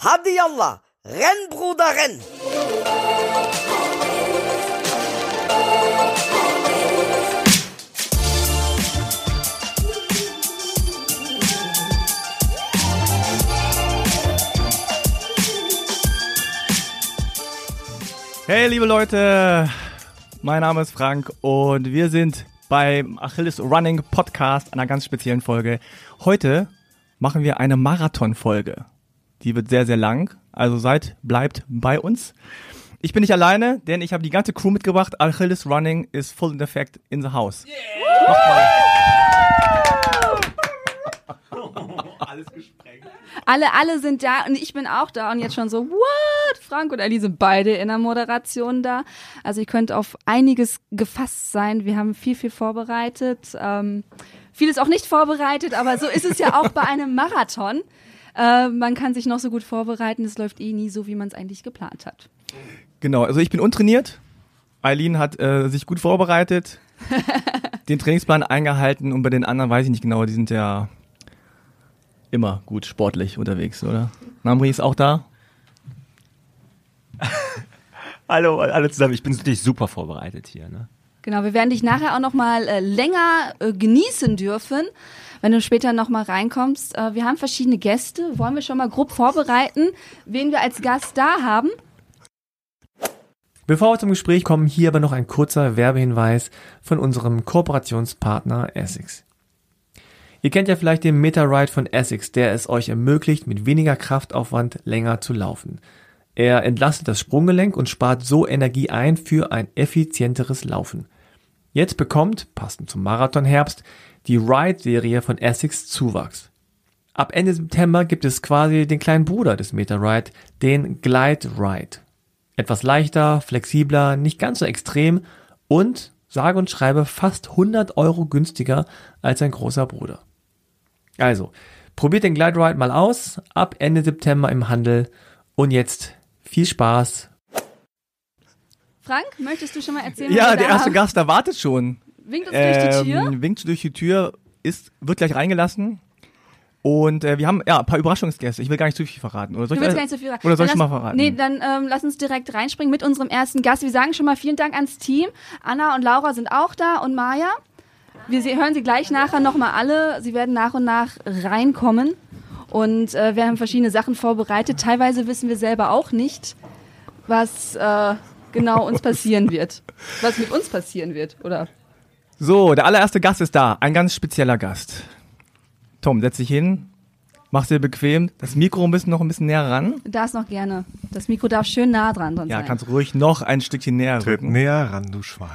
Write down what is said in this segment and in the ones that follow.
Hadi Allah, renn, Bruder, renn! Hey, liebe Leute, mein Name ist Frank und wir sind beim Achilles Running Podcast, einer ganz speziellen Folge. Heute machen wir eine Marathon-Folge. Die wird sehr, sehr lang, also seid, bleibt bei uns. Ich bin nicht alleine, denn ich habe die ganze Crew mitgebracht. Achilles Running ist full in effect in the house. Alles gesprengt. Alle, alle sind da und ich bin auch da und jetzt schon so, what? Frank und Ali sind beide in der Moderation da. Also ihr könnt auf einiges gefasst sein. Wir haben viel, viel vorbereitet. Ähm, vieles auch nicht vorbereitet, aber so ist es ja auch bei einem Marathon. Äh, man kann sich noch so gut vorbereiten, es läuft eh nie so, wie man es eigentlich geplant hat. Genau, also ich bin untrainiert. Eileen hat äh, sich gut vorbereitet, den Trainingsplan eingehalten und bei den anderen weiß ich nicht genau, die sind ja immer gut sportlich unterwegs, oder? Namri ist auch da. Hallo, alle zusammen. Ich bin natürlich super vorbereitet hier. Ne? Genau, wir werden dich nachher auch noch mal äh, länger äh, genießen dürfen, wenn du später noch mal reinkommst. Äh, wir haben verschiedene Gäste. Wollen wir schon mal grob vorbereiten, wen wir als Gast da haben? Bevor wir zum Gespräch kommen, hier aber noch ein kurzer Werbehinweis von unserem Kooperationspartner Essex. Ihr kennt ja vielleicht den Meta-Ride von Essex, der es euch ermöglicht, mit weniger Kraftaufwand länger zu laufen. Er entlastet das Sprunggelenk und spart so Energie ein für ein effizienteres Laufen. Jetzt bekommt, passend zum Marathonherbst, die Ride-Serie von Essex Zuwachs. Ab Ende September gibt es quasi den kleinen Bruder des Meta-Ride, den Glide Ride. Etwas leichter, flexibler, nicht ganz so extrem und, sage und schreibe, fast 100 Euro günstiger als sein großer Bruder. Also, probiert den Glide Ride mal aus, ab Ende September im Handel und jetzt viel Spaß. Frank, möchtest du schon mal erzählen? Ja, der da erste haben? Gast, der wartet schon. Winkt uns durch die Tür. Ähm, winkt durch die Tür, ist, wird gleich reingelassen. Und äh, wir haben ja ein paar Überraschungsgäste. Ich will gar nicht zu viel verraten. Oder soll Du ich, willst gar nicht so viel Oder soll ich Dann mal lass- verraten? Nee, dann ähm, lass uns direkt reinspringen mit unserem ersten Gast. Wir sagen schon mal vielen Dank ans Team. Anna und Laura sind auch da und Maja. Wir hören sie gleich nachher nochmal alle. Sie werden nach und nach reinkommen. Und äh, wir haben verschiedene Sachen vorbereitet. Teilweise wissen wir selber auch nicht, was äh, genau uns passieren wird. Was mit uns passieren wird, oder? So, der allererste Gast ist da. Ein ganz spezieller Gast. Tom, setz dich hin. Mach's dir bequem. Das Mikro ein bisschen noch ein bisschen näher ran. Da ist noch gerne. Das Mikro darf schön nah dran dran Ja, sein. kannst ruhig noch ein Stückchen näher Tritt rücken. näher ran, du Schwein.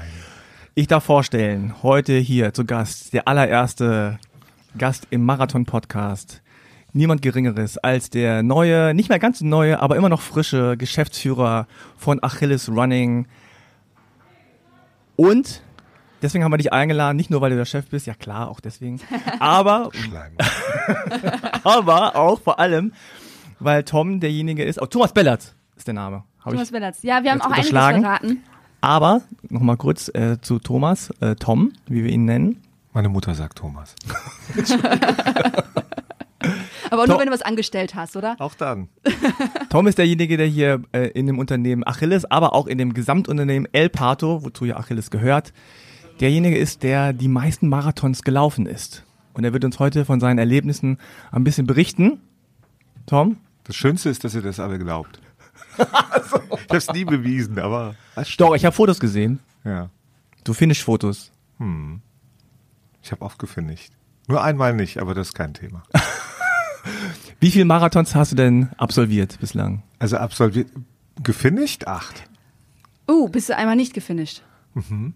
Ich darf vorstellen, heute hier zu Gast, der allererste Gast im Marathon-Podcast. Niemand Geringeres als der neue, nicht mehr ganz neue, aber immer noch frische Geschäftsführer von Achilles Running. Und deswegen haben wir dich eingeladen, nicht nur weil du der Chef bist, ja klar, auch deswegen, aber, aber auch vor allem, weil Tom derjenige ist, oh, Thomas Bellert ist der Name. Hab Thomas Bellatz. Ja, wir haben auch einiges verraten. aber, nochmal kurz äh, zu Thomas, äh, Tom, wie wir ihn nennen. Meine Mutter sagt Thomas. Aber nur Doch. wenn du was angestellt hast, oder? Auch dann. Tom ist derjenige, der hier äh, in dem Unternehmen Achilles, aber auch in dem Gesamtunternehmen El Pato, wozu ja Achilles gehört, derjenige ist, der die meisten Marathons gelaufen ist. Und er wird uns heute von seinen Erlebnissen ein bisschen berichten. Tom? Das Schönste ist, dass ihr das alle glaubt. ich habe es nie bewiesen, aber Doch, ich habe Fotos gesehen. ja. Du findest Fotos. Ich habe oft gefinisht. Nur einmal nicht, aber das ist kein Thema. Wie viele Marathons hast du denn absolviert bislang? Also absolviert, gefinisht? Acht. Uh, bist du einmal nicht gefinisht? Mhm.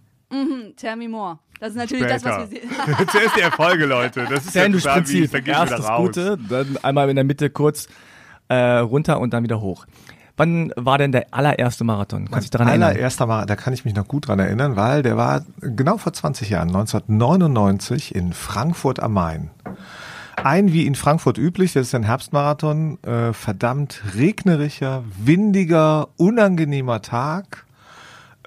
Tell me more. Das ist natürlich das, was wir Später. sehen. Zuerst die Erfolge, Leute. Das ist ja total wie, Sandwich-Prinzip. dann gehen wir Erst wieder das raus. Gute, dann einmal in der Mitte kurz äh, runter und dann wieder hoch. Wann war denn der allererste Marathon? Kannst du dich daran erinnern? allererster Mal, da kann ich mich noch gut dran erinnern, weil der war genau vor 20 Jahren, 1999 in Frankfurt am Main. Ein wie in Frankfurt üblich, das ist ein Herbstmarathon, äh, verdammt regnerischer, windiger, unangenehmer Tag.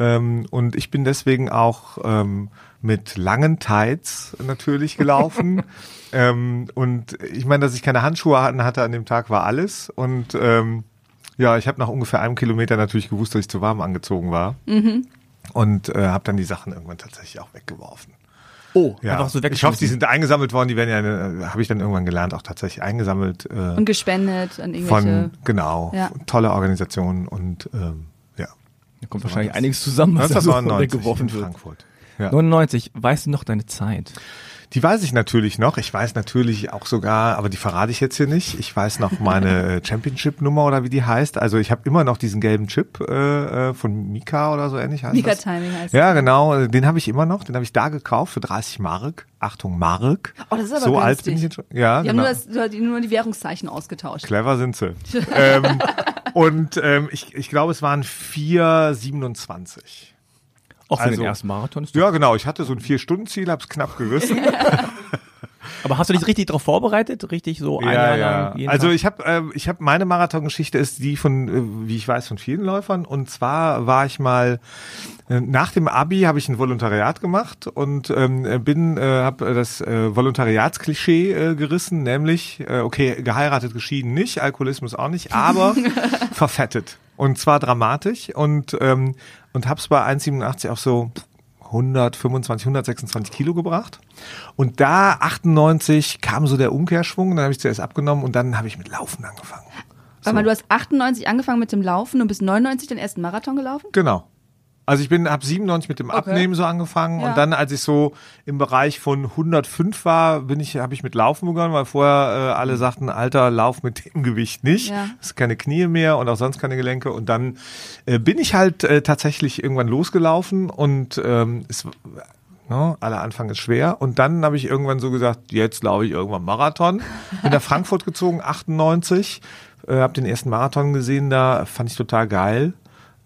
Ähm, und ich bin deswegen auch ähm, mit langen Tights natürlich gelaufen. ähm, und ich meine, dass ich keine Handschuhe hatten, hatte an dem Tag war alles. Und ähm, ja, ich habe nach ungefähr einem Kilometer natürlich gewusst, dass ich zu warm angezogen war. Und äh, habe dann die Sachen irgendwann tatsächlich auch weggeworfen. Oh, Ja. einfach so ich hoffe, die sind eingesammelt worden. Die werden ja, äh, habe ich dann irgendwann gelernt, auch tatsächlich eingesammelt äh, Und gespendet an irgendwelche. von genau Ja. tolle Organisationen und ähm. Da kommt wahrscheinlich einiges zusammen, was da so 1999 weggeworfen wird. Frankfurt. Ja. 99, weißt du noch deine Zeit? Die weiß ich natürlich noch. Ich weiß natürlich auch sogar, aber die verrate ich jetzt hier nicht. Ich weiß noch meine äh, Championship-Nummer oder wie die heißt. Also ich habe immer noch diesen gelben Chip äh, äh, von Mika oder so ähnlich heißt Mika das. Timing heißt Ja, genau. Den habe ich immer noch. Den habe ich da gekauft für 30 Mark. Achtung, Mark. Oh, das ist aber so günstig. alt bin ich jetzt schon. Ja, Die genau. haben nur, das, nur die Währungszeichen ausgetauscht. Clever sind sie. ähm, und ähm, ich, ich glaube, es waren 4,27. Auch für Also- den ersten Marathon. Ist Ja, genau. Ich hatte so ein Vier-Stunden-Ziel, hab's knapp gerissen. Aber hast du dich richtig darauf vorbereitet? Richtig so ein ja, Jahr ja. Also Tag? ich habe, äh, ich habe meine Marathongeschichte ist die von, äh, wie ich weiß, von vielen Läufern. Und zwar war ich mal äh, nach dem Abi habe ich ein Volontariat gemacht und ähm, bin, äh, habe das äh, Volontariatsklischee äh, gerissen, nämlich äh, okay, geheiratet, geschieden nicht, Alkoholismus auch nicht, aber verfettet und zwar dramatisch und ähm, und hab's bei 1,87 auf so 125, 126 Kilo gebracht. Und da 98 kam so der Umkehrschwung, dann habe ich zuerst abgenommen und dann habe ich mit Laufen angefangen. Warte mal, du hast 98 angefangen mit dem Laufen und bis 99 den ersten Marathon gelaufen? Genau. Also ich bin ab 97 mit dem Abnehmen so angefangen Ja. und dann, als ich so im Bereich von 105 war, bin ich, habe ich mit Laufen begonnen, weil vorher äh, alle sagten, Alter, lauf mit dem Gewicht nicht, Ja. das ist keine Knie mehr und auch sonst keine Gelenke. Und dann äh, bin ich halt äh, tatsächlich irgendwann losgelaufen und ähm, es Ne, aller Anfang ist schwer. Und dann habe ich irgendwann so gesagt, jetzt laufe ich irgendwann Marathon. Bin nach Frankfurt gezogen, 98. Äh, habe den ersten Marathon gesehen da, fand ich total geil.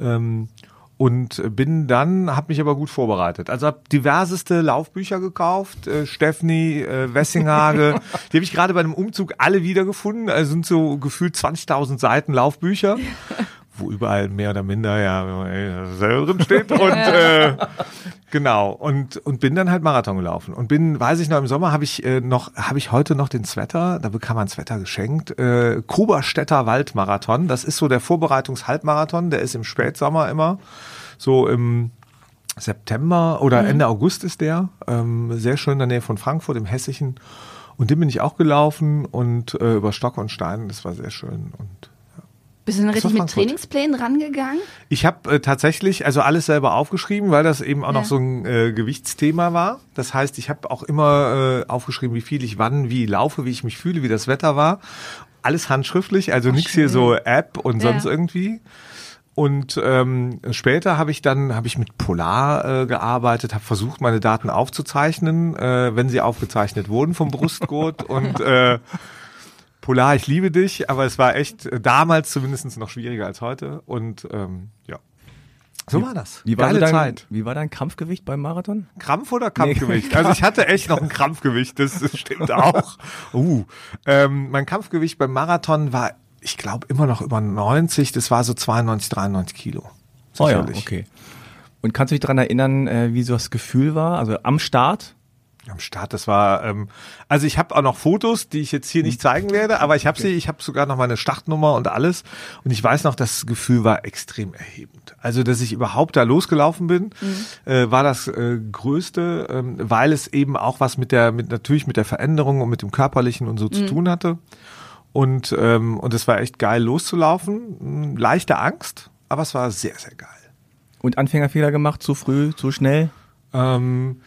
Ähm, und bin dann, habe mich aber gut vorbereitet. Also habe diverseste Laufbücher gekauft, äh, Steffni, äh, Wessinghage. die habe ich gerade bei einem Umzug alle wiedergefunden. Also sind so gefühlt 20.000 Seiten Laufbücher, wo überall mehr oder minder ja selber drin steht. Und äh, Genau. Und und bin dann halt Marathon gelaufen. Und bin, weiß ich noch im Sommer habe ich äh, noch habe ich heute noch den Sweater, da bekam man Sweater geschenkt, äh, Koberstädter Waldmarathon. Das ist so der Vorbereitungshalbmarathon, der ist im Spätsommer immer. So im September oder Ende August ist der, ähm, sehr schön in der Nähe von Frankfurt im Hessischen. Und den bin ich auch gelaufen und äh, über Stock und Stein, das war sehr schön. Und Bist du Das richtig mit. Trainingsplänen rangegangen? Ich habe äh, tatsächlich also alles selber aufgeschrieben, weil das eben auch Ja. noch so ein äh, Gewichtsthema war. Das heißt, ich habe auch immer äh, aufgeschrieben, wie viel ich wann wie laufe, wie ich mich fühle, wie das Wetter war. Alles handschriftlich, also nichts hier so App und Ja. sonst irgendwie. Und ähm, später habe ich dann habe ich mit Polar äh, gearbeitet, habe versucht, meine Daten aufzuzeichnen, äh, wenn sie aufgezeichnet wurden vom Brustgurt und äh, Polar, ich liebe dich, aber es war echt äh, damals zumindest noch schwieriger als heute. Und ähm, ja. So war das. Wie war, Geile dein, Zeit. wie war dein Kampfgewicht beim Marathon? Krampf oder Kampfgewicht? Also ich hatte echt noch ein Krampfgewicht, das, das stimmt auch. Uh, ähm, mein Kampfgewicht beim Marathon war, ich glaube, immer noch über 90. Das war so 92, 93 Kilo. Sicherlich. Oh okay. Und kannst du dich daran erinnern, äh, wie so das Gefühl war? Also am Start? Am Start, das war, ähm, also ich habe auch noch Fotos, die ich jetzt hier nicht zeigen werde, aber ich habe sie, ich habe sogar noch meine Startnummer und alles. Und ich weiß noch, das Gefühl war extrem erhebend. Also, dass ich überhaupt da losgelaufen bin, äh, war das äh, Größte, ähm, weil es eben auch was mit der, mit natürlich mit der Veränderung und mit dem Körperlichen und so zu tun hatte. Und ähm, und es war echt geil loszulaufen, Hm, leichte Angst, aber es war sehr sehr geil. Und Anfängerfehler gemacht, zu früh, zu schnell? Ähm,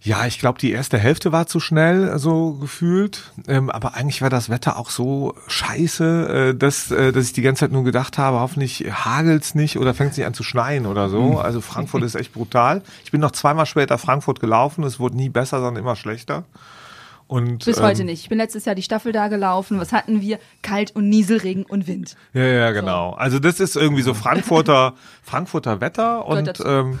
ja, ich glaube, die erste Hälfte war zu schnell, so gefühlt. Ähm, aber eigentlich war das Wetter auch so scheiße, äh, dass, äh, dass ich die ganze Zeit nur gedacht habe, hoffentlich hagelt's nicht oder fängt's nicht an zu schneien oder so. Also Frankfurt ist echt brutal. Ich bin noch zweimal später Frankfurt gelaufen. Es wurde nie besser, sondern immer schlechter. Und, Bis ähm, heute nicht. Ich bin letztes Jahr die Staffel da gelaufen. Was hatten wir? Kalt und Nieselregen und Wind. Ja, ja, genau. Also das ist irgendwie so Frankfurter, Frankfurter Wetter und ähm,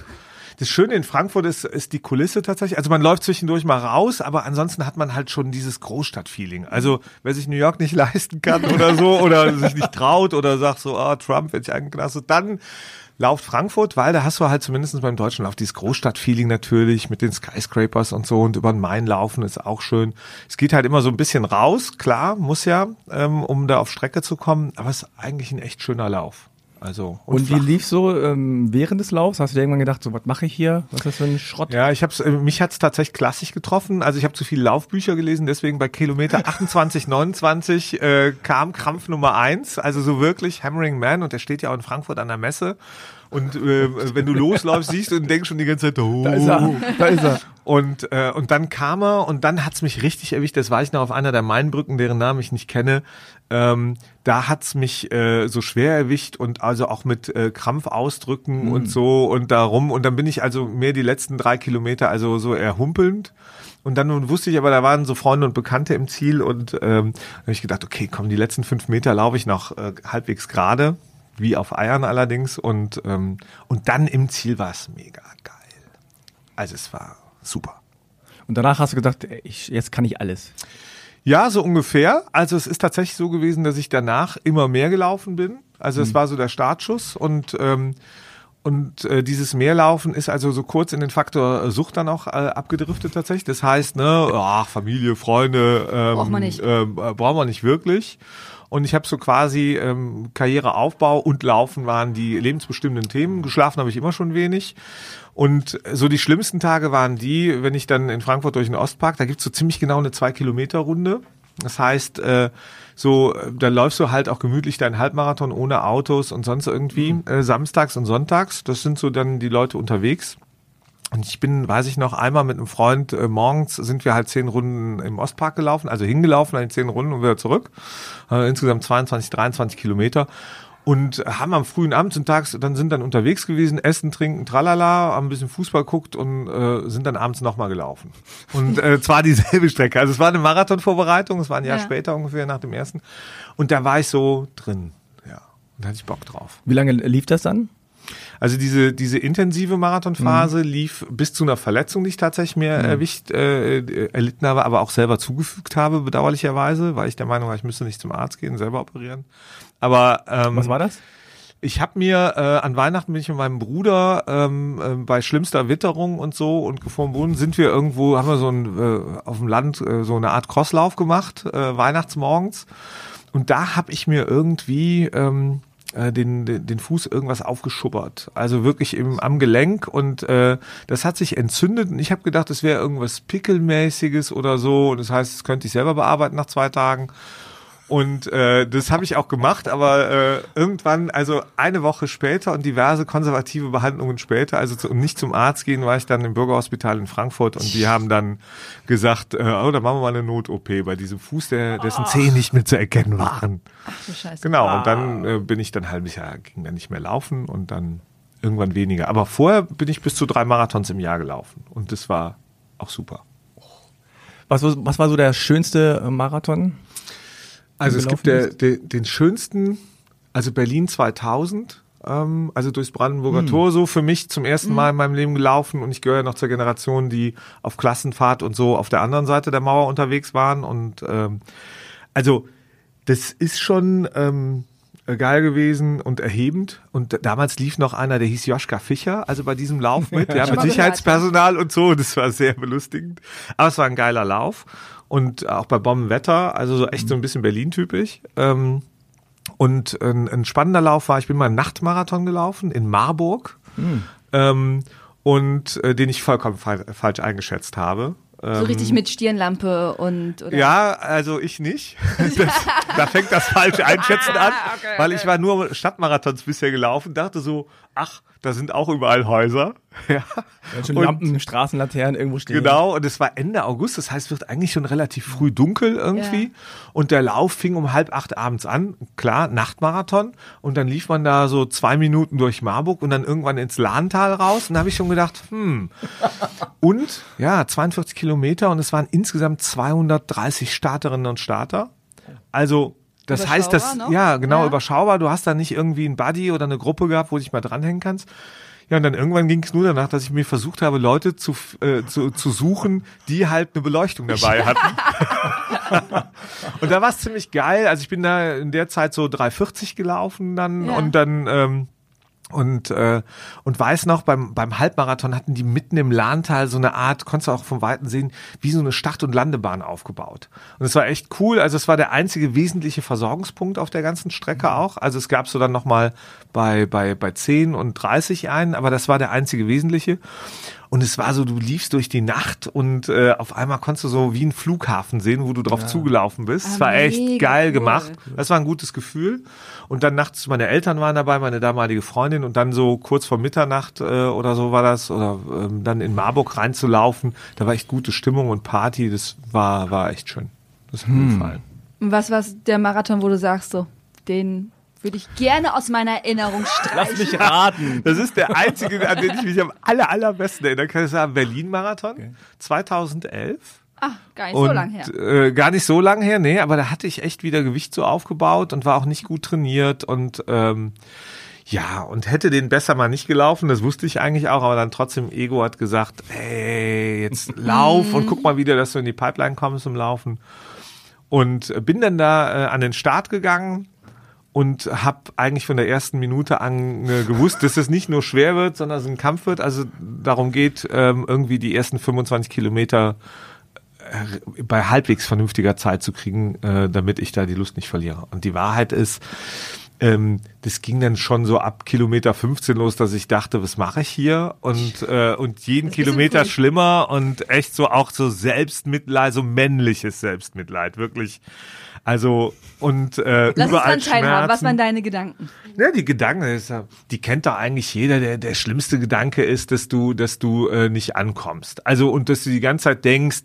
das Schöne in Frankfurt ist, ist die Kulisse tatsächlich. Also man läuft zwischendurch mal raus, aber ansonsten hat man halt schon dieses Großstadtfeeling. Also wer sich New York nicht leisten kann oder so oder sich nicht traut oder sagt so, ah, Trump wird sich angeknastet, dann lauft Frankfurt, weil da hast du halt zumindest beim deutschen Lauf dieses Großstadtfeeling natürlich mit den Skyscrapers und so und über den Main laufen ist auch schön. Es geht halt immer so ein bisschen raus, klar, muss ja, ähm, um da auf Strecke zu kommen, aber es ist eigentlich ein echt schöner Lauf. Also Und, wie flach. lief so ähm, während des Laufs? Hast du dir irgendwann gedacht, so was mache ich hier? Was ist das für ein Schrott? Ja, ich hab's, äh, mich hat's tatsächlich klassisch getroffen. Also ich habe zu viele Laufbücher gelesen, deswegen bei Kilometer 28, 29 äh, kam Krampf Nummer eins. Also so wirklich Hammering Man und der steht ja auch in Frankfurt an der Messe. Und äh, wenn du losläufst, siehst du und denkst schon die ganze Zeit, oh. Da ist er, da ist er. Und, äh, und dann kam er und dann hat's mich richtig erwischt. Das war ich noch auf einer der Mainbrücken, deren Namen ich nicht kenne. Ähm, da hat's mich äh, so schwer erwischt und also auch mit äh, Krampfausdrücken und so und darum. Und dann bin ich also mehr die letzten drei Kilometer also so eher humpelnd. Und dann wusste ich aber, da waren so Freunde und Bekannte im Ziel und ähm, habe ich gedacht, okay, komm, die letzten fünf Meter laufe ich noch äh, halbwegs gerade, wie auf Eiern allerdings. Und, ähm, und dann im Ziel war es mega geil. Also es war super. Und danach hast du gedacht, ich, jetzt kann ich alles. Ja, so ungefähr. Also es ist tatsächlich so gewesen, dass ich danach immer mehr gelaufen bin. Also es war so der Startschuss und ähm, und äh, dieses Mehrlaufen ist also so kurz in den Faktor äh, Sucht dann auch äh, abgedriftet tatsächlich. Das heißt, ne, ach, Familie, Freunde, ähm, Braucht man nicht. Äh, brauchen wir nicht wirklich. Und ich habe so quasi ähm, Karriereaufbau und Laufen waren die lebensbestimmenden Themen. Geschlafen habe ich immer schon wenig. Und so die schlimmsten Tage waren die, wenn ich dann in Frankfurt durch den Ostpark, da gibt's so ziemlich genau eine Zwei-Kilometer-Runde. Das heißt, äh, so, da läufst du halt auch gemütlich deinen Halbmarathon ohne Autos und sonst irgendwie, äh, samstags und sonntags. Das sind so dann die Leute unterwegs. Und ich bin, weiß ich noch, einmal mit einem Freund äh, morgens sind wir halt zehn Runden im Ostpark gelaufen, also hingelaufen, dann die zehn Runden und wieder zurück. Äh, insgesamt 22, 23 Kilometer. Und haben am frühen Abend und tags, dann sind dann unterwegs gewesen, essen, trinken, tralala, haben ein bisschen Fußball guckt und äh, sind dann abends nochmal gelaufen. Und äh, zwar dieselbe Strecke. Also es war eine Marathonvorbereitung, es war ein Jahr Ja. später ungefähr nach dem ersten. Und da war ich so drin. Ja. Und da hatte ich Bock drauf. Wie lange lief das dann? Also diese, diese intensive Marathonphase lief bis zu einer Verletzung, die ich tatsächlich mir erwischt, äh, erlitten habe, aber auch selber zugefügt habe, bedauerlicherweise, weil ich der Meinung war, ich müsste nicht zum Arzt gehen, selber operieren. Aber ähm, Was war das? ich habe mir äh, an Weihnachten bin ich mit meinem Bruder ähm, äh, bei schlimmster Witterung und so und gefroren Boden sind wir irgendwo, haben wir so ein äh, auf dem Land äh, so eine Art Crosslauf gemacht, äh, Weihnachtsmorgens. Und da habe ich mir irgendwie ähm, äh, den, den, Fuß irgendwas aufgeschubbert. Also wirklich im, am Gelenk und äh, das hat sich entzündet und ich habe gedacht, es wäre irgendwas Pickelmäßiges oder so. Und das heißt, das könnte ich selber bearbeiten nach zwei Tagen. Und äh, das habe ich auch gemacht, aber äh, irgendwann, also eine Woche später und diverse konservative Behandlungen später, also zu, um nicht zum Arzt gehen, war ich dann im Bürgerhospital in Frankfurt und die haben dann gesagt, äh, oh, da machen wir mal eine Not-OP bei diesem Fuß, der, dessen Zehen nicht mehr zu erkennen waren. Ach du Scheiße. Genau, und dann äh, bin ich dann ein halbes Jahr, ging dann nicht mehr laufen und dann irgendwann weniger. Aber vorher bin ich bis zu drei Marathons im Jahr gelaufen und das war auch super. Was, war- was war so der schönste Marathon? Also es gibt der, der, den schönsten, also Berlin 2000, ähm, also durchs Brandenburger Tor so für mich zum ersten Mal in meinem Leben gelaufen. Und ich gehöre noch zur Generation, die auf Klassenfahrt und so auf der anderen Seite der Mauer unterwegs waren. Und ähm, also das ist schon ähm, geil gewesen und erhebend. Und damals lief noch einer, der hieß Joschka Fischer, also bei diesem Lauf mit, ja, mit Sicherheitspersonal und so, das war sehr belustigend, aber es war ein geiler Lauf und auch bei Bombenwetter, also so echt so ein bisschen Berlin-typisch. Ähm, und ein, ein spannender Lauf war, ich bin mal einen Nachtmarathon gelaufen in Marburg ähm, und äh, den ich vollkommen fa falsch eingeschätzt habe. So Ähm, richtig mit Stirnlampe und oder ja, also ich nicht. Das, da fängt das falsche Einschätzen an, weil ich war nur Stadtmarathons bisher gelaufen, dachte so, ach, da sind auch überall Häuser. Ja. Wenn schon Und- Lampen, Straßenlaternen irgendwo stehen. Genau, und es war Ende August, das heißt, es wird eigentlich schon relativ früh dunkel irgendwie. Und der Lauf fing um halb acht abends an, klar, Nachtmarathon. Und dann lief man da so zwei Minuten durch Marburg und dann irgendwann ins Lahntal raus. Und da habe ich schon gedacht, hm. Und ja, 42 Kilometer und es waren insgesamt 230 Starterinnen und Starter. Also das heißt, dass noch? ja genau Ja. überschaubar. Du hast da nicht irgendwie einen Buddy oder eine Gruppe gehabt, wo du dich mal dranhängen kannst. Ja, und dann irgendwann ging es nur danach, dass ich mir versucht habe, Leute zu, äh, zu, zu suchen, die halt eine Beleuchtung dabei hatten. und da war es ziemlich geil. Also ich bin da in der Zeit so 340 gelaufen dann Ja. und dann ähm, Und, äh, und weiß noch, beim, beim Halbmarathon hatten die mitten im Lahntal so eine Art, konntest du auch vom Weiten sehen, wie so eine Start- und Landebahn aufgebaut. Und es war echt cool. Also es war der einzige wesentliche Versorgungspunkt auf der ganzen Strecke auch. Also es gab so dann nochmal bei, bei, bei 10 und 30 einen, aber das war der einzige wesentliche. Und es war so, du liefst durch die Nacht und äh, auf einmal konntest du so wie einen Flughafen sehen, wo du drauf zugelaufen bist. Ah, es war echt geil cool. gemacht. Das war ein gutes Gefühl. Und dann nachts, meine Eltern waren dabei, meine damalige Freundin und dann so kurz vor Mitternacht äh, oder so war das, oder ähm, dann in Marburg reinzulaufen, da war echt gute Stimmung und Party, das war, war echt schön. Das hat mir gefallen. Und was war der Marathon, wo du sagst so, den würde ich gerne aus meiner Erinnerung streichen? Lass mich raten. Das ist der einzige, an den ich mich am aller, allerbesten erinnern kann. Das war Berlin-Marathon 2011. Ah, gar nicht Und so lang her. Äh, gar nicht so lang her, nee, aber da hatte ich echt wieder Gewicht so aufgebaut und war auch nicht gut trainiert und ähm, ja, und hätte den besser mal nicht gelaufen, das wusste ich eigentlich auch, aber dann trotzdem Ego hat gesagt, hey, jetzt lauf und guck mal wieder, dass du in die Pipeline kommst im Laufen. Und bin dann da äh, an den Start gegangen und habe eigentlich von der ersten Minute an äh, gewusst, dass es nicht nur schwer wird, sondern es ein Kampf wird. Also darum geht, ähm, irgendwie die ersten 25 Kilometer äh, bei halbwegs vernünftiger Zeit zu kriegen, äh, damit ich da die Lust nicht verliere. Und die Wahrheit ist, ähm, das ging dann schon so ab Kilometer 15 los, dass ich dachte, was mache ich hier? Und, äh, und jeden Kilometer früh. schlimmer und echt so auch so Selbstmitleid, so männliches Selbstmitleid, wirklich. Also und äh, Lass uns überall dran teilhaben. Was Schmerzen. waren deine Gedanken? Ja, die Gedanken, ist die kennt doch eigentlich jeder. Der, der schlimmste Gedanke ist, dass du, dass du äh, nicht ankommst. Also und dass du die ganze Zeit denkst,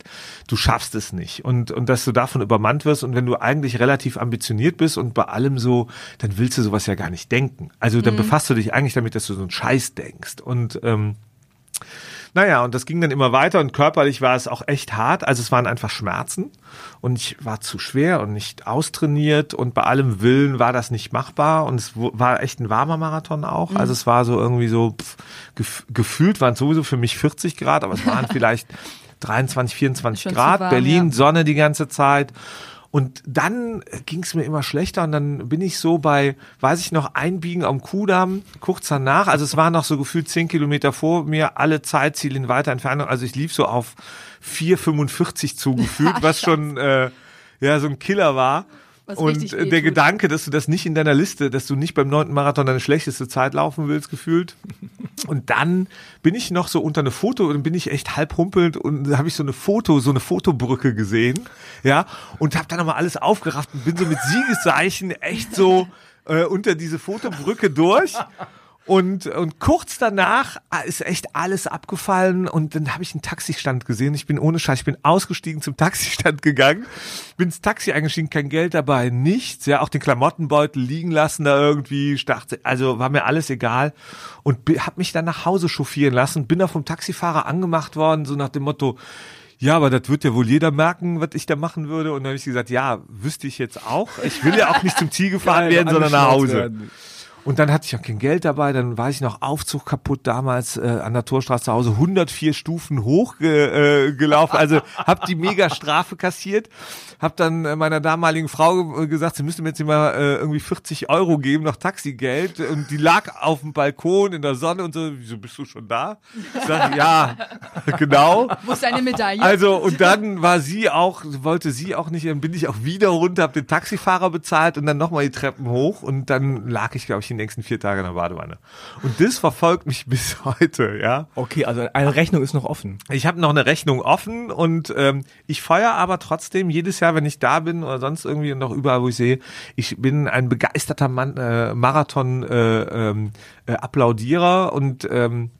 du schaffst es nicht und und dass du davon übermannt wirst. Und wenn du eigentlich relativ ambitioniert bist und bei allem so, dann willst du sowas ja gar nicht denken. Also dann befasst du dich eigentlich damit, dass du so einen Scheiß denkst. Und ähm, naja, und das ging dann immer weiter und körperlich war es auch echt hart. Also es waren einfach Schmerzen und ich war zu schwer und nicht austrainiert und bei allem Willen war das nicht machbar und es war echt ein warmer Marathon auch. Also es war so irgendwie so, pff, gef gefühlt waren es sowieso für mich 40 Grad, aber es waren vielleicht 23, 24 Schon Grad. warm, Berlin, ja. Sonne die ganze Zeit. Und dann ging es mir immer schlechter und dann bin ich so bei, weiß ich noch, Einbiegen am Kudamm, kurz danach. Also es waren noch so gefühlt zehn Kilometer vor mir, alle Zeitziele in weiter Entfernung. Also ich lief so auf 4,45 zugefühlt, was schon äh, ja so ein Killer war. Was und richtig der wehtut. Gedanke, dass du das nicht in deiner Liste, dass du nicht beim neunten Marathon deine schlechteste Zeit laufen willst, gefühlt. Und dann bin ich noch so unter eine Foto und bin ich echt halb humpelnd und da habe ich so eine Foto, so eine Fotobrücke gesehen, ja, und habe dann nochmal alles aufgerafft und bin so mit Siegeszeichen echt so äh, unter diese Fotobrücke durch. Und, und kurz danach ist echt alles abgefallen und dann habe ich einen Taxistand gesehen. Ich bin ohne Scheiß, ich bin ausgestiegen zum Taxistand gegangen, bin ins Taxi eingestiegen, kein Geld dabei, nichts, ja, auch den Klamottenbeutel liegen lassen da irgendwie, dachte, also war mir alles egal und habe mich dann nach Hause chauffieren lassen, bin da vom Taxifahrer angemacht worden, so nach dem Motto, ja, aber das wird ja wohl jeder merken, was ich da machen würde. Und dann habe ich gesagt, ja, wüsste ich jetzt auch. Ich will ja auch nicht zum Ziel gefahren werden, sondern nach Hause. Und dann hatte ich auch kein Geld dabei, dann war ich noch Aufzug kaputt damals äh, an der Torstraße zu Hause, 104 Stufen hoch ge, äh, gelaufen, also hab die mega Strafe kassiert, hab dann äh, meiner damaligen Frau äh, gesagt, sie müsste mir jetzt immer äh, irgendwie 40 Euro geben, noch Taxigeld und die lag auf dem Balkon in der Sonne und so, wieso bist du schon da? Ich sag, ja, genau. Wo ist deine Medaille? Also und dann war sie auch, wollte sie auch nicht, dann bin ich auch wieder runter, habe den Taxifahrer bezahlt und dann nochmal die Treppen hoch und dann lag ich, glaube ich, die nächsten vier Tage in der Badewanne. Und das verfolgt mich bis heute, ja. Okay, also eine Rechnung ist noch offen. Ich habe noch eine Rechnung offen und ähm, ich feuer aber trotzdem jedes Jahr, wenn ich da bin oder sonst irgendwie und noch überall, wo ich sehe, ich bin ein begeisterter Mann, äh, Marathon äh, ähm, äh, Applaudierer und ähm,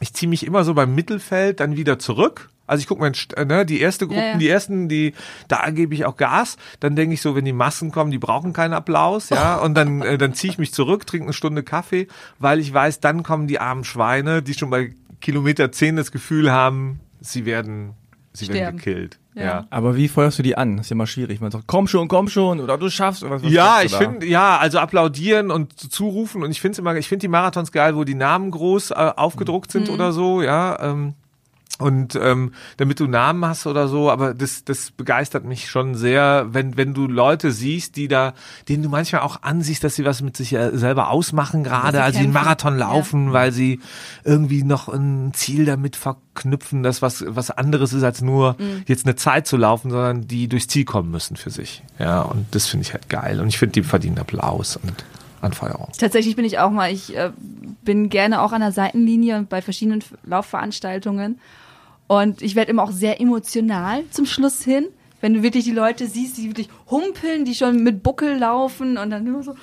ich ziehe mich immer so beim Mittelfeld dann wieder zurück. Also ich gucke mir äh, ne, die erste Gruppen, Ja, ja. die ersten, die da gebe ich auch Gas. Dann denke ich so, wenn die Massen kommen, die brauchen keinen Applaus, ja. Und dann äh, dann ziehe ich mich zurück, trinke eine Stunde Kaffee, weil ich weiß, dann kommen die armen Schweine, die schon bei Kilometer 10 das Gefühl haben, sie werden sie werden Sterben. gekillt. Ja. Ja. Aber wie feuerst du die an? Das ist ja mal schwierig. Man sagt, komm schon, komm schon, oder du schaffst, oder was, was Ja, ich finde, ja, also applaudieren und zurufen und ich finde immer, ich finde die Marathons geil, wo die Namen groß äh, aufgedruckt sind oder so, ja. Ähm, und ähm, damit du Namen hast oder so, aber das, das begeistert mich schon sehr, wenn, wenn du Leute siehst, die da, denen du manchmal auch ansiehst, dass sie was mit sich äh, selber ausmachen, gerade sie als sie einen kämpfen. Marathon laufen, weil sie irgendwie noch ein Ziel damit verknüpfen, das was, was anderes ist, als nur Mhm. jetzt eine Zeit zu laufen, sondern die durchs Ziel kommen müssen für sich. Ja, und das finde ich halt geil. Und ich finde, die verdienen Applaus und Anfeuerung. Tatsächlich bin ich auch mal, ich äh, bin gerne auch an der Seitenlinie und bei verschiedenen Laufveranstaltungen. Und ich werde immer auch sehr emotional zum Schluss hin, wenn du wirklich die Leute siehst, die wirklich humpeln, die schon mit Buckel laufen und dann immer so,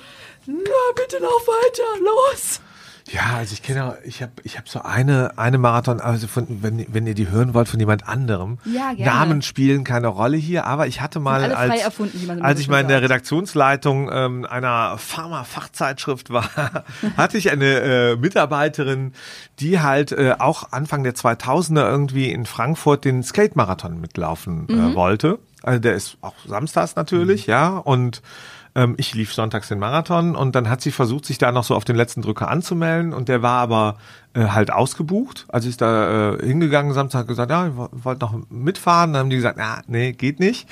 na bitte lauf weiter, los. Ja, also ich kenne, ich habe, ich habe so eine, eine Marathon, also von, wenn, wenn ihr die hören wollt von jemand anderem. Ja, gerne. Namen spielen keine Rolle hier, aber ich hatte mal, als, erfunden, als ich mal in der. Redaktionsleitung ähm, einer Pharma-Fachzeitschrift war, hatte ich eine äh, Mitarbeiterin, die halt äh, auch Anfang der 2000er irgendwie in Frankfurt den Skate-Marathon mitlaufen Mhm. äh, wollte. Also der ist auch samstags natürlich, ja, und ähm, ich lief sonntags den Marathon und dann hat sie versucht, sich da noch so auf den letzten Drücker anzumelden und der war aber äh, halt ausgebucht. Also ist da äh, hingegangen, Samstag gesagt, ja, ich wo- wollte noch mitfahren. Dann haben die gesagt, ja, nee, geht nicht.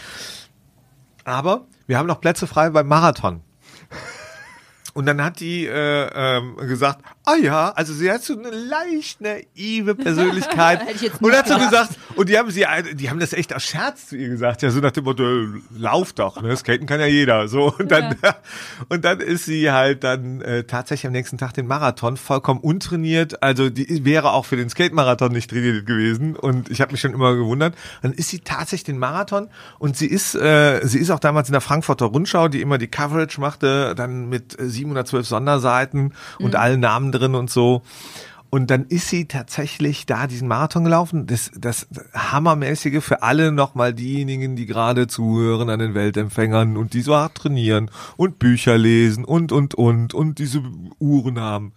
Aber wir haben noch Plätze frei beim Marathon. Und dann hat die äh, ähm, gesagt, ah ja, also sie hat so eine leicht naive Persönlichkeit. Und hat so gesagt, und die haben sie, die haben das echt aus Scherz zu ihr gesagt, ja, so nach dem Motto, lauf doch, ne? Skaten kann ja jeder. So und dann und dann ist sie halt dann äh, tatsächlich am nächsten Tag den Marathon vollkommen untrainiert. Also die wäre auch für den Skate-Marathon nicht trainiert gewesen. Und ich habe mich schon immer gewundert. Dann ist sie tatsächlich den Marathon und sie ist, äh, sie ist auch damals in der Frankfurter Rundschau, die immer die Coverage machte, dann mit äh, 712 Sonderseiten und allen Namen drin und so. Und dann ist sie tatsächlich da diesen Marathon gelaufen. Das, das Hammermäßige für alle nochmal diejenigen, die gerade zuhören an den Weltempfängern und die so hart trainieren und Bücher lesen und, und, und, und diese Uhren haben.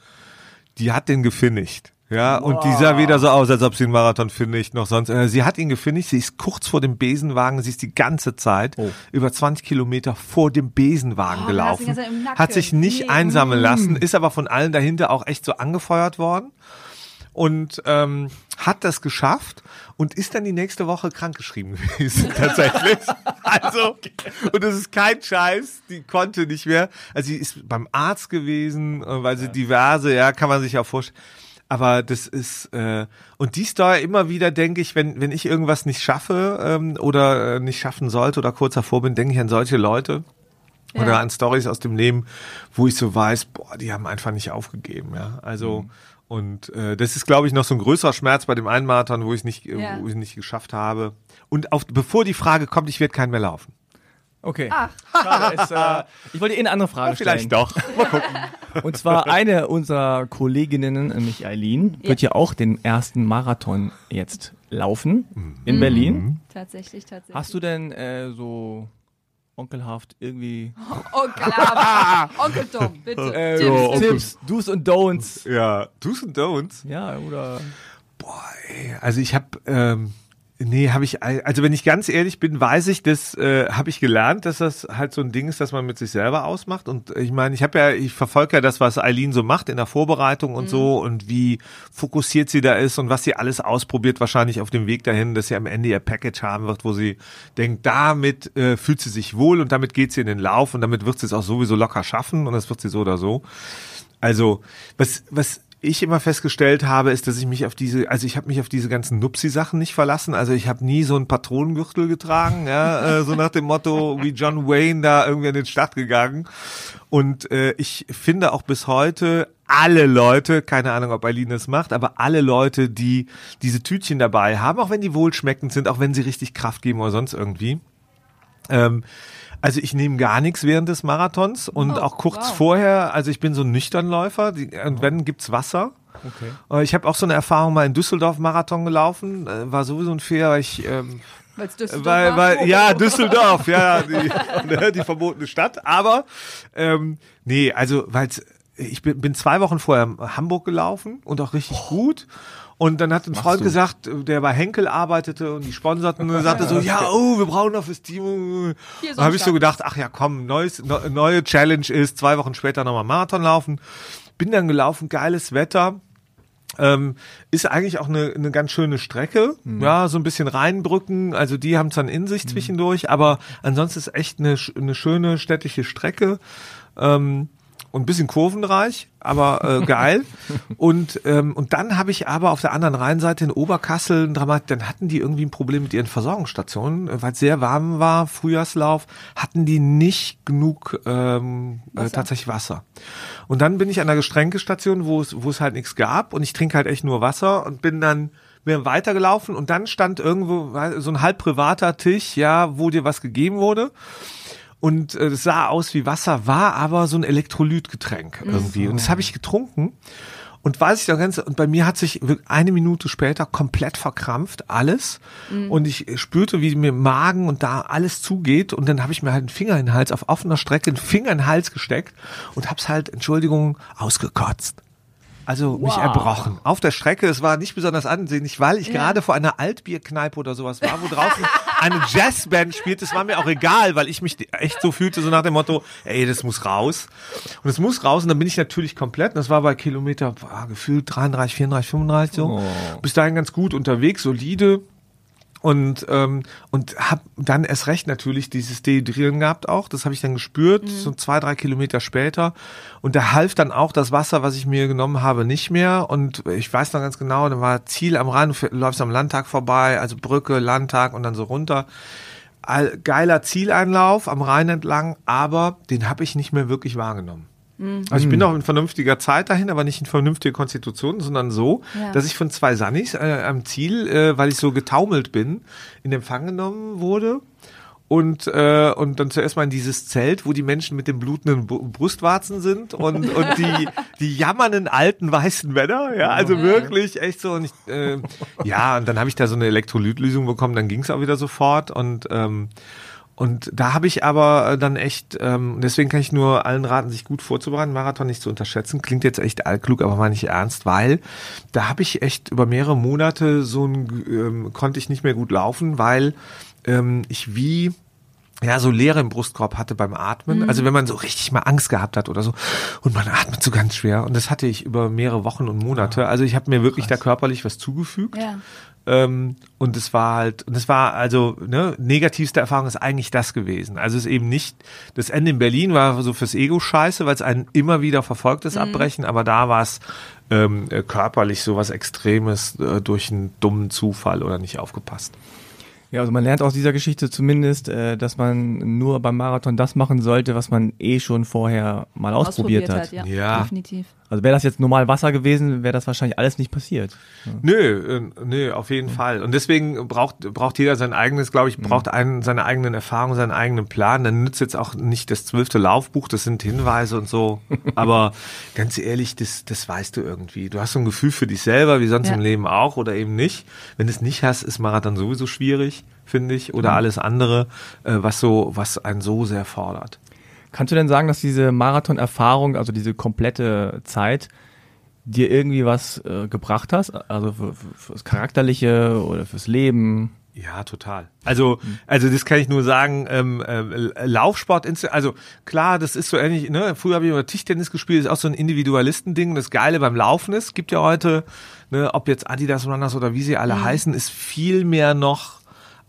Die hat den gefinisht. Ja, und die sah weder so aus, als ob sie einen Marathon finisht, noch sonst. Äh, Sie hat ihn gefinisht, sie ist kurz vor dem Besenwagen, sie ist die ganze Zeit über 20 Kilometer vor dem Besenwagen Oh, gelaufen. Hat sich nicht Nee. einsammeln lassen, ist aber von allen dahinter auch echt so angefeuert worden und ähm, hat das geschafft und ist dann die nächste Woche krankgeschrieben gewesen, tatsächlich. Also, und das ist kein Scheiß, die konnte nicht mehr. Also sie ist beim Arzt gewesen, äh, weil sie diverse, ja, kann man sich ja vorstellen. Aber das ist, äh, und die Story immer wieder denke ich, wenn, wenn ich irgendwas nicht schaffe ähm, oder äh, nicht schaffen sollte oder kurz davor bin, denke ich an solche Leute. Ja. Oder an Stories aus dem Leben, wo ich so weiß, boah, die haben einfach nicht aufgegeben, ja. Also und äh, das ist, glaube ich, noch so ein größerer Schmerz bei dem einen Marathon, wo ich nicht, äh, Ja. wo ich nicht geschafft habe. Und auf, bevor die Frage kommt, ich werde keinen mehr laufen. Okay. Ach. Schade, ist, äh, ich wollte Ihnen eine andere Frage stellen. Vielleicht doch. Mal gucken. Und zwar eine unserer Kolleginnen, nämlich Eileen, wird ja auch den ersten Marathon jetzt laufen in Berlin. Tatsächlich, tatsächlich. Hast du denn äh, so onkelhaft irgendwie Onkel, aber- Onkel Tom, bitte. äh, Tipps, so, Tipps. Tipps, Do's und Don'ts? Ja, Do's und Don'ts. Ja, oder Also ich habe, ähm, nee, habe ich, also wenn ich ganz ehrlich bin, weiß ich, das äh, habe ich gelernt, dass das halt so ein Ding ist, dass man mit sich selber ausmacht. Und ich meine, ich habe ja, ich verfolge ja das, was Eileen so macht in der Vorbereitung und so und wie fokussiert sie da ist und was sie alles ausprobiert, wahrscheinlich auf dem Weg dahin, dass sie am Ende ihr Package haben wird, wo sie denkt, damit äh, fühlt sie sich wohl und damit geht sie in den Lauf und damit wird sie es auch sowieso locker schaffen und das wird sie so oder so. Also, was, was ich immer festgestellt habe, ist, dass ich mich auf diese, also ich habe mich auf diese ganzen Nupsi-Sachen nicht verlassen. Also ich habe nie so einen Patronengürtel getragen, ja, äh, so nach dem Motto wie John Wayne da irgendwie in den Start gegangen. Und äh, ich finde auch bis heute alle Leute, keine Ahnung, ob Eileen das macht, aber alle Leute, die diese Tütchen dabei haben, auch wenn die wohlschmeckend sind, auch wenn sie richtig Kraft geben oder sonst irgendwie, ähm, also ich nehme gar nichts während des Marathons und Oh, auch kurz wow. vorher, also ich bin so ein Nüchternläufer die, und wenn gibt's Wasser. okay. Äh, Ich habe auch so eine Erfahrung mal in Düsseldorf Marathon gelaufen, äh, war sowieso ein Fehler, weil ich ähm, Weil's Düsseldorf weil, weil ja Düsseldorf, ja die, ne, die verbotene Stadt, aber ähm, nee, also weil's ich bin, bin zwei Wochen vorher in Hamburg gelaufen und auch richtig gut. Und dann hat ein Freund du? gesagt, der bei Henkel arbeitete und die sponserten und er sagte so, ja, oh, wir brauchen noch fürs Team. Hier Da habe ich so gedacht, ach ja, komm, neues, ne, neue Challenge ist, zwei Wochen später nochmal Marathon laufen. Bin dann gelaufen, geiles Wetter. Ähm, ist eigentlich auch eine, eine ganz schöne Strecke. Ja, so ein bisschen Rheinbrücken, also die haben es dann in sich zwischendurch, aber ansonsten ist echt eine, eine schöne städtische Strecke. Ähm, und ein bisschen kurvenreich, aber äh, geil. und ähm, und dann habe ich aber auf der anderen Rheinseite in Oberkassel ein Dramat, dann hatten die irgendwie ein Problem mit ihren Versorgungsstationen, äh, weil es sehr warm war, Frühjahrslauf, hatten die nicht genug ähm, äh, tatsächlich Wasser. Und dann bin ich an der Getränkestation, wo es wo es halt nichts gab und ich trinke halt echt nur Wasser und bin dann bin weitergelaufen und dann stand irgendwo so ein halb privater Tisch, ja, wo dir was gegeben wurde. Und äh, es sah aus wie Wasser, war aber so ein Elektrolytgetränk irgendwie. Und das habe ich getrunken. Und weiß ich noch ganz, und bei mir hat sich eine Minute später komplett verkrampft, alles. Und ich spürte, wie mir Magen und da alles zugeht. Und dann habe ich mir halt einen Finger in den Hals, auf offener Strecke einen Finger in den Hals gesteckt und hab's halt, Entschuldigung, ausgekotzt. Also mich erbrochen. Auf der Strecke, es war nicht besonders ansehnlich, weil ich gerade vor einer Altbierkneipe oder sowas war, wo draußen eine Jazzband spielt. Das war mir auch egal, weil ich mich echt so fühlte, so nach dem Motto, ey, das muss raus. Und es muss raus und dann bin ich natürlich komplett, und das war bei Kilometer, boah, gefühlt 33, 34, 35 so, bis dahin ganz gut unterwegs, solide und ähm, und habe dann erst recht natürlich dieses Dehydrieren gehabt auch. Das habe ich dann gespürt, so zwei drei Kilometer später. Und da half dann auch das Wasser, was ich mir genommen habe, nicht mehr. Und ich weiß noch ganz genau, da war Ziel am Rhein, du läufst am Landtag vorbei, also Brücke, Landtag und dann so runter. All, geiler Zieleinlauf am Rhein entlang, aber den habe ich nicht mehr wirklich wahrgenommen. Also ich bin auch in vernünftiger Zeit dahin, aber nicht in vernünftige Konstitution, sondern so, Ja. dass ich von zwei Sannis äh, am Ziel, äh, weil ich so getaumelt bin, in Empfang genommen wurde. Und, äh, und dann zuerst mal in dieses Zelt, wo die Menschen mit den blutenden Brustwarzen sind und, und die, die jammernden alten weißen Männer, ja, also wirklich echt so. Und ich, äh, ja, und dann habe ich da so eine Elektrolytlösung bekommen, dann ging es auch wieder sofort und ähm, und da habe ich aber äh, dann echt, ähm, deswegen kann ich nur allen raten, sich gut vorzubereiten, Marathon nicht zu unterschätzen. Klingt jetzt echt altklug, aber meine ich ernst, weil da habe ich echt über mehrere Monate so ein, ähm, konnte ich nicht mehr gut laufen, weil ähm, ich wie ja, so Leere im Brustkorb hatte beim Atmen. Also wenn man so richtig mal Angst gehabt hat oder so und man atmet so ganz schwer. Und das hatte ich über mehrere Wochen und Monate. Also ich habe mir wirklich da körperlich was zugefügt. Ja. Ähm, und es war halt, und es war also, ne, negativste Erfahrung ist eigentlich das gewesen. Also es ist eben nicht, das Ende in Berlin war so fürs Ego scheiße, weil es einen immer wieder verfolgt, das Abbrechen, aber da war es ähm, äh, körperlich so was Extremes äh, durch einen dummen Zufall oder nicht aufgepasst. Ja, also man lernt aus dieser Geschichte zumindest, äh, dass man nur beim Marathon das machen sollte, was man eh schon vorher mal ausprobiert, hat. ja, Ja. definitiv. Also wäre das jetzt normal Wasser gewesen, wäre das wahrscheinlich alles nicht passiert. Nö, äh, nö, auf jeden Fall. Und deswegen braucht, braucht jeder sein eigenes, glaube ich, braucht einen, seine eigenen Erfahrungen, seinen eigenen Plan. Dann nützt jetzt auch nicht das zwölfte Laufbuch, das sind Hinweise und so. Aber ganz ehrlich, das, das weißt du irgendwie. Du hast so ein Gefühl für dich selber, wie sonst Ja. im Leben auch oder eben nicht. Wenn du es nicht hast, ist Marathon sowieso schwierig, finde ich. Oder alles andere, äh, was so, was einen so sehr fordert. Kannst du denn sagen, dass diese Marathon-Erfahrung, also diese komplette Zeit, dir irgendwie was äh, gebracht hast? Also für, für, fürs Charakterliche oder fürs Leben? Ja, total. Also, also das kann ich nur sagen. Ähm, äh, Laufsport, also klar, das ist so ähnlich. Ne? Früher habe ich immer Tischtennis gespielt, ist auch so ein Individualistending. Das Geile beim Laufen ist, gibt ja heute, ne, ob jetzt Adidas Runners oder wie sie alle heißen, ist viel mehr noch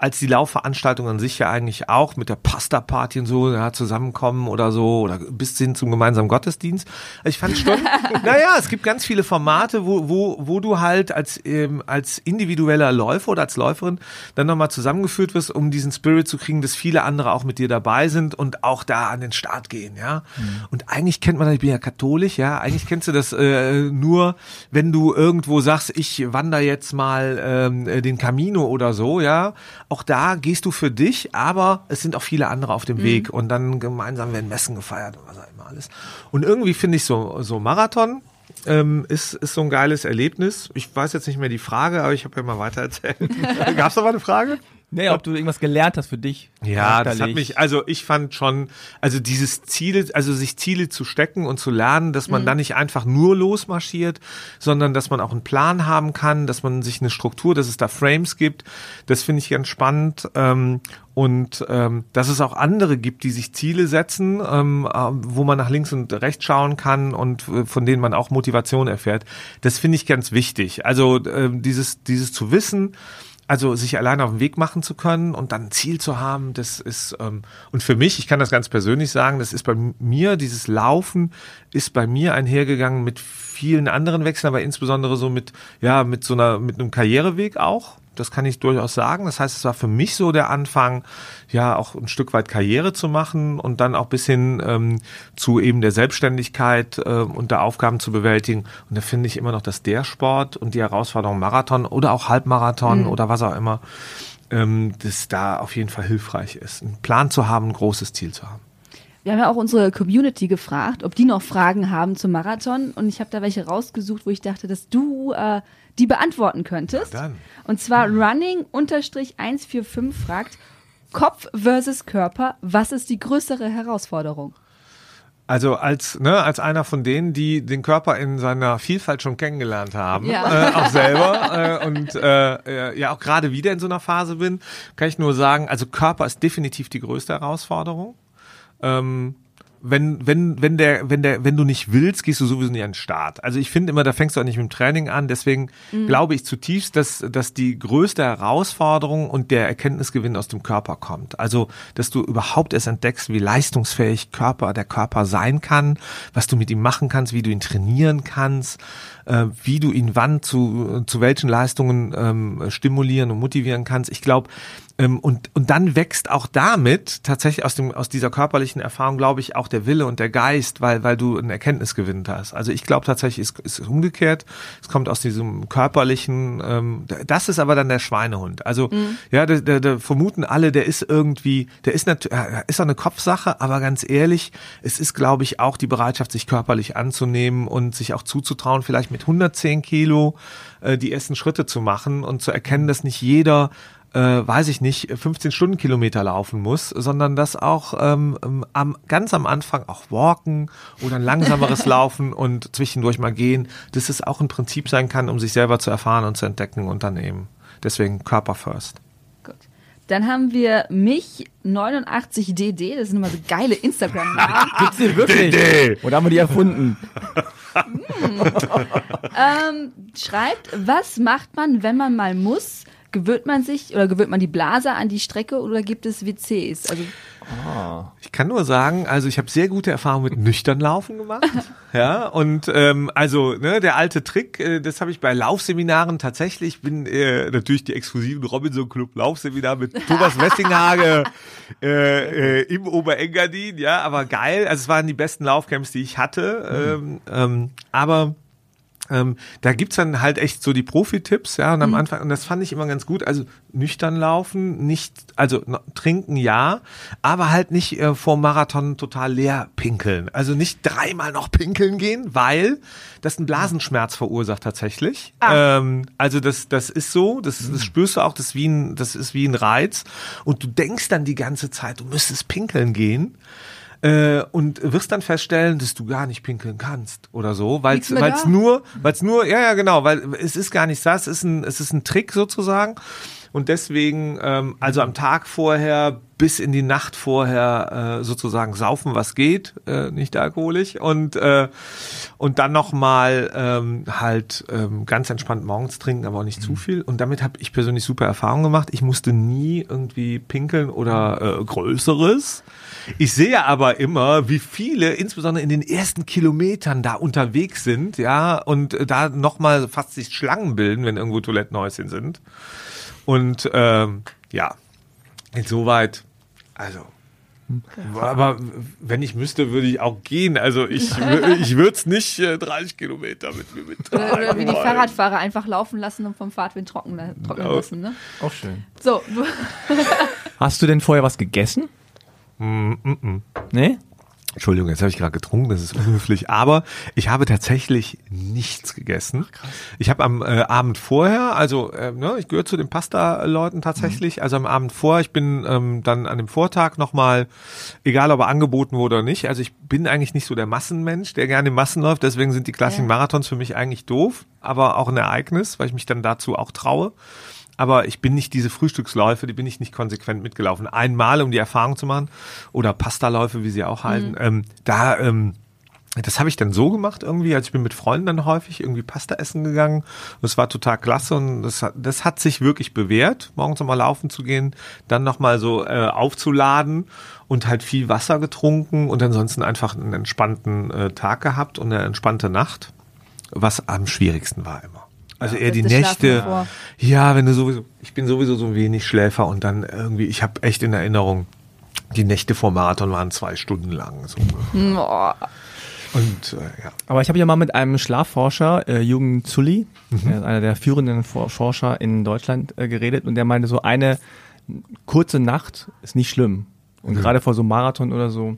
als die Laufveranstaltung an sich ja eigentlich auch mit der Pasta-Party und so, ja, zusammenkommen oder so oder bis hin zum gemeinsamen Gottesdienst. Ich fand schon, naja, es gibt ganz viele Formate, wo, wo, wo du halt als, ähm, als individueller Läufer oder als Läuferin dann nochmal zusammengeführt wirst, um diesen Spirit zu kriegen, dass viele andere auch mit dir dabei sind und auch da an den Start gehen, ja. Und eigentlich kennt man, ich bin ja katholisch, ja, eigentlich kennst du das äh, nur, wenn du irgendwo sagst, ich wandere jetzt mal ähm, äh, den Camino oder so, ja. Auch da gehst du für dich, aber es sind auch viele andere auf dem Weg und dann gemeinsam werden Messen gefeiert und was auch immer alles. Und irgendwie finde ich so, so Marathon, ähm, ist, ist so ein geiles Erlebnis. Ich weiß jetzt nicht mehr die Frage, aber ich habe ja mal weiter erzählt. Gab's noch mal eine Frage? Nee, ob du irgendwas gelernt hast für dich. Ja, das hat mich, also ich fand schon, also dieses Ziele, also sich Ziele zu stecken und zu lernen, dass man dann nicht einfach nur losmarschiert, sondern dass man auch einen Plan haben kann, dass man sich eine Struktur, dass es da Frames gibt, das finde ich ganz spannend. Ähm, und ähm, dass es auch andere gibt, die sich Ziele setzen, ähm, äh, wo man nach links und rechts schauen kann und äh, von denen man auch Motivation erfährt. Das finde ich ganz wichtig. Also ähm, dieses, dieses zu wissen, also sich alleine auf den Weg machen zu können und dann ein Ziel zu haben, das ist ähm, und für mich, ich kann das ganz persönlich sagen, das ist bei mir dieses Laufen ist bei mir einhergegangen mit vielen anderen Wechseln, aber insbesondere so mit ja mit so einer mit einem Karriereweg auch. Das kann ich durchaus sagen. Das heißt, es war für mich so der Anfang, ja auch ein Stück weit Karriere zu machen und dann auch bis hin ähm, zu eben der Selbstständigkeit äh, und der Aufgaben zu bewältigen. Und da finde ich immer noch, dass der Sport und die Herausforderung Marathon oder auch Halbmarathon oder was auch immer, ähm, das da auf jeden Fall hilfreich ist. Einen Plan zu haben, ein großes Ziel zu haben. Wir haben ja auch unsere Community gefragt, ob die noch Fragen haben zum Marathon. Und ich habe da welche rausgesucht, wo ich dachte, dass du äh, die beantworten könntest. Dann. Und zwar running-145 fragt, Kopf versus Körper, was ist die größere Herausforderung? Also als ne, als einer von denen, die den Körper in seiner Vielfalt schon kennengelernt haben, Ja. äh, auch selber äh, und äh, ja auch gerade wieder in so einer Phase bin, kann ich nur sagen, also Körper ist definitiv die größte Herausforderung. Ähm, wenn, wenn, wenn der, wenn der, wenn du nicht willst, gehst du sowieso nicht an den Start. Also ich finde immer, da fängst du auch nicht mit dem Training an. Deswegen glaube ich zutiefst, dass, dass die größte Herausforderung und der Erkenntnisgewinn aus dem Körper kommt. Also, dass du überhaupt erst entdeckst, wie leistungsfähig Körper, der Körper sein kann, was du mit ihm machen kannst, wie du ihn trainieren kannst, äh, wie du ihn wann zu, zu welchen Leistungen ähm, stimulieren und motivieren kannst. Ich glaube, ähm, und, und dann wächst auch damit tatsächlich aus, dem, aus dieser körperlichen Erfahrung, glaube ich, auch der Wille und der Geist, weil, weil du einen Erkenntnisgewinn hast. Also ich glaube tatsächlich, es ist umgekehrt. Es kommt aus diesem körperlichen, ähm, das ist aber dann der Schweinehund. Also ja, da, da, da vermuten alle, der ist irgendwie, der ist natürlich, ist auch eine Kopfsache, aber ganz ehrlich, es ist, glaube ich, auch die Bereitschaft, sich körperlich anzunehmen und sich auch zuzutrauen, vielleicht mit 110 Kilo äh, die ersten Schritte zu machen und zu erkennen, dass nicht jeder äh, weiß ich nicht, 15 Stundenkilometer laufen muss, sondern dass auch ähm, ähm, am, ganz am Anfang auch walken oder ein langsameres Laufen und zwischendurch mal gehen, dass es auch ein Prinzip sein kann, um sich selber zu erfahren und zu entdecken und dann eben deswegen Körper first. Dann haben wir mich 89DD, das sind immer so geile Instagram-Namen. Gibt's die wirklich? Oder haben wir die erfunden? ähm, schreibt, was macht man, wenn man mal muss? Gewöhnt man sich oder gewöhnt man die Blase an die Strecke oder gibt es WCs? Also Ich kann nur sagen, also ich habe sehr gute Erfahrungen mit nüchtern Laufen gemacht. ja, und ähm, also ne, der alte Trick, äh, das habe ich bei Laufseminaren tatsächlich. Ich bin äh, natürlich die exklusiven Robinson Club Laufseminar mit Thomas Wessinghage äh, äh, im Oberengadin. Ja, aber geil. Also es waren die besten Laufcamps, die ich hatte. Ähm, ähm, aber ähm, da gibt's dann halt echt so die Profi-Tipps, ja, und am Anfang, und das fand ich immer ganz gut, also nüchtern laufen, nicht, also trinken ja, aber halt nicht äh, vor Marathon total leer pinkeln. Also nicht dreimal noch pinkeln gehen, weil das einen Blasenschmerz verursacht tatsächlich. Ähm, also das, das ist so, das, das spürst du auch, das ist, wie ein, das ist wie ein Reiz. Und du denkst dann die ganze Zeit, du müsstest pinkeln gehen äh, und wirst dann feststellen, dass du gar nicht pinkeln kannst oder so, weil es nur, weil es nur, ja ja genau, weil es ist gar nicht das, es ist ein, es ist ein Trick sozusagen und deswegen ähm, also am Tag vorher bis in die Nacht vorher äh, sozusagen saufen, was geht, äh, nicht alkoholisch und äh, und dann noch mal ähm, halt ähm, ganz entspannt morgens trinken, aber auch nicht zu viel. Und damit habe ich persönlich super Erfahrungen gemacht. Ich musste nie irgendwie pinkeln oder äh, Größeres. Ich sehe aber immer, wie viele, insbesondere in den ersten Kilometern, da unterwegs sind, ja, und äh, da nochmal fast sich Schlangen bilden, wenn irgendwo Toilettenhäuschen sind. Und ähm, ja, insoweit, also. Aber wenn ich müsste, würde ich auch gehen. Also ich, ich würde es nicht äh, 30 Kilometer mit mir oder, mittragen. oder wie die. Fahrradfahrer einfach laufen lassen und vom Fahrtwind trocknen, trocknen lassen. Ne? Auch schön. So, Hast du denn vorher was gegessen? Mm, mm, mm. Nee? Entschuldigung, jetzt habe ich gerade getrunken, das ist unhöflich, aber ich habe tatsächlich nichts gegessen. ich habe am äh, Abend vorher, also äh, ne, ich gehöre zu den Pasta-Leuten tatsächlich, also am Abend vor, ich bin ähm, dann an dem Vortag nochmal, egal ob er angeboten wurde oder nicht, also ich bin eigentlich nicht so der Massenmensch, der gerne in Massen läuft, deswegen sind die klassischen Ja. Marathons für mich eigentlich doof, aber auch ein Ereignis, weil ich mich dann dazu auch traue. Aber ich bin nicht diese Frühstücksläufe, die bin ich nicht konsequent mitgelaufen. Einmal, um die Erfahrung zu machen, oder Pastaläufe, wie sie auch heißen. Ähm, da, ähm, das habe ich dann so gemacht irgendwie. Also ich bin mit Freunden dann häufig irgendwie Pasta essen gegangen. Und es war total klasse und das hat, das hat sich wirklich bewährt, morgens nochmal laufen zu gehen, dann nochmal so äh, aufzuladen und halt viel Wasser getrunken und ansonsten einfach einen entspannten äh, Tag gehabt und eine entspannte Nacht, was am schwierigsten war immer. Also eher die Nächte. davor. Ja, wenn du sowieso, ich bin sowieso so ein wenig Schläfer und dann irgendwie, ich habe echt in Erinnerung, die Nächte vor Marathon waren zwei Stunden lang. So. Oh, Und äh, ja. Aber ich habe ja mal mit einem Schlafforscher, äh, Jürgen Zulli, er ist einer der führenden For- Forscher in Deutschland, äh, geredet und der meinte, so eine kurze Nacht ist nicht schlimm. Und gerade vor so einem Marathon oder so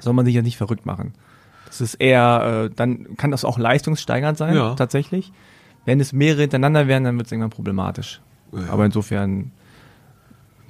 soll man sich ja nicht verrückt machen. Das ist eher, äh, dann kann das auch leistungssteigernd sein, Ja. tatsächlich. Wenn es mehrere hintereinander wären, dann wird es irgendwann problematisch. Aber insofern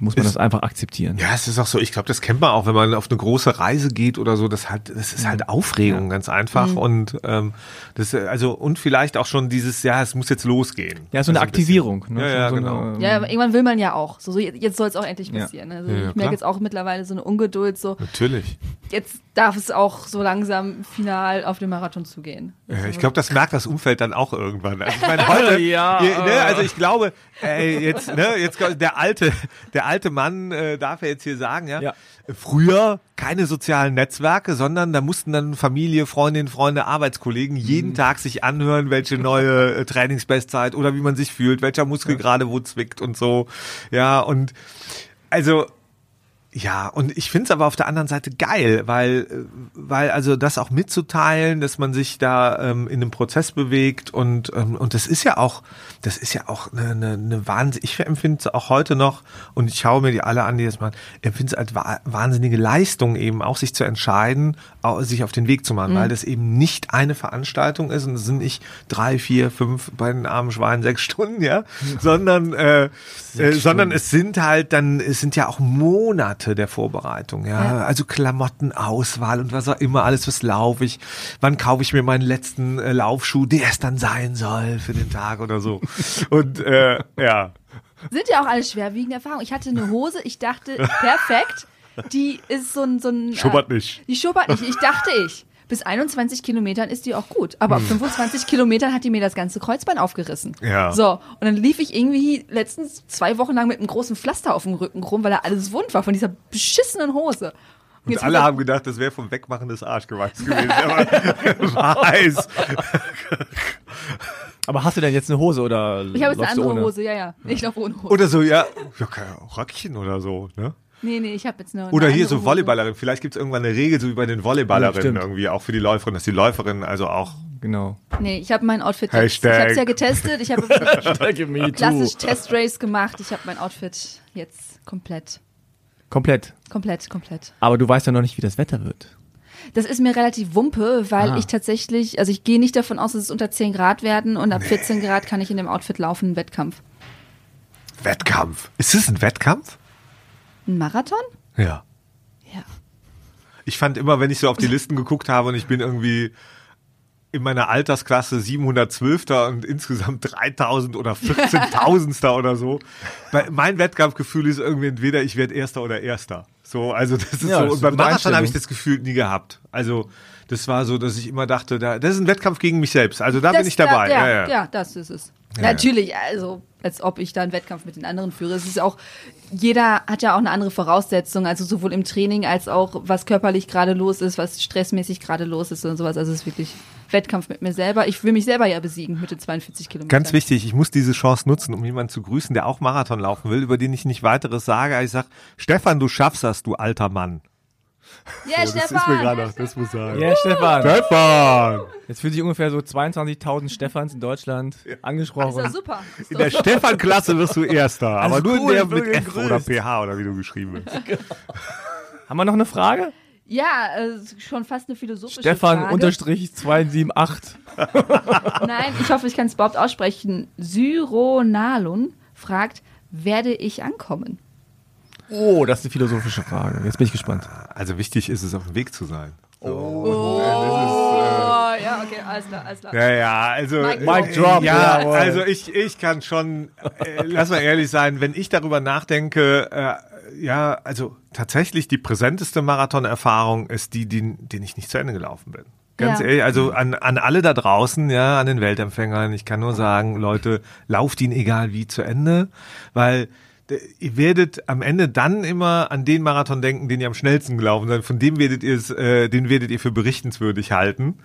muss man Ist- das einfach akzeptieren. Ja, es ist auch so, ich glaube, das kennt man auch, wenn man auf eine große Reise geht oder so, das halt, das ist halt Aufregung, ganz einfach. Und ähm, das, also, und vielleicht auch schon dieses, ja, es muss jetzt losgehen. Ja, so eine Also ein. Aktivierung. Ne? Ja, ja, so genau. Eine, Ja, aber irgendwann will man ja auch. So, so jetzt soll es auch endlich Ja. passieren. Also Ja, ja, ich merke jetzt auch mittlerweile so eine Ungeduld, so Natürlich. jetzt darf es auch so langsam final auf den Marathon zugehen. Ja, ich glaube, das merkt das Umfeld dann auch irgendwann. Also ich meine, heute, Ja. ihr, ne, also ich glaube, ey, jetzt, ne, jetzt der alte, der alte Mann äh, darf ja jetzt hier sagen, ja, Ja. früher keine sozialen Netzwerke, sondern da mussten dann Familie, Freundinnen, Freunde, Arbeitskollegen jeden Tag sich anhören, welche neue äh, Trainingsbestzeit oder wie man sich fühlt, welcher Muskel gerade wo zwickt und so. Ja, und also ja, und ich find's aber auf der anderen Seite geil, weil, weil also das auch mitzuteilen, dass man sich da ähm, in einem Prozess bewegt und, ähm, und das ist ja auch, das ist ja auch eine, eine, eine Wahnsinn, ich empfinde es auch heute noch und ich schaue mir die alle an, die das machen, empfinde es als wa wahnsinnige Leistung eben auch, sich zu entscheiden, auch, sich auf den Weg zu machen, weil das eben nicht eine Veranstaltung ist und es sind nicht drei, vier, fünf bei den armen Schweinen sechs Stunden, ja, sondern, äh, äh, sondern es sind halt dann, es sind ja auch Monate der Vorbereitung, ja, Ja. also Klamottenauswahl und was auch immer, alles, was laufe ich, wann kaufe ich mir meinen letzten äh, Laufschuh, der es dann sein soll für den Tag oder so. Und äh, ja. Sind ja auch alle schwerwiegende Erfahrungen. Ich hatte eine Hose, ich dachte, perfekt. Die ist so ein, so ein. Schubbert äh, nicht. Die schubbert nicht. Ich dachte ich. Bis 21 Kilometern ist die auch gut. Aber ab 25 Kilometern hat die mir das ganze Kreuzbein aufgerissen. Ja. So. Und dann lief ich irgendwie letztens zwei Wochen lang mit einem großen Pflaster auf dem Rücken rum, weil da alles wund war von dieser beschissenen Hose. Und jetzt alle haben gedacht, das wäre vom Wegmachen des Arschgeweihs gewesen. Aber weiß. Aber hast du denn jetzt eine Hose oder Ich habe jetzt eine andere ohne? Hose, ja, ja. Ich laufe ohne Hose. Oder so, ja, ja kein Röckchen oder so, ne? Nee, nee, ich habe jetzt eine. eine Oder hier so. Volleyballerin. Vielleicht gibt es irgendwann eine Regel, so wie bei den Volleyballerinnen stimmt. irgendwie, auch für die Läuferin, dass die Läuferin also auch. Genau. Nee, ich habe mein Outfit jetzt. Hashtag. Ich habe es ja getestet. Ich habe klassisch Testrace gemacht. Ich habe mein Outfit jetzt komplett. Komplett. Komplett, komplett. Aber du weißt ja noch nicht, wie das Wetter wird. Das ist mir relativ wumpe, weil Ah. ich tatsächlich, also ich gehe nicht davon aus, dass es unter 10 Grad werden und ab 14 Grad kann ich in dem Outfit laufen, Wettkampf. Wettkampf. Ist das ein Wettkampf? Ein Marathon? Ja. Ja. Ich fand immer, wenn ich so auf die Listen geguckt habe und ich bin irgendwie in meiner Altersklasse 712. und insgesamt 3000 oder 14.000. oder so. Mein Wettkampfgefühl ist irgendwie entweder ich werde Erster oder Erster. So, also das ist Ja, so. das Und beim Marathon habe ich das Gefühl nie gehabt. Also das war so, dass ich immer dachte, da, das ist ein Wettkampf gegen mich selbst. Also da bin ich dabei. Da, ja, ja, ja. ja, das ist es. Ja, Natürlich, also als ob ich da einen Wettkampf mit den anderen führe. Es ist auch, jeder hat ja auch eine andere Voraussetzung, also sowohl im Training als auch, was körperlich gerade los ist, was stressmäßig gerade los ist und sowas. Also es ist wirklich Wettkampf mit mir selber. Ich will mich selber ja besiegen mit den 42 Kilometern. Ganz wichtig, ich muss diese Chance nutzen, um jemanden zu grüßen, der auch Marathon laufen will, über den ich nicht weiteres sage. Ich sag, Stefan, du schaffst das, du alter Mann. Ja, So, das Stefan! ist mir gerade, noch- das muss sein. Ja, Stefan. Stefan! Jetzt fühlen sich ungefähr so 22.000 Stefans in Deutschland angesprochen. Das ist ja super. In der Stefan-Klasse wirst du Erster, aber Also nur cool, in der mit F gegrüßt. oder PH oder wie du geschrieben bist. Haben wir noch eine Frage? Ja, äh, schon fast eine philosophische Stefan Frage. unterstrich 278. Nein, ich hoffe, ich kann es überhaupt aussprechen. Syronalun fragt, werde ich ankommen? Oh, das ist eine philosophische Frage. Jetzt bin ich gespannt. Also wichtig ist es, auf dem Weg zu sein. Oh, ja, okay, alles klar, alles klar. Ja, ja, also. Mic Mic drop, Ja, jawohl. also ich, ich kann schon, äh, lass mal ehrlich sein, wenn ich darüber nachdenke, äh, ja, also tatsächlich die präsenteste Marathonerfahrung ist die, die, den ich nicht zu Ende gelaufen bin. Ganz Ja. ehrlich, also an, an alle da draußen, ja, an den Weltempfängern, ich kann nur sagen, Leute, lauft ihn egal wie zu Ende, weil ihr werdet am Ende dann immer an den Marathon denken, den ihr am schnellsten gelaufen seid. Von dem werdet ihr es, äh, den werdet ihr für berichtenswürdig halten.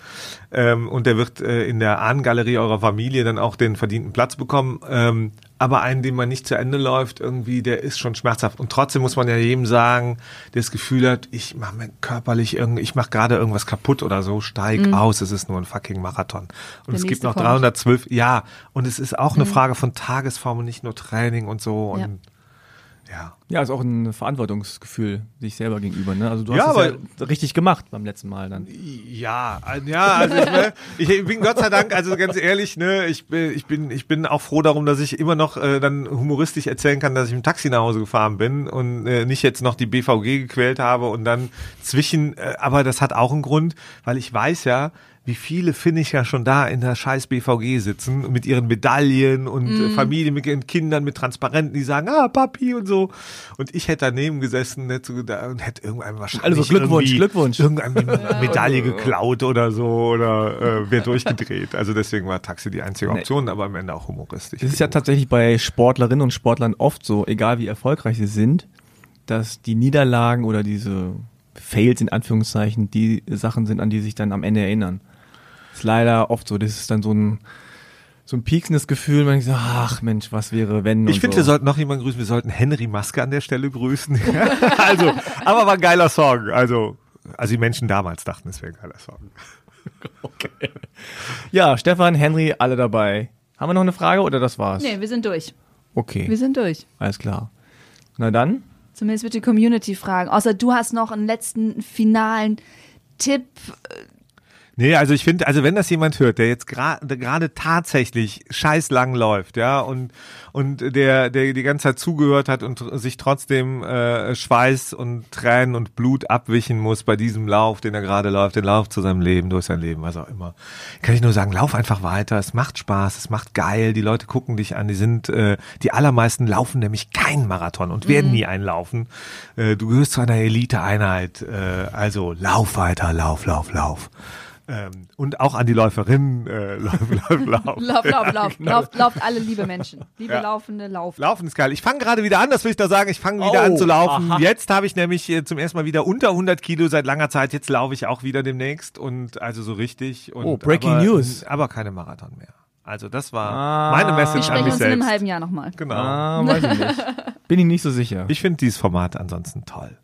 Ähm, und der wird äh, in der Ahnengalerie eurer Familie dann auch den verdienten Platz bekommen. Ähm, aber einen, den man nicht zu Ende läuft, irgendwie, der ist schon schmerzhaft. Und trotzdem muss man ja jedem sagen, der das Gefühl hat, ich mache mir körperlich irgendwie, ich mache gerade irgendwas kaputt oder so, steig aus, es ist nur ein fucking Marathon. Und Mhm. Der es gibt noch kommt. Mhm. 312, ja, und es ist auch eine Frage von Tagesform und nicht nur Training und so. Und Ja. Ja. Ja, ist auch ein Verantwortungsgefühl sich selber gegenüber. Ne? Also du Ja, hast es aber- ja richtig gemacht beim letzten Mal dann. Ja, äh, ja, also ich, ne, ich bin Gott sei Dank, also ganz ehrlich, ne, ich bin, ich bin, ich bin auch froh darum, dass ich immer noch äh, dann humoristisch erzählen kann, dass ich im Taxi nach Hause gefahren bin und äh, nicht jetzt noch die BVG gequält habe und dann zwischen, äh, aber das hat auch einen Grund, weil ich weiß ja, wie viele Finisher schon da in der scheiß BVG sitzen mit ihren Medaillen und äh, Familien mit ihren Kindern mit Transparenten, die sagen, ah, Papi und so. Und ich hätte daneben gesessen hätte, da- und hätte irgendeinem wahrscheinlich Also Glückwunsch, Glückwunsch. irgendeinem Medaille geklaut oder so oder äh, wäre durchgedreht. Also deswegen war Taxi die einzige Option, aber am Ende auch humoristisch. Es ist ja tatsächlich bei Sportlerinnen und Sportlern oft so, egal wie erfolgreich sie sind, dass die Niederlagen oder diese Fails in Anführungszeichen die Sachen sind, an die sich dann am Ende erinnern. Ist leider oft so. Das ist dann so ein so ein pieksendes Gefühl, man denkt so, ach Mensch, was wäre wenn Ich finde, so. wir sollten noch jemanden grüßen. Wir sollten Henry Maske an der Stelle grüßen. also, aber war ein geiler Song. Also, also die Menschen damals dachten, es wäre ein geiler Song. Ja, Stefan, Henry, alle dabei. Haben wir noch eine Frage oder das war's? Nee, wir sind durch. Okay, Wir sind durch. alles klar. Na dann, Zumindest wird die Community fragen. Außer du hast noch einen letzten finalen Tipp. Nee, also ich finde, also wenn das jemand hört, der jetzt gerade gerade tatsächlich scheiß lang läuft, ja, und und der der die ganze Zeit zugehört hat und sich trotzdem äh, Schweiß und Tränen und Blut abwischen muss bei diesem Lauf, den er gerade läuft, den Lauf zu seinem Leben, durch sein Leben, was auch immer, kann ich nur sagen, lauf einfach weiter. Es macht Spaß, es macht geil. Die Leute gucken dich an. Die sind äh, die allermeisten laufen nämlich keinen Marathon und werden nie einen laufen. Äh, du gehörst zu einer Elite-Einheit. Äh, also lauf weiter, lauf, lauf, lauf. Ähm, und auch an die Läuferinnen, äh, lauf, lauf, lauf. Lauf, lauf, lauf. Lauft, lauft alle, liebe Menschen. Liebe Ja. Laufende, lauft. Laufen ist geil. Ich fange gerade wieder an, das will ich da sagen. Ich fange wieder Oh, an zu laufen. aha. Jetzt habe ich nämlich äh, zum ersten Mal wieder unter 100 Kilo seit langer Zeit. Jetzt laufe ich auch wieder demnächst und also so richtig. Und, Oh, Breaking aber, News. Aber keine Marathon mehr. Also das war Ah. meine Wir Message an sprechen mich uns in einem selbst. halben Jahr nochmal. Genau. ah, weiß ich nicht. Bin ich nicht so sicher. Ich finde dieses Format ansonsten toll.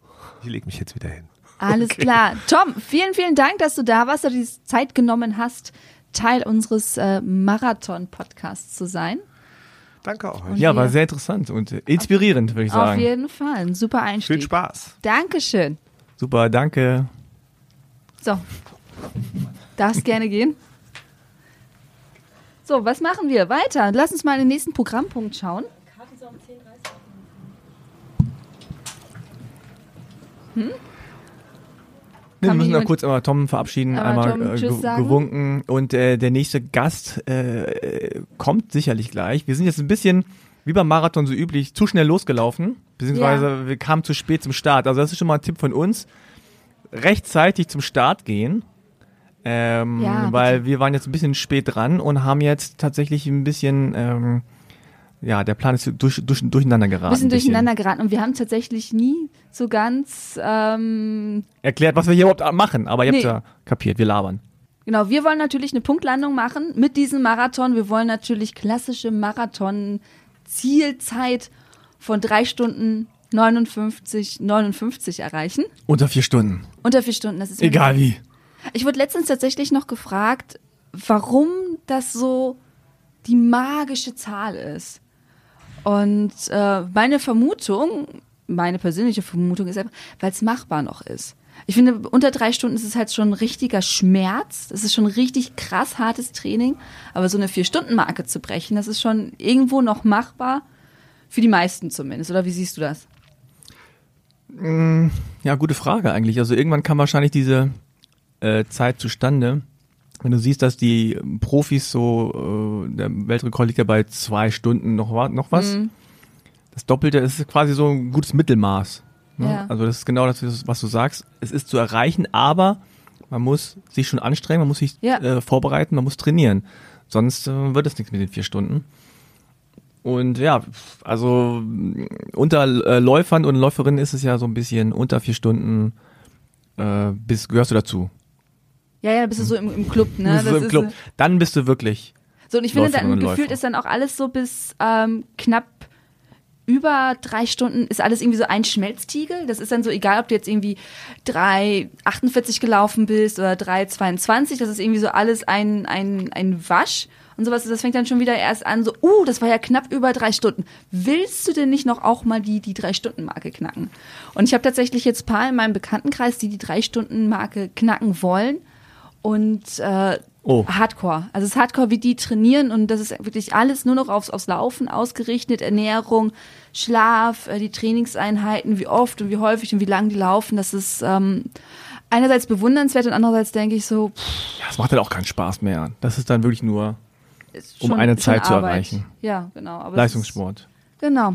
Ich lege mich jetzt wieder hin. Alles klar. Tom, vielen, vielen Dank, dass du da warst, dass du die Zeit genommen hast, Teil unseres äh, Marathon-Podcasts zu sein. Danke euch. Ja, wir- war sehr interessant und äh, inspirierend, würde ich Auf sagen. jeden Fall. Ein super Einstieg. Viel Spaß. Dankeschön. Super, danke. So. Darfst gerne gehen. So, was machen wir? Weiter. Lass uns mal in den nächsten Programmpunkt schauen. Nee, wir müssen noch kurz einmal Tom verabschieden, Einmal einmal Tom äh, gewunken. Und äh, der nächste Gast äh, kommt sicherlich gleich. Wir sind jetzt ein bisschen, wie beim Marathon so üblich, zu schnell losgelaufen. Beziehungsweise wir kamen zu spät zum Start. Also das ist schon mal ein Tipp von uns. Rechtzeitig zum Start gehen. Ähm, Ja, weil wir waren jetzt ein bisschen spät dran und haben jetzt tatsächlich ein bisschen, ähm, ja, der Plan ist durch, durch, durcheinander geraten. Bisschen ein durcheinander geraten und wir haben tatsächlich nie so ganz, ähm, Erklärt, was wir hier überhaupt machen, aber ihr Nee. habt ja kapiert, wir labern. genau, wir wollen natürlich eine Punktlandung machen mit diesem Marathon. Wir wollen natürlich klassische Marathon-Zielzeit von drei Stunden 59, 59 erreichen. Unter vier Stunden. Unter vier Stunden, das ist Egal wie. Ich wurde letztens tatsächlich noch gefragt, warum das so die magische Zahl ist. Und äh, meine Vermutung, meine persönliche Vermutung ist einfach, weil es machbar noch ist. Ich finde, unter drei Stunden ist es halt schon ein richtiger Schmerz. Das ist schon richtig krass hartes Training. Aber so eine Vier-Stunden-Marke zu brechen, das ist schon irgendwo noch machbar. Für die meisten zumindest. Oder wie siehst du das? Ja, gute Frage eigentlich. Also irgendwann kam wahrscheinlich diese äh, Zeit zustande. Wenn du siehst, dass die Profis so, äh, der Weltrekord liegt ja bei zwei Stunden noch, noch was. Mhm. Das Doppelte ist quasi so ein gutes Mittelmaß. Ne? Ja. Also das ist genau das, was du sagst. Es ist zu erreichen, aber man muss sich schon anstrengen, man muss sich Ja. äh, vorbereiten, man muss trainieren. Sonst äh, wird es nichts mit den vier Stunden. Und ja, also unter äh, Läufern und Läuferinnen ist es ja so ein bisschen unter vier Stunden äh, bist, gehörst du dazu. Ja, ja, bist du so im, im Club, ne? Bist du Das im Club. Dann bist du wirklich. So, und ich finde, dann und gefühlt Läufer. ist dann auch alles so bis ähm, knapp über drei Stunden ist alles irgendwie so ein Schmelztiegel. Das ist dann so egal, ob du jetzt irgendwie 3,48 gelaufen bist oder 3,22. Das ist irgendwie so alles ein, ein, ein Wasch und sowas. Das fängt dann schon wieder erst an, so, uh, das war ja knapp über drei Stunden. Willst du denn nicht noch auch mal die, die Drei-Stunden-Marke knacken? Und ich habe tatsächlich jetzt ein paar in meinem Bekanntenkreis, die die Drei-Stunden-Marke knacken wollen. Und äh, Oh. Hardcore. Also es ist Hardcore, wie die trainieren und das ist wirklich alles nur noch aufs, aufs Laufen ausgerichtet. Ernährung, Schlaf, äh, die Trainingseinheiten, wie oft und wie häufig und wie lang die laufen. Das ist ähm, einerseits bewundernswert und andererseits denke ich so, pff, Ja, es macht halt auch keinen Spaß mehr. Das ist dann wirklich nur Um schon, eine Zeit zu erreichen. Ja, genau. Leistungssport. Ist, genau.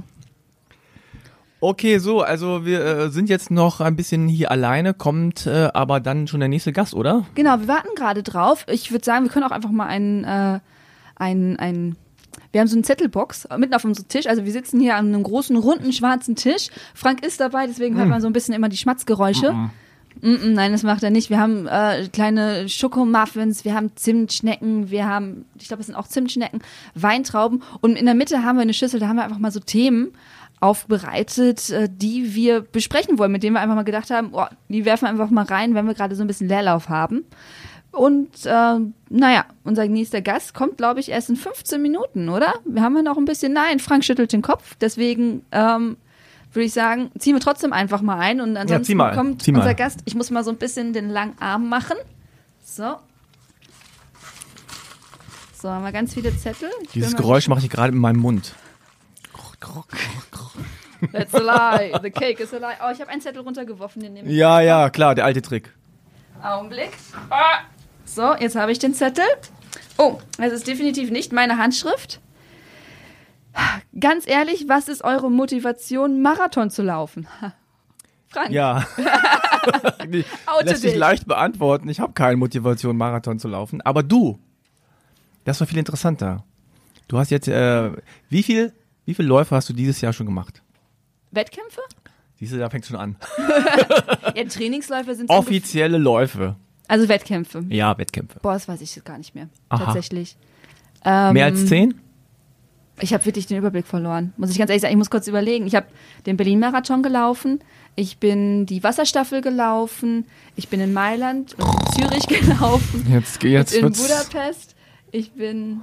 Okay, so, also wir äh, sind jetzt noch ein bisschen hier alleine, kommt äh, aber dann schon der nächste Gast, oder? Genau, wir warten gerade drauf. Ich würde sagen, wir können auch einfach mal einen, äh, einen, einen wir haben so eine Zettelbox mitten auf unserem Tisch. Also wir sitzen hier an einem großen, runden, schwarzen Tisch. Frank ist dabei, deswegen hört man so ein bisschen immer die Schmatzgeräusche. Mm -mm, nein, das macht er nicht. Wir haben äh, kleine Schokomuffins, wir haben Zimtschnecken, wir haben, ich glaube, es sind auch Zimtschnecken, Weintrauben. Und in der Mitte haben wir eine Schüssel, da haben wir einfach mal so Themen aufbereitet, äh, die wir besprechen wollen, mit denen wir einfach mal gedacht haben, oh, die werfen wir einfach mal rein, wenn wir gerade so ein bisschen Leerlauf haben. Und äh, naja, unser nächster Gast kommt, glaube ich, erst in 15 Minuten, oder? Wir haben ja noch ein bisschen. Nein, Frank schüttelt den Kopf. Deswegen ähm, würde ich sagen, ziehen wir trotzdem einfach mal ein. Und ansonsten mal, kommt zieh mal. unser Gast. Ich muss mal so ein bisschen den langen Arm machen. So. So, haben wir ganz viele Zettel. Ich Dieses mal Geräusch mache ich gerade in meinem Mund. That's a lie. The cake is a lie. Oh, ich habe einen Zettel runtergeworfen. Den nehme ich. Ja, ja, klar, der alte Trick. Augenblick. Ah. So, jetzt habe ich den Zettel. Oh, es ist definitiv nicht meine Handschrift. Ganz ehrlich, was ist eure Motivation, Marathon zu laufen? Frank. Ja. Lässt sich dich. leicht beantworten. Ich habe keine Motivation, Marathon zu laufen. Aber du, das war viel interessanter. Du hast jetzt, äh, wie viel, wie viele Läufe hast du dieses Jahr schon gemacht? Wettkämpfe? Dieses Jahr fängt schon an. Ja, Trainingsläufe sind Offizielle Läufe. Also Wettkämpfe. Ja, Wettkämpfe. Boah, das weiß ich gar nicht mehr. Aha. Tatsächlich. Ähm, Mehr als zehn? Ich habe wirklich den Überblick verloren. Muss ich ganz ehrlich sagen, ich muss kurz überlegen. Ich habe den Berlin-Marathon gelaufen, ich bin die Wasserstaffel gelaufen, ich bin in Mailand und in Zürich gelaufen, Jetzt, jetzt in wird's. Budapest. Ich bin.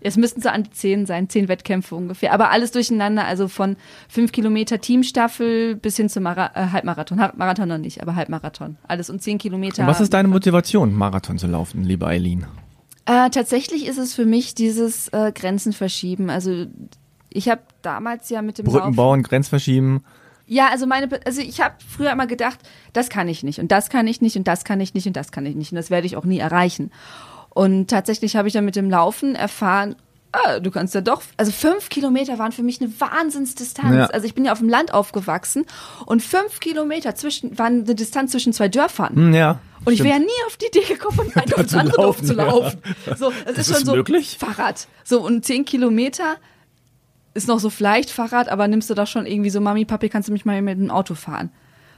Es müssten so an die zehn sein, zehn Wettkämpfe ungefähr. Aber alles durcheinander, also von fünf Kilometer Teamstaffel bis hin zum Mara äh, Halbmarathon. Halbmarathon noch nicht, aber Halbmarathon. Alles und zehn Kilometer. Und was ist deine Motivation, Marathon zu laufen, liebe Eileen? Äh, tatsächlich ist es für mich dieses äh, Grenzen verschieben. Also ich habe damals ja mit dem Brücken bauen, Grenz verschieben. Ja, also meine, also ich habe früher immer gedacht, das kann ich nicht und das kann ich nicht und das kann ich nicht und das kann ich nicht und das werde ich auch nie erreichen. Und tatsächlich habe ich dann mit dem Laufen erfahren, ah, du kannst ja doch, also fünf Kilometer waren für mich eine Wahnsinnsdistanz. Ja. Also ich bin ja auf dem Land aufgewachsen und fünf Kilometer zwischen waren eine Distanz zwischen zwei Dörfern. Hm, ja. Und ich stimmt. wäre nie auf die Idee gekommen, von einem ins zu andere Dorf laufen, zu ja. laufen. So, das, ist schon ist so möglich? Fahrrad. So, und zehn Kilometer ist noch so vielleicht Fahrrad, aber nimmst du doch schon irgendwie so, Mami, Papi, kannst du mich mal mit dem Auto fahren?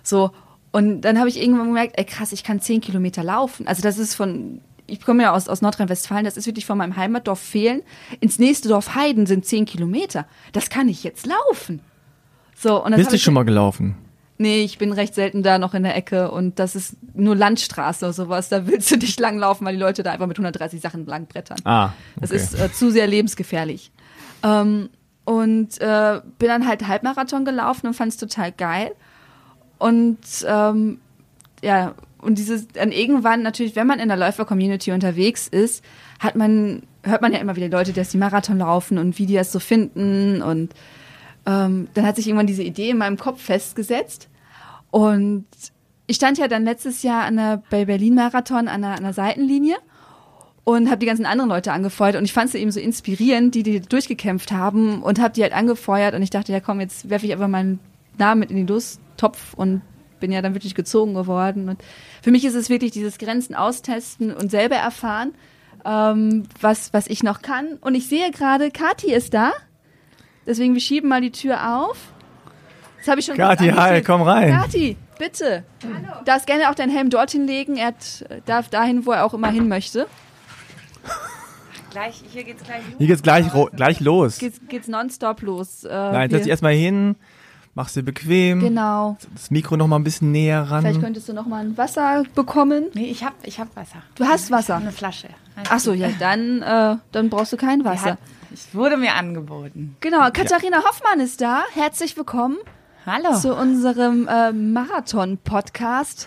So, und dann habe ich irgendwann gemerkt, ey krass, ich kann zehn Kilometer laufen. Also das ist von, ich komme ja aus, aus Nordrhein-Westfalen, das ist wirklich von meinem Heimatdorf Fehlen ins nächste Dorf Heiden sind zehn Kilometer. Das kann ich jetzt laufen. So, und das Bist du schon mal gelaufen? Nee, ich bin recht selten da noch in der Ecke und das ist nur Landstraße oder sowas. Da willst du nicht langlaufen, weil die Leute da einfach mit 130 Sachen langbrettern. Ah, Das okay. ist äh, zu sehr lebensgefährlich. Ähm, und äh, bin dann halt Halbmarathon gelaufen und fand es total geil. Und ähm, ja, und dieses, dann irgendwann natürlich, wenn man in der Läufer-Community unterwegs ist, hat man, hört man ja immer wieder Leute, die das die Marathon laufen und wie die das so finden. Und ähm, dann hat sich irgendwann diese Idee in meinem Kopf festgesetzt. Und ich stand ja dann letztes Jahr an der, bei Berlin-Marathon an der, an der Seitenlinie und habe die ganzen anderen Leute angefeuert. Und ich fand sie eben so inspirierend, die die durchgekämpft haben und habe die halt angefeuert. Und ich dachte, ja komm, jetzt werfe ich einfach meinen Namen mit in den Lostopf und bin ja dann wirklich gezogen geworden und für mich ist es wirklich dieses Grenzen austesten und selber erfahren, ähm, was, was ich noch kann und ich sehe gerade, Kati ist da, deswegen wir schieben mal die Tür auf. Das habe ich schon Kathi, hi, komm rein. Kathi, bitte. Hallo. Darfst gerne auch deinen Helm dorthin legen. Er hat, darf dahin, wo er auch immer hin möchte. Gleich, hier geht's gleich los. Hier geht's gleich, gleich los. Geht's, geht's nonstop los. Äh, Nein, setz dich erstmal hin, machst dir bequem, Genau. das Mikro noch mal ein bisschen näher ran. Vielleicht könntest du noch mal ein Wasser bekommen. Nee, ich hab, ich hab Wasser. Du hast Wasser? Ich hab eine Flasche. Ach so, ja, dann, äh, dann brauchst du kein Wasser. Hat, es wurde mir angeboten. Genau, Katharina Hoffmann ist da. Herzlich willkommen Hallo. zu unserem äh, Marathon-Podcast.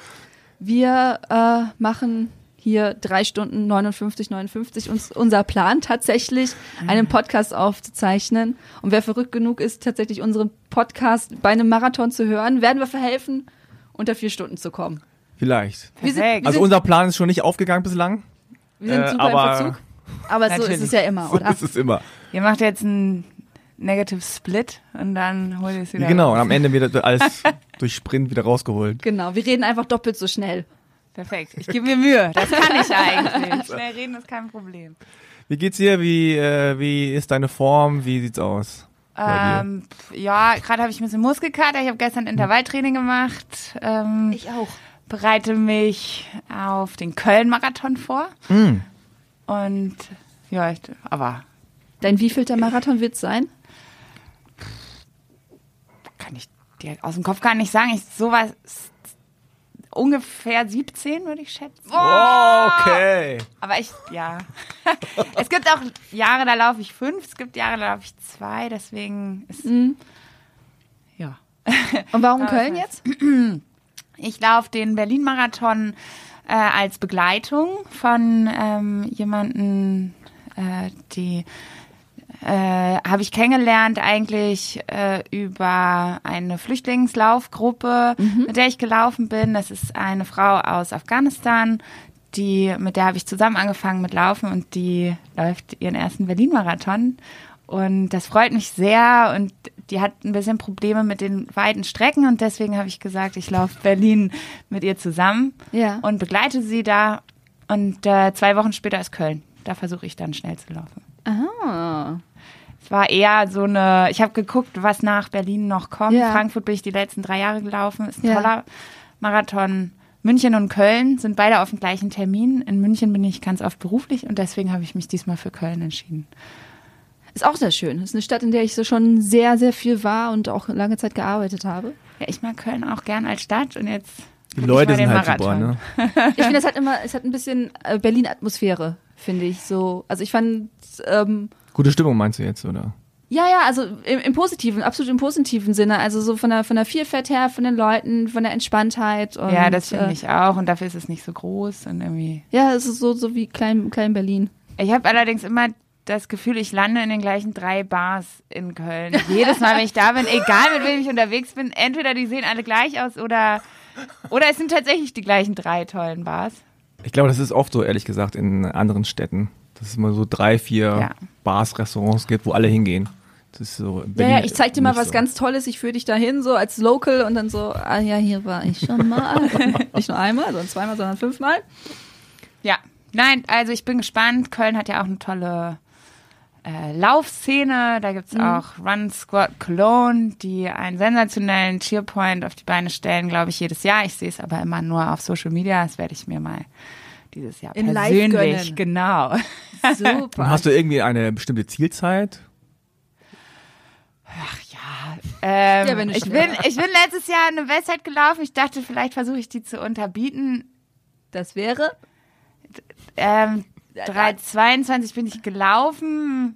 Wir äh, machen hier drei Stunden 59, 59 uns, unser Plan tatsächlich, einen Podcast aufzuzeichnen. Und wer verrückt genug ist, tatsächlich unseren Podcast bei einem Marathon zu hören, werden wir verhelfen, unter vier Stunden zu kommen. Vielleicht. Wir sind, wir Also unser Plan ist schon nicht aufgegangen bislang. wir sind äh, super aber- im Verzug. Aber so ist es ja immer, So oder? ist es immer. Ihr macht jetzt einen Negative Split und dann holt ihr es wieder Genau, und raus. am Ende wird alles durch Sprint wieder rausgeholt. Genau, wir reden einfach doppelt so schnell. Perfekt. Ich gebe mir Mühe. Das kann ich eigentlich. Schnell reden ist kein Problem. Wie geht's dir? Wie, äh, wie ist deine Form? Wie sieht's aus? dir? Ähm, ja, gerade habe ich ein bisschen Muskelkater. Ich habe gestern Intervalltraining gemacht. Ähm, Ich auch. bereite mich auf den Köln-Marathon vor. Mm. Und ja, ich, aber Dein wievielter Marathon wird sein? kann ich direkt aus dem Kopf gar nicht sagen. Ich sowas ungefähr 17 würde ich schätzen. Okay. Aber ich, ja. es gibt auch Jahre, da laufe ich fünf, es gibt Jahre, da laufe ich zwei, deswegen ist, Mhm. ja. Und warum Köln jetzt? Ich laufe den Berlin-Marathon äh, als Begleitung von ähm, jemanden, äh, die äh, habe ich kennengelernt eigentlich äh, über eine Flüchtlingslaufgruppe, mit der ich gelaufen bin. Das ist eine Frau aus Afghanistan, die mit der habe ich zusammen angefangen mit Laufen und die läuft ihren ersten Berlin-Marathon. Und das freut mich sehr und die hat ein bisschen Probleme mit den weiten Strecken und deswegen habe ich gesagt, ich laufe Berlin mit ihr zusammen Ja. und begleite sie da. Und äh, zwei Wochen später ist Köln. Da versuche ich dann schnell zu laufen. Ah. War eher so eine, ich habe geguckt, was nach Berlin noch kommt. Ja. Frankfurt bin ich die letzten drei Jahre gelaufen, ist ein Ja. toller Marathon. München und Köln sind beide auf dem gleichen Termin. In München bin ich ganz oft beruflich und deswegen habe ich mich diesmal für Köln entschieden. Ist auch sehr schön. Ist eine Stadt, in der ich so schon sehr, sehr viel war und auch lange Zeit gearbeitet habe. Ja, ich mag Köln auch gern als Stadt und jetzt. Die Leute mal sind den halt super, Marathon. ne? Ich finde, es hat immer, es hat ein bisschen äh, Berlin-Atmosphäre, finde ich so. Also ich fand, ähm, Gute Stimmung meinst du jetzt, oder? ja, ja, also im, im positiven, absolut im positiven Sinne. Also so von der, von der Vielfalt her, von den Leuten, von der Entspanntheit. Und, ja, das finde äh, ich auch und dafür ist es nicht so groß und irgendwie. Ja, es ist so, so wie klein, klein Berlin. Ich habe allerdings immer das Gefühl, ich lande in den gleichen drei Bars in Köln. Jedes Mal, wenn ich da bin, egal mit wem ich unterwegs bin, entweder die sehen alle gleich aus oder, oder es sind tatsächlich die gleichen drei tollen Bars. Ich glaube, das ist oft so, ehrlich gesagt, in anderen Städten. Dass es mal so drei, vier Ja. Bars, Restaurants gibt, wo alle hingehen. Das ist so. Ja, ja, ich zeig dir mal was so. ganz Tolles, ich führe dich dahin, so als Local und dann so, ah ja, hier war ich schon mal. Nicht nur einmal, sondern zweimal, sondern fünfmal. Ja, nein, also ich bin gespannt. Köln hat ja auch eine tolle äh, Laufszene. Da gibt's auch Run Squad Cologne, die einen sensationellen Cheerpoint auf die Beine stellen, glaube ich, jedes Jahr. Ich sehe es aber immer nur auf Social Media. Das werde ich mir mal dieses Jahr In live persönlich, genau. Und Super. hast du irgendwie eine bestimmte Zielzeit? Ähm, Ja, wenn du ich, schnell bin, ich bin letztes Jahr eine Bestzeit gelaufen. Ich dachte, vielleicht versuche ich die zu unterbieten. Das wäre? Ähm, 3,22 bin ich gelaufen.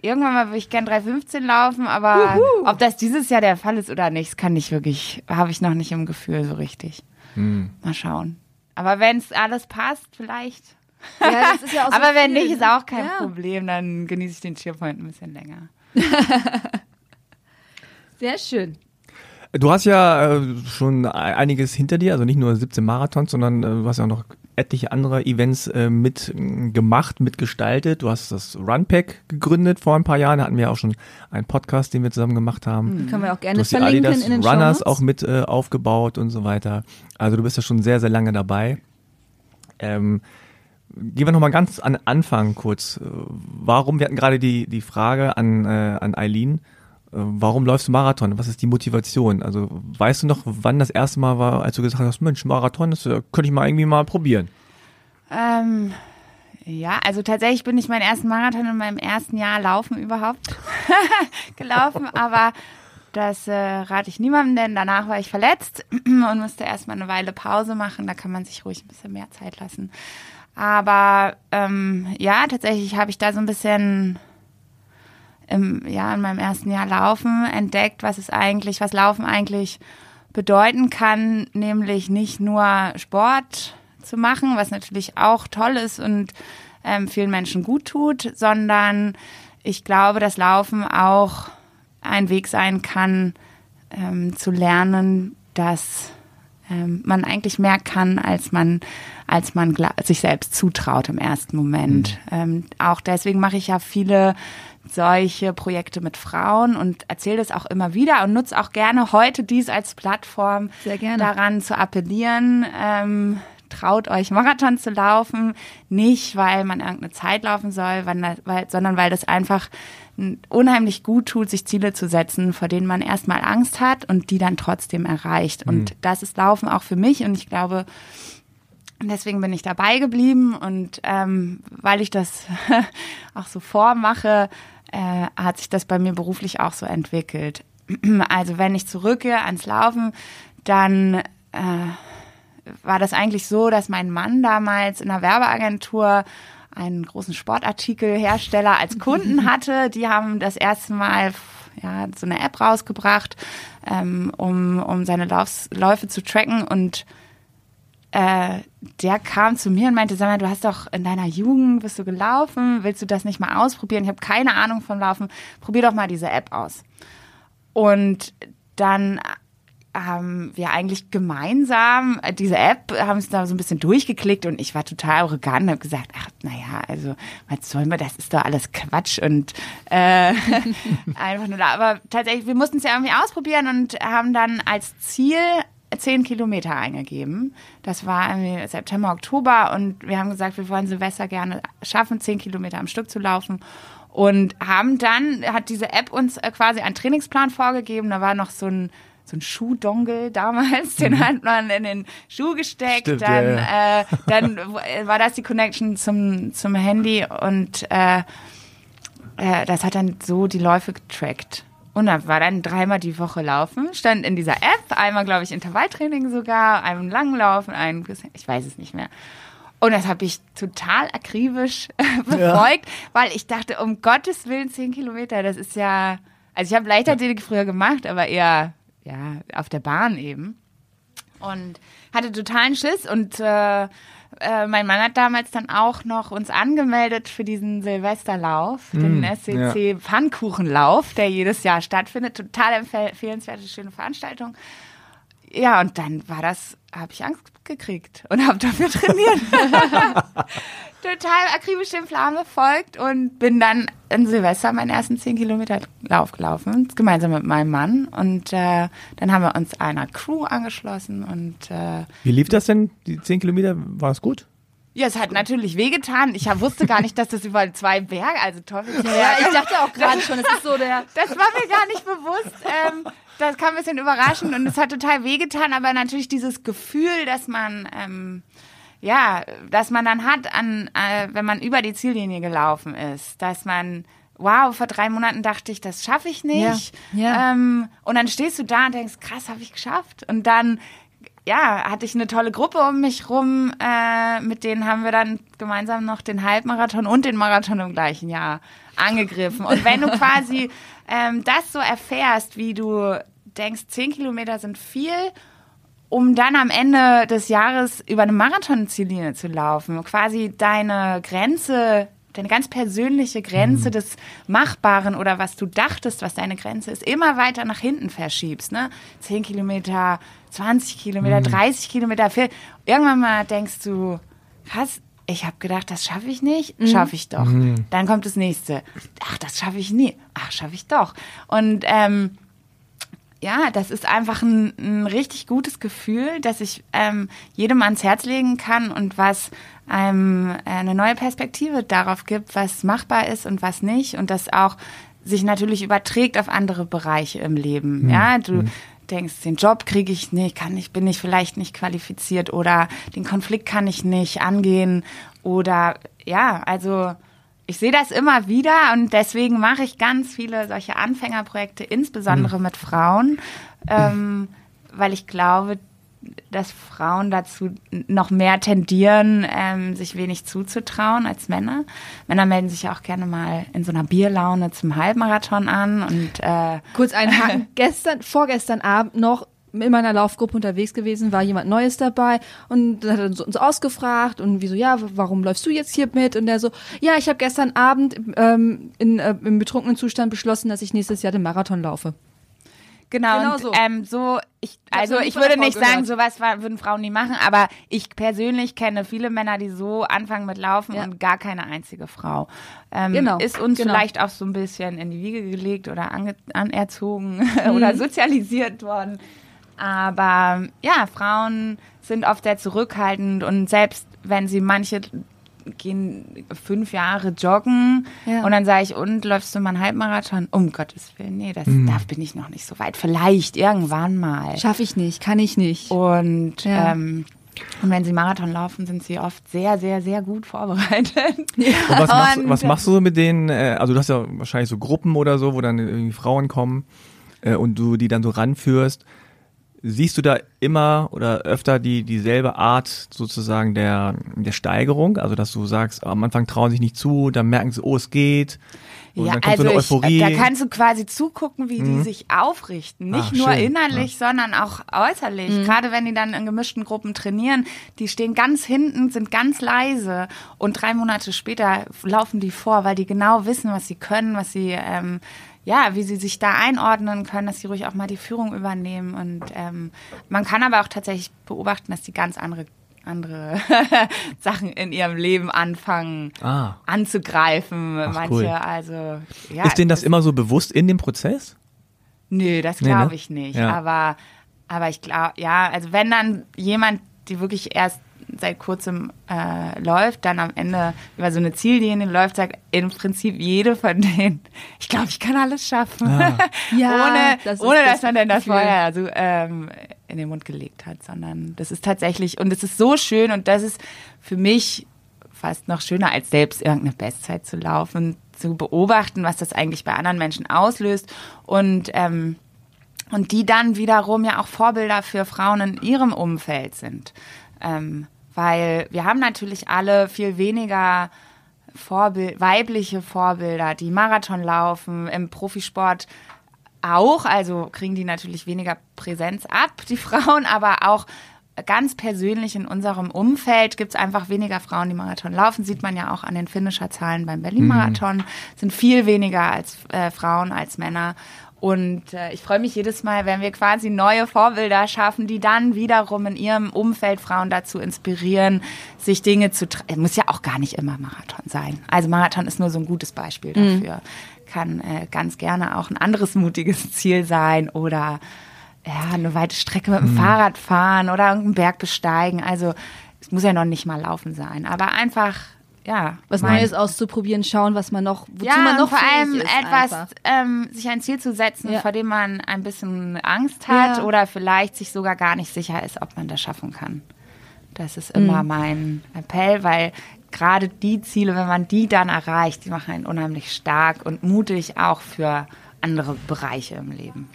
Irgendwann mal würde ich gern 3,15 laufen, aber ob das dieses Jahr der Fall ist oder nicht, das kann ich wirklich, habe ich noch nicht im Gefühl so richtig. Mal schauen. Aber wenn es alles passt, vielleicht. Ja, das ist ja auch so Aber wenn viel, nicht, ist ne? auch kein Ja. Problem. Dann genieße ich den Cheerpoint ein bisschen länger. Sehr schön. Du hast ja äh, schon einiges hinter dir, also nicht nur 17 Marathons, sondern äh, du hast ja auch noch etliche andere Events äh, mit äh, gemacht, mitgestaltet. Du hast das Runpack gegründet vor ein paar Jahren. Da hatten wir auch schon einen Podcast, den wir zusammen gemacht haben. Können wir auch Du gerne hast die verlinken Adidas in den Runners Shownotes. auch mit äh, aufgebaut und so weiter. Also du bist ja schon sehr, sehr lange dabei. Ähm, gehen wir nochmal ganz an den Anfang kurz. Äh, Warum, wir hatten gerade die, die Frage an, äh, an Eileen, warum läufst du Marathon? Was ist die Motivation? Also weißt du noch, wann das erste Mal war, als du gesagt hast, Mensch, Marathon, das äh, könnte ich mal irgendwie mal probieren. Ähm, ja, also tatsächlich bin ich meinen ersten Marathon in meinem ersten Jahr Laufen überhaupt gelaufen, aber das äh, rate ich niemandem, denn danach war ich verletzt und musste erstmal eine Weile Pause machen. Da kann man sich ruhig ein bisschen mehr Zeit lassen. Aber ähm, ja, tatsächlich habe ich da so ein bisschen im, ja, in meinem ersten Jahr Laufen entdeckt, was es eigentlich, was Laufen eigentlich bedeuten kann, nämlich nicht nur Sport zu machen, was natürlich auch toll ist und ähm, vielen Menschen gut tut, sondern ich glaube, dass Laufen auch ein Weg sein kann, ähm, zu lernen, dass ähm, man eigentlich mehr kann, als man, als man sich selbst zutraut im ersten Moment. Ähm, auch deswegen mache ich ja viele solche Projekte mit Frauen und erzähle das auch immer wieder und nutze auch gerne heute dies als Plattform, daran zu appellieren. Ähm, traut euch Marathon zu laufen, nicht weil man irgendeine Zeit laufen soll, weil, sondern weil das einfach unheimlich gut tut, sich Ziele zu setzen, vor denen man erstmal Angst hat und die dann trotzdem erreicht. Und das ist Laufen auch für mich und ich glaube, deswegen bin ich dabei geblieben und ähm, weil ich das auch so vormache, äh, hat sich das bei mir beruflich auch so entwickelt. Also wenn ich zurückgehe ans Laufen, dann äh, war das eigentlich so, dass mein Mann damals in einer Werbeagentur einen großen Sportartikelhersteller als Kunden hatte. Die haben das erste Mal ja, so eine App rausgebracht, ähm, um, um seine Laufs Läufe zu tracken und äh, der kam zu mir und meinte, sag mal, du hast doch in deiner Jugend, bist du gelaufen, willst du das nicht mal ausprobieren? Ich habe keine Ahnung vom Laufen, probier doch mal diese App aus. Und dann haben wir eigentlich gemeinsam diese App, haben es da so ein bisschen durchgeklickt und ich war total arrogant und habe gesagt, ach, naja, also was soll man, das ist doch alles Quatsch und äh, einfach nur da. Aber tatsächlich, wir mussten es ja irgendwie ausprobieren und haben dann als Ziel zehn Kilometer eingegeben. Das war September, Oktober und wir haben gesagt, wir wollen Silvester gerne schaffen, zehn Kilometer am Stück zu laufen. Und haben dann, hat diese App uns äh, quasi einen Trainingsplan vorgegeben. Da war noch so ein, so ein Schuhdongle damals, den hat man in den Schuh gesteckt. Stimmt, dann ja, Äh, dann war das die Connection zum, zum Handy und äh, äh, das hat dann so die Läufe getrackt. Und da war dann dreimal die Woche laufen, stand in dieser App, einmal, glaube ich, Intervalltraining sogar, einem Langlaufen, ein, ich weiß es nicht mehr. Und das habe ich total akribisch befolgt, weil ich dachte, um Gottes Willen, zehn Kilometer, das ist ja, also ich habe Leichtathletik früher gemacht, aber eher ja auf der Bahn eben. Und hatte totalen Schiss und äh, äh, mein Mann hat damals dann auch noch uns angemeldet für diesen Silvesterlauf, den SCC Pfannkuchenlauf, der jedes Jahr stattfindet. Total empfehl- empfehlenswerte, schöne Veranstaltung. Ja, und dann war das, habe ich Angst gekriegt und habe dafür trainiert. Total akribisch dem Plan befolgt und bin dann in Silvester meinen ersten 10 Kilometer Lauf gelaufen, gemeinsam mit meinem Mann. Und äh, dann haben wir uns einer Crew angeschlossen und äh, Wie lief das denn? Die 10 Kilometer, war es gut? ja, es hat natürlich wehgetan. Ich wusste gar nicht, dass das über zwei Berge, also Teufelsberg. Ja, ich dachte auch gerade schon, es ist so der. Das war mir gar nicht bewusst. Ähm, das kam ein bisschen überraschend und es hat total wehgetan, aber natürlich dieses Gefühl, dass man, ähm, ja, dass man dann hat, an, äh, wenn man über die Ziellinie gelaufen ist, dass man, wow, vor drei Monaten dachte ich, das schaffe ich nicht. Ja, ja. Ähm, und dann stehst du da und denkst, krass, habe ich geschafft. Und dann ja, hatte ich eine tolle Gruppe um mich rum. Äh, mit denen haben wir dann gemeinsam noch den Halbmarathon und den Marathon im gleichen Jahr angegriffen. Und wenn du quasi ähm, das so erfährst, wie du denkst, zehn Kilometer sind viel um dann am Ende des Jahres über eine Marathonziellinie zu laufen, quasi deine Grenze, deine ganz persönliche Grenze Mhm. des Machbaren oder was du dachtest, was deine Grenze ist, immer weiter nach hinten verschiebst. Ne? 10 Kilometer, 20 Kilometer, Mhm. 30 Kilometer. viel- Irgendwann mal denkst du, krass, ich habe gedacht, das schaffe ich nicht, schaffe ich doch. Dann kommt das nächste. Ach, das schaffe ich nie. Ach, schaffe ich doch. Und ähm, ja, das ist einfach ein, ein richtig gutes Gefühl, dass ich ähm, jedem ans Herz legen kann und was einem äh, eine neue Perspektive darauf gibt, was machbar ist und was nicht und das auch sich natürlich überträgt auf andere Bereiche im Leben. Ja, du denkst, den Job kriege ich nicht, kann ich, bin ich vielleicht nicht qualifiziert oder den Konflikt kann ich nicht angehen oder ja, also ich sehe das immer wieder und deswegen mache ich ganz viele solche Anfängerprojekte, insbesondere mit Frauen, ähm, weil ich glaube, dass Frauen dazu noch mehr tendieren, ähm, sich wenig zuzutrauen als Männer. Männer melden sich ja auch gerne mal in so einer Bierlaune zum Halbmarathon an und äh, Kurz einhaken. Gestern, vorgestern Abend noch in meiner Laufgruppe unterwegs gewesen, war jemand Neues dabei und dann hat er uns, ausgefragt und wie so, ja, warum läufst du jetzt hier mit? Und der so, ja, ich habe gestern Abend ähm, in, äh, im betrunkenen Zustand beschlossen, dass ich nächstes Jahr den Marathon laufe. Genau, Genau und, so. Ähm, so ich, also ich würde nicht sagen, gehört. sowas war, würden Frauen nie machen, aber ich persönlich kenne viele Männer, die so anfangen mit Laufen Ja. und gar keine einzige Frau. Ähm, Genau, Ist uns genau. vielleicht auch so ein bisschen in die Wiege gelegt oder anerzogen Mhm. oder sozialisiert worden. Aber ja, Frauen sind oft sehr zurückhaltend und selbst wenn sie manche gehen fünf Jahre joggen Ja. und dann sage ich, und läufst du mal einen Halbmarathon? Um Gottes Willen, nee, das, Mhm. da bin ich noch nicht so weit. Vielleicht irgendwann mal. Schaffe ich nicht, kann ich nicht. Und, Ja. ähm, und wenn sie Marathon laufen, sind sie oft sehr, sehr, sehr gut vorbereitet. Und was, machst, Und- was machst du so mit denen? Äh, also du hast ja wahrscheinlich so Gruppen oder so, wo dann irgendwie Frauen kommen äh, und du die dann so ranführst. Siehst du da immer oder öfter die dieselbe Art sozusagen der der Steigerung? Also dass du sagst, am Anfang trauen sich nicht zu, dann merken sie, oh es geht. Und dann kommt so eine Euphorie. Ich, da kannst du quasi zugucken, wie die sich aufrichten. Nicht Ah, nur schön. innerlich, sondern auch äußerlich. Gerade wenn die dann in gemischten Gruppen trainieren, die stehen ganz hinten, sind ganz leise und drei Monate später laufen die vor, weil die genau wissen, was sie können, was sie, ähm, ja, wie sie sich da einordnen können, dass sie ruhig auch mal die Führung übernehmen. Und ähm, man kann aber auch tatsächlich beobachten, dass die ganz andere andere Sachen in ihrem Leben anfangen Ah. anzugreifen. Ach, Manche, cool. also ja. Ist denen das immer so bewusst in dem Prozess? Nö, das Nee, glaube ne? ich nicht. Ja. Aber, aber ich glaube, ja, also wenn dann jemand, die wirklich erst seit kurzem äh, läuft, dann am Ende über so eine Ziellinie läuft, sagt im Prinzip jede von denen, ich glaube, ich kann alles schaffen. Ah. Ja, ohne, das ohne das dass man denn das vorher also, ähm, in den Mund gelegt hat, sondern das ist tatsächlich, und es ist so schön und das ist für mich fast noch schöner, als selbst irgendeine Bestzeit zu laufen, zu beobachten, was das eigentlich bei anderen Menschen auslöst und ähm, und die dann wiederum ja auch Vorbilder für Frauen in ihrem Umfeld sind. Ähm, weil wir haben natürlich alle viel weniger Vorbild, weibliche Vorbilder, die Marathon laufen, im Profisport auch, also kriegen die natürlich weniger Präsenz ab, die Frauen, aber auch ganz persönlich in unserem Umfeld gibt es einfach weniger Frauen, die Marathon laufen. Sieht man ja auch an den Finisher-Zahlen beim Berlin-Marathon. Sind viel weniger als äh, Frauen als Männer. Und äh, ich freue mich jedes Mal, wenn wir quasi neue Vorbilder schaffen, die dann wiederum in ihrem Umfeld Frauen dazu inspirieren, sich Dinge zu. tra- Es muss ja auch gar nicht immer Marathon sein. Also Marathon ist nur so ein gutes Beispiel dafür. Kann äh, ganz gerne auch ein anderes mutiges Ziel sein oder ja, eine weite Strecke mit dem Fahrrad fahren oder irgendeinen Berg besteigen. Also es muss ja noch nicht mal laufen sein, aber einfach ja Was mein- Neues auszuprobieren, schauen, was man noch, wozu ja, man noch und vor allem ist etwas, ähm, sich ein Ziel zu setzen, Ja. vor dem man ein bisschen Angst hat Ja. oder vielleicht sich sogar gar nicht sicher ist, ob man das schaffen kann. Das ist immer Mhm. mein Appell, weil gerade die Ziele, wenn man die dann erreicht, die machen einen unheimlich stark und mutig auch für andere Bereiche im Leben.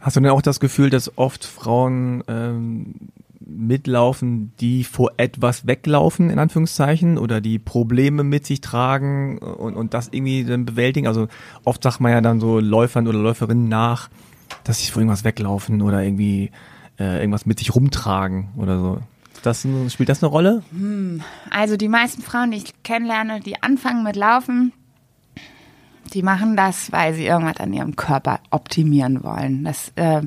Hast du denn auch das Gefühl, dass oft Frauen ähm, mitlaufen, die vor etwas weglaufen, in Anführungszeichen, oder die Probleme mit sich tragen und, und das irgendwie dann bewältigen? Also oft sagt man ja dann so Läufern oder Läuferinnen nach, dass sie vor irgendwas weglaufen oder irgendwie äh, irgendwas mit sich rumtragen oder so. Das spielt das eine Rolle? Also die meisten Frauen, die ich kennenlerne, die anfangen mit Laufen, die machen das, weil sie irgendwas an ihrem Körper optimieren wollen. Das äh,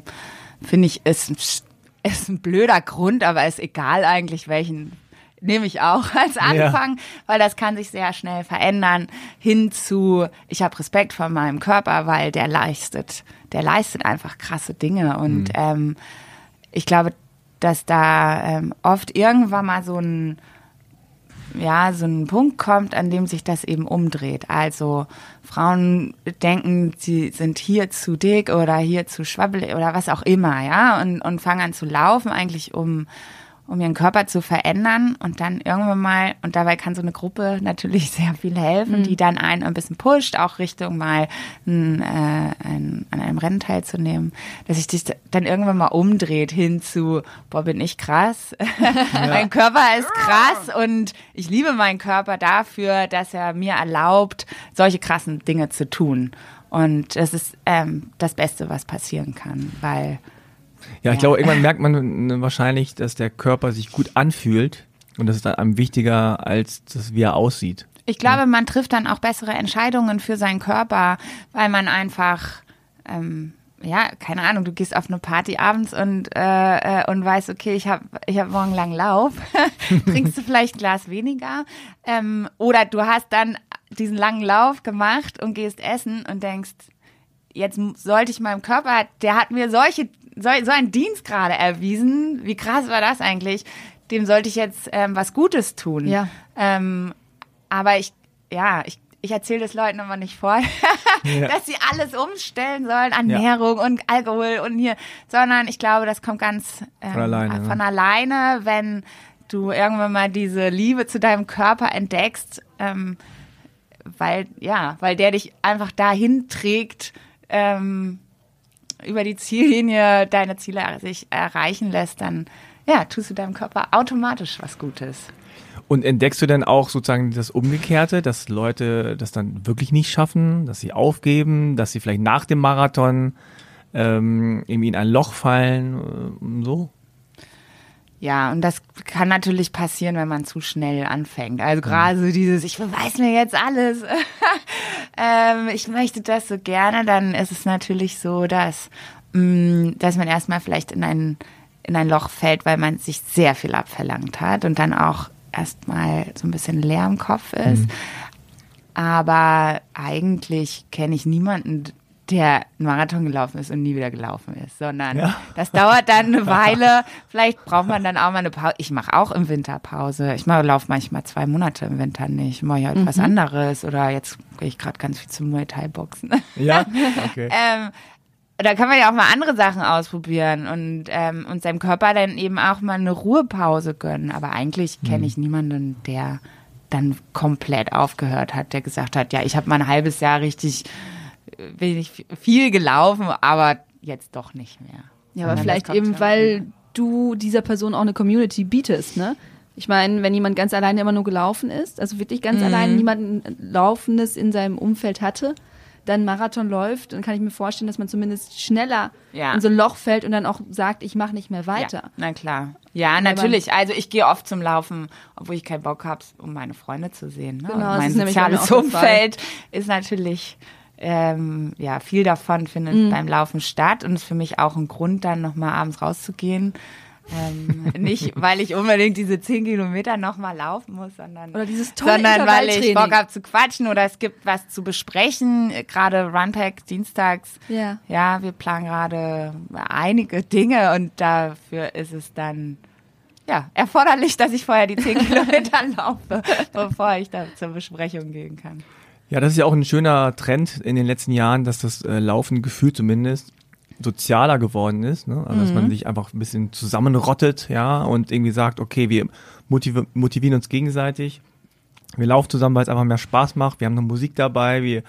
finde ich ist, ist ein blöder Grund, aber ist egal eigentlich, welchen nehme ich auch als Anfang, weil das kann sich sehr schnell verändern hin zu, ich habe Respekt vor meinem Körper, weil der leistet, der leistet einfach krasse Dinge. Und ähm, ich glaube, dass da ähm, oft irgendwann mal so ein ja, so ein Punkt kommt, an dem sich das eben umdreht. Also Frauen denken, sie sind hier zu dick oder hier zu schwabbelig oder was auch immer, ja, und, und fangen an zu laufen, eigentlich um, um ihren Körper zu verändern und dann irgendwann mal, und dabei kann so eine Gruppe natürlich sehr viel helfen, die dann einen ein bisschen pusht, auch Richtung mal ein, äh, ein, an einem Rennen teilzunehmen, dass sich das dann irgendwann mal umdreht hin zu, boah, bin ich krass, mein Körper ist krass und ich liebe meinen Körper dafür, dass er mir erlaubt, solche krassen Dinge zu tun. Und das ist ähm, das Beste, was passieren kann, weil Ja, ich glaube, irgendwann merkt man äh, wahrscheinlich, dass der Körper sich gut anfühlt und das ist dann einem wichtiger, als das, wie er aussieht. Ich glaube, man trifft dann auch bessere Entscheidungen für seinen Körper, weil man einfach, ähm, ja, keine Ahnung, du gehst auf eine Party abends und, äh, äh, und weißt, okay, ich habe ich hab morgen lang Lauf, trinkst du vielleicht ein Glas weniger? Ähm, oder du hast dann diesen langen Lauf gemacht und gehst essen und denkst, jetzt sollte ich meinem Körper, der hat mir solche, so, so einen Dienst gerade erwiesen, wie krass war das eigentlich, dem sollte ich jetzt ähm, was Gutes tun. Ja. Ähm, aber ich, ja, ich, ich erzähle das Leuten immer nicht vorher, dass sie alles umstellen sollen, Ernährung und Alkohol und hier, sondern ich glaube, das kommt ganz ähm, Von alleine, ne? von alleine, wenn du irgendwann mal diese Liebe zu deinem Körper entdeckst, ähm, weil, ja, weil der dich einfach dahin trägt, ähm, über die Ziellinie deine Ziele sich erreichen lässt, dann ja, tust du deinem Körper automatisch was Gutes. Und entdeckst du denn auch sozusagen das Umgekehrte, dass Leute das dann wirklich nicht schaffen, dass sie aufgeben, dass sie vielleicht nach dem Marathon ähm, in ein Loch fallen, äh, so? Ja, und das kann natürlich passieren, wenn man zu schnell anfängt. Also gerade so dieses, ich beweis mir jetzt alles, ähm, ich möchte das so gerne, dann ist es natürlich so, dass, mh, dass man erstmal vielleicht in ein, in ein Loch fällt, weil man sich sehr viel abverlangt hat und dann auch erstmal so ein bisschen leer im Kopf ist. Aber eigentlich kenne ich niemanden, der Marathon gelaufen ist und nie wieder gelaufen ist, sondern Ja. das dauert dann eine Weile. Vielleicht braucht man dann auch mal eine Pause. Ich mache auch im Winter Pause. Ich mache laufe manchmal zwei Monate im Winter nicht. Mache ich halt was anderes oder jetzt gehe ich gerade ganz viel zum Muay Thai Boxen. Ja? Okay. ähm, da kann man ja auch mal andere Sachen ausprobieren und, ähm, und seinem Körper dann eben auch mal eine Ruhepause gönnen. Aber eigentlich kenne ich niemanden, der dann komplett aufgehört hat, der gesagt hat, ja, ich habe mal ein halbes Jahr richtig äh, wenig viel gelaufen, aber jetzt doch nicht mehr. Ja, aber vielleicht eben, weil du dieser Person auch eine Community bietest, ne? Ich meine, wenn jemand ganz alleine immer nur gelaufen ist, also wirklich ganz alleine niemanden Laufendes in seinem Umfeld hatte, dann Marathon läuft, dann kann ich mir vorstellen, dass man zumindest schneller Ja. in so ein Loch fällt und dann auch sagt, ich mache nicht mehr weiter. Ja, na klar. Ja, natürlich. Also ich gehe oft zum Laufen, obwohl ich keinen Bock habe, um meine Freunde zu sehen. Ne? Genau, Und das mein soziales. Umfeld ist natürlich, ähm, ja, viel davon findet Mhm. beim Laufen statt und ist für mich auch ein Grund, dann nochmal abends rauszugehen. Ähm, nicht, weil ich unbedingt diese zehn Kilometer nochmal laufen muss, sondern Oder dieses tolle sondern weil ich. Bock habe zu quatschen oder es gibt was zu besprechen. Gerade Runpack dienstags. Ja. Ja, wir planen gerade einige Dinge und dafür ist es dann ja erforderlich, dass ich vorher die 10 Kilometer laufe, bevor ich da zur Besprechung gehen kann. Ja, das ist ja auch ein schöner Trend in den letzten Jahren, dass das äh, Laufen gefühlt zumindest sozialer geworden ist, ne? also dass man sich einfach ein bisschen zusammenrottet, ja, und irgendwie sagt, okay, wir motiv motivieren uns gegenseitig, wir laufen zusammen, weil es einfach mehr Spaß macht, wir haben noch Musik dabei, wir äh,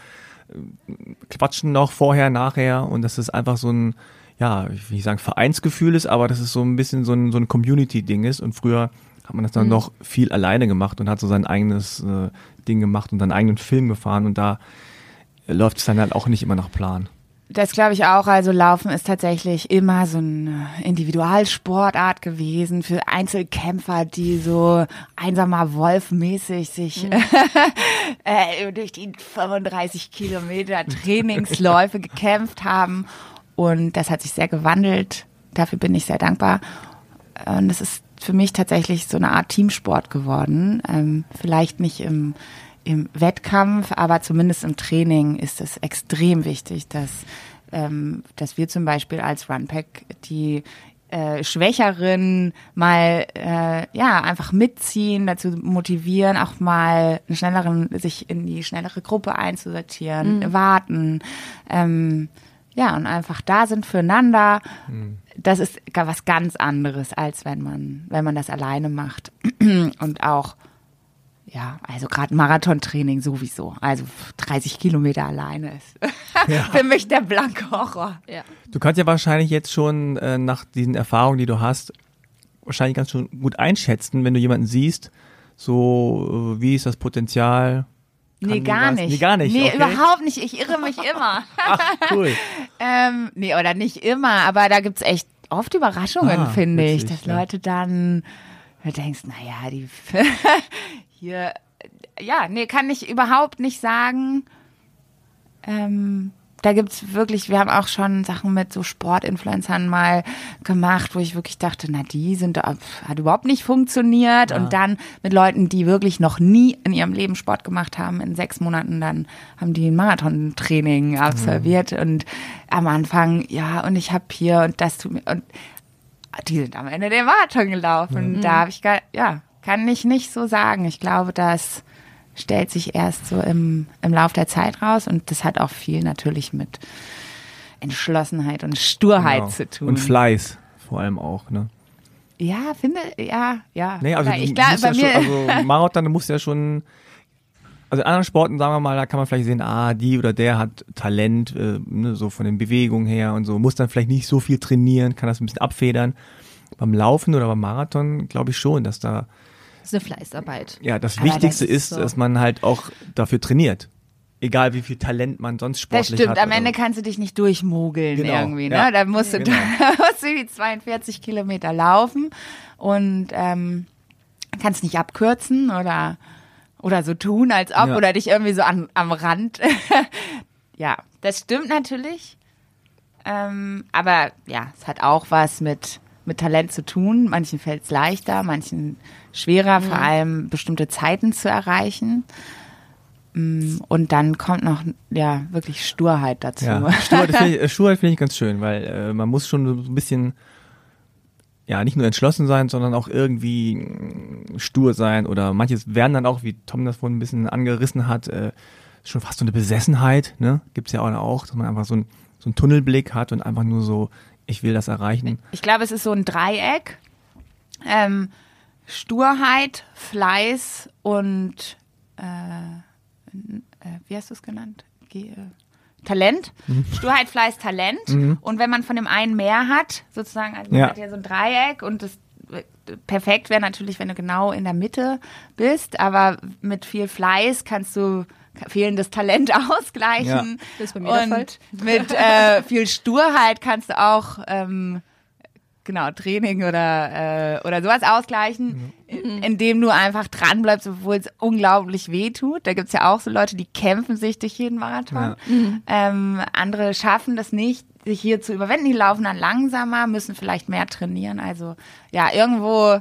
quatschen noch vorher, nachher. Und dass es einfach so ein, ja, ich will nicht sagen Vereinsgefühl ist, aber dass es so ein bisschen so ein, so ein Community-Ding ist. Und früher hat man das dann noch viel alleine gemacht und hat so sein eigenes äh, Ding gemacht und seinen eigenen Film gefahren und da läuft es dann halt auch nicht immer nach Plan. Das glaube ich auch. Also Laufen ist tatsächlich immer so eine Individualsportart gewesen für Einzelkämpfer, die so einsamer Wolf-mäßig sich äh, durch die 35 Kilometer Trainingsläufe gekämpft haben. Und das hat sich sehr gewandelt. Dafür bin ich sehr dankbar. Und es ist für mich tatsächlich so eine Art Teamsport geworden. Ähm, vielleicht nicht im, im Wettkampf, aber zumindest im Training ist es extrem wichtig, dass, ähm, dass wir zum Beispiel als Runpack die äh, Schwächeren mal äh, ja einfach mitziehen, dazu motivieren, auch mal einen schnelleren, sich in die schnellere Gruppe einzusortieren, warten, ähm, ja und einfach da sind füreinander. Das ist was ganz anderes, als wenn man wenn man das alleine macht und auch ja, also gerade Marathontraining sowieso. Also 30 Kilometer alleine ist für mich der blanke Horror. Ja. Du kannst ja wahrscheinlich jetzt schon äh, nach diesen Erfahrungen, die du hast, wahrscheinlich ganz schon gut einschätzen, wenn du jemanden siehst, so äh, wie ist das Potenzial? Nee, gar nicht. Nee, gar nicht. Nee, okay. überhaupt nicht. Ich irre mich immer. Cool. ähm, nee, oder nicht immer, aber da gibt's echt oft Überraschungen, Ah, finde ich, dass ja. Leute dann, du denkst, naja, die hier, ja, nee, kann ich überhaupt nicht sagen. Ähm, da gibt's wirklich, wir haben auch schon Sachen mit so Sportinfluencern mal gemacht, wo ich wirklich dachte, na, die sind, hat überhaupt nicht funktioniert. Und dann mit Leuten, die wirklich noch nie in ihrem Leben Sport gemacht haben, in sechs Monaten, dann haben die ein Marathontraining absolviert. Und am Anfang, ja, und ich habe hier und das tut mir, und die sind am Ende den Marathon gelaufen. Da habe ich, gar, ja, kann ich nicht so sagen. Ich glaube, das stellt sich erst so im, im Lauf der Zeit raus und das hat auch viel natürlich mit Entschlossenheit und Sturheit Genau. zu tun. Und Fleiß vor allem auch, ne? ja, finde, ja, ja. Nee, also ich musst bei ja mir, schon, also Marathon, du musst ja schon, also in anderen Sporten, sagen wir mal, da kann man vielleicht sehen, ah, die oder der hat Talent, äh, ne, so von den Bewegungen her und so, muss dann vielleicht nicht so viel trainieren, kann das ein bisschen abfedern. Beim Laufen oder beim Marathon glaube ich schon, dass da, ist eine Fleißarbeit. ja, das Aber Wichtigste das ist so. dass man halt auch dafür trainiert. Egal wie viel Talent man sonst das sportlich stimmt, hat. am Ende so. kannst du dich nicht durchmogeln Genau, irgendwie, ne? ja. Da musst du, Genau. musst du die 42 Kilometer laufen und ähm, kannst nicht abkürzen oder oder so tun, als ob Ja. oder dich irgendwie so an, am Rand. ja, das stimmt natürlich. Ähm, aber ja, es hat auch was mit mit Talent zu tun. Manchen fällt es leichter, manchen schwerer, vor allem bestimmte Zeiten zu erreichen. Mm, Und dann kommt noch ja wirklich Sturheit dazu. Ja, Sturheit finde ich, äh, Sturheit finde ich ganz schön, weil äh, man muss schon so ein bisschen, ja, nicht nur entschlossen sein, sondern auch irgendwie mh, stur sein oder manches werden dann auch, wie Tom das vorhin ein bisschen angerissen hat, äh, schon fast so eine Besessenheit, ne? Gibt's ja auch, auch, dass man einfach so, ein, so einen Tunnelblick hat und einfach nur so, ich will das erreichen. Ich glaube, es ist so ein Dreieck. Ähm, Sturheit, Fleiß und äh, äh, wie hast du es genannt? Ge äh, Talent. Sturheit, Fleiß, Talent. Und wenn man von dem einen mehr hat, sozusagen, also man Ja. hat ja so ein Dreieck und das äh, perfekt wäre natürlich, wenn du genau in der Mitte bist, aber mit viel Fleiß kannst du fehlendes Talent ausgleichen. Das ist bei mir der und Fall. mit äh, viel Sturheit kannst du auch ähm, genau Training oder äh, oder sowas ausgleichen, in- indem du einfach dran bleibst, obwohl es unglaublich weh tut. Da gibt's ja auch so Leute, die kämpfen sich durch jeden Marathon. Ähm, andere schaffen das nicht, sich hier zu überwinden. Die laufen dann langsamer, müssen vielleicht mehr trainieren. Also ja, irgendwo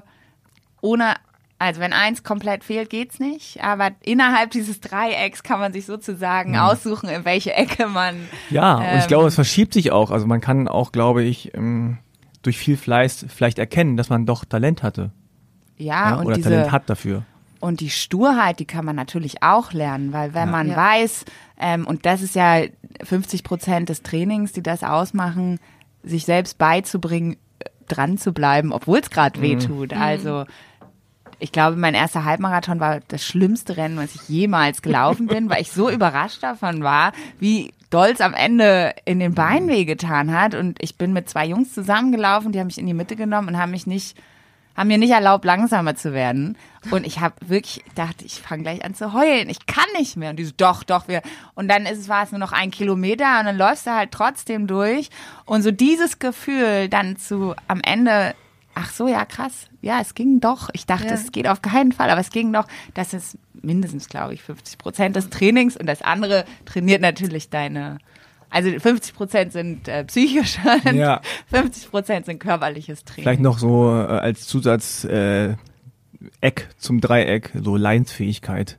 ohne also wenn eins komplett fehlt, geht's nicht. Aber innerhalb dieses Dreiecks kann man sich sozusagen aussuchen, in welche Ecke man. Ja, und ich Ähm, glaube, es verschiebt sich auch. Also man kann auch, glaube ich, ähm, durch viel Fleiß vielleicht erkennen, dass man doch Talent hatte. Ja, Ja, und oder diese Talent hat dafür. und die Sturheit, die kann man natürlich auch lernen, weil wenn man Ja. weiß, ähm, und das ist ja 50 Prozent des Trainings, die das ausmachen, sich selbst beizubringen, äh, dran zu bleiben, obwohl es gerade weh tut. Also ich glaube, mein erster Halbmarathon war das schlimmste Rennen, was ich jemals gelaufen bin, weil ich so überrascht davon war, wie doll es am Ende in den Beinen wehgetan hat. Und ich bin mit zwei Jungs zusammengelaufen, die haben mich in die Mitte genommen und haben mich nicht haben mir nicht erlaubt, langsamer zu werden. Und ich habe wirklich gedacht, ich fange gleich an zu heulen. Ich kann nicht mehr. Und die so, doch, doch, wir. Und dann ist es, war es nur noch ein Kilometer und dann läufst du halt trotzdem durch. Und so dieses Gefühl dann zu am Ende, ach so, ja, krass. Ja, es ging doch. Ich dachte, Ja. es geht auf keinen Fall, aber es ging doch. Das ist mindestens, glaube ich, 50 Prozent des Trainings und das andere trainiert natürlich deine. Also 50 Prozent sind äh, psychische und Ja. 50 Prozent sind körperliches Training. Vielleicht noch so äh, als Zusatz äh, Eck zum Dreieck, so Leinsfähigkeit.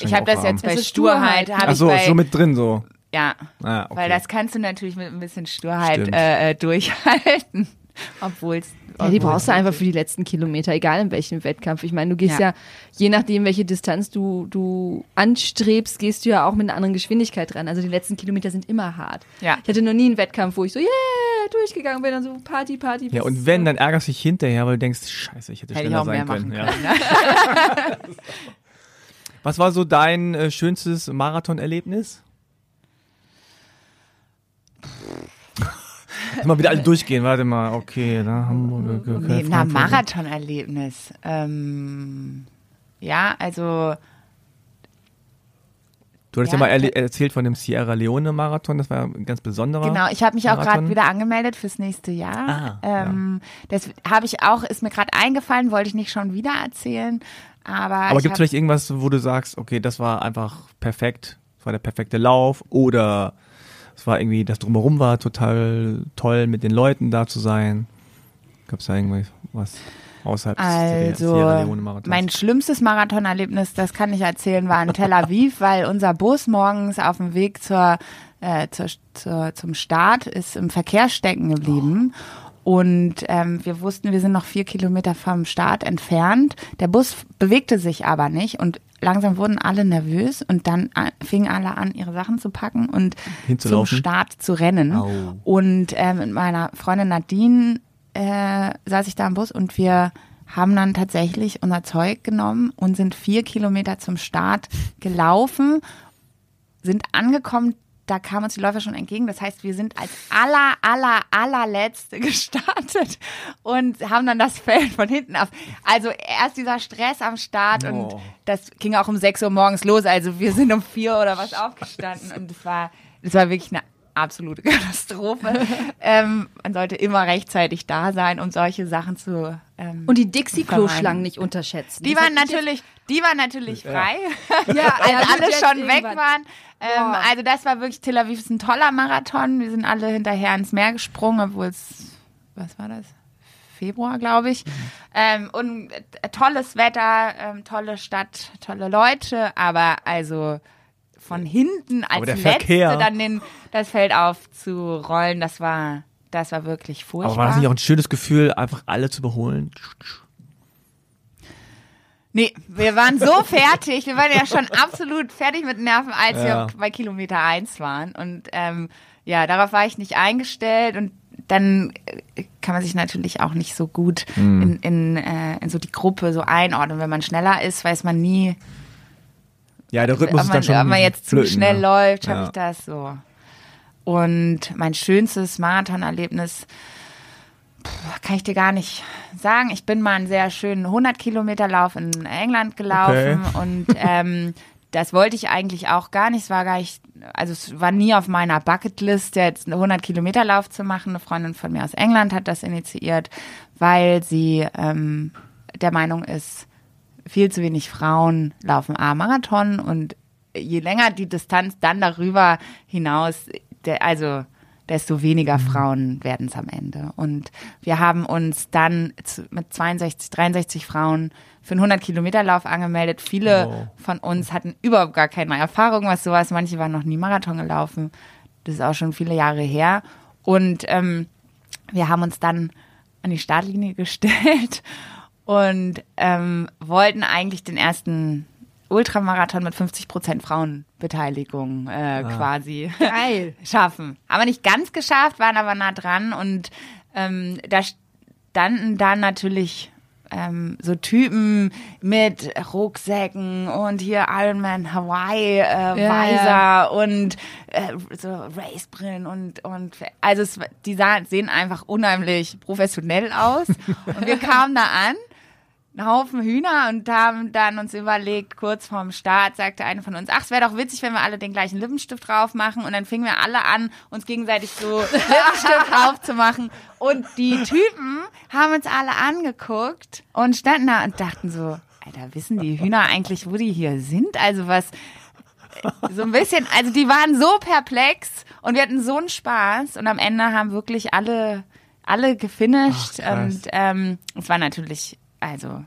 Ich habe das jetzt bei Also Sturheit, Ach ich so, bei, so mit drin so. ja, Ah, okay. weil das kannst du natürlich mit ein bisschen Sturheit äh, äh, durchhalten, obwohl es Ja, die brauchst du einfach für die letzten Kilometer, egal in welchem Wettkampf. Ich meine, du gehst ja, Ja. je nachdem, welche Distanz du, du anstrebst, gehst du ja auch mit einer anderen Geschwindigkeit dran. Also die letzten Kilometer sind immer hart. Ja. Ich hatte noch nie einen Wettkampf, wo ich so, yeah, durchgegangen bin, dann so Party, Party. ja, und wenn, dann ärgerst du dich hinterher, weil du denkst, scheiße, ich hätte hätte ich schneller mehr sein machen können. können. Ja. ne? Was war so dein äh, schönstes Marathonerlebnis? Mal wieder alle durchgehen, warte mal, okay, da Hamburg, okay, Nee, na. Marathonerlebnis. Ähm, ja, also Du hattest ja, Ja, mal erzählt von dem Sierra Leone Marathon, das war ein ganz besonderer. Genau, ich habe mich auch Marathon. gerade wieder angemeldet fürs nächste Jahr. Ah, ähm, Das habe ich auch, ist mir gerade eingefallen, wollte ich nicht schon wieder erzählen. Aber, Aber gibt es vielleicht irgendwas, wo du sagst, okay, das war einfach perfekt, das war der perfekte Lauf oder es war irgendwie, das drumherum war total toll, mit den Leuten da zu sein. Gab es da irgendwas was außerhalb des Also, Sierra Leone Marathons? mein schlimmstes Marathonerlebnis, das kann ich erzählen, war in Tel Aviv, weil unser Bus morgens auf dem Weg zur, äh, zur, zur, zum Start ist im Verkehr stecken geblieben. Und ähm, wir wussten, wir sind noch vier Kilometer vom Start entfernt. Der Bus bewegte sich aber nicht und langsam wurden alle nervös und dann fingen alle an, ihre Sachen zu packen und zum? Start zu rennen. Au. Und äh, mit meiner Freundin Nadine äh, saß ich da im Bus und wir haben dann tatsächlich unser Zeug genommen und sind vier Kilometer zum Start gelaufen, sind angekommen. Da kamen uns die Läufer schon entgegen. Das heißt, wir sind als aller, aller, allerletzte gestartet und haben dann das Feld von hinten auf. Also erst dieser Stress am Start und Oh. das ging auch um 6 Uhr morgens los. Also wir sind um vier oder was aufgestanden und es war, es war wirklich eine absolute Katastrophe. ähm, man sollte immer rechtzeitig da sein, um solche Sachen zu. Ähm, Und die Dixie-Klo-Schlangen nicht unterschätzen. die Das waren natürlich, die waren natürlich frei, ja, als ja, alle schon weg waren. Ähm, also das war wirklich Tel Aviv ist ein toller Marathon. Wir sind alle hinterher ins Meer gesprungen, obwohl es was war das? Februar, glaube ich. Ähm, und äh, tolles Wetter, ähm, tolle Stadt, tolle Leute, aber also von hinten als der letzte Verkehr. dann den, das Feld aufzurollen, das war, das war wirklich furchtbar. Aber war das nicht auch ein schönes Gefühl, einfach alle zu überholen? Nee, wir waren so fertig. Wir waren ja schon absolut fertig mit Nerven, als Ja. wir bei Kilometer eins waren. Und ähm, ja, darauf war ich nicht eingestellt. Und dann äh, kann man sich natürlich auch nicht so gut in, in, äh, in so die Gruppe so einordnen. Wenn man schneller ist, weiß man nie, Ja, der Rhythmus ob ist man, dann schon ob man jetzt zu flöten, schnell ne? läuft, schaffe Ja. ich das so. Und mein schönstes Marathonerlebnis kann ich dir gar nicht sagen. Ich bin mal einen sehr schönen 100 Kilometer Lauf in England gelaufen und ähm, das wollte ich eigentlich auch gar nicht. Es war gar nicht, also es war nie auf meiner Bucketlist, jetzt einen 100 Kilometer Lauf zu machen. Eine Freundin von mir aus England hat das initiiert, weil sie ähm, der Meinung ist, viel zu wenig Frauen laufen A-Marathon und je länger die Distanz dann darüber hinaus, der, also desto weniger Frauen werden es am Ende. Und wir haben uns dann mit 62, 63 Frauen für einen 100 Kilometer Lauf angemeldet. Viele Wow. von uns hatten überhaupt gar keine Erfahrung, was sowas. Manche waren noch nie Marathon gelaufen. Das ist auch schon viele Jahre her. Und ähm, wir haben uns dann an die Startlinie gestellt und ähm, wollten eigentlich den ersten Ultramarathon mit 50 Prozent Frauenbeteiligung äh, quasi Geil. schaffen. Aber nicht ganz geschafft, waren aber nah dran und ähm, da standen dann natürlich ähm, so Typen mit Rucksäcken und hier Ironman Hawaii äh, Ja, Weiser ja. und äh, so Racebrillen und und also es, die sahen, sehen einfach unheimlich professionell aus und wir kamen da an einen Haufen Hühner und haben dann uns überlegt, kurz vorm Start sagte eine von uns, ach, es wäre doch witzig, wenn wir alle den gleichen Lippenstift drauf machen. Und dann fingen wir alle an, uns gegenseitig so Lippenstift drauf zu machen und die Typen haben uns alle angeguckt und standen da und dachten so, Alter, wissen die Hühner eigentlich, wo die hier sind? Also was, so ein bisschen, also die waren so perplex und wir hatten so einen Spaß. Und am Ende haben wirklich alle, alle gefinisht. Ach, und ähm, es war natürlich, also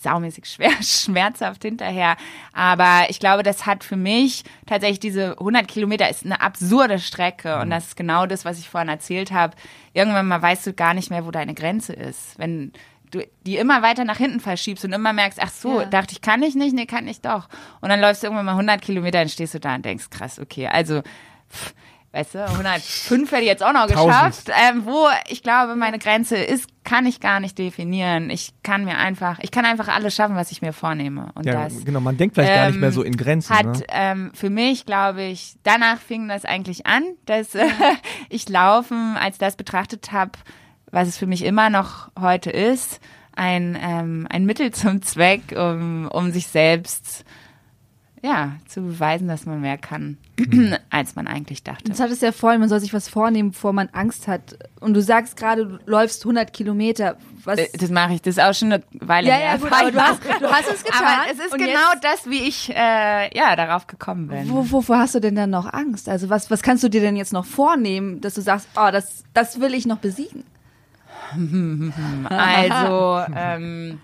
saumäßig schwer, schmerzhaft hinterher. Aber ich glaube, das hat für mich tatsächlich diese 100 Kilometer ist eine absurde Strecke und das ist genau das, was ich vorhin erzählt habe. Irgendwann mal weißt du gar nicht mehr, wo deine Grenze ist. Wenn du die immer weiter nach hinten verschiebst und immer merkst, ach so, Ja. dachte ich, kann ich nicht, nee, kann ich doch. Und dann läufst du irgendwann mal 100 Kilometer, dann stehst du da und denkst, krass, okay, also, pff, weißt du, 105 hätte ich jetzt auch noch 1000. geschafft. Ähm, wo ich glaube, meine Grenze ist, kann ich gar nicht definieren. Ich kann mir einfach, ich kann einfach alles schaffen, was ich mir vornehme. Und Ja, das genau, man denkt vielleicht gar nicht ähm, mehr so in Grenzen. hat ne? ähm, für mich, glaube ich, danach fing das eigentlich an, dass äh, ich Laufen als das betrachtet habe, was es für mich immer noch heute ist, ein, ähm, ein Mittel zum Zweck, um, um sich selbst ja, zu beweisen, dass man mehr kann, als man eigentlich dachte. Das hattest du ja vorhin, man soll sich was vornehmen, bevor man Angst hat. Und du sagst gerade, du läufst 100 Kilometer. Was? Äh, Das mache ich, das ist auch schon eine Weile ja, her. ja, gut, aber du hast, du hast es getan. Aber es ist und genau jetzt, das, wie ich äh, ja darauf gekommen bin. Wo, wovor hast du denn dann noch Angst? Also was, was kannst du dir denn jetzt noch vornehmen, dass du sagst, oh, das, das will ich noch besiegen? Also, ähm,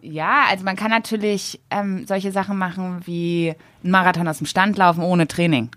ja, also man kann natürlich ähm, solche Sachen machen wie einen Marathon aus dem Stand laufen ohne Training.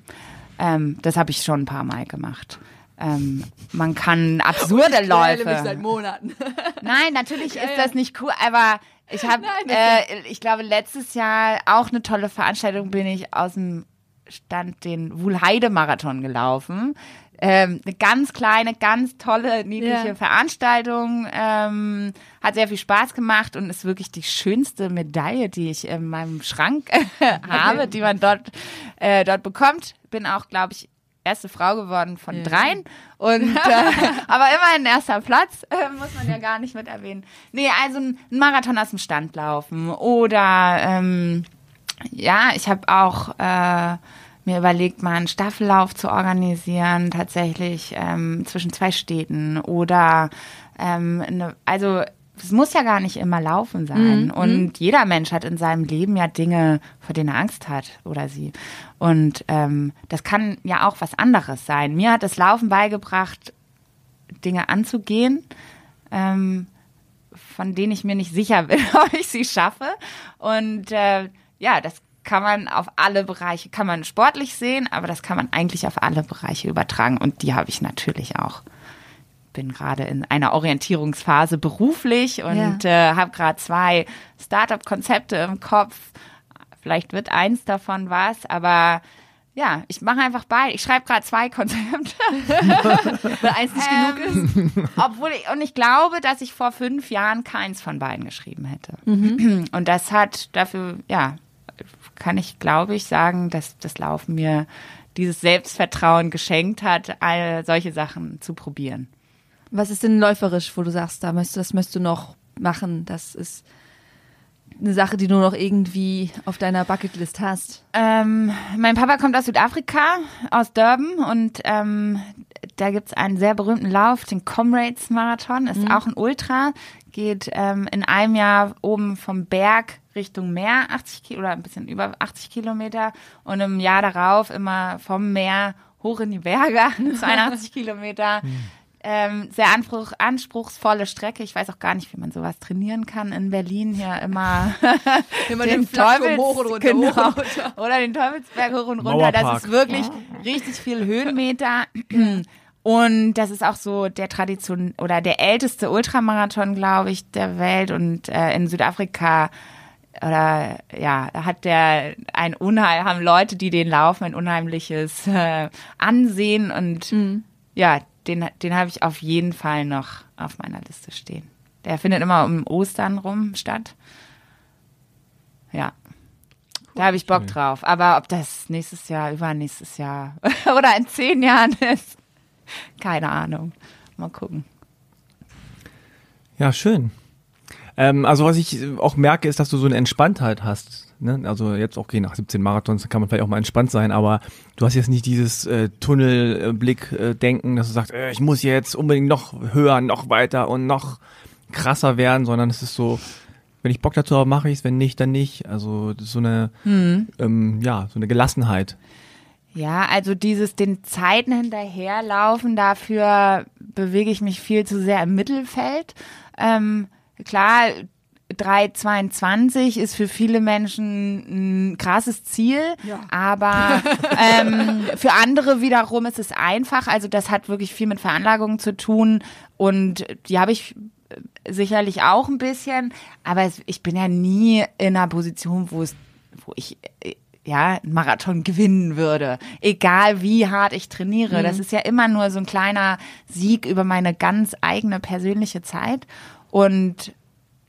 Ähm, das habe ich schon ein paar Mal gemacht. Ähm, man kann absurde Läufe. Monaten. Nein, natürlich ist das nicht cool, aber ich habe, äh, ich glaube, letztes Jahr auch eine tolle Veranstaltung bin ich aus dem Stand den Wuhlheide-Marathon gelaufen. Ähm, eine ganz kleine, ganz tolle, niedliche Ja. Veranstaltung. Ähm, hat sehr viel Spaß gemacht und ist wirklich die schönste Medaille, die ich in meinem Schrank habe, die man dort, äh, dort bekommt. Bin auch, glaube ich, erste Frau geworden von dreien. Und äh, aber immerhin erster Platz, äh, muss man ja gar nicht mit erwähnen. Nee, also ein ein Marathon aus dem Stand laufen. Oder ähm, ja, ich habe auch äh, mir überlegt, mal einen Staffellauf zu organisieren, tatsächlich ähm, zwischen zwei Städten. Oder ähm, eine, also es muss ja gar nicht immer laufen sein. Und jeder Mensch hat in seinem Leben ja Dinge, vor denen er Angst hat oder sie. Und ähm, das kann ja auch was anderes sein. Mir hat das Laufen beigebracht, Dinge anzugehen, ähm, von denen ich mir nicht sicher bin, ob ich sie schaffe. Und äh, ja, das kann man auf alle Bereiche, kann man sportlich sehen, aber das kann man eigentlich auf alle Bereiche übertragen. Und die habe ich natürlich auch. Bin gerade in einer Orientierungsphase beruflich und äh, habe gerade zwei Startup-Konzepte im Kopf. Vielleicht wird eins davon was, aber ja, ich mache einfach beide. Ich schreibe gerade zwei Konzepte. Weil eins nicht genug ist. Obwohl ich, und ich glaube, dass ich vor fünf Jahren keins von beiden geschrieben hätte. Und das hat dafür, ja, kann ich, glaube ich, sagen, dass das Laufen mir dieses Selbstvertrauen geschenkt hat, all solche Sachen zu probieren. Was ist denn läuferisch, wo du sagst, da möchtest, das möchtest du noch machen? Das ist eine Sache, die du noch irgendwie auf deiner Bucketlist hast. Ähm, mein Papa kommt aus Südafrika, aus Durban und ähm, da gibt's einen sehr berühmten Lauf, den Comrades Marathon, ist auch ein Ultra, geht ähm, in einem Jahr oben vom Berg Richtung Meer, 80 Ki oder ein bisschen über 80 Kilometer und im Jahr darauf immer vom Meer hoch in die Berge, 82 Kilometer. Ähm, sehr anspruch, anspruchsvolle Strecke. Ich weiß auch gar nicht, wie man sowas trainieren kann in Berlin hier immer. Immer den den Teufels, hoch und runter, genau. hoch und runter. Oder den Teufelsberg hoch und runter. Das ist wirklich richtig viel Höhenmeter. Und das ist auch so der Tradition oder der älteste Ultramarathon, glaube ich, der Welt. Und äh, in Südafrika oder ja, hat der ein Unheil, haben Leute, die den laufen, ein unheimliches äh, Ansehen und ja, den, den habe ich auf jeden Fall noch auf meiner Liste stehen. Der findet immer um Ostern rum statt. Ja. Da habe ich Bock drauf. Aber ob das nächstes Jahr, übernächstes Jahr oder in zehn Jahren ist, keine Ahnung. Mal gucken. Ja, schön. Ähm, also was ich auch merke, ist, dass du so eine Entspanntheit hast. Ne? Also jetzt okay, nach 17 Marathons kann man vielleicht auch mal entspannt sein, aber du hast jetzt nicht dieses äh, Tunnelblick-Denken, dass du sagst, äh, ich muss jetzt unbedingt noch höher, noch weiter und noch krasser werden, sondern es ist so, wenn ich Bock dazu habe, mache ich es, wenn nicht, dann nicht. Also das ist so eine, ähm, ja, so eine Gelassenheit. Ja, also dieses den Zeiten hinterherlaufen, dafür bewege ich mich viel zu sehr im Mittelfeld. Ähm, klar, 3,22 ist für viele Menschen ein krasses Ziel, aber ähm, für andere wiederum ist es einfach. Also das hat wirklich viel mit Veranlagungen zu tun und die habe ich äh, sicherlich auch ein bisschen, aber ich bin ja nie in einer Position, wo es, wo ich äh, ja, einen Marathon gewinnen würde. Egal wie hart ich trainiere. Das ist ja immer nur so ein kleiner Sieg über meine ganz eigene persönliche Zeit. Und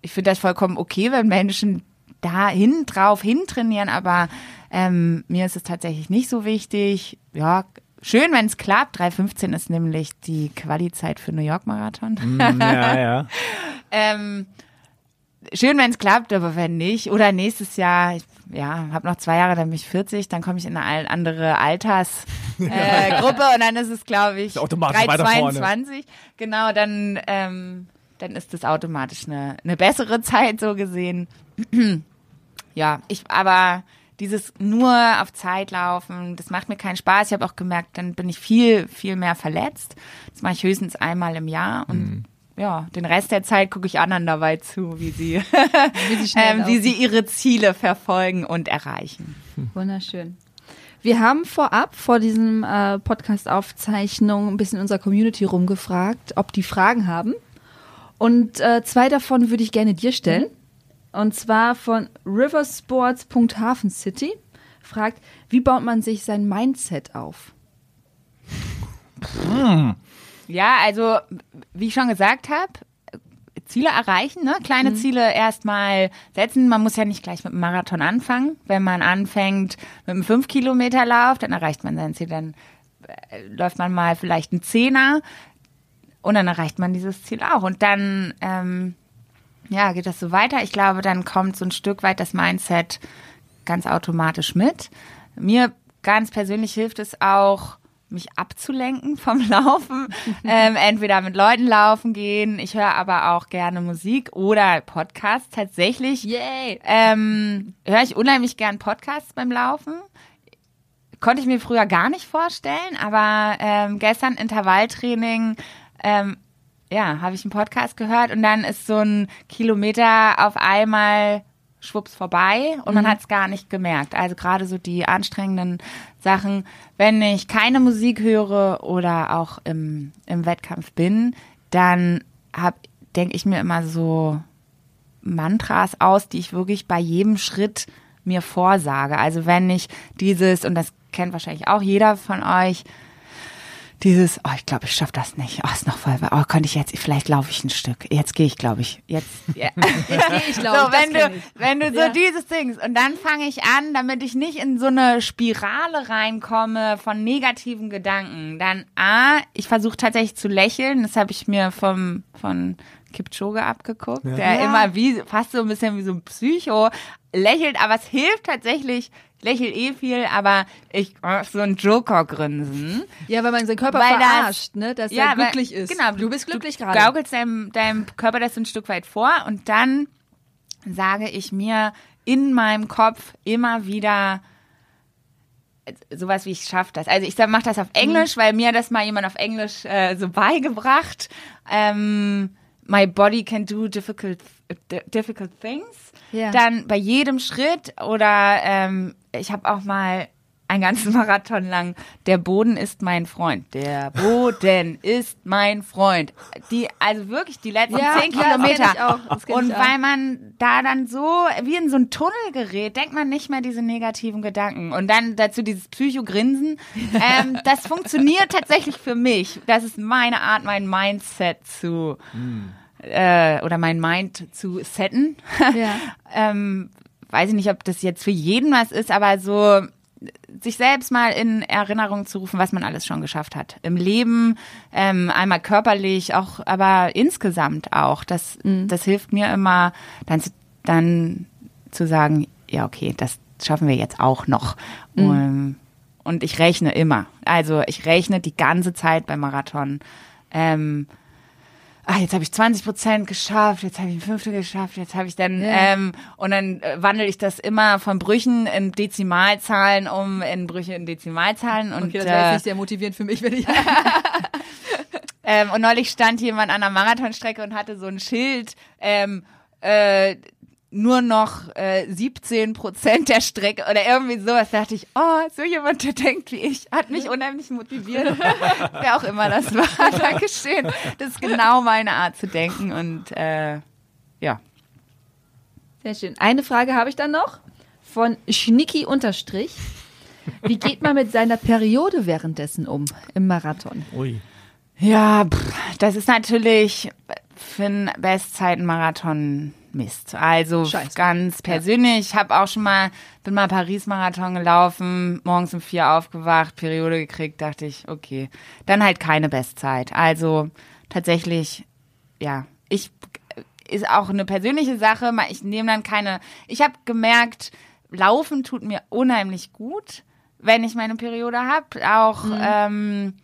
ich finde das vollkommen okay, wenn Menschen dahin drauf hintrainieren, aber ähm, mir ist es tatsächlich nicht so wichtig. Ja, schön, wenn es klappt. 3.15 ist nämlich die Quali-Zeit für New York Marathon. Mm, ja, ja. Ähm, schön, wenn es klappt, aber wenn nicht. Oder nächstes Jahr, ich, ja, habe noch zwei Jahre, dann bin ich 40, dann komme ich in eine andere Altersgruppe äh, und dann ist es, glaube ich, Ist automatisch weiter vorne. 3,22. Genau, dann, ähm, dann ist das automatisch eine, eine bessere Zeit, so gesehen. ja, ich, aber dieses nur auf Zeit laufen, das macht mir keinen Spaß. Ich habe auch gemerkt, dann bin ich viel, viel mehr verletzt. Das mache ich höchstens einmal im Jahr und Mhm. ja, den Rest der Zeit gucke ich anderen dabei zu, wie sie, Wie sie ähm, wie sie ihre Ziele verfolgen und erreichen. Wunderschön. Wir haben vorab vor diesem äh, Podcast-Aufzeichnung ein bisschen in unserer Community rumgefragt, ob die Fragen haben. Und äh, zwei davon würde ich gerne dir stellen. Und zwar von riversports.hafencity. Fragt, wie baut man sich sein Mindset auf? Ja, also wie ich schon gesagt habe, Ziele erreichen, ne? kleine Ziele erstmal setzen. Man muss ja nicht gleich mit einem Marathon anfangen. Wenn man anfängt mit einem 5 Kilometer Lauf, dann erreicht man sein Ziel. Dann äh, läuft man mal vielleicht einen Zehner und dann erreicht man dieses Ziel auch. Und dann ähm, ja, geht das so weiter. Ich glaube, dann kommt so ein Stück weit das Mindset ganz automatisch mit. Mir ganz persönlich hilft es auch, mich abzulenken vom Laufen. ähm, entweder mit Leuten laufen gehen. Ich höre aber auch gerne Musik oder Podcasts. Tatsächlich Yay! ähm, höre ich unheimlich gern Podcasts beim Laufen. Konnte ich mir früher gar nicht vorstellen, aber ähm, gestern Intervalltraining, ähm, ja, habe ich einen Podcast gehört und dann ist so ein Kilometer auf einmal schwupps vorbei und man hat es gar nicht gemerkt. Also gerade so die anstrengenden Sachen, wenn ich keine Musik höre oder auch im, im Wettkampf bin, dann hab denke ich mir immer so Mantras aus, die ich wirklich bei jedem Schritt mir vorsage. Also wenn ich dieses, und das kennt wahrscheinlich auch jeder von euch, dieses, oh, ich glaube, ich schaffe das nicht. Oh, ist noch voll, oh, könnte ich jetzt, vielleicht laufe ich ein Stück. Jetzt gehe ich, glaube ich. Jetzt, ja. ich, glaub so, ich, wenn du, ich. wenn du so Ja. dieses Ding, und dann fange ich an, damit ich nicht in so eine Spirale reinkomme von negativen Gedanken, dann A, ich versuche tatsächlich zu lächeln, das habe ich mir vom, von Kipchoge abgeguckt, der immer wie, fast so ein bisschen wie so ein Psycho lächelt, aber es hilft tatsächlich, ich lächel eh viel, aber ich mach so ein Joker-Grinsen. Ja, weil man seinen Körper Weil das- verarscht, ne? dass er weil- glücklich ist. Genau, du bist glücklich Du gerade. gaukelst deinem, deinem Körper das ein Stück weit vor und dann sage ich mir in meinem Kopf immer wieder sowas wie ich schaff das. Also ich mache das auf Mhm. Englisch, weil mir das mal jemand auf Englisch äh, so beigebracht. Ähm, my body can do difficult difficult things. Ja. Dann bei jedem Schritt oder ähm, ich habe auch mal einen ganzen Marathon lang, der Boden ist mein Freund. Der Boden ist mein Freund. Die, also wirklich die letzten Ja, zehn Kilometer. Und weil man da dann so wie in so ein Tunnel gerät, denkt man nicht mehr diese negativen Gedanken. Und dann dazu dieses Psychogrinsen. ähm, das funktioniert tatsächlich für mich. Das ist meine Art, mein Mindset zu äh, oder mein Mind zu setten. Ja. ähm, weiß ich nicht, ob das jetzt für jeden was ist, aber so sich selbst mal in Erinnerung zu rufen, was man alles schon geschafft hat. Im Leben, ähm, einmal körperlich, auch, aber insgesamt auch. Das, das hilft mir immer, dann, zu- dann zu sagen, ja, okay, das schaffen wir jetzt auch noch. Um, und ich rechne immer. Also ich rechne die ganze Zeit beim Marathon. Ähm, ah, jetzt habe ich 20 Prozent geschafft, jetzt habe ich ein Fünftel geschafft, jetzt habe ich dann, Ja. ähm, und dann äh, wandle ich das immer von Brüchen in Dezimalzahlen um, in Brüche in Dezimalzahlen. Und, Okay, das wäre jetzt äh, nicht sehr motivierend für mich, wenn ich. ähm, und neulich stand jemand an der Marathonstrecke und hatte so ein Schild, ähm, äh, nur noch äh, 17 Prozent der Strecke oder irgendwie sowas. Da dachte ich, oh, so jemand, der denkt wie ich, hat mich unheimlich motiviert. Wer auch immer das war. Dankeschön. Das ist genau meine Art zu denken und äh, ja. Sehr schön. Eine Frage habe ich dann noch von Schnicki unterstrich. Wie geht man mit seiner Periode währenddessen um im Marathon? Ui. Ja, pff, das ist natürlich für einen Bestzeitenmarathon Mist. Also Scheiße. ganz persönlich, ich habe auch schon mal, bin mal Paris-Marathon gelaufen, morgens um vier aufgewacht, Periode gekriegt, dachte ich, okay, dann halt keine Bestzeit. Also tatsächlich, ja, ich ist auch eine persönliche Sache. Ich nehme dann keine. Ich habe gemerkt, Laufen tut mir unheimlich gut, wenn ich meine Periode habe. Auch ähm,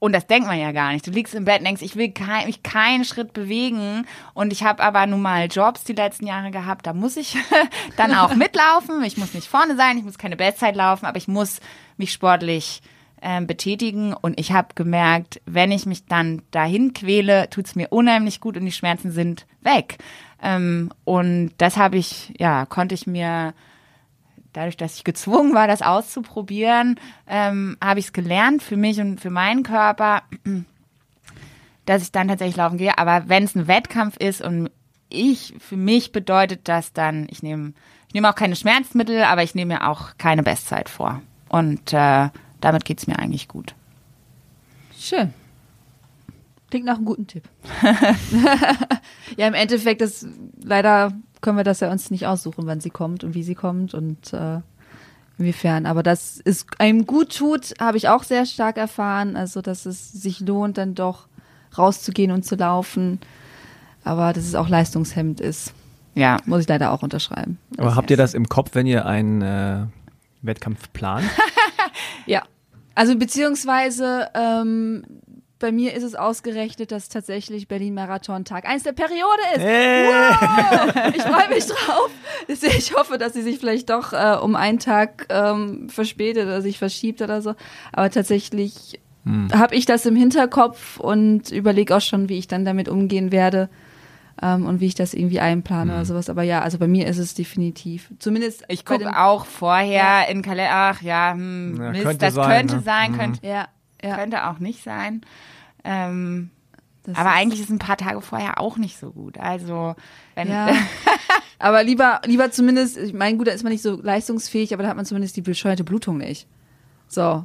und das denkt man ja gar nicht. Du liegst im Bett und denkst, ich will kein, mich keinen Schritt bewegen. Und ich habe aber nun mal Jobs die letzten Jahre gehabt. Da muss ich dann auch mitlaufen. Ich muss nicht vorne sein, ich muss keine Bestzeit laufen, aber ich muss mich sportlich ähm, betätigen. Und ich habe gemerkt, wenn ich mich dann dahin quäle, tut's mir unheimlich gut und die Schmerzen sind weg. Ähm, und das habe ich, ja, konnte ich mir dadurch, dass ich gezwungen war, das auszuprobieren, ähm, habe ich es gelernt für mich und für meinen Körper, dass ich dann tatsächlich laufen gehe. Aber wenn es ein Wettkampf ist und ich, für mich bedeutet das dann, ich nehme ich nehme auch keine Schmerzmittel, aber ich nehme mir auch keine Bestzeit vor. Und äh, damit geht's mir eigentlich gut. Schön. Klingt nach einem guten Tipp. ja, im Endeffekt ist leider können wir das ja uns nicht aussuchen, wann sie kommt und wie sie kommt und äh, inwiefern. Aber dass es einem gut tut, habe ich auch sehr stark erfahren. Also, dass es sich lohnt, dann doch rauszugehen und zu laufen. Aber dass es auch leistungshemmend ist, Ja. muss ich leider auch unterschreiben. Aber habt ihr das im Kopf, wenn ihr einen äh, Wettkampf plant? Ja. Also beziehungsweise ähm, bei mir ist es ausgerechnet, dass tatsächlich Berlin-Marathon Tag 1 der Periode ist. Wow! Ich freue mich drauf. Ich hoffe, dass sie sich vielleicht doch äh, um einen Tag ähm, verspätet oder sich verschiebt oder so. Aber tatsächlich habe ich das im Hinterkopf und überlege auch schon, wie ich dann damit umgehen werde. Ähm, und wie ich das irgendwie einplane oder sowas. Aber ja, also bei mir ist es definitiv. Zumindest Ich gucke auch vorher in Kalender, ach ja, hm, Ja, Mist, könnte das sein, könnte ne? sein, Mhm. könnte, Ja, ja. könnte auch nicht sein. Ähm, aber eigentlich ist ein paar Tage vorher auch nicht so gut. Also, wenn, Ja. aber lieber, lieber zumindest, ich meine, gut, da ist man nicht so leistungsfähig, aber da hat man zumindest die bescheuerte Blutung nicht. So.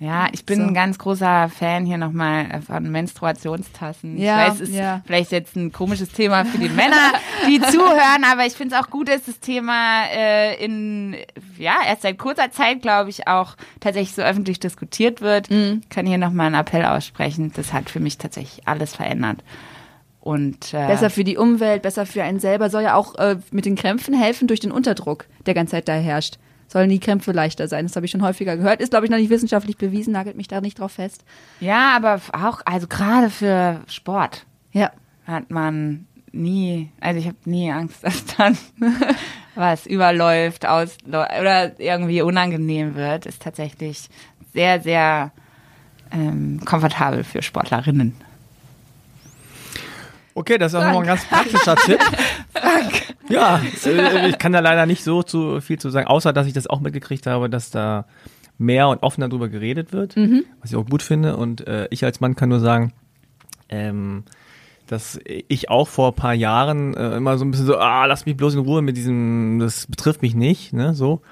Ja, ich bin So. ein ganz großer Fan hier nochmal von Menstruationstassen. Ja, ich weiß, es ist ja. vielleicht jetzt ein komisches Thema für die Männer, die zuhören, aber ich finde es auch gut, dass das Thema äh, in, ja, erst seit kurzer Zeit, glaube ich, auch tatsächlich so öffentlich diskutiert wird. Mhm. Ich kann hier nochmal einen Appell aussprechen. Das hat für mich tatsächlich alles verändert. Und äh, Besser für die Umwelt, besser für einen selber, soll ja auch äh, mit den Krämpfen helfen durch den Unterdruck, der ganze Zeit da herrscht. Sollen die Krämpfe leichter sein. Das habe ich schon häufiger gehört. Ist, glaube ich, noch nicht wissenschaftlich bewiesen, nagelt mich da nicht drauf fest. ja, aber auch, also gerade für Sport. Ja. hat man nie, also ich habe nie Angst, dass dann was überläuft aus oder irgendwie unangenehm wird, ist tatsächlich sehr, sehr ähm, komfortabel für Sportlerinnen. Okay, das ist auch nochmal ein ganz praktischer Tipp. Ja, äh, ich kann da leider nicht so zu viel zu sagen, außer dass ich das auch mitgekriegt habe, dass da mehr und offener drüber geredet wird, was ich auch gut finde. Und äh, ich als Mann kann nur sagen, ähm, dass ich auch vor ein paar Jahren äh, immer so ein bisschen so, ah, lass mich bloß in Ruhe mit diesem, das betrifft mich nicht, ne, so.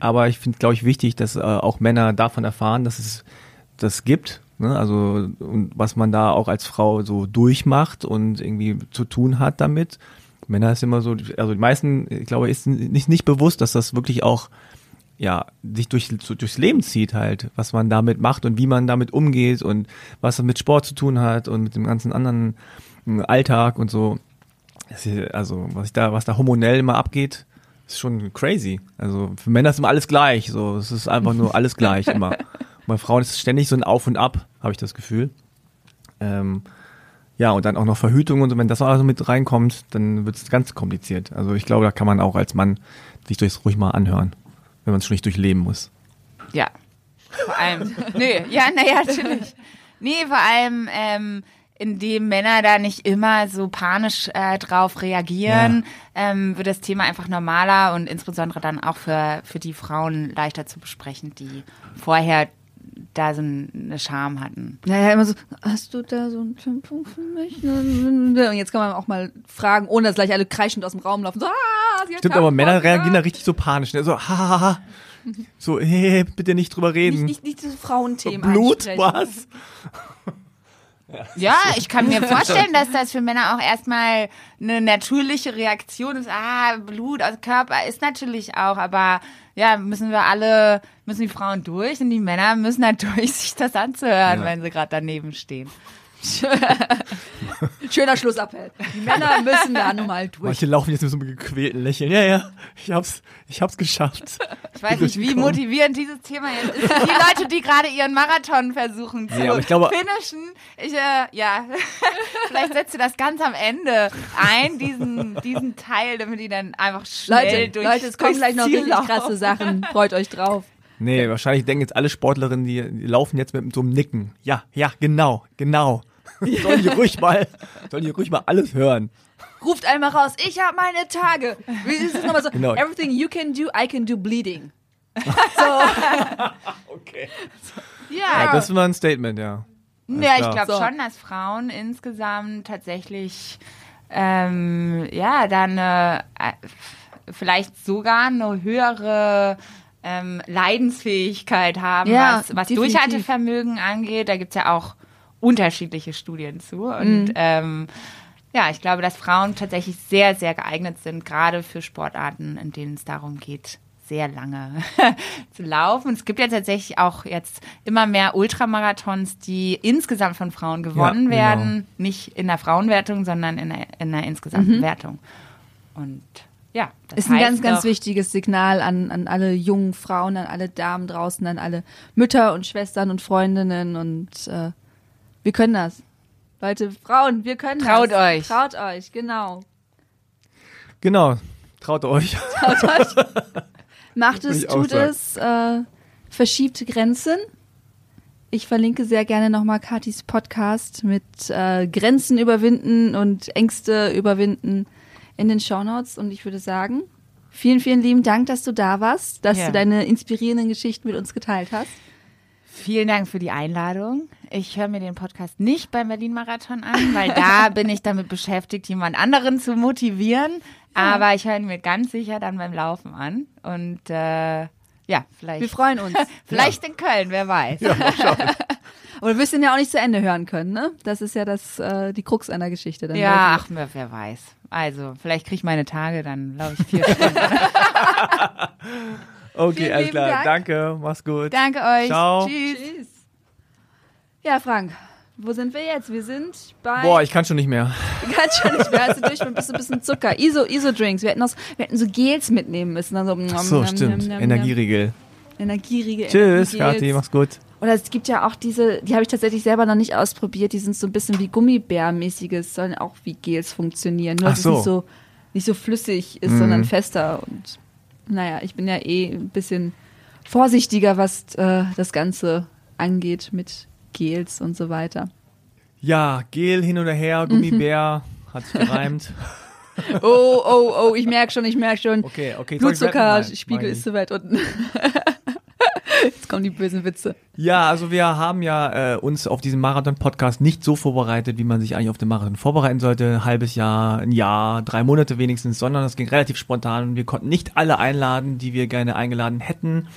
Aber ich finde, glaube ich, wichtig, dass äh, auch Männer davon erfahren, dass es das gibt Ne? Also und was man da auch als Frau so durchmacht und irgendwie zu tun hat damit. Männer ist immer so, also die meisten, ich glaube, ist nicht, nicht bewusst, dass das wirklich auch ja, sich durch, durchs Leben zieht halt, was man damit macht und wie man damit umgeht und was das mit Sport zu tun hat und mit dem ganzen anderen äh, Alltag und so. Also, was da, was da hormonell immer abgeht, ist schon crazy. Also, für Männer ist immer alles gleich, so. Es ist einfach nur alles gleich immer. Bei Frauen ist es ständig so ein Auf und Ab, habe ich das Gefühl. Ähm, ja, und dann auch noch Verhütung und so, wenn das also mit reinkommt, dann wird es ganz kompliziert. Also ich glaube, da kann man auch als Mann sich durchs ruhig mal anhören wenn man es schon nicht durchleben muss. Ja. Vor allem. Nö, ja, naja, natürlich. Nee, vor allem, ähm, indem Männer da nicht immer so panisch äh, drauf reagieren, ja. ähm, wird das Thema einfach normaler und insbesondere dann auch für, für die Frauen leichter zu besprechen, die vorher da so eine Scham hatten. Naja, immer so, hast du da so ein Tampon für mich? Und jetzt kann man auch mal fragen, ohne dass gleich alle kreischend aus dem Raum laufen. So, ah, sie Stimmt, aber Männer reagieren da richtig so panisch. Ne? So, ha, So, hey, bitte nicht drüber reden. Nicht, nicht, nicht diese Frauenthemen so, Blut, was? Ja, ich kann mir vorstellen, dass das für Männer auch erstmal eine natürliche Reaktion ist. Ah, Blut aus dem Körper ist natürlich auch, aber ja, müssen wir alle, müssen die Frauen durch und die Männer müssen durch, sich das anzuhören, ja. wenn sie gerade daneben stehen. Schöner Schlussappell. Die Männer müssen da nun mal durch. Manche laufen jetzt mit so einem gequälten Lächeln. Ja, ja, ich hab's, ich hab's geschafft. Ich weiß nicht, wie motivierend dieses Thema jetzt ist. Die Leute, die gerade ihren Marathon versuchen zu ja, ich glaube, finishen. Ich, äh, ja, vielleicht setzt du das ganz am Ende ein, diesen, diesen Teil, damit die dann einfach schnell Leute, durch Leute, es kommen gleich noch richtig krasse Sachen. Freut euch drauf. Nee, wahrscheinlich denken jetzt alle Sportlerinnen, die, die laufen jetzt mit so einem Nicken. Ja, ja, genau, genau. sollen die ruhig mal, sollen die ruhig mal alles hören. Ruft einmal raus, ich habe meine Tage. Wie ist es nochmal so? Genau. Everything you can do, I can do bleeding. so. okay. Ja. ja. Das war ein Statement, ja. ja, ich glaube so. schon, dass Frauen insgesamt tatsächlich ähm, ja dann äh, vielleicht sogar eine höhere ähm, Leidensfähigkeit haben, ja, was, was Durchhaltevermögen angeht. Da gibt's ja auch unterschiedliche Studien zu. Und mhm. ähm, ja, ich glaube, dass Frauen tatsächlich sehr, sehr geeignet sind, gerade für Sportarten, in denen es darum geht, sehr lange zu laufen. Es gibt ja tatsächlich auch jetzt immer mehr Ultramarathons, die insgesamt von Frauen gewonnen ja, genau. werden. Nicht in der Frauenwertung, sondern in der, in der insgesamten mhm. Wertung. Und ja, das ist ein ganz, ganz wichtiges Signal an, an alle jungen Frauen, an alle Damen draußen, an alle Mütter und Schwestern und Freundinnen und äh, wir können das. Leute, Frauen, wir können Traut das. euch. Traut euch, genau. Genau, traut euch. Traut euch. Macht es, tut es, äh, verschiebt Grenzen. Ich verlinke sehr gerne nochmal Katis Podcast mit äh, Grenzen überwinden und Ängste überwinden in den Shownotes. Und ich würde sagen, vielen, vielen lieben Dank, dass du da warst, dass ja. du deine inspirierenden Geschichten mit uns geteilt hast. Vielen Dank für die Einladung. Ich höre mir den Podcast nicht beim Berlin-Marathon an, weil da bin ich damit beschäftigt, jemand anderen zu motivieren. Aber ich höre ihn mir ganz sicher dann beim Laufen an. Und äh, ja, vielleicht. Wir freuen uns. vielleicht ja. in Köln, wer weiß. Ja. Aber du wirst ihn ja auch nicht zu Ende hören können, ne? Das ist ja das, äh, die Krux einer Geschichte. Dann ja, ach, wer weiß. Also, vielleicht kriege ich meine Tage, dann laufe ich vier Stunden. Okay, Vielen alles klar. Dank. Danke, mach's gut. Danke euch. Ciao. Tschüss. Tschüss. Ja, Frank, wo sind wir jetzt? Wir sind bei. Boah, ich kann schon nicht mehr. Du kannst schon nicht mehr. Also durch mit ein bisschen, bisschen Zucker. Iso, Iso-Drinks. Wir hätten noch, wir hätten so Gels mitnehmen müssen. Dann so, Ach so, stimmt. Energieriegel. Energieriegel. Tschüss, Kathi, mach's gut. Oder es gibt ja auch diese, die habe ich tatsächlich selber noch nicht ausprobiert. Die sind so ein bisschen wie Gummibärmäßiges, sollen auch wie Gels funktionieren. Nur, Ach dass so. es nicht so, nicht so flüssig ist, mhm. sondern fester und naja, ich bin ja eh ein bisschen vorsichtiger, was äh, das Ganze angeht mit Gels und so weiter. Ja, Gel hin oder her, Gummibär, mhm. hat sich gereimt. oh, oh, oh, ich merke schon, ich merke schon. Okay, okay. Blutzuckerspiegel ist zu weit unten. Jetzt kommen die bösen Witze. Ja, also wir haben ja äh, uns auf diesen Marathon-Podcast nicht so vorbereitet, wie man sich eigentlich auf den Marathon vorbereiten sollte. Ein halbes Jahr, ein Jahr, drei Monate wenigstens, sondern es ging relativ spontan. Wir konnten nicht alle einladen, die wir gerne eingeladen hätten.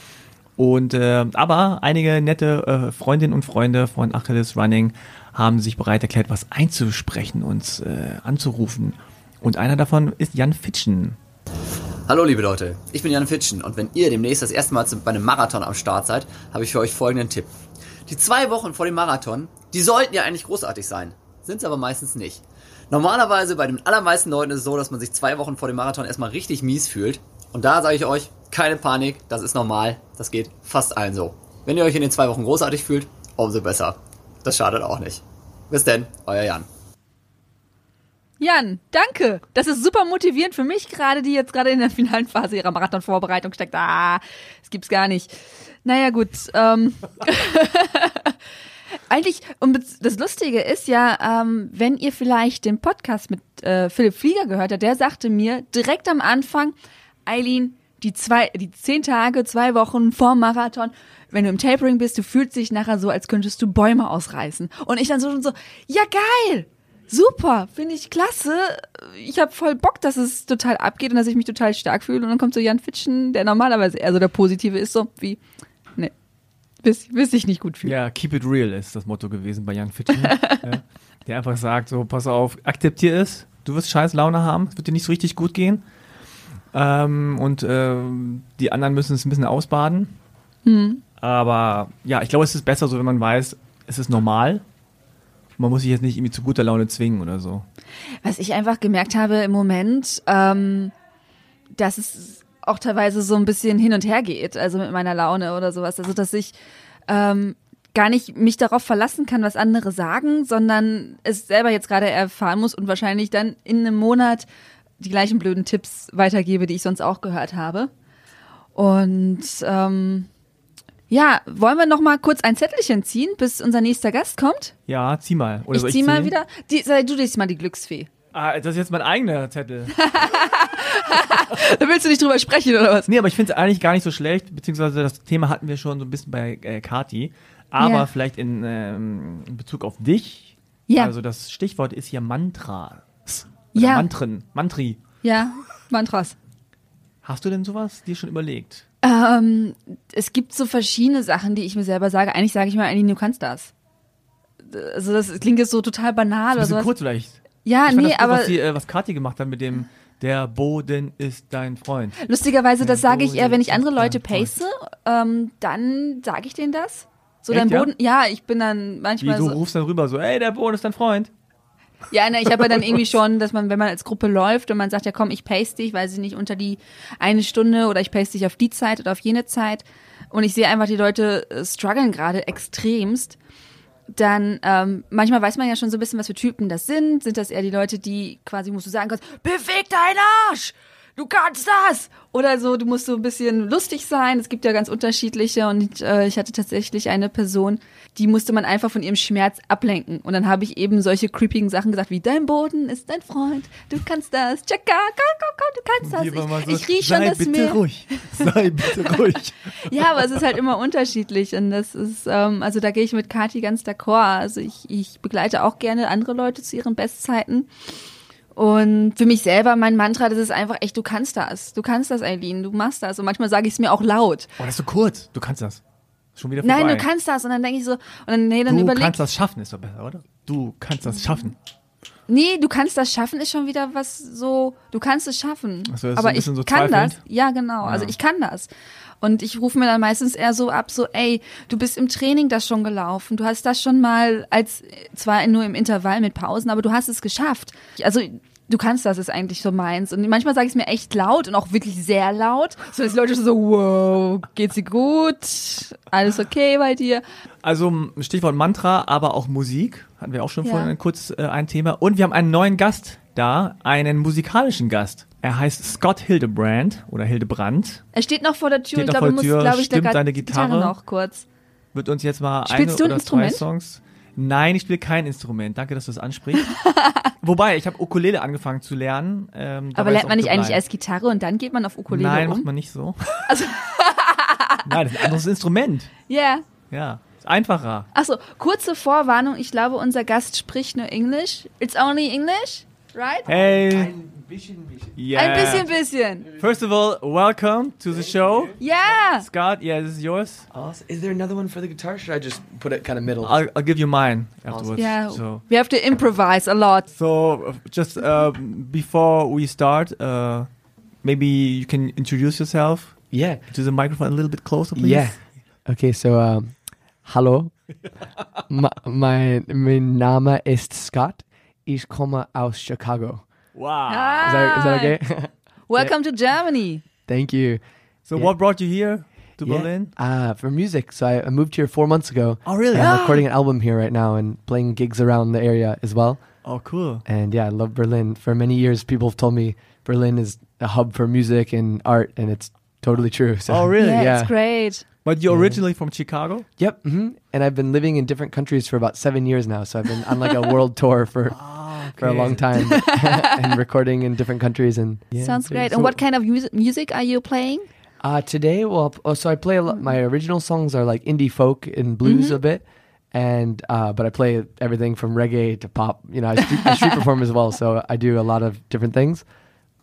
Und äh, aber einige nette äh, Freundinnen und Freunde von Achilles Running haben sich bereit erklärt, was einzusprechen, uns äh, anzurufen. Und einer davon ist Jan Fitschen. Hallo liebe Leute, ich bin Jan Fitschen und wenn ihr demnächst das erste Mal bei einem Marathon am Start seid, habe ich für euch folgenden Tipp. Die zwei Wochen vor dem Marathon, die sollten ja eigentlich großartig sein, sind aber meistens nicht. Normalerweise bei den allermeisten Leuten ist es so, dass man sich zwei Wochen vor dem Marathon erstmal richtig mies fühlt. Und da sage ich euch, keine Panik, das ist normal, das geht fast allen so. Wenn ihr euch in den zwei Wochen großartig fühlt, umso besser. Das schadet auch nicht. Bis denn, euer Jan. Jan, danke. Das ist super motivierend für mich gerade, die jetzt gerade in der finalen Phase ihrer Marathonvorbereitung steckt. Ah, das gibt's gar nicht. Naja, gut. Ähm. Eigentlich, und das Lustige ist ja, ähm, wenn ihr vielleicht den Podcast mit äh, Philipp Flieger gehört habt, der sagte mir direkt am Anfang, Eileen, die zwei, die zehn Tage, zwei Wochen vor Marathon, wenn du im Tapering bist, du fühlst dich nachher so, als könntest du Bäume ausreißen. Und ich dann so schon so, ja geil, super, finde ich klasse. Ich habe voll Bock, dass es total abgeht und dass ich mich total stark fühle. Und dann kommt so Jan Fitschen, der normalerweise eher so der Positive ist, so wie, nee, bis, bis ich nicht gut fühle. Ja, keep it real ist das Motto gewesen bei Jan Fitschen. ja, der einfach sagt, so, pass auf, akzeptier es, du wirst scheiß Laune haben, es wird dir nicht so richtig gut gehen. Ähm, und ähm, die anderen müssen es ein bisschen ausbaden. Aber ja, ich glaube, es ist besser so, wenn man weiß, es ist normal. Man muss sich jetzt nicht irgendwie zu guter Laune zwingen oder so. Was ich einfach gemerkt habe im Moment, ähm, dass es auch teilweise so ein bisschen hin und her geht, also mit meiner Laune oder sowas. Also dass ich ähm, gar nicht mich darauf verlassen kann, was andere sagen, sondern es selber jetzt gerade erfahren muss und wahrscheinlich dann in einem Monat die gleichen blöden Tipps weitergebe, die ich sonst auch gehört habe. Und ähm, ja, wollen wir noch mal kurz ein Zettelchen ziehen, bis unser nächster Gast kommt? Ja, zieh mal. Oder ich soll zieh mal wieder. Die, sei du dich mal die Glücksfee. Ah, das ist jetzt mein eigener Zettel. Da willst du nicht drüber sprechen, oder was? Nee, aber ich finde es eigentlich gar nicht so schlecht, beziehungsweise das Thema hatten wir schon so ein bisschen bei äh, Kati. Aber Ja. vielleicht in, ähm, in Bezug auf dich. Ja. Also das Stichwort ist hier Mantras. Oder Ja. Mantren, Mantri. Ja, Mantras. Hast du denn sowas dir schon überlegt? Ähm, es gibt so verschiedene Sachen, die ich mir selber sage. Eigentlich sage ich mir, eigentlich, du kannst das. Also das klingt jetzt so total banal Ein oder bisschen sowas. kurz vielleicht. Ja, ich nee, das gut, aber was, die, äh, was Kathi gemacht hat mit dem Der Boden ist dein Freund. lustigerweise, das Der sage ich eher, wenn ich andere ist Leute pace, ähm, dann sage ich denen das. So Echt, dein ja? Boden, ja? ich bin dann Wie manchmal du so. rufst dann rüber so, ey, der Boden ist dein Freund. Ja, ne, ich habe ja dann irgendwie schon, dass man, wenn man als Gruppe läuft und man sagt, ja komm, ich pace dich, weiß ich nicht, unter die eine Stunde oder ich pace dich auf die Zeit oder auf jene Zeit und ich sehe einfach, die Leute äh, strugglen gerade extremst, dann ähm, manchmal weiß man ja schon so ein bisschen, was für Typen das sind. Sind das eher die Leute, die quasi, musst du sagen kannst, beweg deinen Arsch! Du kannst das! Oder so, du musst so ein bisschen lustig sein. Es gibt ja ganz unterschiedliche und äh, ich hatte tatsächlich eine Person, die musste man einfach von ihrem Schmerz ablenken. Und dann habe ich eben solche creepigen Sachen gesagt, wie dein Boden ist dein Freund, du kannst das, Chaka, komm, komm, komm, du kannst das. Mal so, Ich, ich riech schon das bitte Meer. ruhig. Sei bitte ruhig. Ja, aber es ist halt immer unterschiedlich und das ist, ähm, also da gehe ich mit Kati ganz d'accord. Also ich, ich begleite auch gerne andere Leute zu ihren Bestzeiten. Und für mich selber, mein Mantra, das ist einfach echt, du kannst das. Du kannst das, Eileen, du machst das. Und manchmal sage ich es mir auch laut. Oh, das ist so kurz. Du kannst das. Schon wieder vorbei. Nein, du kannst das. Und dann denke ich so, und dann, nee, dann Du überleg, kannst das schaffen, ist doch besser, oder? Du kannst das schaffen. nee, du kannst das schaffen, ist schon wieder was so, du kannst es schaffen. Ach so, das ist so Aber ich so kann das. Ja, genau. Also ich kann das. Und ich rufe mir dann meistens eher so ab, so, ey, du bist im Training das schon gelaufen. Du hast das schon mal als, zwar nur im Intervall mit Pausen, aber du hast es geschafft. Also, du kannst das, ist eigentlich so meins. Und manchmal sage ich es mir echt laut und auch wirklich sehr laut. So, dass die Leute so, wow, geht's dir gut? Alles okay bei dir? Also Stichwort Mantra, aber auch Musik. Hatten wir auch schon Ja. vorhin kurz äh, ein Thema. Und wir haben einen neuen Gast da, einen musikalischen Gast. Er heißt Scott Hildebrand oder Hildebrand. Er steht noch vor der Tür. Steht ich glaube, du musst, glaube ich, stimmt da deine grad Gitarre? noch kurz. Wird uns jetzt mal Spielst ein oder zwei Instrument? Songs. Nein, ich spiele kein Instrument. Danke, dass du das ansprichst. Wobei, ich habe Ukulele angefangen zu lernen. Ähm, Aber lernt man nicht eigentlich erst Gitarre und dann geht man auf Ukulele Nein, um? macht man nicht so. Nein, das ist ein anderes Instrument. Yeah. Ja, ist einfacher. Achso, kurze Vorwarnung. Ich glaube, unser Gast spricht nur Englisch. It's only English, right? Hey, Yeah. Ein bisschen, bisschen. First of all, welcome to the show. Ja. Scott, yeah, this is yours. Awesome. Is there another one for the guitar? Should I just put it kind of middle? I'll, I'll give you mine afterwards. Yeah. So, We have to improvise a lot. so just uh, before we start, uh, maybe you can introduce yourself yeah. to the microphone a little bit closer, please. Yeah. Okay, so um, hallo. Ma mein, mein Name ist Scott. Ich komme aus Chicago. Wow. Is that, is that okay? Welcome to Germany. Thank you. So Yeah. what brought you here to Yeah. Berlin? Uh, for music. So I, I moved here four months ago. Oh, really? And I'm recording an album here right now and playing gigs around the area as well. Oh, cool. And yeah, I love Berlin. For many years, people have told me Berlin is a hub for music and art, and it's totally true. So, Oh, really? Yeah, Yeah. it's great. But you're Yeah. originally from Chicago? Yep. hmm And I've been living in different countries for about seven years now. So I've been on like a world tour for for a long time and recording in different countries. And yeah. Sounds great. And what kind of music, music are you playing? Uh, today, well, oh, so I play a lot. My original songs are like indie folk and blues a bit, and uh, but I play everything from reggae to pop. You know, I street, I street perform as well, so I do a lot of different things.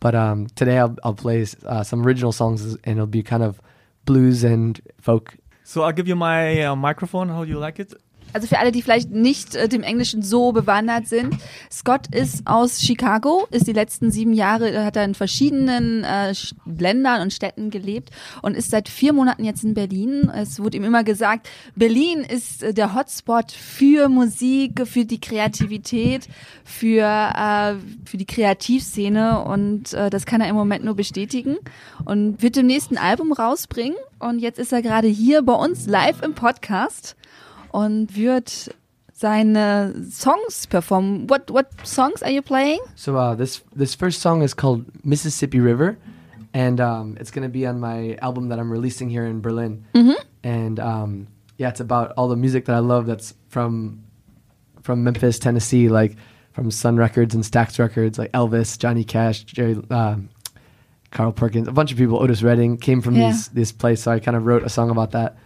But um, today I'll I'll play uh, some original songs, and it'll be kind of blues and folk. So I'll give you my uh, microphone. How do you like it? Also für alle, die vielleicht nicht äh, dem Englischen so bewandert sind, Scott ist aus Chicago, ist die letzten sieben Jahre, äh, hat er in verschiedenen äh, Ländern und Städten gelebt und ist seit vier Monaten jetzt in Berlin. Es wurde ihm immer gesagt, Berlin ist äh, der Hotspot für Musik, für die Kreativität, für, äh, für die Kreativszene und äh, das kann er im Moment nur bestätigen und wird demnächst ein Album rausbringen und jetzt ist er gerade hier bei uns live im Podcast und wird seine Songs performen. What what songs are you playing? So uh, this this first song is called Mississippi River, and um, it's gonna be on my album that I'm releasing here in Berlin. And um, yeah, it's about all the music that I love. That's from from Memphis, Tennessee, like from Sun Records and Stax Records, like Elvis, Johnny Cash, Jerry, um, Carl Perkins, a bunch of people. Otis Redding came from Yeah. these this place, so I kind of wrote a song about that.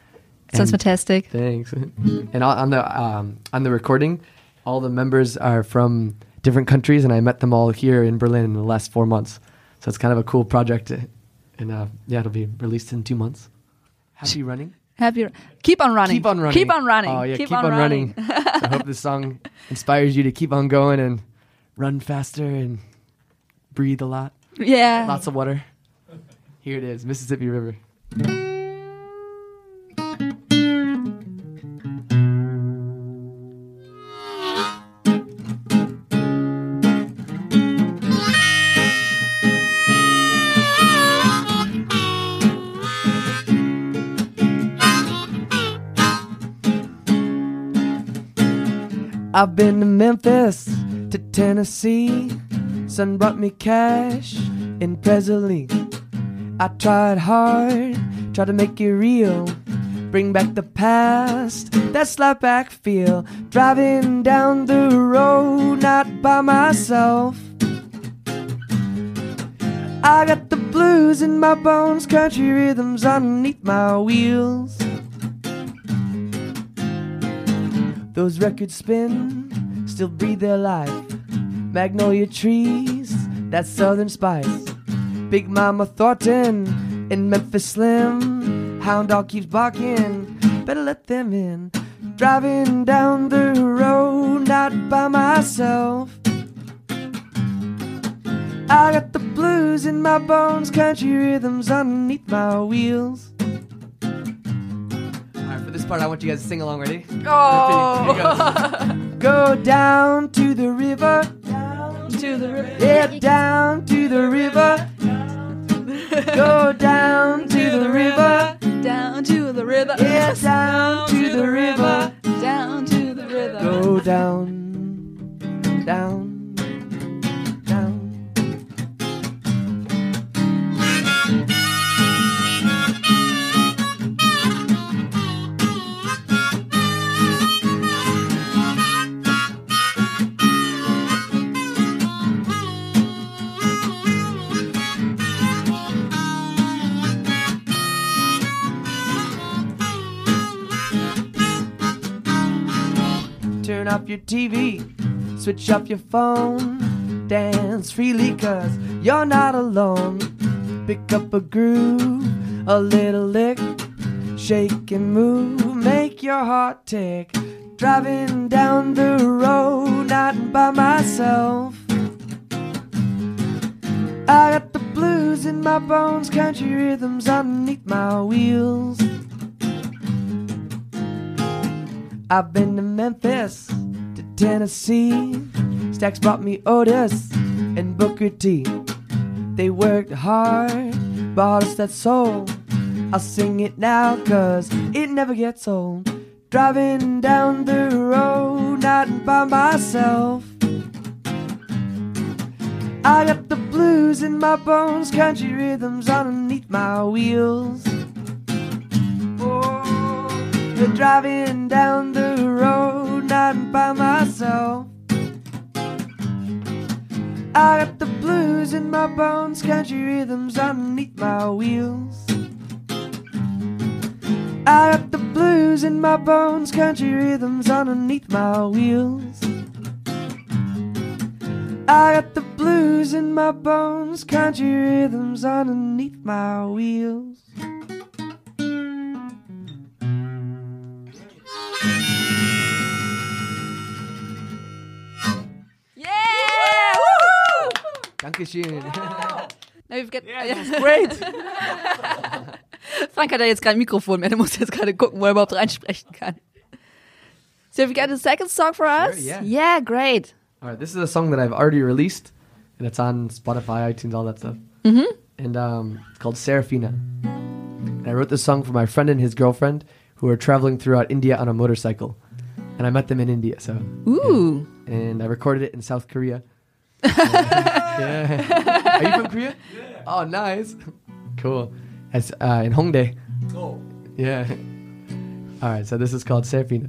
Sounds And- fantastic. Thanks. and on on the um, on the recording, all the members are from different countries, and I met them all here in Berlin in the last four months. So it's kind of a cool project, and uh, yeah, it'll be released in two months. Happy running. Happy. Keep on running. Keep on running. Keep on running. Oh yeah, keep, on, running. so I hope this song inspires you to keep on going and run faster and breathe a lot, yeah. lots of water. Here it is, Mississippi River. I've been to Memphis, to Tennessee. Son brought me cash in Presley. I tried hard, tried to make it real. Bring back the past, that slap back feel. Driving down the road, not by myself. I got the blues in my bones, country rhythms underneath my wheels. Those records spin, still breathe their life. Magnolia trees, that southern spice. Big Mama Thornton in Memphis Slim. Hound dog keeps barking, better let them in. Driving down the road, not by myself. I got the blues in my bones, country rhythms underneath my wheels. Alright, for this part, I want you guys to sing along. Ready? Oh. Go down to the river. Down to the river. Yeah, down to the river. Go down to the river. Down to the river. Yeah, down to the river. Down to the river. Go down, down. Off your TV, switch off your phone. dance freely cause you're not alone. Pick up a groove, a little lick, shake and move, make your heart tick. Driving down the road, not by myself. I got the blues in my bones, country rhythms underneath my wheels. I've been to Memphis, to Tennessee. Stacks brought me Otis and Booker T. They worked hard, bought us that soul. I'll sing it now, cause it never gets old. Driving down the road, not by myself. I got the blues in my bones, country rhythms underneath my wheels. You're driving down the road, not by myself. I got the blues in my bones, country rhythms underneath my wheels. I got the blues in my bones, country rhythms underneath my wheels. I got the blues in my bones, country rhythms underneath my wheels. Dankeschön. Now we've got, Great. Frank hat ja jetzt kein Mikrofon mehr, der muss jetzt gerade gucken, wo er überhaupt reinsprechen kann. So have you got a second song for us? yeah. Yeah, great. All right, this is a song that I've already released, and it's on Spotify, iTunes, all that stuff. Mm-hmm. And um, it's called Serafina. And I wrote this song for my friend and his girlfriend who are traveling throughout India on a motorcycle. And I met them in India, so. Ooh. And I recorded it in South Korea. yeah. Are you from Korea? Yeah. Oh, nice. Cool. It's uh, in Hongdae. Oh. Yeah. All right, so this is called Serafina.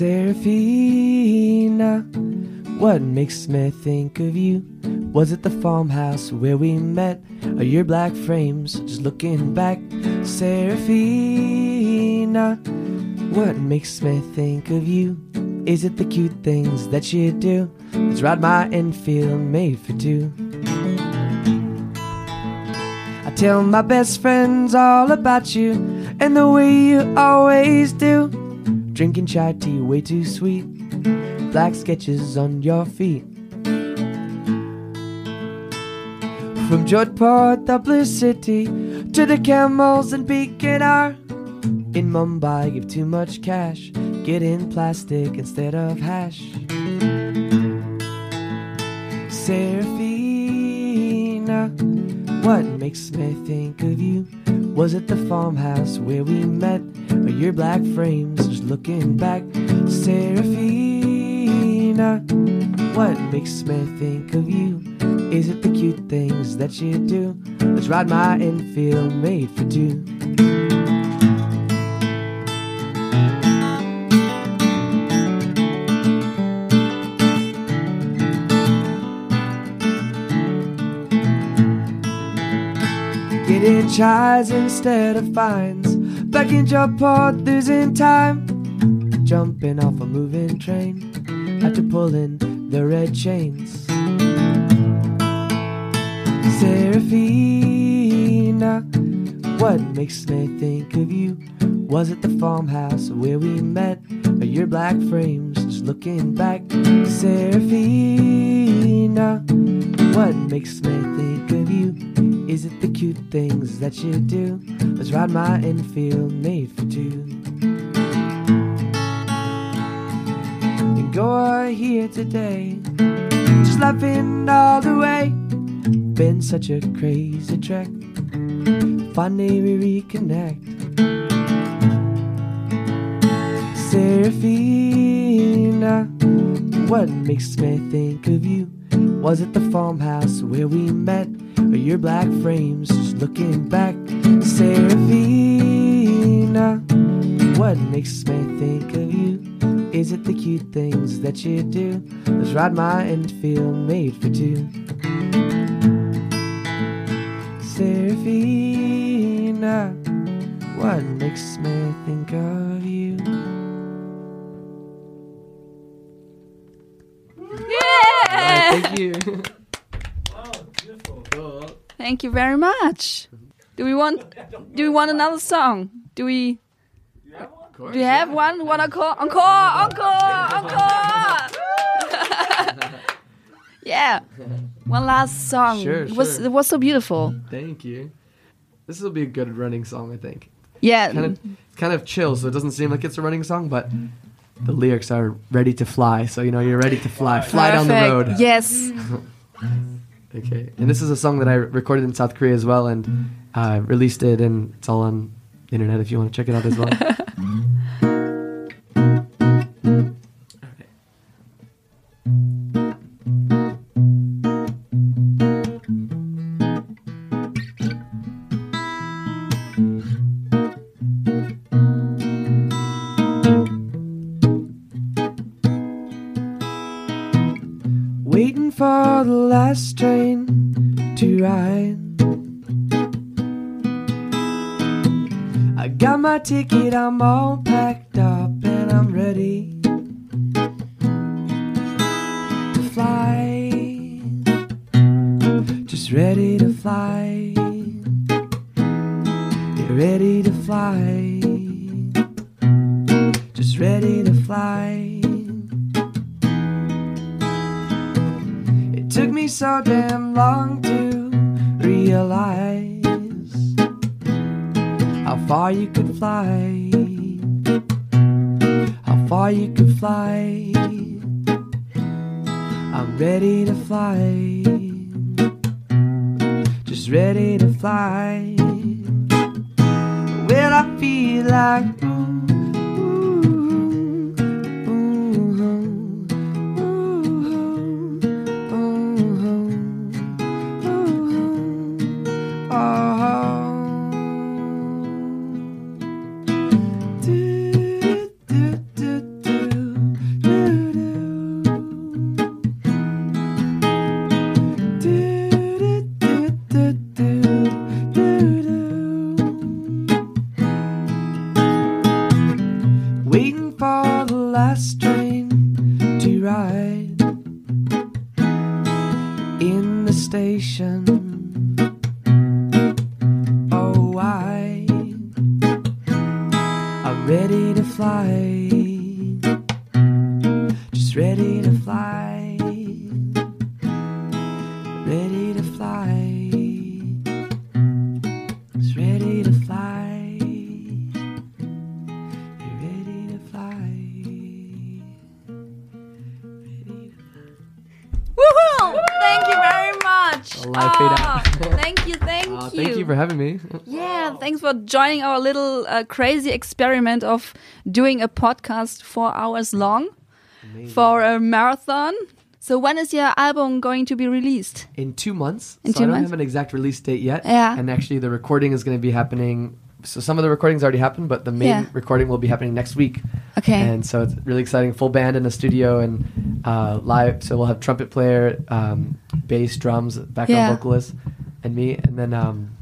Serafina, what makes me think of you? Was it the farmhouse where we met? Or your black frames just looking back? Serafina, what makes me think of you? Is it the cute things that you do? Let's ride my Enfield made for two. I tell my best friends all about you and the way you always do. Drinking chai tea way too sweet. Black sketches on your feet. From Jodhpur, the blue city, to the camels and Bikinar. In Mumbai, give too much cash. Get in plastic instead of hash. Seraphina, what makes me think of you? Was it the farmhouse where we met? Or your black frames just looking back? Serafina, what makes me think of you? Is it the cute things that you do? Let's ride my Enfield made for two. Getting chais instead of fines. Back in Japan, losing time. Jumping off a moving train. After pulling the red chains. Seraphina, what makes me think of you? Was it the farmhouse where we met? Or your black frames just looking back? Seraphina, what makes me think of you? Is it the cute things that you do? Let's ride my Enfield made for two. Go here today, just laughing all the way. Been such a crazy trek. Finally we reconnect. Seraphina, what makes me think of you? Was it the farmhouse where we met? Or your black frames just looking back? Seraphina, what makes me think of you? Is it the cute things that you do? Let's ride my Enfield made for two. Serafina, what makes me think of you? Yeah! Thank you. Thank you very much. Do we want do we want another song? Do we Do you have one? One encore? Encore! Encore! Encore! yeah. One last song. Sure, It was sure. it was so beautiful. Thank you. This will be a good running song, I think. Yeah. Kind of, kind of chill, so it doesn't seem like it's a running song, but the lyrics are ready to fly. So you know you're ready to fly, fly down the road. Yes. Okay, and this is a song that I recorded in South Korea as well, and uh, released it, and it's all on the internet if you want to check it out as well. Ticket, I'm all packed up, and I'm ready to fly. Just ready to fly. Ready to fly. Just ready to fly. It took me so damn long to realize far you could fly, how far you could fly. I'm ready to fly, just ready to fly. Well, I feel like. For joining our little uh, crazy experiment of doing a podcast four hours long for a marathon. So when is your album going to be released? In two months. In so two I don't months? have an exact release date yet. Yeah. And actually, the recording is going to be happening. So some of the recordings already happened, but the main Yeah. recording will be happening next week. Okay. And so it's really exciting. Full band in the studio and uh, live. So we'll have trumpet player, um, bass, drums, background Yeah. vocalist, and me. And then, um,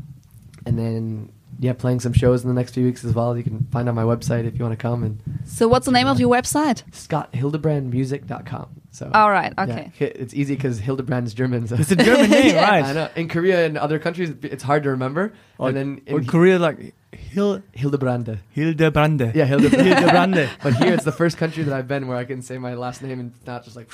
and then, yeah, playing some shows in the next few weeks as well. You can find on my website if you want to come. And so what's the name of your website? ScottHildebrandmusic.com. So All right, okay. hi- it's easy because Hildebrand is German. So. It's a German name, Yeah. right? I know. In Korea and other countries, it's hard to remember. Or, and then or in Korea, like Hil Hildebrande. Hildebrande. Yeah, Hildebrande. Hildebrande. but here, it's the first country that I've been where I can say my last name and not just like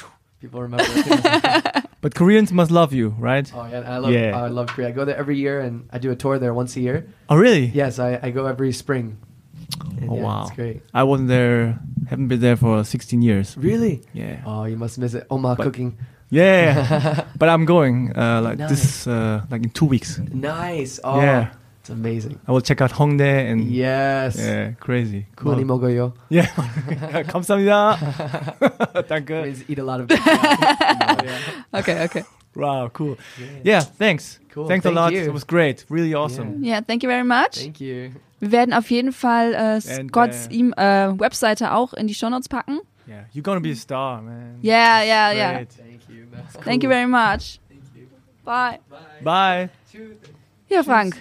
people remember. But Koreans must love you, right? oh yeah, I love. Yeah. I love Korea. I go there every year and I do a tour there once a year. Oh, really? Yes, I, I go every spring. And Oh, yeah, wow. it's great. I wasn't there, haven't been there for 16 years. Really? Yeah. Oh, you must miss it. Oma But- cooking. Yeah. but I'm going, uh, like Nice. this, uh, like in two weeks. Nice. Oh, Yeah. It's amazing. I will check out Hongdae and Yes. yeah, crazy. Cool. Money mogoyo. Yeah. 감사합니다. Danke. Means eat a lot of. yeah. Okay, okay. Wow, cool. Yeah, thanks. Cool, Thanks thank a lot. you. It was great. Really awesome. Yeah, thank you very much. Thank you. Wir werden auf jeden Fall äh, And, Scotts äh, ihm äh, Webseite auch in die Shownotes packen. Yeah, you're gonna be a star, man. Yeah, yeah, yeah. Great. Thank you. That's Thank you very much. Bye. Bye. Yeah. Ja, Frank,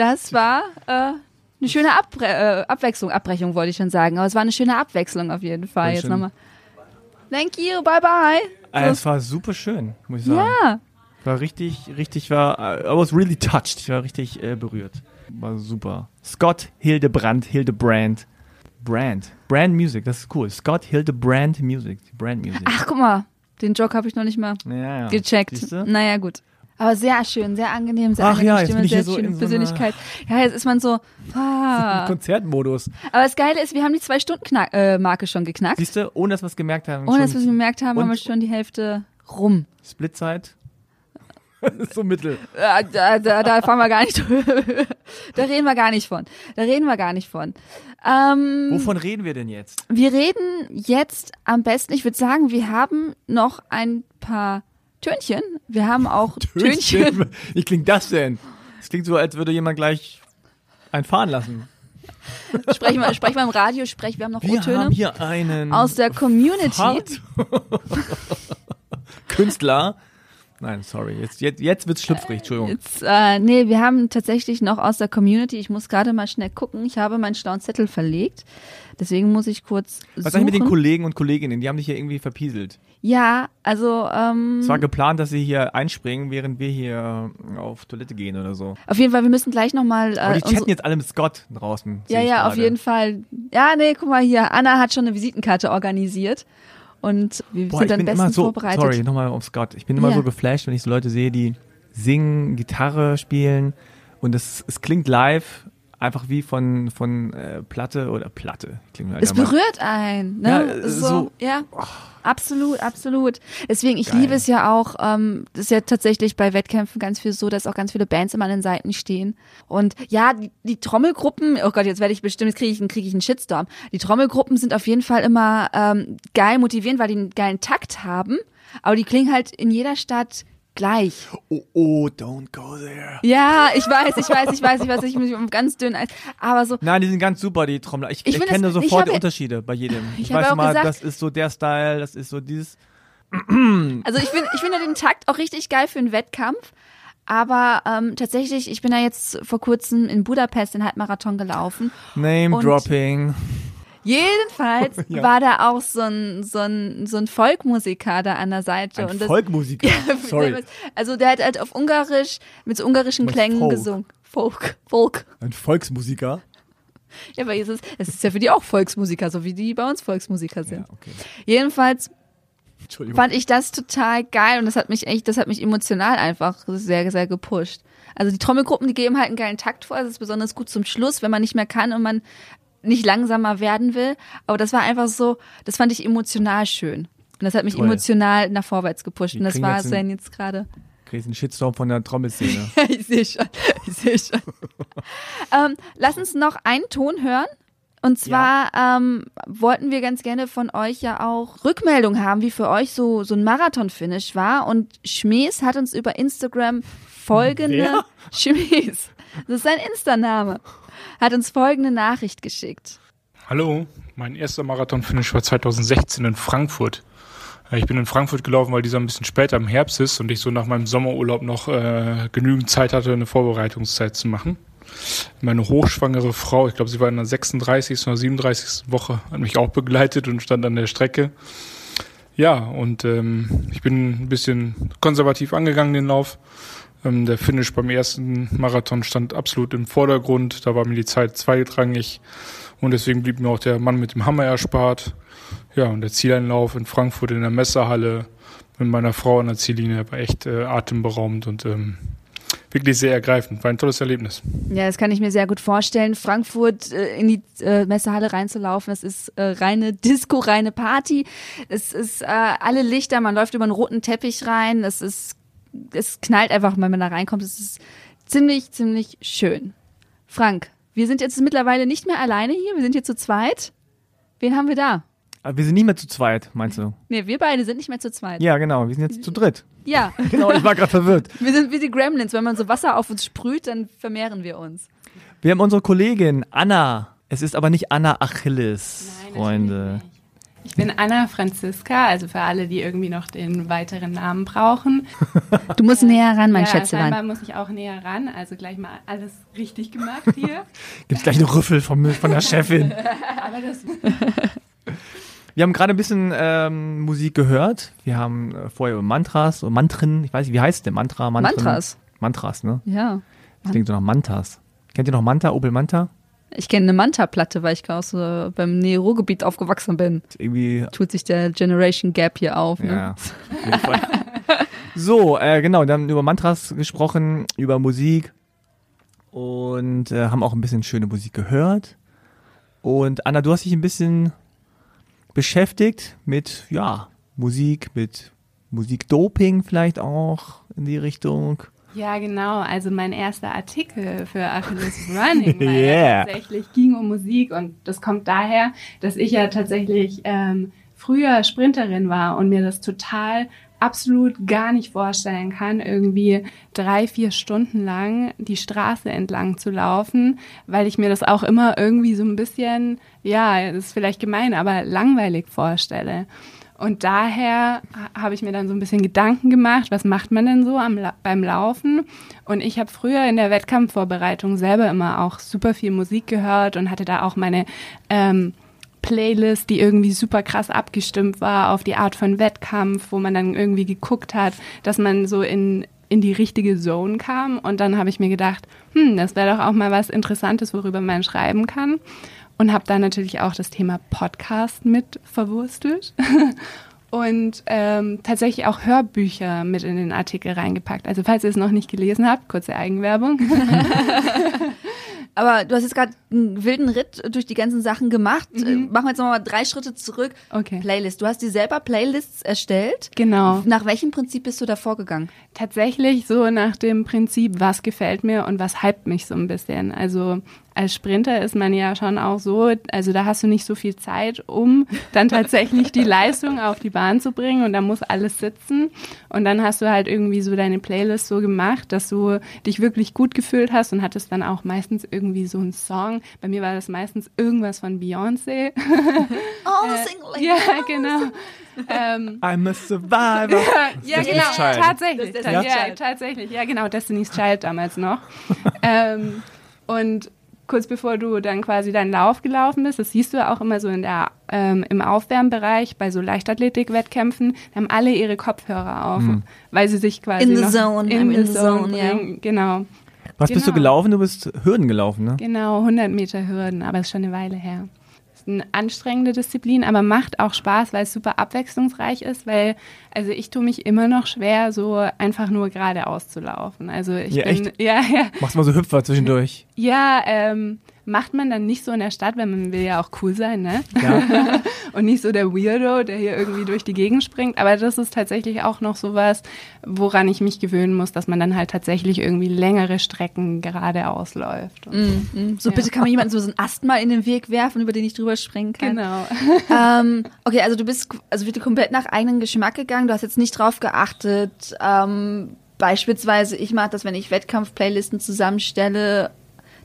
das war äh, eine schöne Abre äh, Abwechslung, Abbrechung wollte ich schon sagen, aber es war eine schöne Abwechslung auf jeden Fall. Jetzt schön. nochmal. Thank you, bye bye. Äh, es war super schön, muss ich sagen. Ja, War richtig, richtig, war, I was really touched. Ich war richtig äh, berührt. War super. Scott Hildebrand, Hildebrand. Brand. Brand Music, das ist cool. Scott Hildebrand Music. Brand Music. ach guck mal, den Joke habe ich noch nicht mal ja, ja. gecheckt. Siehste? Naja, gut. Aber sehr schön, sehr angenehm, sehr Ach angenehm, ja, jetzt bin ich sehr so schöne in so Persönlichkeit. Ja, jetzt ist man so, ah. Konzertmodus. Aber das Geile ist, wir haben die Zwei-Stunden-Marke schon geknackt. Siehst du, ohne dass wir es gemerkt haben. Ohne dass wir es gemerkt haben, haben wir schon die Hälfte rum. Splitzeit. so mittel. Äh, da, da, da fahren wir gar nicht. Da reden wir gar nicht von. Da reden wir gar nicht von. Ähm, Wovon reden wir denn jetzt? wir reden jetzt am besten, ich würde sagen, wir haben noch ein paar Tönchen. Wir haben auch Tönchen. Wie klingt das denn? Das klingt so, als würde jemand gleich einen fahren lassen. Sprechen wir, sprechen wir im Radio, sprechen wir haben noch Wir O-Töne haben hier einen aus der Community. Künstler. Nein, sorry. Jetzt, jetzt, jetzt wird's schlüpfrig. Entschuldigung. Jetzt, äh, nee, wir haben tatsächlich noch aus der Community, ich muss gerade mal schnell gucken, ich habe meinen schlauen Zettel verlegt, deswegen muss ich kurz Was suchen. eigentlich mit den Kollegen und Kolleginnen? Die haben dich hier irgendwie verpieselt. Ja, also ähm, Es war geplant, dass sie hier einspringen, während wir hier auf Toilette gehen oder so. auf jeden Fall, wir müssen gleich nochmal Aber die äh, chatten jetzt alle mit Scott draußen. Ja, ja, auf jeden Fall. Ja, nee, guck mal hier, Anna hat schon eine Visitenkarte organisiert und wir Boah, sind dann bestens so, vorbereitet. sorry, nochmal auf Scott. Ich bin immer Ja. so geflasht, wenn ich so Leute sehe, die singen, Gitarre spielen und es, es klingt live einfach wie von, von äh, Platte oder Platte. Klingt halt Es immer- berührt einen, ne? Ja, so, so- ja. Absolut, absolut. Deswegen, ich Geil. liebe es ja auch, ähm, das ist ja tatsächlich bei Wettkämpfen ganz viel so, dass auch ganz viele Bands immer an den Seiten stehen. Und ja, die, die Trommelgruppen, oh Gott, jetzt werde ich bestimmt, jetzt kriege ich, einen- krieg ich einen Shitstorm. Die Trommelgruppen sind auf jeden Fall immer ähm, geil motivierend, weil die einen geilen Takt haben, aber die klingen halt in jeder Stadt gleich. Oh, oh, don't go there. Ja, ich weiß, ich weiß, ich weiß, ich weiß, ich bin auf ganz dünn Eis. Aber so, Nein, die sind ganz super, die Trommler. Ich, Ich ich, find kenne sofort die Unterschiede bei jedem. Ich, Ich weiß auch mal, gesagt- das ist so der Style, das ist so dieses. Also ich finde ich finde den Takt auch richtig geil für einen Wettkampf. Aber ähm, tatsächlich, ich bin da jetzt vor kurzem in Budapest den Halbmarathon gelaufen. Name Dropping. Jedenfalls Ja. war da auch so ein, so ein, so ein Volkmusiker da an der Seite. Ein und das, Volkmusiker. Sorry. Also der hat halt auf Ungarisch mit so ungarischen Klängen Folk? gesungen. Folk, Folk. Ein Volksmusiker. Ja, aber es ist, es ist ja für die auch Volksmusiker, so wie die bei uns Volksmusiker sind. Ja, okay. Jedenfalls fand ich das total geil und das hat mich echt, das hat mich emotional einfach sehr, sehr gepusht. Also die Trommelgruppen, die geben halt einen geilen Takt vor. Das ist besonders gut zum Schluss, wenn man nicht mehr kann und man nicht langsamer werden will. Aber das war einfach so, das fand ich emotional schön. Und das hat mich Toll. emotional nach vorwärts gepusht. Wir Und das war jetzt dann jetzt gerade. Kriegst einen Shitstorm von der Trommelszene. ich sehe schon, ich sehe schon. ähm, lass uns noch einen Ton hören. Und zwar ähm, wollten wir ganz gerne von euch ja auch Rückmeldung haben, wie für euch so, so ein Marathon-Finish war. Und Schmies hat uns über Instagram folgende Wer? Schmies, das ist sein Insta-Name, hat uns folgende Nachricht geschickt. Hallo, mein erster Marathon-Finish war 2016 in Frankfurt. Äh, Ich bin in Frankfurt gelaufen, weil dieser ein bisschen später im Herbst ist und ich so nach meinem Sommerurlaub noch äh, genügend Zeit hatte, eine Vorbereitungszeit zu machen. Meine hochschwangere Frau, ich glaube, sie war in der 36. oder 37. Woche, hat mich auch begleitet und stand an der Strecke. Ja, und ähm, ich bin ein bisschen konservativ angegangen, den Lauf. Ähm, der Finish beim ersten Marathon stand absolut im Vordergrund. Da war mir die Zeit zweitrangig. Und deswegen blieb mir auch der Mann mit dem Hammer erspart. Ja, und der Zieleinlauf in Frankfurt in der Messehalle mit meiner Frau an der Ziellinie war echt äh, atemberaubend und ähm, wirklich sehr ergreifend. War ein tolles Erlebnis. Ja, das kann ich mir sehr gut vorstellen. Frankfurt äh, in die äh, Messehalle reinzulaufen, das ist äh, reine Disco, reine Party. Es ist äh, alle Lichter, man läuft über einen roten Teppich rein. Es ist, es knallt einfach, wenn man da reinkommt. Es ist ziemlich, ziemlich schön. Frank, wir sind jetzt mittlerweile nicht mehr alleine hier. Wir sind hier zu zweit. Wen haben wir da? Aber wir sind nicht mehr zu zweit, meinst du? Nee, wir beide sind nicht mehr zu zweit. Ja, genau. Wir sind jetzt zu dritt. Ja, Genau, ich war gerade verwirrt. wir sind wie die Gremlins. Wenn man so Wasser auf uns sprüht, dann vermehren wir uns. Wir haben unsere Kollegin Anna. Es ist aber nicht Anna Achilles, Freunde. Ich bin Anna Franziska, also für alle, die irgendwie noch den weiteren Namen brauchen. Du musst näher ran, mein ja, Schätzelein. scheinbar muss ich auch näher ran, also gleich mal alles richtig gemacht hier. Gibt's gleich einen Rüffel vom, von der Chefin. Aber das Wir haben gerade ein bisschen ähm, Musik gehört. Wir haben äh, vorher über Mantras und Mantren, ich weiß nicht, wie heißt der? Mantra, Mantren? Mantras. Mantras, ne? Ja. Das klingt so nach Mantas. Kennt ihr noch Manta, Opel Manta? Ich kenne eine Manta-Platte, weil ich aus, äh, beim Nähe-Ruhrgebiet aufgewachsen bin. Irgendwie, Tut sich der Generation Gap hier auf. Ne? ja. auf jeden Fall. so, äh, genau, wir haben über Mantras gesprochen, über Musik und äh, haben auch ein bisschen schöne Musik gehört. Und Anna, du hast dich ein bisschen beschäftigt mit, ja, Musik, mit Musikdoping vielleicht auch in die Richtung. Ja, genau. Also mein erster Artikel für Achilles Running Yeah. tatsächlich ging um Musik und das kommt daher, dass ich ja tatsächlich ähm, früher Sprinterin war und mir das total absolut gar nicht vorstellen kann, irgendwie drei, vier Stunden lang die Straße entlang zu laufen, weil ich mir das auch immer irgendwie so ein bisschen, ja, das ist vielleicht gemein, aber langweilig vorstelle. Und daher ha- habe ich mir dann so ein bisschen Gedanken gemacht, was macht man denn so am, beim Laufen? Und ich habe früher in der Wettkampfvorbereitung selber immer auch super viel Musik gehört und hatte da auch meine ähm, Playlist, die irgendwie super krass abgestimmt war auf die Art von Wettkampf, wo man dann irgendwie geguckt hat, dass man so in in die richtige Zone kam und dann habe ich mir gedacht, hm, das wäre doch auch mal was Interessantes, worüber man schreiben kann und habe dann natürlich auch das Thema Podcast mit verwurstelt und ähm, tatsächlich auch Hörbücher mit in den Artikel reingepackt. Also falls ihr es noch nicht gelesen habt, kurze Eigenwerbung. Aber du hast jetzt gerade einen wilden Ritt durch die ganzen Sachen gemacht. Äh, Machen wir jetzt nochmal drei Schritte zurück. Okay. Playlist. Du hast dir selber Playlists erstellt. Genau. Nach welchem Prinzip bist du da vorgegangen? Tatsächlich so nach dem Prinzip, was gefällt mir und was hypt mich so ein bisschen. Also als Sprinter ist man ja schon auch so, also da hast du nicht so viel Zeit, um dann tatsächlich die Leistung auf die Bahn zu bringen und da muss alles sitzen. Und dann hast du halt irgendwie so deine Playlist so gemacht, dass du dich wirklich gut gefühlt hast und hattest dann auch meistens irgendwie so einen Song. Bei mir war das meistens irgendwas von Beyoncé. Oh, Äh, ja, genau. Ähm, I'm a survivor. ja, Destiny's genau, Child. tatsächlich. Ja? Ja, tatsächlich. Ja, genau, Destiny's Child damals noch. ähm, und kurz bevor du dann quasi deinen Lauf gelaufen bist, das siehst du ja auch immer so in der, ähm, im Aufwärmbereich bei so Leichtathletik-Wettkämpfen, da haben alle ihre Kopfhörer auf, weil sie sich quasi In the noch zone, in in the zone zone, ja. bringen. Genau, Was bist du Genau. gelaufen? Du bist Hürden gelaufen, ne? genau, 100 Meter Hürden, aber ist schon eine Weile her. Ist eine anstrengende Disziplin, aber macht auch Spaß, weil es super abwechslungsreich ist, weil, also ich tue mich immer noch schwer, so einfach nur geradeaus zu laufen. Also ich Ja, bin, echt? ja, ja, Machst mal so Hüpfer zwischendurch. ja, ähm, macht man dann nicht so in der Stadt, weil man will ja auch cool sein, ne? Ja. Und nicht so der Weirdo, der hier irgendwie durch die Gegend springt. Aber das ist tatsächlich auch noch sowas, woran ich mich gewöhnen muss, dass man dann halt tatsächlich irgendwie längere Strecken geradeaus läuft. Und Mhm. So Ja. bitte kann man jemanden so, so ein Asthma in den Weg werfen, über den ich drüber springen kann. Genau. ähm, okay, also du bist also wirklich komplett nach eigenem Geschmack gegangen. Du hast jetzt nicht drauf geachtet. Ähm, beispielsweise, ich mag das, wenn ich Wettkampf-Playlisten zusammenstelle,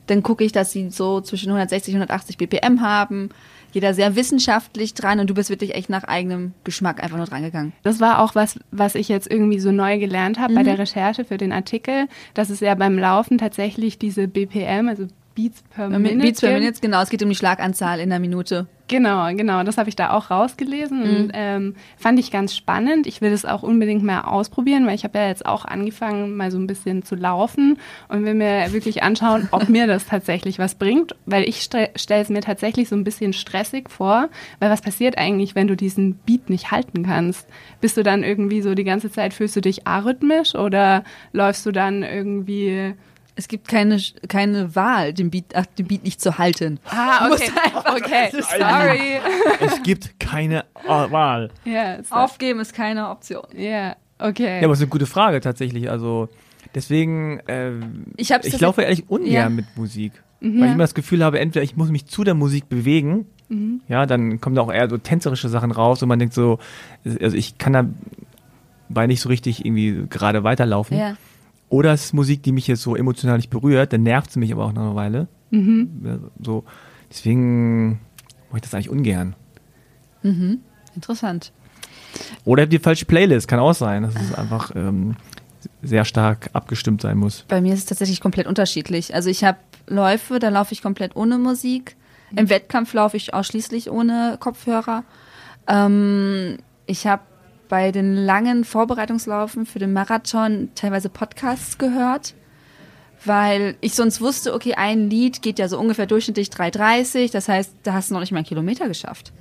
dann gucke ich, dass sie so zwischen 160 und 180 BPM haben. Jeder sehr wissenschaftlich dran und du bist wirklich echt nach eigenem Geschmack einfach nur dran gegangen. Das war auch was, was ich jetzt irgendwie so neu gelernt habe bei der Recherche für den Artikel, dass es ja beim Laufen tatsächlich diese BPM, also Beats per Minute, Beats per. Minute, genau, es geht um die Schlaganzahl in der Minute. Genau, genau. Das habe ich da auch rausgelesen und ähm, fand ich ganz spannend. Ich will das auch unbedingt mal ausprobieren, weil ich habe ja jetzt auch angefangen, mal so ein bisschen zu laufen und will mir wirklich anschauen, ob mir das tatsächlich was bringt, weil ich stelle es mir tatsächlich so ein bisschen stressig vor, weil was passiert eigentlich, wenn du diesen Beat nicht halten kannst? Bist du dann irgendwie so die ganze Zeit, fühlst du dich arrhythmisch oder läufst du dann irgendwie... Es gibt keine, keine Wahl, den Beat, ach, den Beat nicht zu halten. Ah, okay, okay, sorry. Es gibt keine Wahl. Ja, Aufgeben ist keine Option. ja, okay. Ja, aber es ist eine gute Frage tatsächlich. Also deswegen, äh, Ich ich laufe ehrlich ungern Ja. mit Musik. Weil ich immer das Gefühl habe, entweder ich muss mich zu der Musik bewegen, ja, dann kommen da auch eher so tänzerische Sachen raus und man denkt so, also ich kann dabei nicht so richtig irgendwie gerade weiterlaufen. Ja. Oder es ist Musik, die mich jetzt so emotional nicht berührt, dann nervt sie mich aber auch nach einer Weile. Ja, So, deswegen mache ich das eigentlich ungern. Interessant. Oder ihr habt die falsche Playlist, kann auch sein, dass es einfach ähm, sehr stark abgestimmt sein muss. Bei mir ist es tatsächlich komplett unterschiedlich. Also ich habe Läufe, da laufe ich komplett ohne Musik. Im Wettkampf laufe ich ausschließlich ohne Kopfhörer. Ähm, ich habe bei den langen Vorbereitungslaufen für den Marathon teilweise Podcasts gehört, weil ich sonst wusste, okay, ein Lied geht ja so ungefähr durchschnittlich 3,30, das heißt, da hast du noch nicht mal einen Kilometer geschafft,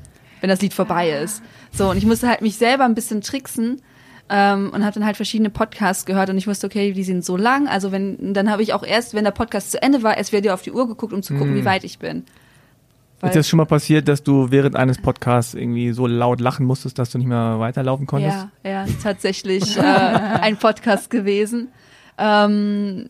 wenn das Lied vorbei ist. So, und ich musste halt mich selber ein bisschen tricksen ähm, und habe dann halt verschiedene Podcasts gehört und ich wusste, okay, die sind so lang, also wenn, dann habe ich auch erst, wenn der Podcast zu Ende war, erst wieder auf die Uhr geguckt, um zu gucken, Mm. wie weit ich bin. Ist das schon mal passiert, dass du während eines Podcasts irgendwie so laut lachen musstest, dass du nicht mehr weiterlaufen konntest? Ja, ja, ist tatsächlich äh, ein Podcast gewesen. Ähm,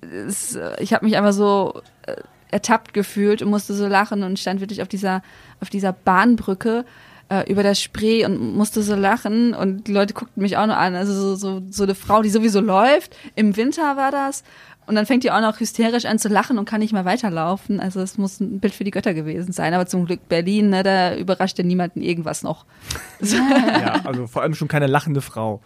es, ich habe mich einfach so äh, ertappt gefühlt und musste so lachen und stand wirklich auf dieser, auf dieser Bahnbrücke äh, über der Spree und musste so lachen und die Leute guckten mich auch noch an. Also so, so, so eine Frau, die sowieso läuft. Im Winter war das. Und dann fängt die auch noch hysterisch an zu lachen und kann nicht mehr weiterlaufen. Also es muss ein Bild für die Götter gewesen sein. Aber zum Glück Berlin, ne, da überrascht ja niemanden irgendwas noch. Ja, also vor allem schon keine lachende Frau.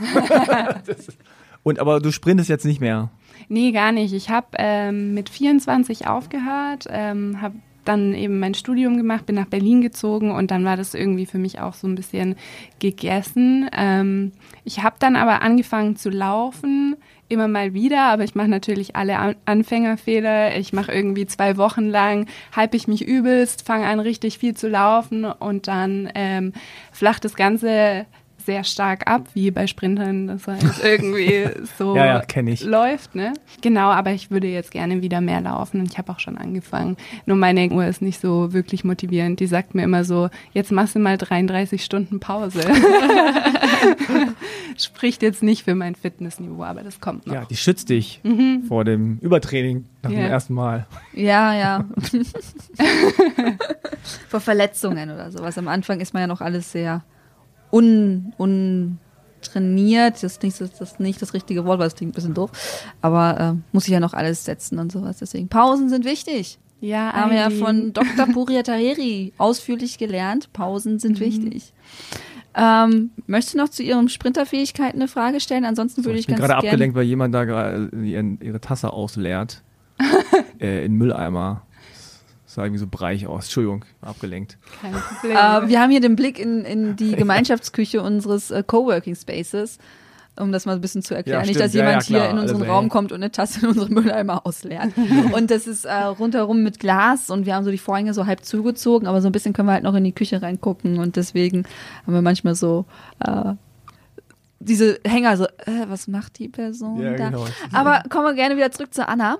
Und aber du sprintest jetzt nicht mehr. Nee, gar nicht. Ich habe ähm, mit 24 aufgehört, ähm, habe dann eben mein Studium gemacht, bin nach Berlin gezogen und dann war das irgendwie für mich auch so ein bisschen gegessen. Ähm, ich habe dann aber angefangen zu laufen, immer mal wieder, aber ich mache natürlich alle An Anfängerfehler. Ich mache irgendwie zwei Wochen lang, hype ich mich übelst, fange an richtig viel zu laufen und dann ähm, flacht das Ganze sehr stark ab, wie bei Sprintern, das heißt irgendwie so Ja, ja, läuft, ne? Genau, aber ich würde jetzt gerne wieder mehr laufen und ich habe auch schon angefangen. Nur meine Uhr ist nicht so wirklich motivierend. Die sagt mir immer so, jetzt machst du mal 33 Stunden Pause. Spricht jetzt nicht für mein Fitnessniveau, aber das kommt noch. Ja, die schützt dich Mhm. vor dem Übertraining nach Ja. dem ersten Mal. Ja, ja. Vor Verletzungen oder sowas. Am Anfang ist man ja noch alles sehr un, untrainiert. Das ist, nicht, das ist nicht das richtige Wort, weil das klingt ein bisschen doof. Aber äh, muss ich ja noch alles setzen und sowas. Deswegen Pausen sind wichtig. Ja, Haben wir ja von Dr. Puria Taheri ausführlich gelernt. Pausen sind Mhm. wichtig. Ähm, möchtest du noch zu Ihren Sprinterfähigkeiten eine Frage stellen? Ansonsten würde Ich ich, bin ganz gerade abgelenkt, weil jemand da gerade ihren- ihre Tasse ausleert. äh, in Mülleimer. Das sah irgendwie so breich aus. Entschuldigung, abgelenkt. Kein Problem. Äh, wir haben hier den Blick in, in die Gemeinschaftsküche unseres äh, Coworking Spaces, um das mal ein bisschen zu erklären. Ja, Nicht, dass Ja, jemand ja, hier in unseren Also, Raum ey. kommt und eine Tasse in unsere Mülleimer ausleert. und das ist äh, rundherum mit Glas und wir haben so die Vorhänge so halb zugezogen, aber so ein bisschen können wir halt noch in die Küche reingucken und deswegen haben wir manchmal so äh, diese Hänger so, äh, was macht die Person Ja, da? genau. Aber kommen wir gerne wieder zurück zu Anna.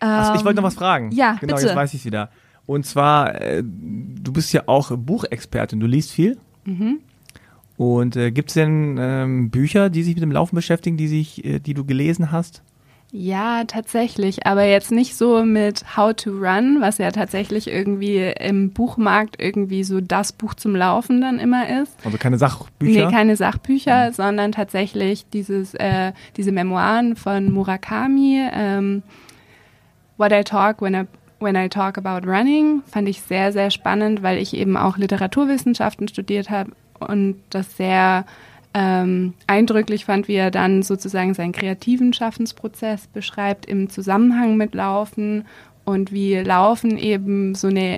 Achso, ich wollte noch Ähm, was fragen. Ja, genau, bitte. jetzt weiß ich wieder. Und zwar, äh, du bist ja auch Buchexpertin, du liest viel. Mhm. Und äh, gibt es denn ähm, Bücher, die sich mit dem Laufen beschäftigen, die sich, äh, die du gelesen hast? Ja, tatsächlich, aber jetzt nicht so mit How to Run, was ja tatsächlich irgendwie im Buchmarkt irgendwie so das Buch zum Laufen dann immer ist. Also keine Sachbücher? Nee, keine Sachbücher, sondern tatsächlich dieses, äh, diese Memoiren von Murakami, ähm, What I Talk When I, when I Talk About Running, fand ich sehr, sehr spannend, weil ich eben auch Literaturwissenschaften studiert habe und das sehr ähm, eindrücklich fand, wie er dann sozusagen seinen kreativen Schaffensprozess beschreibt im Zusammenhang mit Laufen und wie Laufen eben so eine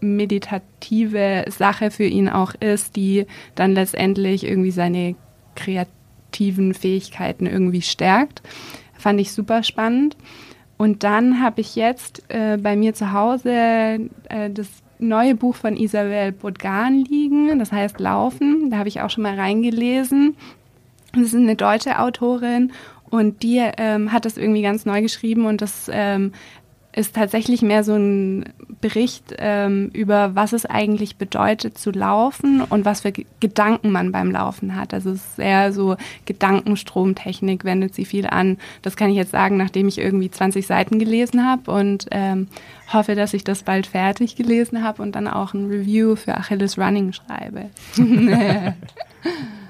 meditative Sache für ihn auch ist, die dann letztendlich irgendwie seine kreativen Fähigkeiten irgendwie stärkt. Fand ich super spannend. Und dann habe ich jetzt äh, bei mir zu Hause äh, das neue Buch von Isabel Bodgan liegen, das heißt Laufen. Da habe ich auch schon mal reingelesen. Das ist eine deutsche Autorin und die ähm, hat das irgendwie ganz neu geschrieben und das ähm, ist tatsächlich mehr so ein Bericht ähm, über, was es eigentlich bedeutet zu laufen und was für Ge- Gedanken man beim Laufen hat. Also es ist sehr so Gedankenstromtechnik, wendet sie viel an. Das kann ich jetzt sagen, nachdem ich irgendwie 20 Seiten gelesen habe und ähm, hoffe, dass ich das bald fertig gelesen habe und dann auch ein Review für Achilles Running schreibe.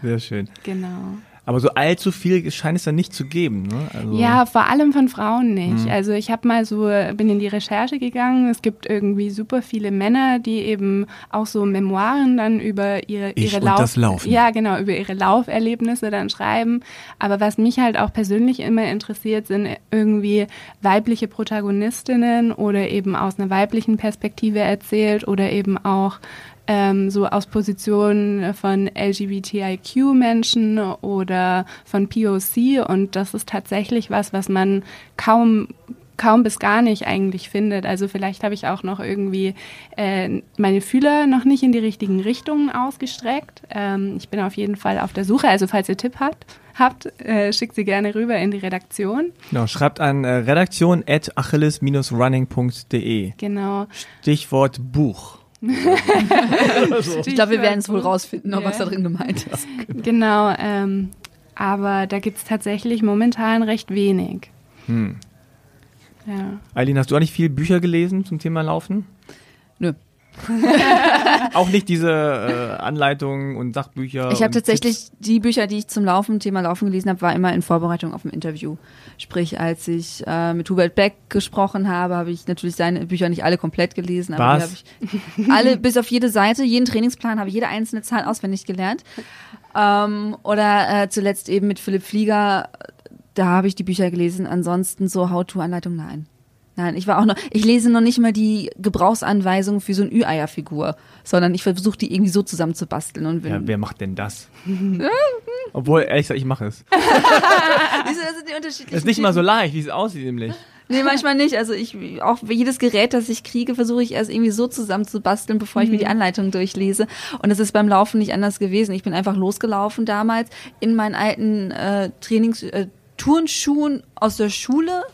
Sehr schön. genau. Aber so allzu viel scheint es dann nicht zu geben. Ne? Also, Ja, vor allem von Frauen nicht. Mhm. Also ich habe mal so, bin in die Recherche gegangen. Es gibt irgendwie super viele Männer, die eben auch so Memoiren dann über ihre, ihre Lauf, ja genau, über ihre Lauferlebnisse dann schreiben. Aber was mich halt auch persönlich immer interessiert, sind irgendwie weibliche Protagonistinnen oder eben aus einer weiblichen Perspektive erzählt oder eben auch ähm, so aus Positionen von LGBTIQ-Menschen oder von POC und das ist tatsächlich was, was man kaum kaum bis gar nicht eigentlich findet. Also vielleicht habe ich auch noch irgendwie äh, meine Fühler noch nicht in die richtigen Richtungen ausgestreckt. Ähm, ich bin auf jeden Fall auf der Suche. Also falls ihr Tipp habt, habt äh, schickt sie gerne rüber in die Redaktion. Genau, schreibt an äh, redaktion at achilles-running.de. Genau. Stichwort Buch. Ich glaube, wir werden es wohl rausfinden, ob was Ja. da drin gemeint ist. Genau, ähm, aber da gibt es tatsächlich momentan recht wenig. Hm. Ja. Eileen, hast du auch nicht viel Bücher gelesen zum Thema Laufen? Nö. Auch nicht diese äh, Anleitungen und Sachbücher. Ich habe tatsächlich die Bücher, die ich zum Laufen, Thema Laufen gelesen habe, war immer in Vorbereitung auf ein Interview. Sprich, als ich äh, mit Hubert Beck gesprochen habe, habe ich natürlich seine Bücher nicht alle komplett gelesen, aber Was? die habe ich alle bis auf jede Seite, jeden Trainingsplan habe ich jede einzelne Zahl auswendig gelernt. Ähm, oder äh, zuletzt eben mit Philipp Flieger, da habe ich die Bücher gelesen. Ansonsten so How-to-Anleitung, nein. Nein, ich war auch noch, ich lese noch nicht mal die Gebrauchsanweisung für so eine Ü-Eier-Figur, sondern ich versuche die irgendwie so zusammenzubasteln und Ja, wer macht denn das? Obwohl, ehrlich gesagt, ich mache es. Das sind die unterschiedlichen Ist nicht mal so leicht, wie es aussieht nämlich. Nee, manchmal nicht. Also ich, auch jedes Gerät, das ich kriege, versuche ich erst irgendwie so zusammenzubasteln, bevor ich mir die Anleitung durchlese. Und das ist beim Laufen nicht anders gewesen. Ich bin einfach losgelaufen damals in meinen alten äh, Trainings, äh, Turnschuhen aus der Schule.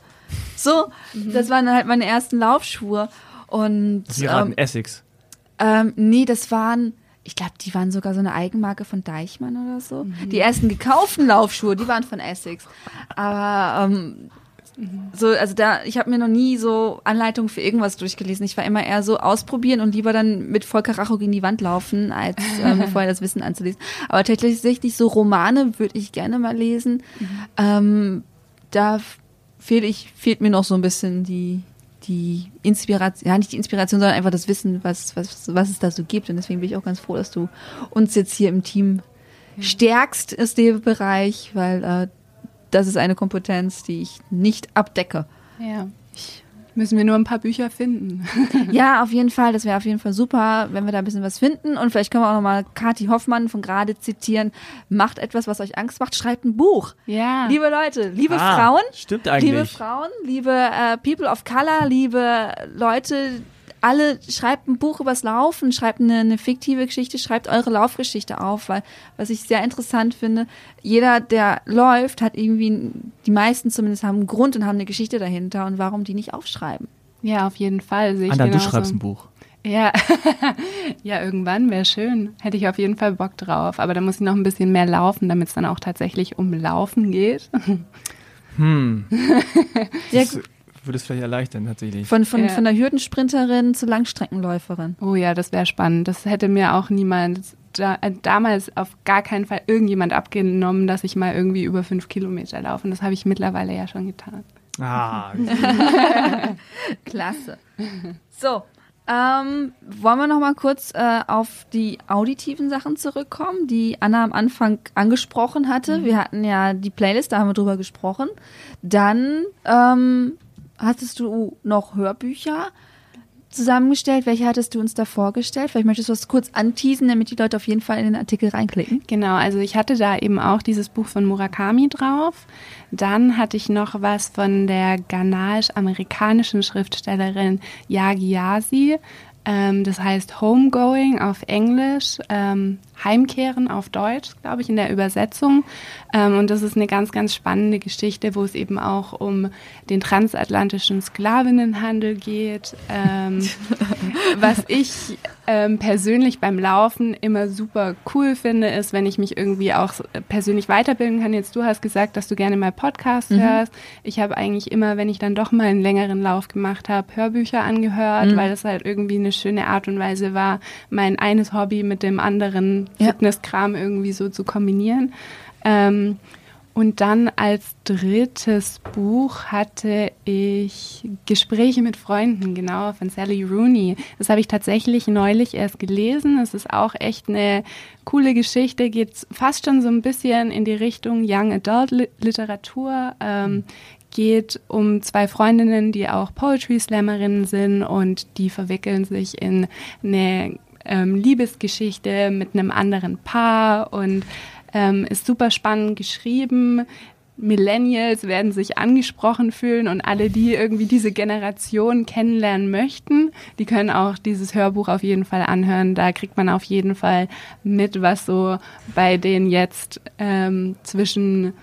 So, das waren halt meine ersten Laufschuhe. Und Sie raten ähm, Essex. ähm, nee, das waren, ich glaube, die waren sogar so eine Eigenmarke von Deichmann oder so. Die ersten gekauften Laufschuhe, die waren von Essex. Aber ähm, so, also da, ich habe mir noch nie so Anleitungen für irgendwas durchgelesen. Ich war immer eher so ausprobieren und lieber dann mit Volker Racho gegen die Wand laufen, als äh, mir vorher das Wissen anzulesen. Aber tatsächlich so Romane würde ich gerne mal lesen. Ähm, da fehl ich, fehlt mir noch so ein bisschen die, die Inspiration, ja nicht die Inspiration, sondern einfach das Wissen, was, was, was es da so gibt. Und deswegen bin ich auch ganz froh, dass du uns jetzt hier im Team stärkst ist der Bereich, weil äh, das ist eine Kompetenz, die ich nicht abdecke. Ja. Müssen wir nur ein paar Bücher finden. Ja, auf jeden Fall. Das wäre auf jeden Fall super, wenn wir da ein bisschen was finden. Und vielleicht können wir auch nochmal Kathi Hoffmann von gerade zitieren. Macht etwas, was euch Angst macht, schreibt ein Buch. Ja. Liebe Leute, liebe Ah, Frauen, Stimmt eigentlich. liebe Frauen, liebe äh, People of Color, liebe Leute, alle schreibt ein Buch übers Laufen, schreibt eine, eine fiktive Geschichte, schreibt eure Laufgeschichte auf, weil was ich sehr interessant finde, jeder, der läuft, hat irgendwie, die meisten zumindest haben einen Grund und haben eine Geschichte dahinter und warum die nicht aufschreiben. Ja, auf jeden Fall. Sehe ich Anna, du genauso. schreibst ein Buch. Ja, ja, irgendwann wäre schön. Hätte ich auf jeden Fall Bock drauf. Aber da muss ich noch ein bisschen mehr laufen, damit es dann auch tatsächlich um Laufen geht. Hm. Ja, Das würde es vielleicht erleichtern, tatsächlich. Von, von, Ja. von der Hürdensprinterin zur Langstreckenläuferin. Oh ja, das wäre spannend. Das hätte mir auch niemand da, äh, damals auf gar keinen Fall irgendjemand abgenommen, dass ich mal irgendwie über fünf Kilometer laufe. Und das habe ich mittlerweile ja schon getan. Ah, Klasse. So, ähm, wollen wir noch mal kurz äh, auf die auditiven Sachen zurückkommen, die Anna am Anfang angesprochen hatte. Wir hatten ja die Playlist, da haben wir drüber gesprochen. Dann ähm, hattest du noch Hörbücher zusammengestellt. Welche hattest du uns da vorgestellt? Vielleicht möchtest du das kurz anteasen, damit die Leute auf jeden Fall in den Artikel reinklicken. Genau, also ich hatte da eben auch dieses Buch von Murakami drauf. Dann hatte ich noch was von der ghanaisch-amerikanischen Schriftstellerin Yagi Yasi. Ähm, das heißt Homegoing auf Englisch, ähm, Heimkehren auf Deutsch, glaube ich, in der Übersetzung. Ähm, und das ist eine ganz, ganz spannende Geschichte, wo es eben auch um den transatlantischen Sklavinnenhandel geht. Ähm, was ich ähm, persönlich beim Laufen immer super cool finde, ist, wenn ich mich irgendwie auch persönlich weiterbilden kann. Jetzt du hast gesagt, dass du gerne mal Podcasts Mhm. hörst. Ich habe eigentlich immer, wenn ich dann doch mal einen längeren Lauf gemacht habe, Hörbücher angehört, Mhm. weil das halt irgendwie eine schöne Art und Weise war, mein eines Hobby mit dem anderen Ja. Fitnesskram irgendwie so zu kombinieren. Ähm, und dann als drittes Buch hatte ich Gespräche mit Freunden, genau, von Sally Rooney. Das habe ich tatsächlich neulich erst gelesen. Es ist auch echt eine coole Geschichte, geht fast schon so ein bisschen in die Richtung Young Adult Li- Literatur. Ähm, geht um zwei Freundinnen, die auch Poetry Slammerinnen sind und die verwickeln sich in eine ähm, Liebesgeschichte mit einem anderen Paar und ähm, ist super spannend geschrieben. Millennials werden sich angesprochen fühlen und alle, die irgendwie diese Generation kennenlernen möchten, die können auch dieses Hörbuch auf jeden Fall anhören. Da kriegt man auf jeden Fall mit, was so bei den jetzt ähm, zwischen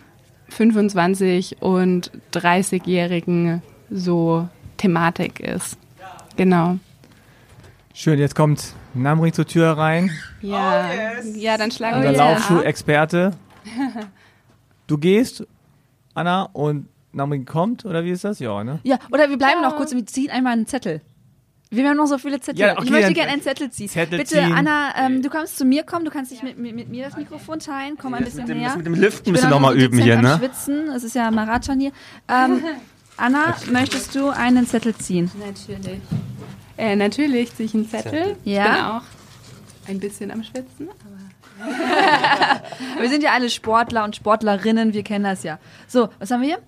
25 und 30-Jährigen so Thematik ist. Genau. Schön, jetzt kommt Namri zur Tür rein, Ja, ja dann schlagen unser wir jetzt ab. Laufschuhexperte. Du gehst, Anna, und Namri kommt, oder wie ist das? Ja, ne? Ja, oder wir bleiben noch kurz und wir ziehen einmal einen Zettel. Wir haben noch so viele Zettel. Ja, okay, ich möchte gerne einen Zettel ziehen. Zettel Bitte, ziehen. Anna, ähm, du kannst zu mir kommen. Du kannst dich mit, mit, mit mir das Mikrofon teilen. Komm ein bisschen näher. mit dem Liften müssen wir auch noch mal so üben hier, am ne? Schwitzen. Es ist ja Marathon hier. Ähm, Anna, möchtest du einen Zettel ziehen? Natürlich. Äh, natürlich ziehe ich einen Zettel. Ja. Ich bin auch ein bisschen am Schwitzen. Wir sind ja alle Sportler und Sportlerinnen. Wir kennen das ja. So, was haben wir hier?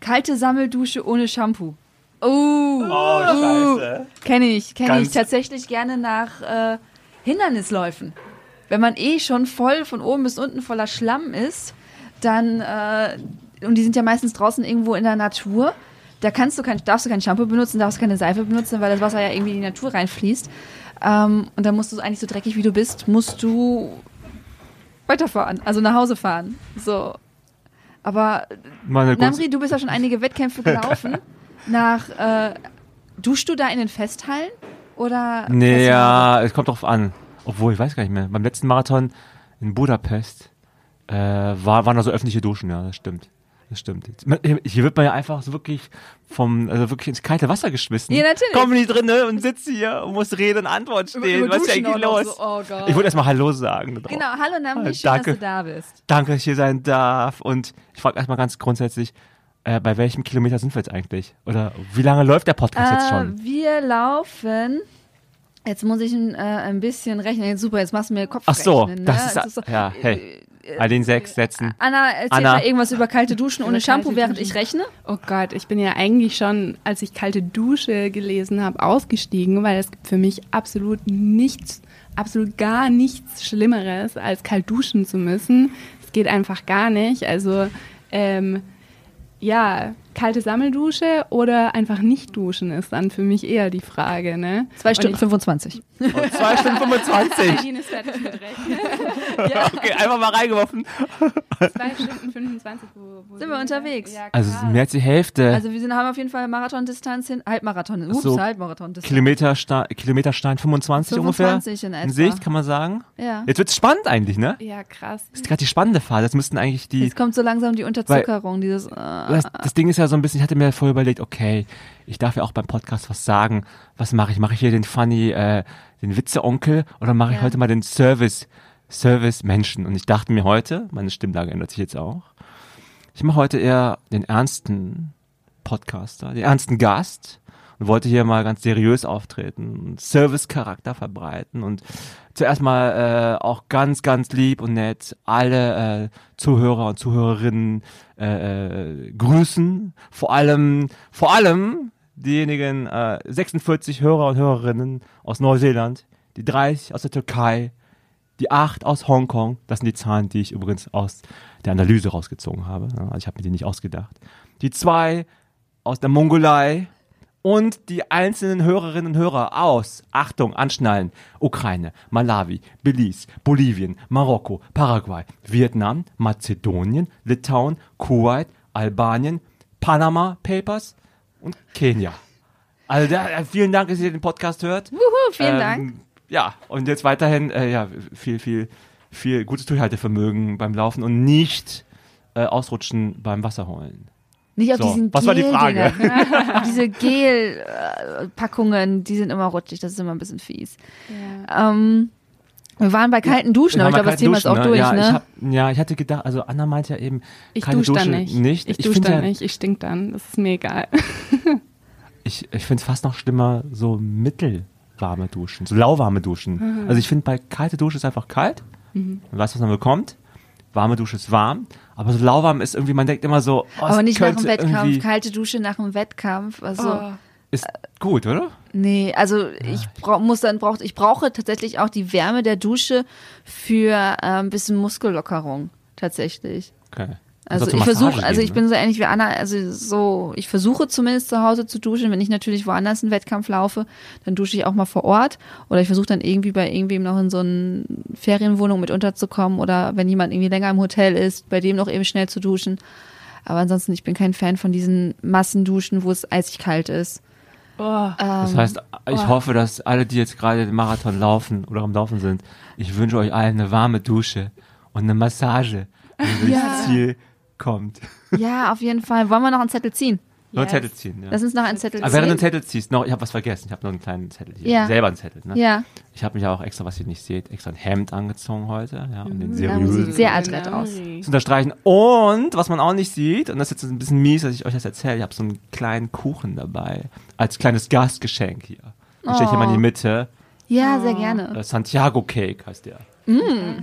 Kalte Sammeldusche ohne Shampoo. Oh, oh scheiße. Kenne ich, kenne ich tatsächlich gerne nach äh, Hindernisläufen. Wenn man eh schon voll von oben bis unten voller Schlamm ist, dann, äh, und die sind ja meistens draußen irgendwo in der Natur, da kannst du kein, darfst du kein Shampoo benutzen, darfst keine Seife benutzen, weil das Wasser ja irgendwie in die Natur reinfließt. Ähm, und dann musst du eigentlich so dreckig wie du bist, musst du weiterfahren, also nach Hause fahren. So. Aber Meine Namri, du bist ja schon einige Wettkämpfe gelaufen. Nach, äh, duschst du da in den Festhallen? Oder? Nee, ja, es kommt drauf an. Obwohl, ich weiß gar nicht mehr. Beim letzten Marathon in Budapest äh, war, waren da so öffentliche Duschen, ja, das stimmt. Das stimmt. Hier wird man ja einfach so wirklich vom, also wirklich ins kalte Wasser geschmissen. Ja, natürlich. Komm nicht drin ne, und sitze hier und muss Rede und Antwort stehen. Was ist Duschen eigentlich los? So, oh. Ich wollte erstmal Hallo sagen. drauf. Genau, hallo Namri, Ah, schön, danke. dass du da bist. Danke, dass ich hier sein darf. Und ich frage erstmal ganz grundsätzlich, äh, bei welchem Kilometer sind wir jetzt eigentlich? Oder wie lange läuft der Podcast jetzt schon? Äh, wir laufen. Jetzt muss ich ein, äh, ein bisschen rechnen. Jetzt, Super, jetzt machst du mir Kopf Ach so, rechnen, das ne? ist, so- ja, hey, all den sechs Sätzen. Anna, erzähl Anna. mal irgendwas über kalte Duschen ohne Über Shampoo, kalte während Duschen. ich rechne. Oh Gott, ich bin ja eigentlich schon, als ich kalte Dusche gelesen habe, ausgestiegen, weil es gibt für mich absolut nichts, absolut gar nichts Schlimmeres, als kalt duschen zu müssen. Es geht einfach gar nicht. Also ähm, ja, kalte Sammeldusche oder einfach nicht duschen ist dann für mich eher die Frage. Ne? Zwei Und Stunden ich- 25. Und zwei Stunden 25. Nadine ist fertig mit Rechnen. Okay, einfach mal reingeworfen. Zwei Stunden 25. Wo, wo Sind wir unterwegs? Ja, Also mehr als die Hälfte. Also wir sind, haben auf jeden Fall Marathondistanz hin, Halbmarathon, ups, So, Halbmarathondistanz. Kilometerstein, Kilometerstein 25, 25 in ungefähr. etwa. In Sicht, kann man sagen. Ja. Jetzt wird's spannend eigentlich, ne? ja, krass. Das ist gerade die spannende Phase. Das müssten eigentlich die. Jetzt kommt so langsam die Unterzuckerung, dieses. Äh, Das, das Ding ist ja so ein bisschen, ich hatte mir vorher überlegt, okay, ich darf ja auch beim Podcast was sagen. Was mache ich? Mache ich hier den funny, äh, den Witze-Onkel oder mache ich Ja. heute mal den Service, Service-Menschen? Und ich dachte mir heute, meine Stimmlage ändert sich jetzt auch, ich mache heute eher den ernsten Podcaster, den ernsten Gast und wollte hier mal ganz seriös auftreten und Service-Charakter verbreiten und zuerst mal äh, auch ganz, ganz lieb und nett alle äh, Zuhörer und Zuhörerinnen äh, äh, grüßen. Vor allem, vor allem diejenigen äh, 46 Hörer und Hörerinnen aus Neuseeland, die 30 aus der Türkei, die 8 aus Hongkong. Das sind die Zahlen, die ich übrigens aus der Analyse rausgezogen habe. Also ich habe mir die nicht ausgedacht. Die zwei aus der Mongolei und die einzelnen Hörerinnen und Hörer aus, Achtung, anschnallen, Ukraine, Malawi, Belize, Bolivien, Marokko, Paraguay, Vietnam, Mazedonien, Litauen, Kuwait, Albanien, Panama Papers und Kenia. Also da, äh, vielen Dank, dass ihr den Podcast hört. Wuhu, vielen Ähm, Dank. Ja, und jetzt weiterhin, äh, ja, viel, viel, viel gutes Durchhaltevermögen beim Laufen und nicht äh, ausrutschen beim Wasserholen. Nicht auf So, diesen was war die Frage? Diese Gel-Packungen, die sind immer rutschig, das ist immer ein bisschen fies. Ähm, wir waren bei kalten Duschen, aber ich glaube, das Thema ist auch durch, ja, ne? Ich hab, ja, ich hatte gedacht, also Anna meinte ja eben, Ich keine dusche Dusche dann nicht. nicht. Ich Ich dusche dann ja- nicht. Ich stink dann. Das ist mir egal. ich, ich finde es fast noch schlimmer, so mittelwarme Duschen, so lauwarme Duschen. Mhm. Also ich finde, bei kalte Dusche ist einfach kalt. Man weiß, was man bekommt. Warme Dusche ist warm. Aber so lauwarm ist irgendwie, man denkt immer so, oh, aber nicht nach dem Wettkampf, kalte Dusche nach dem Wettkampf. Also, Ist gut, oder? nee, also ich brauch, muss dann braucht, ich brauche tatsächlich auch die Wärme der Dusche für äh, ein bisschen Muskellockerung. Tatsächlich. Okay. Also ich versuche, also ich ne? bin so ähnlich wie Anna, also so, ich versuche zumindest zu Hause zu duschen. Wenn ich natürlich woanders einen Wettkampf laufe, dann dusche ich auch mal vor Ort. Oder ich versuche dann irgendwie bei irgendwem noch in so eine Ferienwohnung mit unterzukommen oder wenn jemand irgendwie länger im Hotel ist, bei dem noch eben schnell zu duschen. Aber ansonsten, ich bin kein Fan von diesen Massenduschen, wo es eisig kalt ist. Boah. Das heißt, ich hoffe, dass alle, die jetzt gerade den Marathon laufen oder am Laufen sind, ich wünsche euch allen eine warme Dusche und eine Massage, ihr ins Ziel kommt. Ja, auf jeden Fall. Wollen wir noch einen Zettel ziehen? Nur einen Zettel ziehen, ja. Lass uns noch einen Zettel Aber während du ziehen. einen Zettel ziehst, noch, ich habe was vergessen, ich habe noch einen kleinenZettel hier. Ja. Selber einen Zettel, ne? Ja, Ich habe mich ja auch extra, was ihr nicht seht, extra ein Hemd angezogen heute, ja, um den da seriösen sieht sehr adrett aus. zu unterstreichen. Und was man auch nicht sieht, und das ist jetzt ein bisschen mies, dass ich euch das erzähle, ich habe so einen kleinen Kuchen dabei, als kleines Gastgeschenk hier. Den stelle ich hier mal in die Mitte. Ja, sehr gerne. Äh, Santiago Cake heißt der.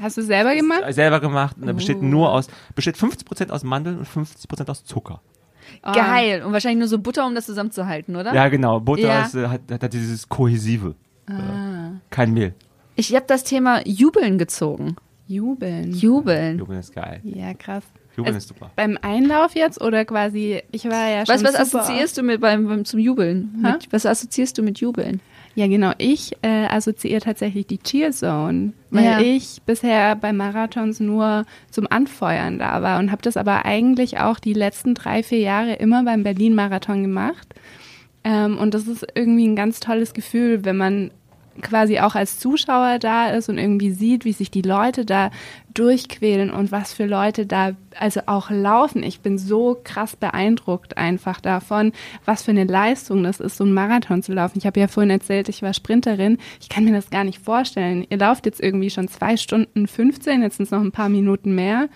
Hast du selber gemacht? Äh, Selber gemacht und er Oh. besteht nur aus, besteht 50% aus Mandeln und 50% aus Zucker. Geil. Und wahrscheinlich nur so Butter, um das zusammenzuhalten, oder? Ja, genau. Butter Ja. ist, äh, hat, hat dieses Kohäsive. Äh, Kein Mehl. Ich habe das Thema Jubeln gezogen. Jubeln. Jubeln. Jubeln ist geil. Ja, krass. Jubeln Also ist super. Beim Einlauf jetzt oder quasi, ich war ja schon Was, was super assoziierst du mit beim, beim zum Jubeln? Mit, was assoziierst du mit Jubeln? Ja, genau. Ich äh, assoziiere tatsächlich die Cheer Zone, weil Ja. ich bisher bei Marathons nur zum Anfeuern da war und habe das aber eigentlich auch die letzten drei, vier Jahre immer beim Berlin-Marathon gemacht. Ähm, und das ist irgendwie ein ganz tolles Gefühl, wenn man quasi auch als Zuschauer da ist und irgendwie sieht, wie sich die Leute da durchquälen und was für Leute da also auch laufen. Ich bin so krass beeindruckt einfach davon, was für eine Leistung das ist, so einen Marathon zu laufen. Ich habe ja vorhin erzählt, ich war Sprinterin. Ich kann mir das gar nicht vorstellen. Ihr lauft jetzt irgendwie schon zwei Stunden 15, jetzt sind es noch ein paar Minuten mehr.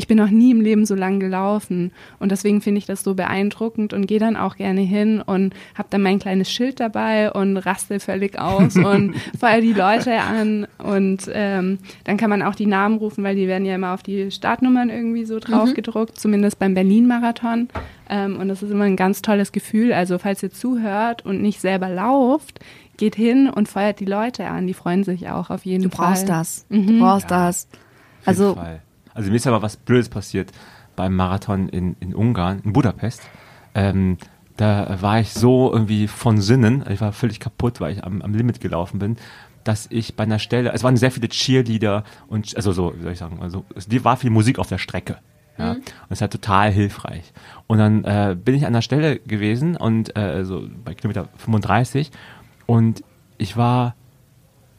Ich bin noch nie im Leben so lang gelaufen und deswegen finde ich das so beeindruckend und gehe dann auch gerne hin und habe dann mein kleines Schild dabei und raste völlig aus und feuer die Leute an und ähm, dann kann man auch die Namen rufen, weil die werden ja immer auf die Startnummern irgendwie so drauf gedruckt, zumindest beim Berlin-Marathon ähm, und das ist immer ein ganz tolles Gefühl. Also falls ihr zuhört und nicht selber lauft, geht hin und feuert die Leute an, die freuen sich auch auf jeden Du Fall. brauchst das. Mhm. Du brauchst das. Auf jeden Also, Fall. Also mir ist aber was Blödes passiert beim Marathon in, in Ungarn, in Budapest. Ähm, da war ich so irgendwie von Sinnen, ich war völlig kaputt, weil ich am, am Limit gelaufen bin, dass ich bei einer Stelle, es waren sehr viele Cheerleader und also so, wie soll ich sagen, also es war viel Musik auf der Strecke. Ja, und das ist halt total hilfreich. Und dann äh, bin ich an der Stelle gewesen und äh, so bei Kilometer 35 und ich war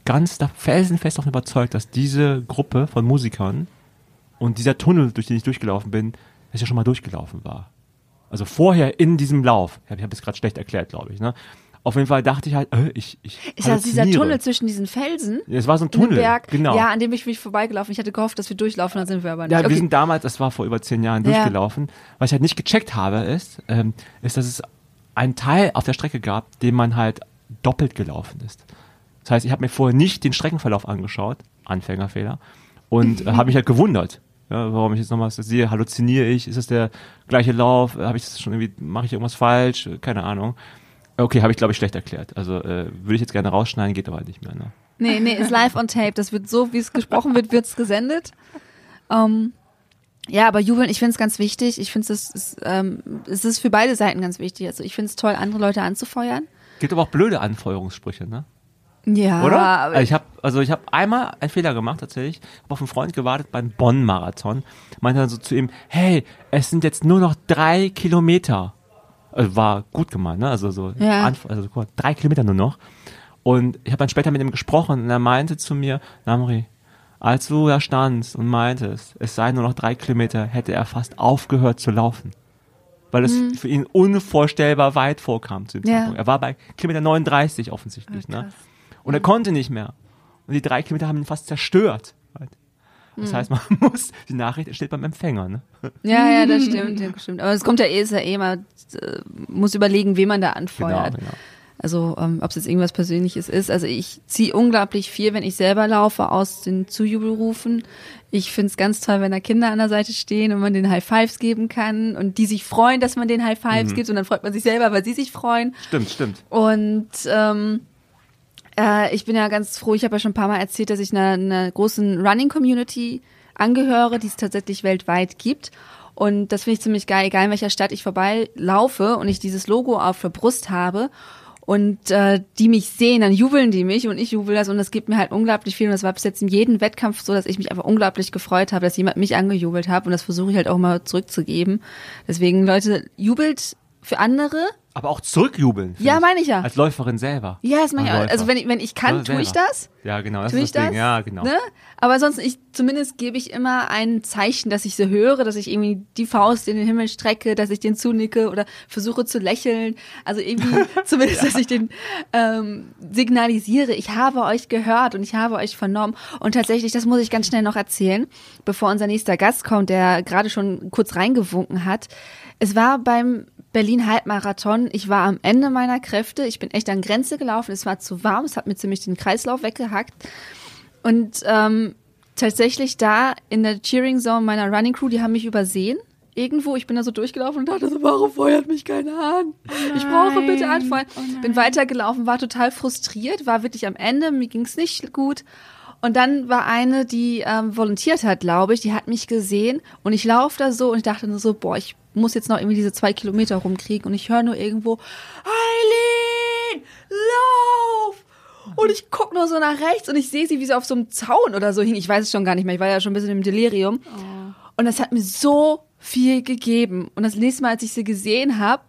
ganz felsenfest davon überzeugt, dass diese Gruppe von Musikern und dieser Tunnel, durch den ich durchgelaufen bin, dass ich ja schon mal durchgelaufen war. Also vorher in diesem Lauf. Ich habe es gerade schlecht erklärt, glaube ich. Ne? Auf jeden Fall dachte ich halt, äh, ich, ich ist das dieser. Tunnel zwischen diesen Felsen? Ja, Es war so ein Tunnel, Berg? genau. Ja, an dem ich mich vorbeigelaufen. Ich hatte gehofft, dass wir durchlaufen, dann sind wir aber nicht. Ja, okay. wir sind damals, das war vor über zehn Jahren, Ja. durchgelaufen. Was ich halt nicht gecheckt habe, ist, ähm, ist, dass es einen Teil auf der Strecke gab, den man halt doppelt gelaufen ist. Das heißt, ich habe mir vorher nicht den Streckenverlauf angeschaut, Anfängerfehler, und äh, habe mich halt gewundert, ja, warum ich jetzt nochmal das sehe, halluziniere ich, ist es der gleiche Lauf, habe ich das schon irgendwie, mache ich irgendwas falsch, keine Ahnung. Okay, habe ich glaube ich schlecht erklärt. Also äh, würde ich jetzt gerne rausschneiden, geht aber halt nicht mehr. Ne? Nee, nee, ist live on tape. Das wird so, wie es gesprochen wird, wird's gesendet. Ähm, ja, aber jubeln, ich finde es ganz wichtig. Ich finde es ist, ähm, es ist für beide Seiten ganz wichtig. Also ich finde es toll, andere Leute anzufeuern. Gibt aber auch blöde Anfeuerungssprüche, ne? Ja, Oder? aber Also ich habe also ich habe einmal einen Fehler gemacht tatsächlich. Habe auf einen Freund gewartet beim Bonn Marathon. Meinte dann so zu ihm: Hey, es sind jetzt nur noch drei Kilometer. Also war gut gemeint, ne? Also so Ja. Anf- also guck mal, drei Kilometer nur noch. Und ich habe dann später mit ihm gesprochen und er meinte zu mir: Namri, als du da standst und meintest, es seien nur noch drei Kilometer, hätte er fast aufgehört zu laufen. weil es für ihn unvorstellbar weit vorkam zu dem Ja. Zeitpunkt. Er war bei Kilometer 39 offensichtlich, ne? Und er konnte nicht mehr. Und die drei Kilometer haben ihn fast zerstört. Das heißt, man muss, die Nachricht steht beim Empfänger, ne? Ja, ja, das stimmt, ja, stimmt. Aber es kommt ja eh, ist ja eh mal, äh, muss überlegen, wen man da anfeuert. genau. Also ähm, ob es jetzt irgendwas Persönliches ist. Also ich ziehe unglaublich viel, wenn ich selber laufe, aus den Zujubelrufen. Ich find's ganz toll, wenn da Kinder an der Seite stehen und man den High Fives geben kann und die sich freuen, dass man den High Fives gibt und dann freut man sich selber, weil sie sich freuen. Stimmt, stimmt. Und ähm, äh, ich bin ja ganz froh, ich habe ja schon ein paar Mal erzählt, dass ich einer, einer großen Running-Community angehöre, die es tatsächlich weltweit gibt. Und das finde ich ziemlich geil, egal in welcher Stadt ich vorbeilaufe und ich dieses Logo auf der Brust habe und äh, die mich sehen, dann jubeln die mich und ich jubel das und das gibt mir halt unglaublich viel und das war bis jetzt in jedem Wettkampf so, dass ich mich einfach unglaublich gefreut habe, dass jemand mich angejubelt hat und das versuche ich halt auch mal zurückzugeben. Deswegen Leute, jubelt für andere. Aber auch zurückjubeln. Ja, meine ich ja. Als Läuferin selber. Ja, das meine ich auch. Also wenn ich, wenn ich kann, Ja, tue ich das. Ja, genau, das Tue ich das das? Ja, genau. Ne? Aber ansonsten, ich, zumindest gebe ich immer ein Zeichen, dass ich sie höre, dass ich irgendwie die Faust in den Himmel strecke, dass ich den zunicke oder versuche zu lächeln. Also irgendwie zumindest, dass ich den ähm, signalisiere, ich habe euch gehört und ich habe euch vernommen. Und tatsächlich, das muss ich ganz schnell noch erzählen, bevor unser nächster Gast kommt, der gerade schon kurz reingewunken hat. Es war beim Berlin Halbmarathon. Ich war am Ende meiner Kräfte. Ich bin echt an Grenze gelaufen. Es war zu warm. Es hat mir ziemlich den Kreislauf weggehackt. Und ähm, tatsächlich da in der Cheering Zone meiner Running Crew, die haben mich übersehen. Irgendwo, ich bin da so durchgelaufen und dachte so, warum feuert mich keiner an? ich brauche bitte anfeuern. bin weitergelaufen, war total frustriert, war wirklich am Ende, mir ging's nicht gut. Und dann war eine, die ähm, volontiert hat, glaube ich, die hat mich gesehen und ich laufe da so und ich dachte nur so, boah, ich muss jetzt noch irgendwie diese zwei Kilometer rumkriegen und ich höre nur irgendwo, Eileen, lauf! Und ich guck nur so nach rechts und ich sehe sie, wie sie auf so einem Zaun oder so hing. Ich weiß es schon gar nicht mehr. Ich war ja schon ein bisschen im Delirium. Und das hat mir so viel gegeben. Und das nächste Mal, als ich sie gesehen habe,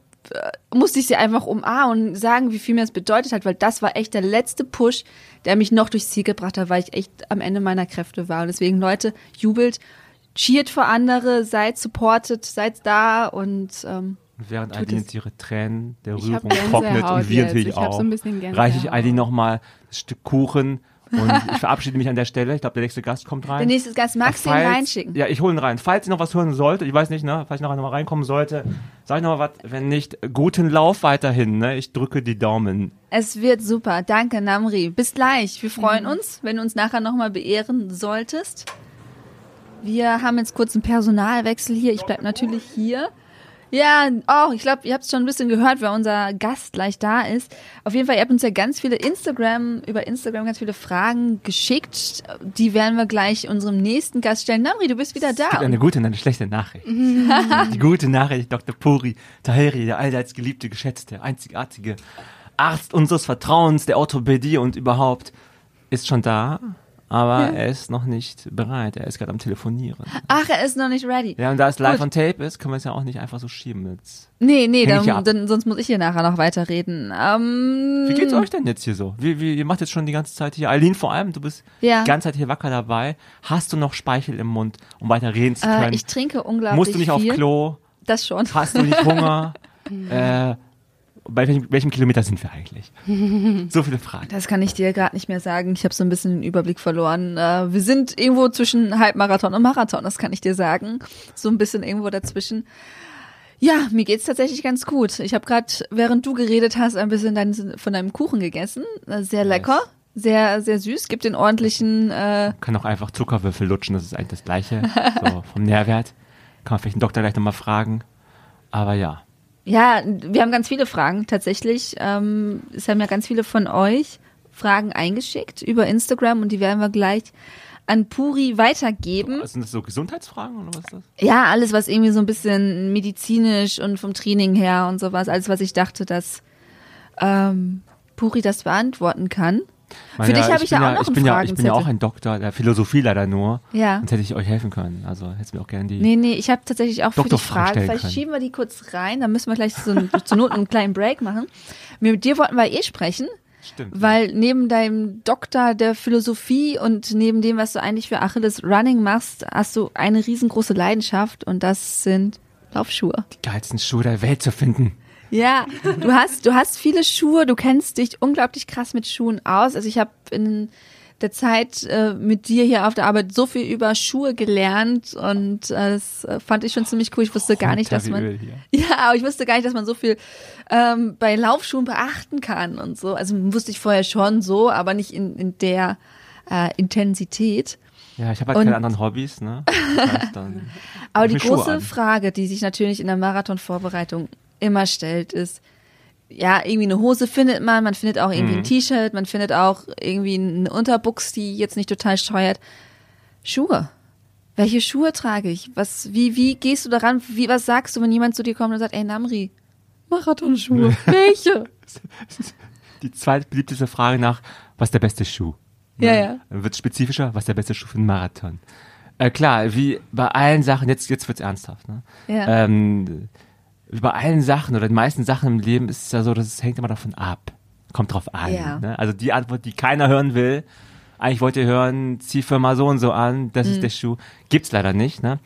musste ich sie einfach umarmen und sagen, wie viel mir das bedeutet hat, weil das war echt der letzte Push, der mich noch durchs Ziel gebracht hat, weil ich echt am Ende meiner Kräfte war. Und deswegen, Leute, jubelt, cheert für andere, seid supported, seid da und ähm, während jetzt ihre Tränen der Rührung trocknet und wir natürlich auch, so ein reiche ich Eileen nochmal das Stück Kuchen und ich verabschiede mich an der Stelle. Ich glaube, der nächste Gast kommt rein. der nächste Gast, magst du ihn reinschicken? Ja, ich hole ihn rein. Falls ihr noch was hören solltet, ich weiß nicht, ne, falls ich noch einmal reinkommen sollte, sag ich noch mal was, wenn nicht, guten Lauf weiterhin, ne, ich drücke die Daumen. Es wird super. Danke, Namri. Bis gleich. Wir freuen uns, wenn du uns nachher nochmal beehren solltest. Wir haben jetzt kurz einen Personalwechsel hier. Ich bleib natürlich hier. Ja, oh, ich glaube, ihr habt es schon ein bisschen gehört, wer unser Gast gleich da ist. Auf jeden Fall, ihr habt uns ja ganz viele Instagram, über Instagram ganz viele Fragen geschickt. Die werden wir gleich unserem nächsten Gast stellen. Namri, du bist wieder Es gibt da. eine gute und eine schlechte Nachricht. die gute Nachricht, Dr. Puri Tahiri, der allseits geliebte, geschätzte, einzigartige Arzt unseres Vertrauens, der Orthopädie und überhaupt, ist schon da, aber er ist noch nicht bereit. Er ist gerade am Telefonieren. Ach, er ist noch nicht ready. Ja, und da es live Gut. on tape ist, können wir es ja auch nicht einfach so schieben. Jetzt. Nee, nee, dann, dann, sonst muss ich hier nachher noch weiterreden. Ähm, Wie geht's euch denn jetzt hier so? Wie, wie, ihr macht jetzt schon die ganze Zeit hier, Eileen vor allem, du bist Ja. die ganze Zeit hier wacker dabei. Hast du noch Speichel im Mund, um weiter reden zu Äh, können? ich trinke unglaublich Musst du nicht auf viel. Klo? Das schon. Hast du nicht Hunger? äh, bei welchem, welchem Kilometer sind wir eigentlich? so viele Fragen. Das kann ich dir gerade nicht mehr sagen. Ich habe so ein bisschen den Überblick verloren. Äh, wir sind irgendwo zwischen Halbmarathon und Marathon, das kann ich dir sagen. So ein bisschen irgendwo dazwischen. Ja, mir geht's tatsächlich ganz gut. Ich habe gerade, während du geredet hast, ein bisschen dein, von deinem Kuchen gegessen. Äh, Sehr lecker, sehr, sehr süß. Gibt den ordentlichen. Äh, Kann auch einfach Zuckerwürfel lutschen, das ist eigentlich das Gleiche. so, vom Nährwert. Kann man vielleicht den Doktor gleich nochmal fragen. Aber ja. Ja, wir haben ganz viele Fragen tatsächlich. Ähm, es haben ja ganz viele von euch Fragen eingeschickt über Instagram und die werden wir gleich an Puri weitergeben. Sind das so Gesundheitsfragen oder was ist das? Ja, alles, was irgendwie so ein bisschen medizinisch und vom Training her und sowas, alles, was ich dachte, dass ähm, Puri das beantworten kann. Für dich habe ich ja auch noch ich bin ja, ich bin ja auch ein Doktor der Philosophie leider nur. Ja. Sonst hätte ich euch helfen können. Also hätte mir auch gerne die. Nee, nee, ich habe tatsächlich auch für dich Fragen. Vielleicht können. schieben wir die kurz rein, dann müssen wir gleich so ein, zur Not einen kleinen Break machen. Mit dir wollten wir eh sprechen, Stimmt. weil neben deinem Doktor der Philosophie und neben dem, was du eigentlich für Achilles Running machst, hast du eine riesengroße Leidenschaft und das sind Laufschuhe. Die geilsten Schuhe der Welt zu finden. Ja, du hast, du hast viele Schuhe, du kennst dich unglaublich krass mit Schuhen aus. Also ich habe in der Zeit äh, mit dir hier auf der Arbeit so viel über Schuhe gelernt und äh, das äh, fand ich schon ziemlich cool. Ich wusste gar nicht, dass man ja, aber ich wusste gar nicht, dass man so viel ähm, bei Laufschuhen beachten kann und so. Also wusste ich vorher schon so, aber nicht in, in der äh, Intensität. Ja, ich habe halt Und- keine anderen Hobbys, ne? Das heißt Aber die große. Frage, die sich natürlich in der Marathonvorbereitung immer stellt, ist, ja, irgendwie eine Hose findet man, man findet auch irgendwie Mhm. ein T-Shirt, man findet auch irgendwie eine Unterbuchs, die jetzt nicht total steuert. Schuhe. Welche Schuhe trage ich? Was, wie, wie gehst du daran? Wie, was sagst du, wenn jemand zu dir kommt und sagt, ey Namri, Marathonschuhe, welche? Die zweitbeliebteste Frage nach, was ist der beste Schuh? Ja, ja. Dann wird spezifischer, was ist der beste Schuh für einen Marathon? Äh, klar, wie bei allen Sachen, jetzt, jetzt wird's ernsthaft, ne? Ja. Ähm, bei allen Sachen oder den meisten Sachen im Leben ist es ja so, dass es hängt immer davon ab. Kommt drauf an. Ja. Ne? Also die Antwort, die keiner hören will, eigentlich wollt ihr hören, zieh Firma so und so an, das Mhm. ist der Schuh. Gibt's leider nicht, ne?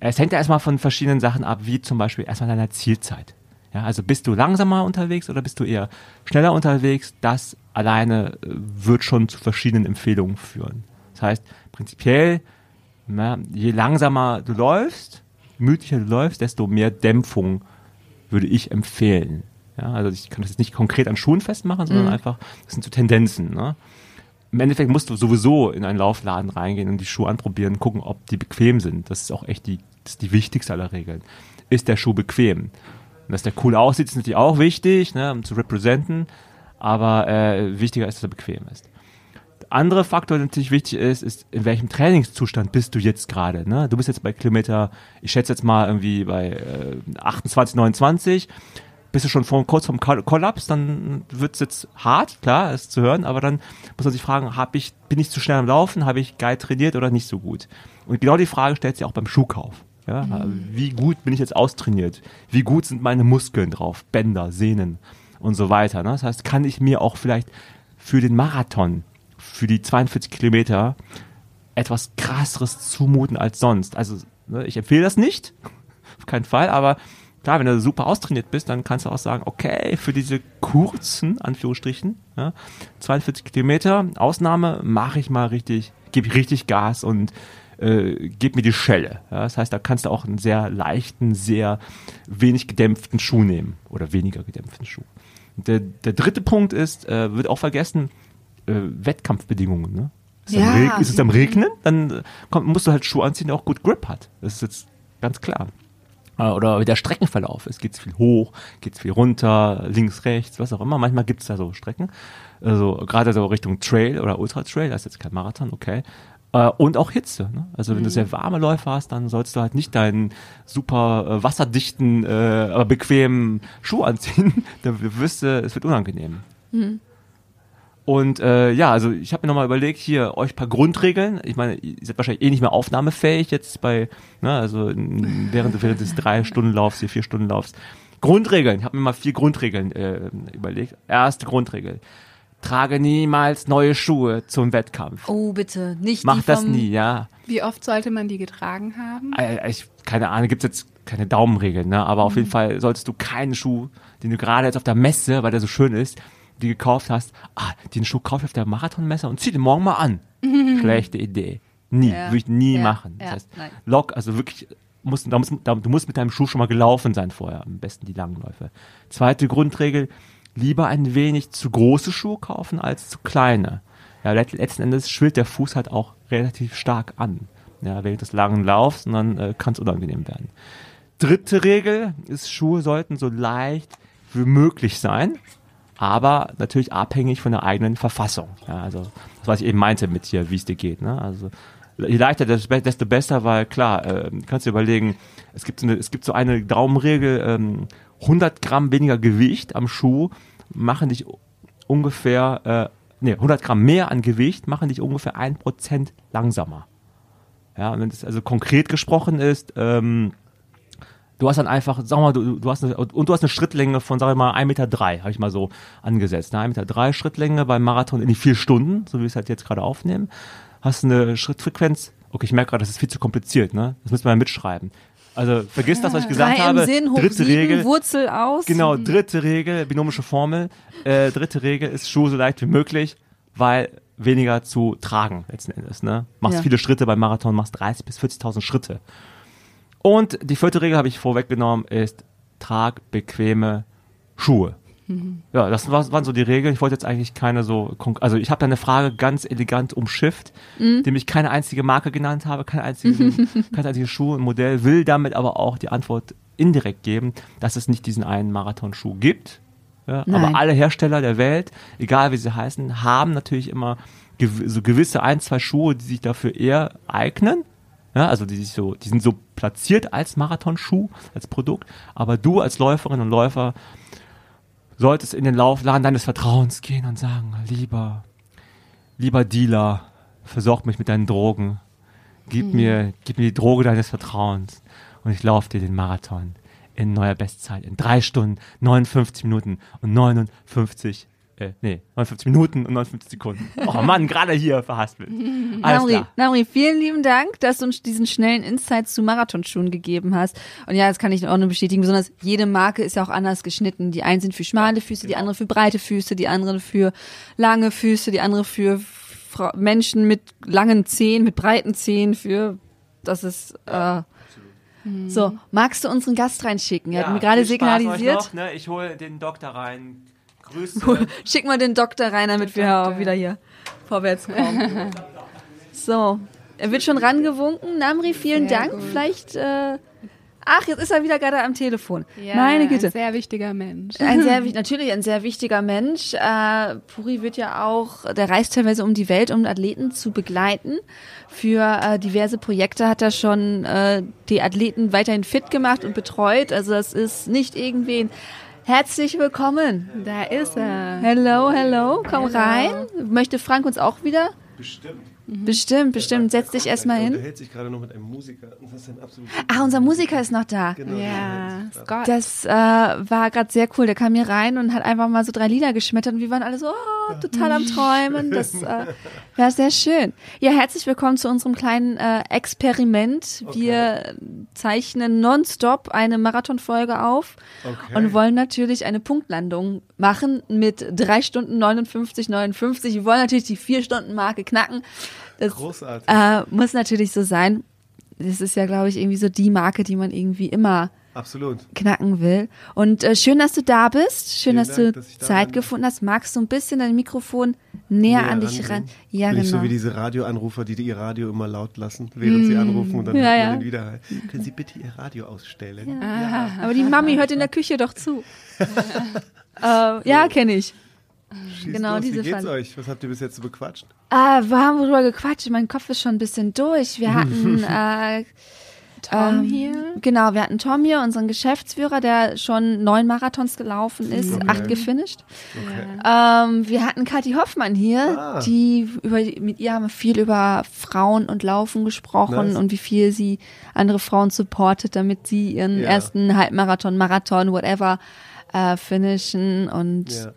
Es hängt ja erstmal von verschiedenen Sachen ab, wie zum Beispiel erstmal deiner Zielzeit. Ja, also bist du langsamer unterwegs oder bist du eher schneller unterwegs? Das alleine äh, wird schon zu verschiedenen Empfehlungen führen. Das heißt, prinzipiell, na, je langsamer du läufst, mütlicher du läufst, desto mehr Dämpfung würde ich empfehlen. Ja, also ich kann das jetzt nicht konkret an Schuhen festmachen, sondern Mhm. einfach, das sind so Tendenzen. Ne? Im Endeffekt musst du sowieso in einen Laufladen reingehen und die Schuhe anprobieren, gucken, ob die bequem sind. Das ist auch echt die, das ist die wichtigste aller Regeln. Ist der Schuh bequem? Und dass der cool aussieht, ist natürlich auch wichtig, ne, um zu representen, aber äh, wichtiger ist, dass er bequem ist. Der andere Faktor, der natürlich wichtig ist, ist, in welchem Trainingszustand bist du jetzt gerade. Ne? Du bist jetzt bei Kilometer, ich schätze jetzt mal irgendwie bei äh, 28, 29, bist du schon vor, kurz vorm Koll- Kollaps, dann wird's jetzt hart, klar, es zu hören, aber dann muss man sich fragen, hab ich, bin ich zu schnell am Laufen, habe ich geil trainiert oder nicht so gut? Und genau die Frage stellt sich auch beim Schuhkauf. Ja? Wie gut bin ich jetzt austrainiert? Wie gut sind meine Muskeln drauf? Bänder, Sehnen und so weiter. Ne? Das heißt, kann ich mir auch vielleicht für den Marathon, für die 42 Kilometer etwas krasseres zumuten als sonst. Also ne, ich empfehle das nicht, auf keinen Fall, aber klar, wenn du super austrainiert bist, dann kannst du auch sagen, okay, für diese kurzen, Anführungsstrichen, ja, 42 Kilometer, Ausnahme, mache ich mal richtig, gebe ich richtig Gas und äh, gib mir die Schelle. Ja, das heißt, da kannst du auch einen sehr leichten, sehr wenig gedämpften Schuh nehmen oder weniger gedämpften Schuh. Der, der dritte Punkt ist, äh, wird auch vergessen, äh, Wettkampfbedingungen. Ne? Ist, Ja. am Reg- ist es am Regnen, dann äh, kommt, musst du halt Schuh anziehen, der auch gut Grip hat. Das ist jetzt ganz klar. Äh, Oder wie der Streckenverlauf ist. Geht's viel hoch, geht's viel runter, links, rechts, was auch immer. Manchmal gibt's da so Strecken. Also gerade so Richtung Trail oder Ultra Trail, das ist jetzt kein Marathon, okay. Äh, Und auch Hitze. Ne? Also wenn du sehr warme Läufe hast, dann sollst du halt nicht deinen super äh, wasserdichten, äh, aber bequemen Schuh anziehen. dann wirst du, es wird unangenehm. Und äh, ja, also ich habe mir nochmal überlegt, hier euch ein paar Grundregeln. Ich meine, ihr seid wahrscheinlich eh nicht mehr aufnahmefähig jetzt bei, ne, also in, während, während des drei Stunden Laufs, hier vier Stunden Laufs. Grundregeln, ich habe mir mal vier Grundregeln äh, überlegt. Erste Grundregel. Trage niemals neue Schuhe zum Wettkampf. Oh, bitte, nicht Mach die das vom, nie, ja. Wie oft sollte man die getragen haben? Äh, Ich, keine Ahnung, gibt's jetzt keine Daumenregeln, ne? aber auf jeden Fall solltest du keinen Schuh, den du gerade jetzt auf der Messe, weil der so schön ist, die gekauft hast, ah, den Schuh kauf ich auf der Marathonmesse und zieh den morgen mal an. Schlechte Idee. Nie, Ja. würde ich nie Ja. machen. Das Ja. heißt, Nein. lock, also wirklich, musst, da musst, da, du musst mit deinem Schuh schon mal gelaufen sein vorher, am besten die langen Läufe. Zweite Grundregel, lieber ein wenig zu große Schuhe kaufen als zu kleine. Ja, let, letzten Endes schwillt der Fuß halt auch relativ stark an. Ja, während des langen Laufs und dann äh, kann es unangenehm werden. Dritte Regel ist, Schuhe sollten so leicht wie möglich sein, aber natürlich abhängig von der eigenen Verfassung. Ja, also das, was ich eben meinte mit hier, wie es dir geht. Ne? Also je leichter, desto besser, weil klar, äh, kannst du überlegen, es gibt so eine, es gibt so eine Daumenregel, ähm, 100 Gramm weniger Gewicht am Schuh machen dich ungefähr, äh, nee, 100 Gramm mehr an Gewicht machen dich ungefähr 1% langsamer. Ja, und wenn das also konkret gesprochen ist, ähm, du hast dann einfach, sag mal, du, du hast eine, und du hast eine Schrittlänge von, sag ich mal, 1,3 Meter, drei, habe ich mal so angesetzt. Ne? 1,3 Meter drei Schrittlänge beim Marathon in die vier Stunden, so wie wir es halt jetzt gerade aufnehmen. Hast eine Schrittfrequenz, okay, ich merke gerade, das ist viel zu kompliziert, ne? Das müssen wir ja mitschreiben. Also vergiss das, was ich gesagt habe. Sinn, hoch dritte sieben, Regel. Wurzel aus. Genau, dritte Regel, binomische Formel. Äh, dritte Regel ist Schuhe so leicht wie möglich, weil weniger zu tragen letzten Endes. Ne? Machst Ja. viele Schritte beim Marathon, machst 30 bis 40.000 Schritte. Und die vierte Regel habe ich vorweggenommen, ist trag bequeme Schuhe. Ja, das war, waren so die Regeln. Ich wollte jetzt eigentlich keine so, also ich habe da eine Frage ganz elegant umschifft, indem ich keine einzige Marke genannt habe, keine einzige, keine einzige Schuh und Modell, will damit aber auch die Antwort indirekt geben, dass es nicht diesen einen Marathonschuh gibt. Ja, aber alle Hersteller der Welt, egal wie sie heißen, haben natürlich immer gew so gewisse ein, zwei Schuhe, die sich dafür eher eignen. Ja, also die so, die sind so platziert als Marathonschuh, als Produkt. Aber du als Läuferin und Läufer solltest in den Laufladen deines Vertrauens gehen und sagen, lieber, lieber Dealer, versorg mich mit deinen Drogen. Gib mir, gib mir die Droge deines Vertrauens und ich laufe dir den Marathon in neuer Bestzeit in drei Stunden, 59 Minuten und 59, äh, nee, 59 Minuten und 59 Sekunden. Oh Mann, gerade hier verhaspelt. Alles Namri, klar. Namri, vielen lieben Dank, dass du uns diesen schnellen Insight zu Marathonschuhen gegeben hast. Und ja, das kann ich auch nur bestätigen. Besonders jede Marke ist ja auch anders geschnitten. Die einen sind für schmale Füße, die andere für breite Füße, die andere für lange Füße, die andere für Fra Menschen mit langen Zehen, mit breiten Zehen, für das ist äh, so. Magst du unseren Gast reinschicken? Er hat mir gerade signalisiert. Noch, ne? Ich hole den Doktor rein. Grüße. Schick mal den Doktor rein, damit wir auch wieder hier vorwärts kommen. so, er wird schon rangewunken. Namri, vielen Sehr Dank. gut. Vielleicht, äh, ach, jetzt ist er wieder gerade am Telefon. Ja, Meine Güte. Ein sehr wichtiger Mensch. Ein sehr, natürlich ein sehr wichtiger Mensch. Äh, Puri wird ja auch, der reist teilweise um die Welt, um Athleten zu begleiten. Für äh, diverse Projekte hat er schon äh, die Athleten weiterhin fit gemacht und betreut. Also das ist nicht irgendwen. Herzlich willkommen. Da ist er. Hello, hello, komm Hello. rein. Möchte Frank uns auch wieder? Bestimmt. Bestimmt, bestimmt. Setz dich erstmal Er hin. unterhält sich gerade noch mit einem Musiker. Das ist ein absolut Ah, unser Musiker ist noch da. Genau, Ja, Scott. Das äh, war gerade sehr cool. Der kam hier rein und hat einfach mal so drei Lieder geschmettert und wir waren alle so oh, total am Träumen. Das äh, war sehr schön. Ja, herzlich willkommen zu unserem kleinen äh, Experiment. Wir zeichnen nonstop eine Marathonfolge auf Okay. und wollen natürlich eine Punktlandung machen mit drei Stunden 59, 59. Wir wollen natürlich die vier Stunden Marke knacken. Das Großartig. äh, muss natürlich so sein. Das ist ja, glaube ich, irgendwie so die Marke, die man irgendwie immer Absolut. knacken will. Und äh, schön, dass du da bist. Schön, Vielen dass Dank, du dass da Zeit gefunden hast. Magst du ein bisschen dein Mikrofon näher, Näher an dich ran? Ja, Bin ich genau. so wie diese Radioanrufer, die ihr Radio immer laut lassen, während sie anrufen und dann Ja, ja. wieder. Können Sie bitte Ihr Radio ausstellen? Aber die Mami hört in der Küche doch zu. äh, ja, kenne ich. Schießt Genau, los. diese Wie geht's Falle. euch? Was habt ihr bis jetzt so bequatscht? Ah, wir haben drüber gequatscht. Mein Kopf ist schon ein bisschen durch. Wir hatten äh, Tom ähm, hier. Genau, wir hatten Tom hier, unseren Geschäftsführer, der schon neun Marathons gelaufen ist, Okay. acht gefinisht. Okay. Ähm, wir hatten Kathi Hoffmann hier, Ah. die über mit ihr haben wir viel über Frauen und Laufen gesprochen Nice. und wie viel sie andere Frauen supportet, damit sie ihren Ja. ersten Halbmarathon, Marathon, whatever äh, finishen und Ja.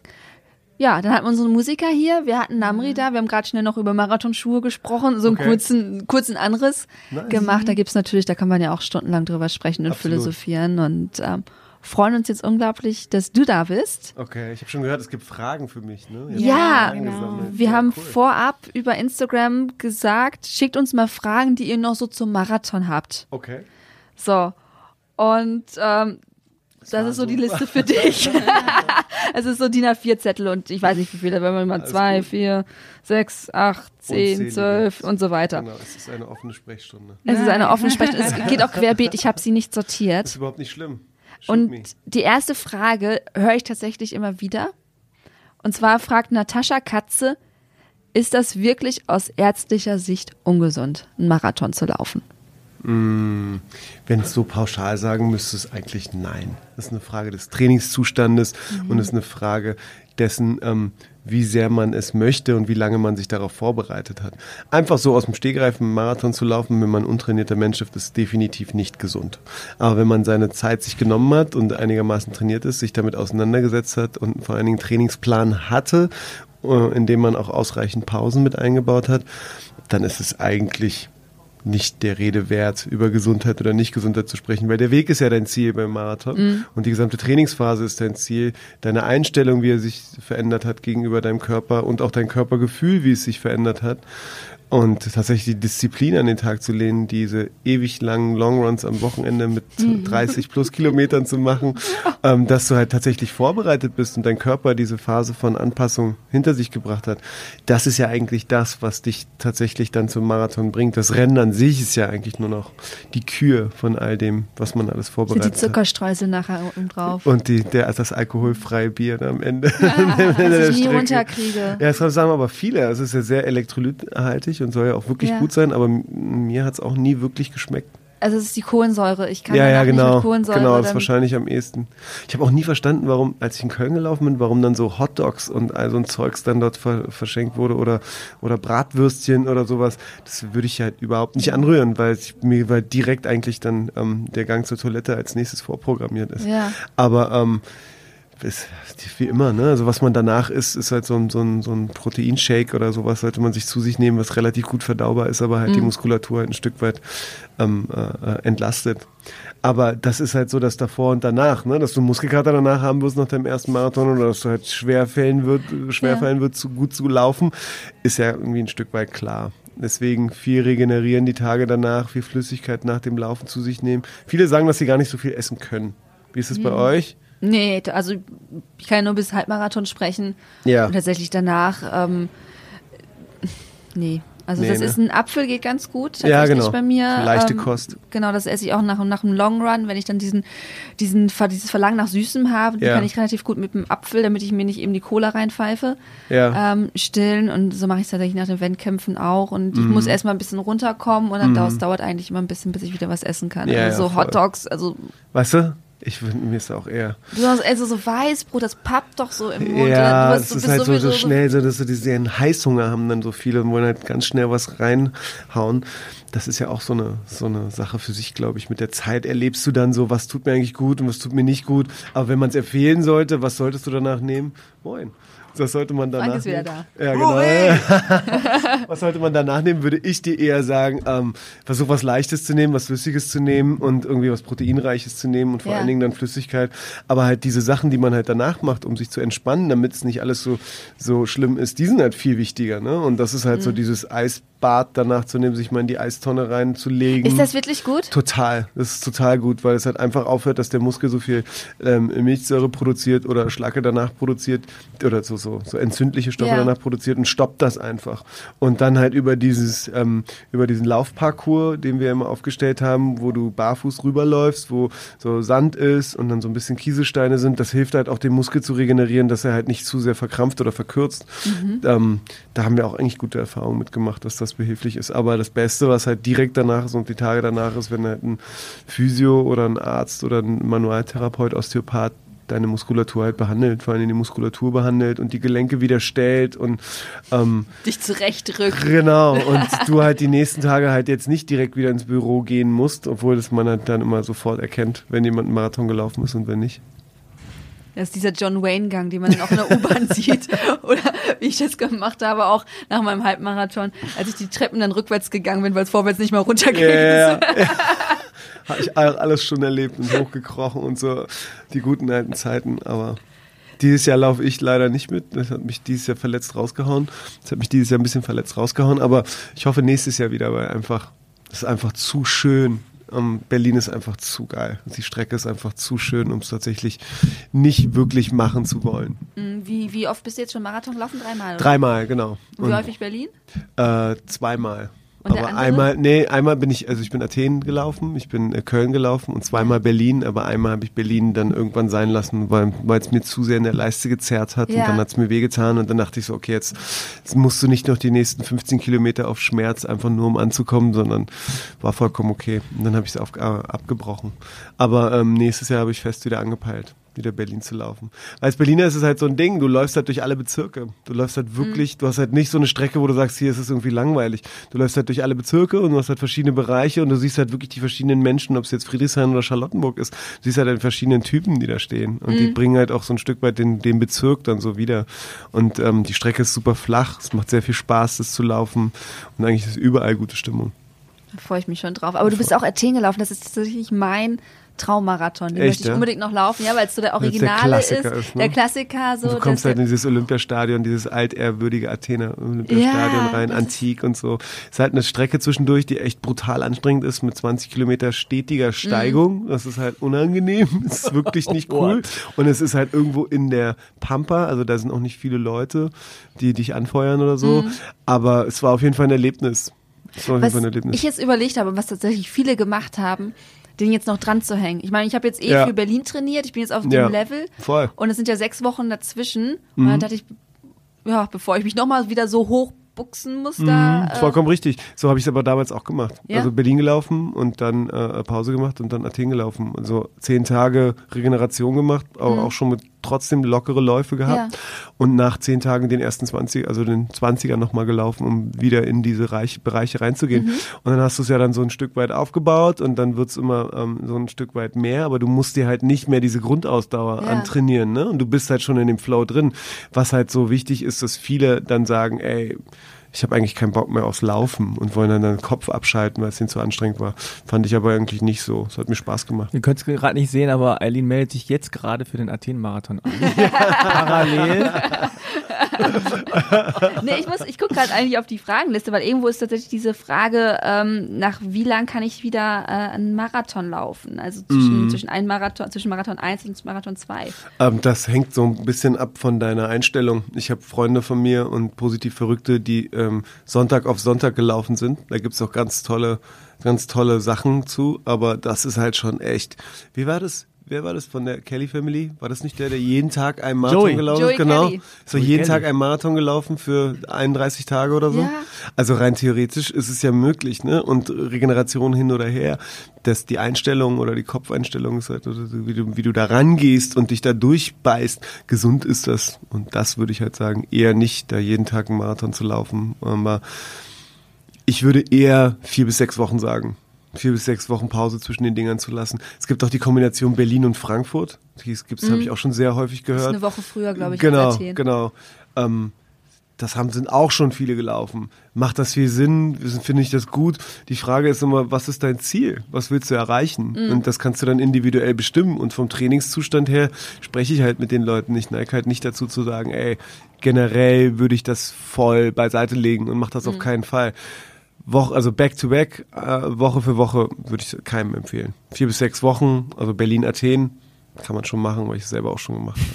Ja, dann hatten wir unseren Musiker hier, wir hatten Namri da, wir haben gerade schnell noch über Marathonschuhe gesprochen, so einen Okay. kurzen, kurzen Anriss Nice. gemacht. Da gibt's natürlich, da kann man ja auch stundenlang drüber sprechen und Absolut. philosophieren und ähm, freuen uns jetzt unglaublich, dass du da bist. Okay, ich habe schon gehört, es gibt Fragen für mich. Ne? Ja, genau. Wir Ja, haben cool. vorab über Instagram gesagt, schickt uns mal Fragen, die ihr noch so zum Marathon habt. Okay. So. Und ähm, das ist so die. Liste für dich. es ist so DIN A4-Zettel und ich weiß nicht wie viele, wenn man mal Alles zwei, gut. vier, sechs, acht, zehn, zwölf und so weiter. Genau, es ist eine offene Sprechstunde. Es ist eine offene Sprechstunde. Es geht auch querbeet. Ich habe sie nicht sortiert. Ist überhaupt nicht schlimm. Shoot me. Und die erste Frage höre ich tatsächlich immer wieder. Und zwar fragt Natascha Katze, ist das wirklich aus ärztlicher Sicht ungesund, einen Marathon zu laufen? Mm, Wenn es so pauschal sagen müsste, es eigentlich nein. Das ist eine Frage des Trainingszustandes Mhm. und es ist eine Frage dessen, ähm, wie sehr man es möchte und wie lange man sich darauf vorbereitet hat. Einfach so aus dem Stegreif einen Marathon zu laufen, wenn man untrainierter Mensch ist, ist definitiv nicht gesund. Aber wenn man seine Zeit sich genommen hat und einigermaßen trainiert ist, sich damit auseinandergesetzt hat und vor allen Dingen einen Trainingsplan hatte, äh, in dem man auch ausreichend Pausen mit eingebaut hat, dann ist es eigentlich nicht der Rede wert, über Gesundheit oder nicht Gesundheit zu sprechen, weil der Weg ist ja dein Ziel beim Marathon Mhm. und die gesamte Trainingsphase ist dein Ziel. Deine Einstellung, wie er sich verändert hat gegenüber deinem Körper und auch dein Körpergefühl, wie es sich verändert hat. Und tatsächlich die Disziplin an den Tag zu lehnen, diese ewig langen Longruns am Wochenende mit Mhm. 30 plus Kilometern zu machen, ähm, dass du halt tatsächlich vorbereitet bist und dein Körper diese Phase von Anpassung hinter sich gebracht hat. Das ist ja eigentlich das, was dich tatsächlich dann zum Marathon bringt. Das Rennen an sich ist ja eigentlich nur noch die Kür von all dem, was man alles die vorbereitet hat. Zuckerstreusel nachher oben drauf. Und die, der, das alkoholfreie Bier dann am Ende. was ich nie runterkriege. Ja, das sagen aber viele. Es ist ja sehr elektrolythaltig und soll ja auch wirklich Ja. gut sein, aber mir hat es auch nie wirklich geschmeckt. Also es ist die Kohlensäure. Ich kann ja, ja, danach nicht genau. mit Kohlensäure. genau, das ist wahrscheinlich am ehesten. Ich habe auch nie verstanden, warum, als ich in Köln gelaufen bin, warum dann so Hotdogs und all so ein Zeugs dann dort ver verschenkt wurde oder, oder Bratwürstchen oder sowas. Das würde ich halt überhaupt nicht anrühren, weil ich, mir weil direkt eigentlich dann ähm, der Gang zur Toilette als nächstes vorprogrammiert ist. Ja. Aber ähm, ist wie immer, ne? Also was man danach isst, ist halt so ein, so ein, so ein Proteinshake oder sowas, sollte man sich zu sich nehmen, was relativ gut verdaubar ist, aber halt die Mhm. Muskulatur halt ein Stück weit ähm, äh, äh, entlastet. Aber das ist halt so das davor und danach, ne? Dass du Muskelkater danach haben wirst nach deinem ersten Marathon oder dass du halt schwer fallen wird, schwer Ja. fallen wird, zu gut zu laufen, ist ja irgendwie ein Stück weit klar. Deswegen viel regenerieren die Tage danach, viel Flüssigkeit nach dem Laufen zu sich nehmen. Viele sagen, dass sie gar nicht so viel essen können. Wie ist es bei Mhm. euch? Nee, also ich kann ja nur bis Halbmarathon sprechen. Ja. Und tatsächlich danach, ähm, nee. Also Nee, das ne? ist ein Apfel geht ganz gut tatsächlich Ja, genau. bei mir. Leichte ähm, Kost. Genau, das esse ich auch nach, nach einem Long Run, wenn ich dann diesen, diesen dieses Verlangen nach Süßem habe, Ja. kann ich relativ gut mit dem Apfel, damit ich mir nicht eben die Cola reinpfeife, Ja. ähm, stillen. Und so mache ich es tatsächlich nach den Wettkämpfen auch. Und ich Mhm. muss erstmal ein bisschen runterkommen und dann Mhm. dauert eigentlich immer ein bisschen, bis ich wieder was essen kann. Ja, also so. Hot Dogs, also Weißt du? Ich finde mir ist auch eher. Besonders also so Weißbrot, das pappt doch so im Mund. Ja, du es du ist halt so, so schnell, so dass sie diesen Heißhunger haben dann so viele und wollen halt ganz schnell was reinhauen. Das ist ja auch so eine, so eine Sache für sich, glaube ich. Mit der Zeit erlebst du dann so, was tut mir eigentlich gut und was tut mir nicht gut. Aber wenn man es empfehlen sollte, was solltest du danach nehmen? Moin. Das sollte man danach Frank ist wieder nehmen. da. Ja, genau. was sollte man danach nehmen, würde ich dir eher sagen, ähm, versuch was Leichtes zu nehmen, was Flüssiges zu nehmen und irgendwie was Proteinreiches zu nehmen und vor Ja. allen Dingen dann Flüssigkeit. Aber halt diese Sachen, die man halt danach macht, um sich zu entspannen, damit es nicht alles so, so schlimm ist, die sind halt viel wichtiger. Ne? Und das ist halt so Mhm. dieses Eisbad danach zu nehmen, sich mal in die Eistonne reinzulegen. Ist das wirklich gut? Total, das ist total gut, weil es halt einfach aufhört, dass der Muskel so viel ähm, Milchsäure produziert oder Schlacke danach produziert oder so, so, so entzündliche Stoffe Ja. danach produziert und stoppt das einfach. Und dann halt über dieses, ähm, über diesen Laufparcours, den wir immer aufgestellt haben, wo du barfuß rüberläufst, wo so Sand ist und dann so ein bisschen Kieselsteine sind, das hilft halt auch dem Muskel zu regenerieren, dass er halt nicht zu sehr verkrampft oder verkürzt. Mhm. Ähm, da haben wir auch eigentlich gute Erfahrungen mitgemacht, dass das behilflich ist. Aber das Beste, was halt direkt danach ist und die Tage danach ist, wenn halt ein Physio oder ein Arzt oder ein Manualtherapeut, Osteopath deine Muskulatur halt behandelt, vor allem die Muskulatur behandelt und die Gelenke wieder stellt und ähm, Dich zurechtrückt. Genau, und du halt die nächsten Tage halt jetzt nicht direkt wieder ins Büro gehen musst, obwohl das man halt dann immer sofort erkennt, wenn jemand einen Marathon gelaufen ist und wenn nicht. Das ist dieser John Wayne-Gang, den man dann auch in der U-Bahn sieht. Oder wie ich das gemacht habe, auch nach meinem Halbmarathon, als ich die Treppen dann rückwärts gegangen bin, weil es vorwärts nicht mehr runterging. Ja, ja, ja. Habe ich all- alles schon erlebt und hochgekrochen und so die guten alten Zeiten, aber dieses Jahr laufe ich leider nicht mit. Das hat mich dieses Jahr verletzt rausgehauen. Das hat mich dieses Jahr ein bisschen verletzt rausgehauen, aber ich hoffe nächstes Jahr wieder, weil einfach, das ist einfach zu schön. Ähm, Berlin ist einfach zu geil. Die Strecke ist einfach zu schön, um es tatsächlich nicht wirklich machen zu wollen. Mm, Wie, wie oft bist du jetzt schon Marathon gelaufen? Dreimal? Oder? Dreimal, genau. Und wie häufig Berlin? Äh, zweimal. Und aber einmal, nee, einmal bin ich, also ich bin Athen gelaufen, ich bin äh, Köln gelaufen und zweimal Berlin, aber einmal habe ich Berlin dann irgendwann sein lassen, weil weil es mir zu sehr in der Leiste gezerrt hat Ja. und dann hat es mir wehgetan und dann dachte ich so, okay, jetzt, jetzt musst du nicht noch die nächsten 15 Kilometer auf Schmerz, einfach nur um anzukommen, sondern war vollkommen okay. Und dann habe ich es äh, abgebrochen. Aber ähm, nächstes Jahr habe ich fest wieder angepeilt wieder Berlin zu laufen. Weil als Berliner ist es halt so ein Ding, du läufst halt durch alle Bezirke. Du läufst halt wirklich, du hast halt nicht so eine Strecke, wo du sagst, hier ist es irgendwie langweilig. Du läufst halt durch alle Bezirke und du hast halt verschiedene Bereiche und du siehst halt wirklich die verschiedenen Menschen, ob es jetzt Friedrichshain oder Charlottenburg ist. Du siehst halt die verschiedenen Typen, die da stehen. Und die Mhm. bringen halt auch so ein Stück weit den, den Bezirk dann so wieder. Und ähm, die Strecke ist super flach, es macht sehr viel Spaß, das zu laufen und eigentlich ist überall gute Stimmung. Da freue ich mich schon drauf. Aber du bist auch Athen gelaufen. Das ist tatsächlich mein Traummarathon. Den Echt, möchte ich ja? unbedingt noch laufen. Ja, weil es so der Weil's der Originale ist. Ist, ne? Der Klassiker. So, du kommst halt in dieses Olympiastadion, dieses altehrwürdige Athener Olympiastadion Ja, rein, antik und so. ist halt eine Strecke zwischendurch, die echt brutal anstrengend ist, mit 20 Kilometer stetiger Steigung. Das ist halt unangenehm. Das ist wirklich nicht cool. Und es ist halt irgendwo in der Pampa, also da sind auch nicht viele Leute, die dich anfeuern oder so. Aber es war auf jeden Fall ein Erlebnis. Es war auf jeden Was Fall ein Erlebnis. ich jetzt überlegt habe, was tatsächlich viele gemacht haben, den jetzt noch dran zu hängen. Ich meine, ich habe jetzt eh Ja. für Berlin trainiert, ich bin jetzt auf dem Ja, Level voll. Mhm. und es sind ja sechs Wochen dazwischen. Und dann dachte ich, ja, bevor ich mich nochmal wieder so hoch buchsen muss, da. Mhm, Äh, vollkommen richtig. So habe ich es aber damals auch gemacht. Ja? Also Berlin gelaufen und dann äh, Pause gemacht und dann Athen gelaufen. Also zehn Tage Regeneration gemacht, aber auch schon mit trotzdem lockere Läufe gehabt. Ja. Und nach zehn Tagen den ersten 20, also den 20er nochmal gelaufen, um wieder in diese Reich, Bereiche reinzugehen. Mhm. Und dann hast du es ja dann so ein Stück weit aufgebaut und dann wird's immer ähm, so ein Stück weit mehr, aber du musst dir halt nicht mehr diese Grundausdauer Ja. antrainieren, ne? Und du bist halt schon in dem Flow drin. Was halt so wichtig ist, dass viele dann sagen, ey, ich habe eigentlich keinen Bock mehr aufs Laufen und wollen dann den Kopf abschalten, weil es ihnen zu anstrengend war. Fand ich aber eigentlich nicht so. Es hat mir Spaß gemacht. Ihr könnt es gerade nicht sehen, aber Eileen meldet sich jetzt gerade für den Athen-Marathon an. Parallel. nee, ich muss, ich gucke gerade eigentlich auf die Fragenliste, weil irgendwo ist tatsächlich diese Frage, ähm, nach wie lang kann ich wieder äh, einen Marathon laufen? Also zwischen, Mhm. zwischen einem Marathon, zwischen Marathon 1 und Marathon 2. Ähm, das hängt so ein bisschen ab von deiner Einstellung. Ich habe Freunde von mir und positiv Verrückte, die ähm, Sonntag auf Sonntag gelaufen sind. Da gibt's auch ganz tolle, ganz tolle Sachen zu, aber das ist halt schon echt. Wie war das? Wer war das von der Kelly Family? War das nicht der, der jeden Tag einen Marathon Joey. gelaufen Joey ist? Genau. Kelly. So Joey jeden Kelly. Tag einen Marathon gelaufen für 31 Tage oder so. Ja. Also rein theoretisch ist es ja möglich, ne? Und Regeneration hin oder her, dass die Einstellung oder die Kopfeinstellung ist halt, oder so, wie du, wie du da rangehst und dich da durchbeißt, gesund ist das. Und das würde ich halt sagen, eher nicht, da jeden Tag einen Marathon zu laufen. Aber ich würde eher vier bis sechs Wochen sagen. Vier bis sechs Wochen Pause zwischen den Dingern zu lassen. Es gibt auch die Kombination Berlin und Frankfurt. Die gibt's, habe ich auch schon sehr häufig Das ist gehört. eine Woche früher, glaube ich, Genau, genau. Ähm, das haben sind auch schon viele gelaufen. Macht das viel Sinn? Finde ich das gut? Die Frage ist immer, was ist dein Ziel? Was willst du erreichen? Mhm. Und das kannst du dann individuell bestimmen. Und vom Trainingszustand her spreche ich halt mit den Leuten. Ich neige halt nicht dazu zu sagen, ey, generell würde ich das voll beiseite legen und mach das Mhm. auf keinen Fall. Woche, also back to back, äh, Woche für Woche würde ich keinem empfehlen. Vier bis sechs Wochen, also Berlin, Athen, kann man schon machen, weil ich es selber auch schon gemacht habe.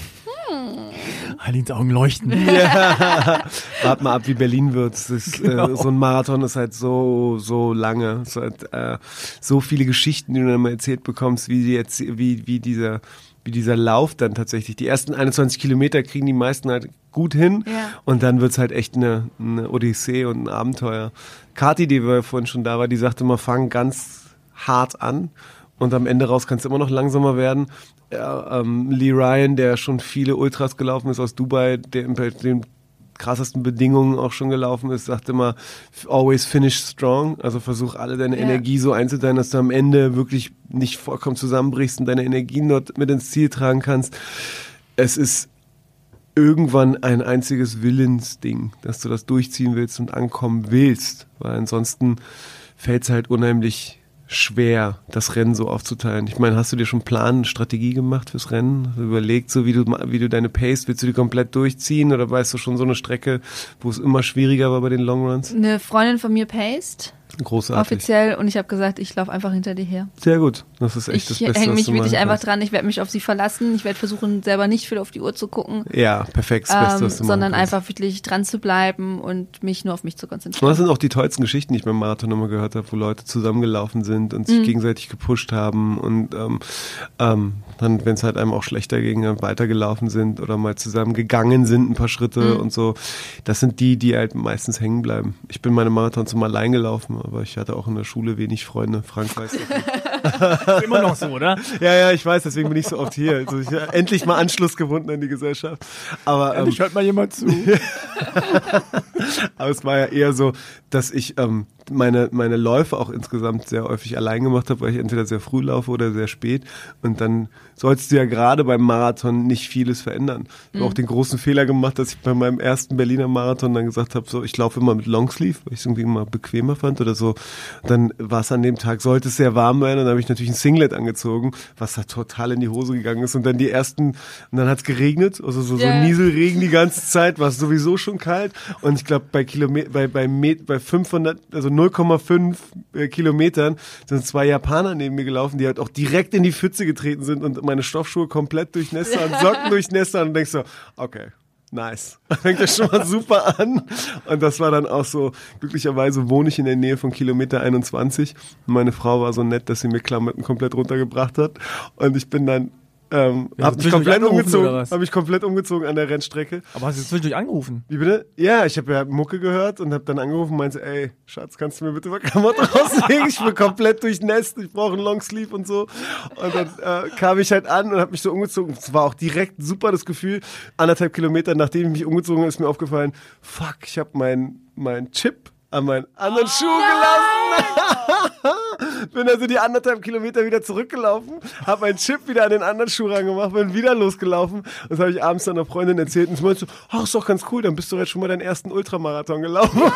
Eileens Augen leuchten. Wart mal ab, wie Berlin wird. Es ist, Genau. äh, so ein Marathon ist halt so, so lange. Es ist halt, äh, so viele Geschichten, die du dann mal erzählt bekommst, wie, die jetzt, wie, wie dieser, wie dieser Lauf dann tatsächlich. Die ersten 21 Kilometer kriegen die meisten halt gut hin. Ja. Und dann wird's halt echt eine, eine Odyssee und ein Abenteuer. Kathi, die wir vorhin schon da war, die sagte immer, fang ganz hart an. Und am Ende raus kannst du immer noch langsamer werden. Ja, ähm, Lee Ryan, der schon viele Ultras gelaufen ist aus Dubai, der in den krassesten Bedingungen auch schon gelaufen ist, sagt immer, always finish strong. Also versuch alle deine Ja. Energie so einzuteilen, dass du am Ende wirklich nicht vollkommen zusammenbrichst und deine Energien dort mit ins Ziel tragen kannst. Es ist irgendwann ein einziges Willensding, dass du das durchziehen willst und ankommen willst, weil ansonsten fällt es halt unheimlich schwer, das Rennen so aufzuteilen. Ich meine, hast du dir schon Plan, Strategie gemacht fürs Rennen? Überlegt, so wie du, wie du deine Pace, willst du die komplett durchziehen oder weißt du schon so eine Strecke, wo es immer schwieriger war bei den Longruns? Eine Freundin von mir paced, Großartig. offiziell, und ich habe gesagt, ich laufe einfach hinter dir her. Sehr gut. Das ist echt Ich das Beste, hänge was mich wirklich einfach dran, ich werde mich auf sie verlassen, ich werde versuchen, selber nicht viel auf die Uhr zu gucken. Ja, perfekt. Das Beste, Ähm, was du machen sondern kannst. einfach wirklich dran zu bleiben und mich nur auf mich zu Und konzentrieren. das sind auch die tollsten Geschichten, die ich beim Marathon immer gehört habe, wo Leute zusammengelaufen sind und sich Mhm. gegenseitig gepusht haben und ähm, ähm, dann, wenn es halt einem auch schlechter ging, dann weitergelaufen sind oder mal zusammen gegangen sind, ein paar Schritte Mhm. und so. Das sind die, die halt meistens hängen bleiben. Ich bin meine Marathons immer allein gelaufen, aber ich hatte auch in der Schule wenig Freunde. Frank weiß das. immer noch so, oder? Ja, ja, ich weiß, deswegen bin ich so oft hier. Also ich, endlich mal Anschluss gefunden an die Gesellschaft. Aber, ähm, Endlich hört mal jemand zu. aber es war ja eher so, dass ich ähm, meine, meine Läufe auch insgesamt sehr häufig allein gemacht habe, weil ich entweder sehr früh laufe oder sehr spät. Und dann sollst du ja gerade beim Marathon nicht vieles verändern. Ich habe auch den großen Fehler gemacht, dass ich bei meinem ersten Berliner Marathon dann gesagt habe, so ich laufe immer mit Longsleeve, weil ich es irgendwie immer bequemer fand oder so. Dann war es an dem Tag, sollte es sehr warm werden, und dann habe ich natürlich ein Singlet angezogen, was da total in die Hose gegangen ist. Und dann die ersten, und dann hat es geregnet, also so, so Ja. Nieselregen die ganze Zeit, war es sowieso schon kalt. Und ich glaube, bei Kilometer, bei, bei, Met, bei 500, also 0,5 äh, Kilometern sind zwei Japaner neben mir gelaufen, die halt auch direkt in die Pfütze getreten sind und meine Stoffschuhe komplett durchnässt waren, Socken durchnässt waren und denkst so, okay. Nice. Fängt das schon mal super an. Und das war dann auch so, glücklicherweise wohne ich in der Nähe von Kilometer 21. Und meine Frau war so nett, dass sie mir Klamotten komplett runtergebracht hat. Und ich bin dann, ähm, Ja, hab mich komplett umgezogen, habe mich komplett umgezogen an der Rennstrecke. Aber hast du zwischendurch angerufen? Wie bitte? Ja, ich habe ja Mucke gehört und habe dann angerufen und meinte, ey, Schatz, kannst du mir bitte mal Klamotten rauslegen? Ich bin komplett durchnässt, ich brauche einen Longsleeve und so. Und dann äh, kam ich halt an und habe mich so umgezogen. Es war auch direkt super das Gefühl. Anderthalb Kilometer nachdem ich mich umgezogen habe, ist mir aufgefallen, fuck, ich habe meinen mein Chip an meinen anderen Schuh gelassen. bin also die anderthalb Kilometer wieder zurückgelaufen, habe meinen Chip wieder an den anderen Schuh rangemacht, bin wieder losgelaufen. Das habe ich abends einer Freundin erzählt und sie meinte so, ach, ist doch ganz cool, dann bist du jetzt schon mal deinen ersten Ultramarathon gelaufen. und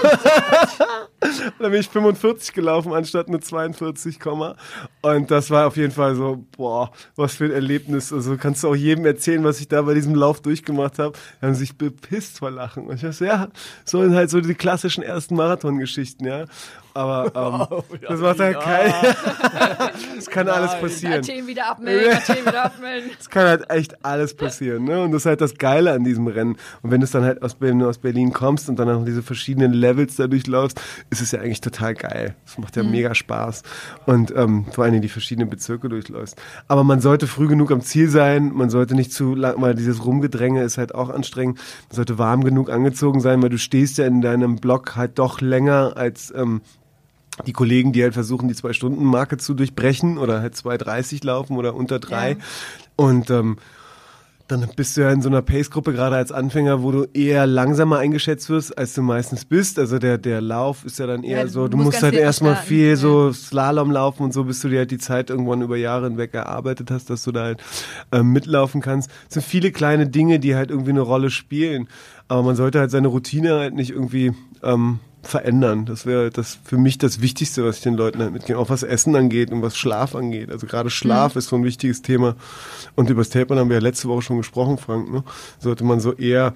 dann bin ich 45 gelaufen anstatt eine 42, Komma. und das war auf jeden Fall so, boah, was für ein Erlebnis. Also kannst du auch jedem erzählen, was ich da bei diesem Lauf durchgemacht habe. Die haben sich bepisst vor Lachen. Und ich dachte, ja, so sind halt so die klassischen ersten Marathon-Geschichten, ja. Aber ähm, das macht halt kein. Es kann alles passieren. Athen wieder abmelden, Athen wieder abmelden. Es kann halt echt alles passieren, ne? Und das ist halt das Geile an diesem Rennen. Und wenn du es dann halt aus, wenn du aus Berlin kommst und dann auch diese verschiedenen Levels da durchläufst, ist es ja eigentlich total geil. Es macht ja mega Spaß. Und ähm, vor allen Dingen die verschiedenen Bezirke durchläufst. Aber man sollte früh genug am Ziel sein, man sollte nicht zu lang, weil dieses Rumgedränge ist halt auch anstrengend. Man sollte warm genug angezogen sein, weil du stehst ja in deinem Block halt doch länger als ähm, die Kollegen, die halt versuchen, die Zwei-Stunden-Marke zu durchbrechen oder halt 2,30 laufen oder unter drei. Und ähm, dann bist du ja in so einer Pace-Gruppe, gerade als Anfänger, wo du eher langsamer eingeschätzt wirst, als du meistens bist. Also der, der Lauf ist ja dann eher Ja, so, du musst musst halt erstmal viel ja. so Slalom laufen und so, bis du dir halt die Zeit irgendwann über Jahre hinweg erarbeitet hast, dass du da halt ähm, mitlaufen kannst. Es sind viele kleine Dinge, die halt irgendwie eine Rolle spielen. Aber man sollte halt seine Routine halt nicht irgendwie ähm, verändern. Das wäre das für mich das Wichtigste, was ich den Leuten halt mitgebe. Auch was Essen angeht und was Schlaf angeht. Also gerade Schlaf ist so ein wichtiges Thema. Und über das Tapern haben wir ja letzte Woche schon gesprochen, Frank. Ne? Sollte man so eher,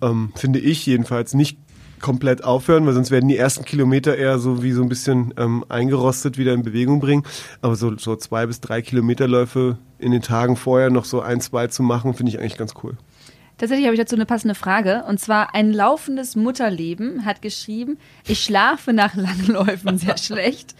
ähm, finde ich jedenfalls, nicht komplett aufhören, weil sonst werden die ersten Kilometer eher so wie so ein bisschen ähm, eingerostet wieder in Bewegung bringen. Aber so, so zwei bis drei Kilometerläufe in den Tagen vorher noch so ein, zwei zu machen, finde ich eigentlich ganz cool. Tatsächlich habe ich dazu eine passende Frage. Und zwar ein laufendes Mutterleben hat geschrieben, ich schlafe nach langen Läufen sehr schlecht.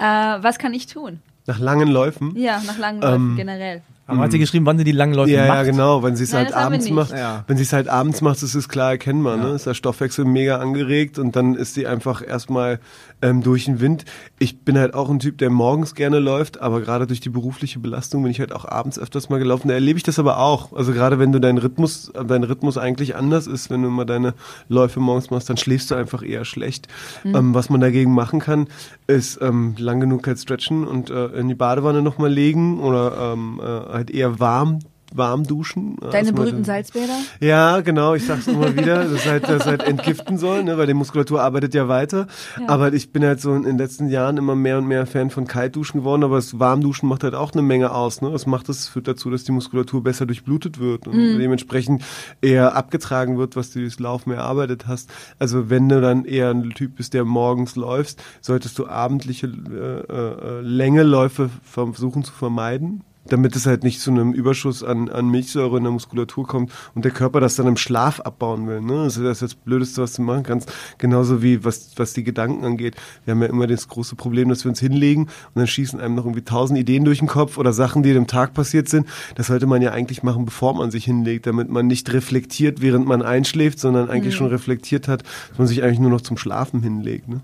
Äh, was kann ich tun? Nach langen Läufen. Ja, nach langen Läufen Ähm, generell. Aber hat sie geschrieben, wann sie die langen Läufe Ja, macht? ja, genau. Wenn sie es halt abends macht, Ja. wenn sie es halt abends macht, ist es klar erkennbar. Ne? Ist der Stoffwechsel mega angeregt und dann ist sie einfach erstmal ähm, durch den Wind. Ich bin halt auch ein Typ, der morgens gerne läuft, aber gerade durch die berufliche Belastung bin ich halt auch abends öfters mal gelaufen. Da erlebe ich das aber auch. Also gerade wenn du dein Rhythmus, dein Rhythmus eigentlich anders ist, wenn du mal deine Läufe morgens machst, dann schläfst du einfach eher schlecht. Ähm, was man dagegen machen kann, ist ähm, lang genug halt stretchen und äh, in die Badewanne nochmal legen oder ähm, äh, halt eher warm warm duschen. Deine Also mal berühmten Salzbäder? ja, genau, ich sag's immer wieder, das halt, das halt entgiften soll, ne, weil die Muskulatur arbeitet ja weiter. Aber ich bin halt so in den letzten Jahren immer mehr und mehr Fan von Kaltduschen geworden, aber das Warmduschen macht halt auch eine Menge aus. Ne? Das macht das führt dazu, dass die Muskulatur besser durchblutet wird und dementsprechend eher abgetragen wird, was du durchs Laufen erarbeitet hast. Also wenn du dann eher ein Typ bist, der morgens läufst, solltest du abendliche äh, äh, Längeläufe versuchen zu vermeiden damit es halt nicht zu einem Überschuss an, an Milchsäure in der Muskulatur kommt und der Körper das dann im Schlaf abbauen will. Ne? Das ist das, Blödeste, was du machen kannst. Genauso wie was, was die Gedanken angeht. Wir haben ja immer das große Problem, dass wir uns hinlegen und dann schießen einem noch irgendwie tausend Ideen durch den Kopf oder Sachen, die dem Tag passiert sind. Das sollte man ja eigentlich machen, bevor man sich hinlegt, damit man nicht reflektiert, während man einschläft, sondern eigentlich schon reflektiert hat, dass man sich eigentlich nur noch zum Schlafen hinlegt. Ne?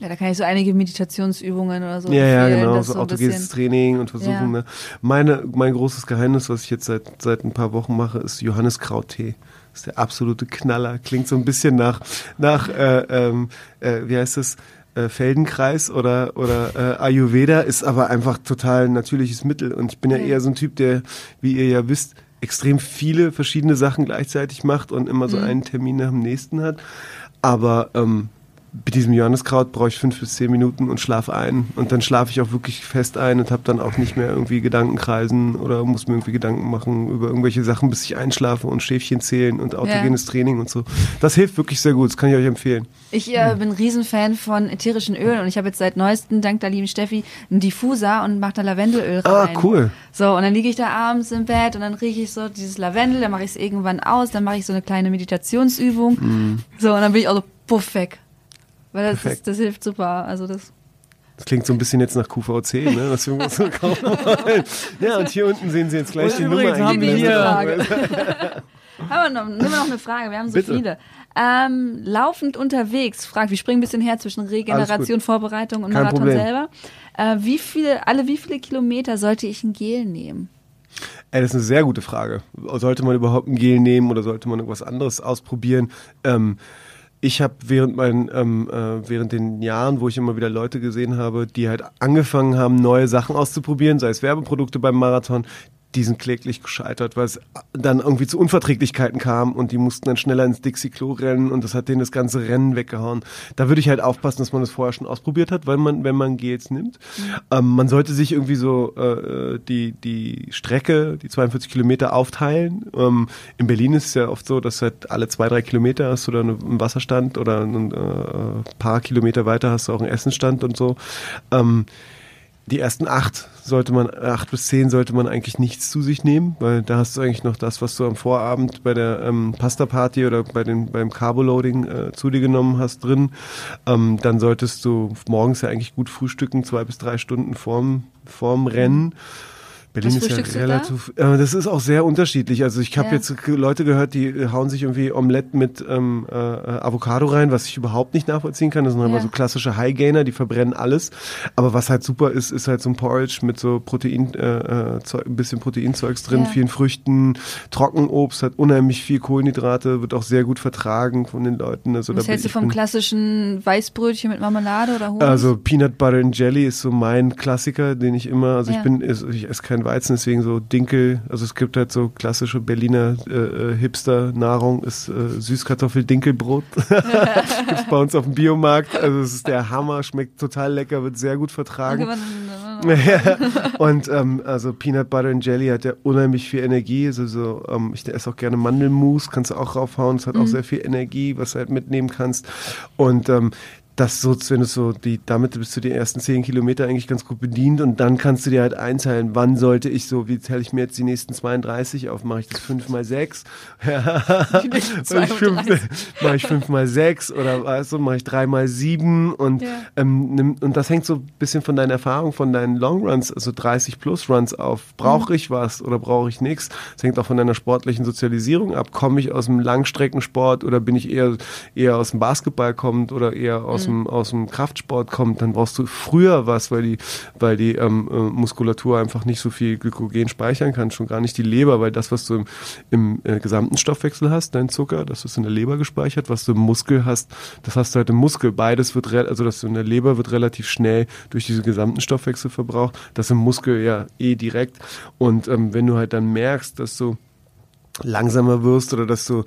Ja, da kann ich so einige Meditationsübungen oder so Ja, ja, genau, so so ein autogenes. Training und versuchen. Ja. Ne? Meine, mein großes Geheimnis, was ich jetzt seit, seit ein paar Wochen mache, ist Johanniskrauttee. Das ist der absolute Knaller. Klingt so ein bisschen nach, nach äh, ähm, äh, wie heißt das? Äh, Feldenkreis oder, oder äh, Ayurveda ist aber einfach total natürliches Mittel. Und ich bin ja Ja. eher so ein Typ, der, wie ihr ja wisst, extrem viele verschiedene Sachen gleichzeitig macht und immer so Mhm. einen Termin nach dem nächsten hat. Aber ähm, mit diesem Johanniskraut brauche ich fünf bis zehn Minuten und schlafe ein. Und dann schlafe ich auch wirklich fest ein und habe dann auch nicht mehr irgendwie Gedankenkreisen oder muss mir irgendwie Gedanken machen über irgendwelche Sachen, bis ich einschlafe und Schäfchen zählen und autogenes Training und so. Das hilft wirklich sehr gut, das kann ich euch empfehlen. Ich äh, bin ein Riesenfan von ätherischen Ölen und ich habe jetzt seit neuestem, dank der lieben Steffi, einen Diffuser und mache da Lavendelöl Ah, rein. cool. So, und dann liege ich da abends im Bett und dann rieche ich so dieses Lavendel, dann mache ich es irgendwann aus, dann mache ich so eine kleine Meditationsübung. Mhm. So, und dann bin ich auch so puff weg. Weil das, ist, das hilft super. Also das. Das klingt so ein bisschen jetzt nach QVC, ne? Was wir uns so kaufen wollen. Ja, und hier unten sehen Sie jetzt gleich Und die Nummer haben wir eingeblendet. hier- Haben wir noch, nehmen wir noch eine Frage, wir haben so Bitte. viele. Ähm, laufend unterwegs, fragt, wir springen ein bisschen her zwischen Regeneration, Vorbereitung und Kein Marathon Problem. selber. Äh, wie viele, alle wie viele Kilometer sollte ich ein Gel nehmen? Ey, das ist eine sehr gute Frage. Sollte man überhaupt ein Gel nehmen oder sollte man irgendwas anderes ausprobieren? Ähm, ich habe während meinen, ähm, äh, während den Jahren, wo ich immer wieder Leute gesehen habe, die halt angefangen haben, neue Sachen auszuprobieren, sei es Werbeprodukte beim Marathon, die sind kläglich gescheitert, weil es dann irgendwie zu Unverträglichkeiten kam und die mussten dann schneller ins Dixie-Klo rennen und das hat denen das ganze Rennen weggehauen. Da würde ich halt aufpassen, dass man das vorher schon ausprobiert hat, weil man, wenn man Gels nimmt. Ähm, man sollte sich irgendwie so äh, die, die Strecke, die 42 Kilometer aufteilen. Ähm, in Berlin ist es ja oft so, dass halt alle zwei, drei Kilometer hast du dann einen Wasserstand oder ein äh, paar Kilometer weiter hast du auch einen Essenstand und so. Ähm, die ersten acht sollte man, acht bis zehn sollte man eigentlich nichts zu sich nehmen, weil da hast du eigentlich noch das, was du am Vorabend bei der ähm, Pasta-Party oder bei den, beim Carboloading äh, zu dir genommen hast drin. Ähm, dann solltest du morgens ja eigentlich gut frühstücken, zwei bis drei Stunden vorm, vorm Rennen. Berlin ist ja du da? relativ, äh, das ist auch sehr unterschiedlich. Also ich habe Ja. jetzt Leute gehört, die äh, hauen sich irgendwie Omelette mit ähm, äh, Avocado rein, was ich überhaupt nicht nachvollziehen kann. Das sind Ja. so klassische High-Gainer, die verbrennen alles. Aber was halt super ist, ist halt so ein Porridge mit so Protein, äh, äh, Zeug, ein bisschen Proteinzeugs drin, Ja. vielen Früchten, Trockenobst, hat unheimlich viel Kohlenhydrate, wird auch sehr gut vertragen von den Leuten. Also Was hältst du ich vom klassischen Weißbrötchen mit Marmelade oder Honig? also Peanut Butter and Jelly ist so mein Klassiker, den ich immer, also ich bin, also ich esse kein Weizen, deswegen so Dinkel, also es gibt halt so klassische Berliner äh, äh, Hipster-Nahrung, ist äh, Süßkartoffel-Dinkelbrot. Gibt's bei uns auf dem Biomarkt, also es ist der Hammer, schmeckt total lecker, wird sehr gut vertragen. Ja, und ähm, also Peanut Butter and Jelly hat ja unheimlich viel Energie. Also so, ähm, ich esse auch gerne Mandelmus, kannst du auch raufhauen. Es hat auch Mhm. sehr viel Energie, was du halt mitnehmen kannst. Und ähm, das so, wenn du so die, damit bist du die ersten zehn Kilometer eigentlich ganz gut bedient und dann kannst du dir halt einteilen, wann sollte ich so, wie teile ich mir jetzt die nächsten 32 auf, mache ich das fünf mal sechs? Ja. Mach ich fünf, mach ich fünf mal sechs oder weißt du, mache ich drei mal sieben und Ja. ähm, und das hängt so ein bisschen von deiner Erfahrung, von deinen Long Runs, also 30 plus Runs auf. Brauche ich was oder brauche ich nichts? Das hängt auch von deiner sportlichen Sozialisierung ab. Komme ich aus dem Langstreckensport oder bin ich eher, eher aus dem Basketball kommend oder eher aus, dem, aus dem Kraftsport kommt? Dann brauchst du früher was, weil die, weil die ähm, äh, Muskulatur einfach nicht so viel Glykogen speichern kann, schon gar nicht die Leber, weil das, was du im, im äh, gesamten Stoffwechsel hast, dein Zucker, das ist in der Leber gespeichert, was du im Muskel hast, das hast du halt im Muskel. Beides wird, also das in der Leber wird relativ schnell durch diesen gesamten Stoffwechsel verbraucht, das im Muskel ja eh direkt. Und ähm, wenn du halt dann merkst, dass du langsamer wirst oder dass du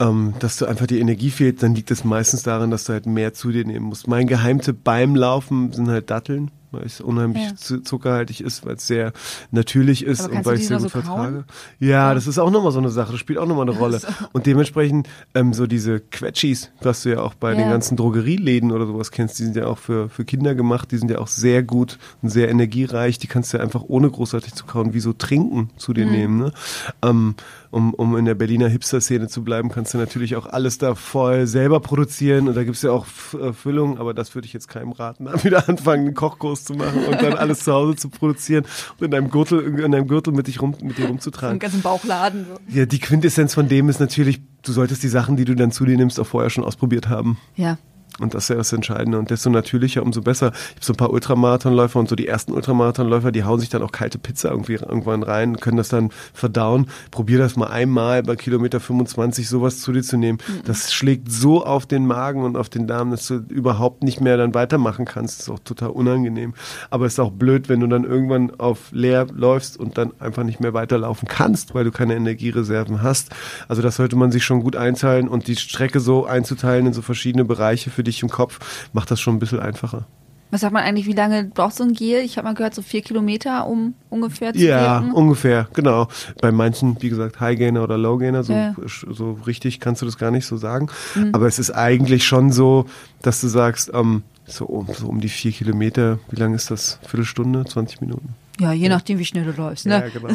ähm, dass du einfach die Energie fehlt, dann liegt es meistens daran, dass du halt mehr zu dir nehmen musst. Mein Geheimtipp beim Laufen sind halt Datteln, weil es unheimlich Ja. zu- zuckerhaltig ist, weil es sehr natürlich ist Aber und weil ich die sehr gut so vertrage. Ja, das ist auch nochmal so eine Sache, das spielt auch nochmal eine Rolle. Und dementsprechend ähm, so diese Quetschis, was du ja auch bei den Ja. ganzen Drogerieläden oder sowas kennst, die sind ja auch für, für Kinder gemacht, die sind ja auch sehr gut und sehr energiereich, die kannst du ja einfach ohne großartig zu kauen, wie so trinken zu dir Mhm. nehmen. Ne? Ähm, um, um in der Berliner Hipster-Szene zu bleiben, kannst du natürlich auch alles da voll selber produzieren und da gibt's ja auch F- äh, Füllung, aber das würde ich jetzt keinem raten, dann wieder anfangen, einen Kochkurs zu machen und dann alles zu Hause zu produzieren und in deinem Gürtel, in deinem Gürtel mit, dich rum, mit dir Einen rumzutragen. ganzen Bauchladen. So. Ja, die Quintessenz von dem ist natürlich, du solltest die Sachen, die du dann zu dir nimmst, auch vorher schon ausprobiert haben. Ja. Und das ist ja das Entscheidende. Und desto natürlicher, umso besser. Ich habe so ein paar Ultramarathonläufer und so die ersten Ultramarathonläufer, die hauen sich dann auch kalte Pizza irgendwie irgendwann rein, können das dann verdauen. Probier das mal einmal bei Kilometer 25 sowas zu dir zu nehmen. Das schlägt so auf den Magen und auf den Darm, dass du überhaupt nicht mehr dann weitermachen kannst. Das ist auch total unangenehm. Aber es ist auch blöd, wenn du dann irgendwann auf leer läufst und dann einfach nicht mehr weiterlaufen kannst, weil du keine Energiereserven hast. Also das sollte man sich schon gut einteilen und die Strecke so einzuteilen in so verschiedene Bereiche für dich im Kopf, macht das schon ein bisschen einfacher. Was sagt man eigentlich, wie lange braucht so ein Gel? Ich habe mal gehört, so vier Kilometer, um ungefähr zu Ja, wirken. ungefähr, genau. Bei manchen, wie gesagt, High Gainer oder Low Gainer, so, Ja. so richtig kannst du das gar nicht so sagen. Mhm. Aber es ist eigentlich schon so, dass du sagst, ähm, so, um, so um die vier Kilometer, wie lange ist das? Viertelstunde, 20 Minuten? Ja, je nachdem, wie schnell du läufst. Ne? Ja, genau.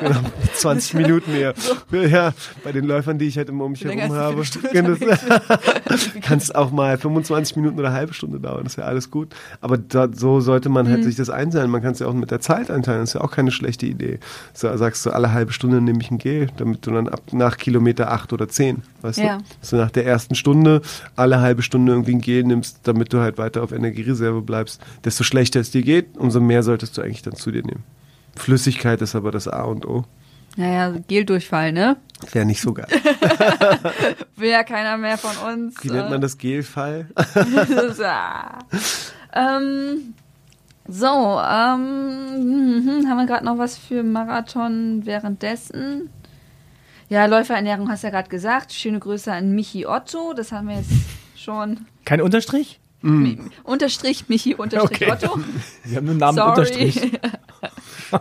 genau. 20 Minuten mehr. Ja, bei den Läufern, die ich halt immer um mich herum habe, genau, kann es auch mal 25 Minuten oder eine halbe Stunde dauern. Das ist ja alles gut. Aber da, so sollte man halt Mhm. sich das einteilen. Man kann es ja auch mit der Zeit einteilen. Das ist ja auch keine schlechte Idee. So, sagst du, alle halbe Stunde nehme ich ein Gel, damit du dann ab nach Kilometer 8 oder 10, weißt Ja. du? Du nach der ersten Stunde alle halbe Stunde irgendwie ein Gel nimmst, damit du halt weiter auf Energiereserve bleibst. Desto schlechter es dir geht, umso mehr solltest du eigentlich dann zu dir nehmen. Flüssigkeit ist aber das A und O. Naja, Geldurchfall, ne? Wäre nicht so geil. Will ja keiner mehr von uns. Wie nennt man das Gelfall? ah. ähm, so, ähm, mhm, haben wir gerade noch was für Marathon währenddessen? Ja, Läuferernährung hast du ja gerade gesagt. Schöne Grüße an Michi Otto. Das haben wir jetzt schon. Kein Unterstrich? Unterstrich Michi Unterstrich Okay. Otto. Sie haben einen Namen Sorry. Unterstrich.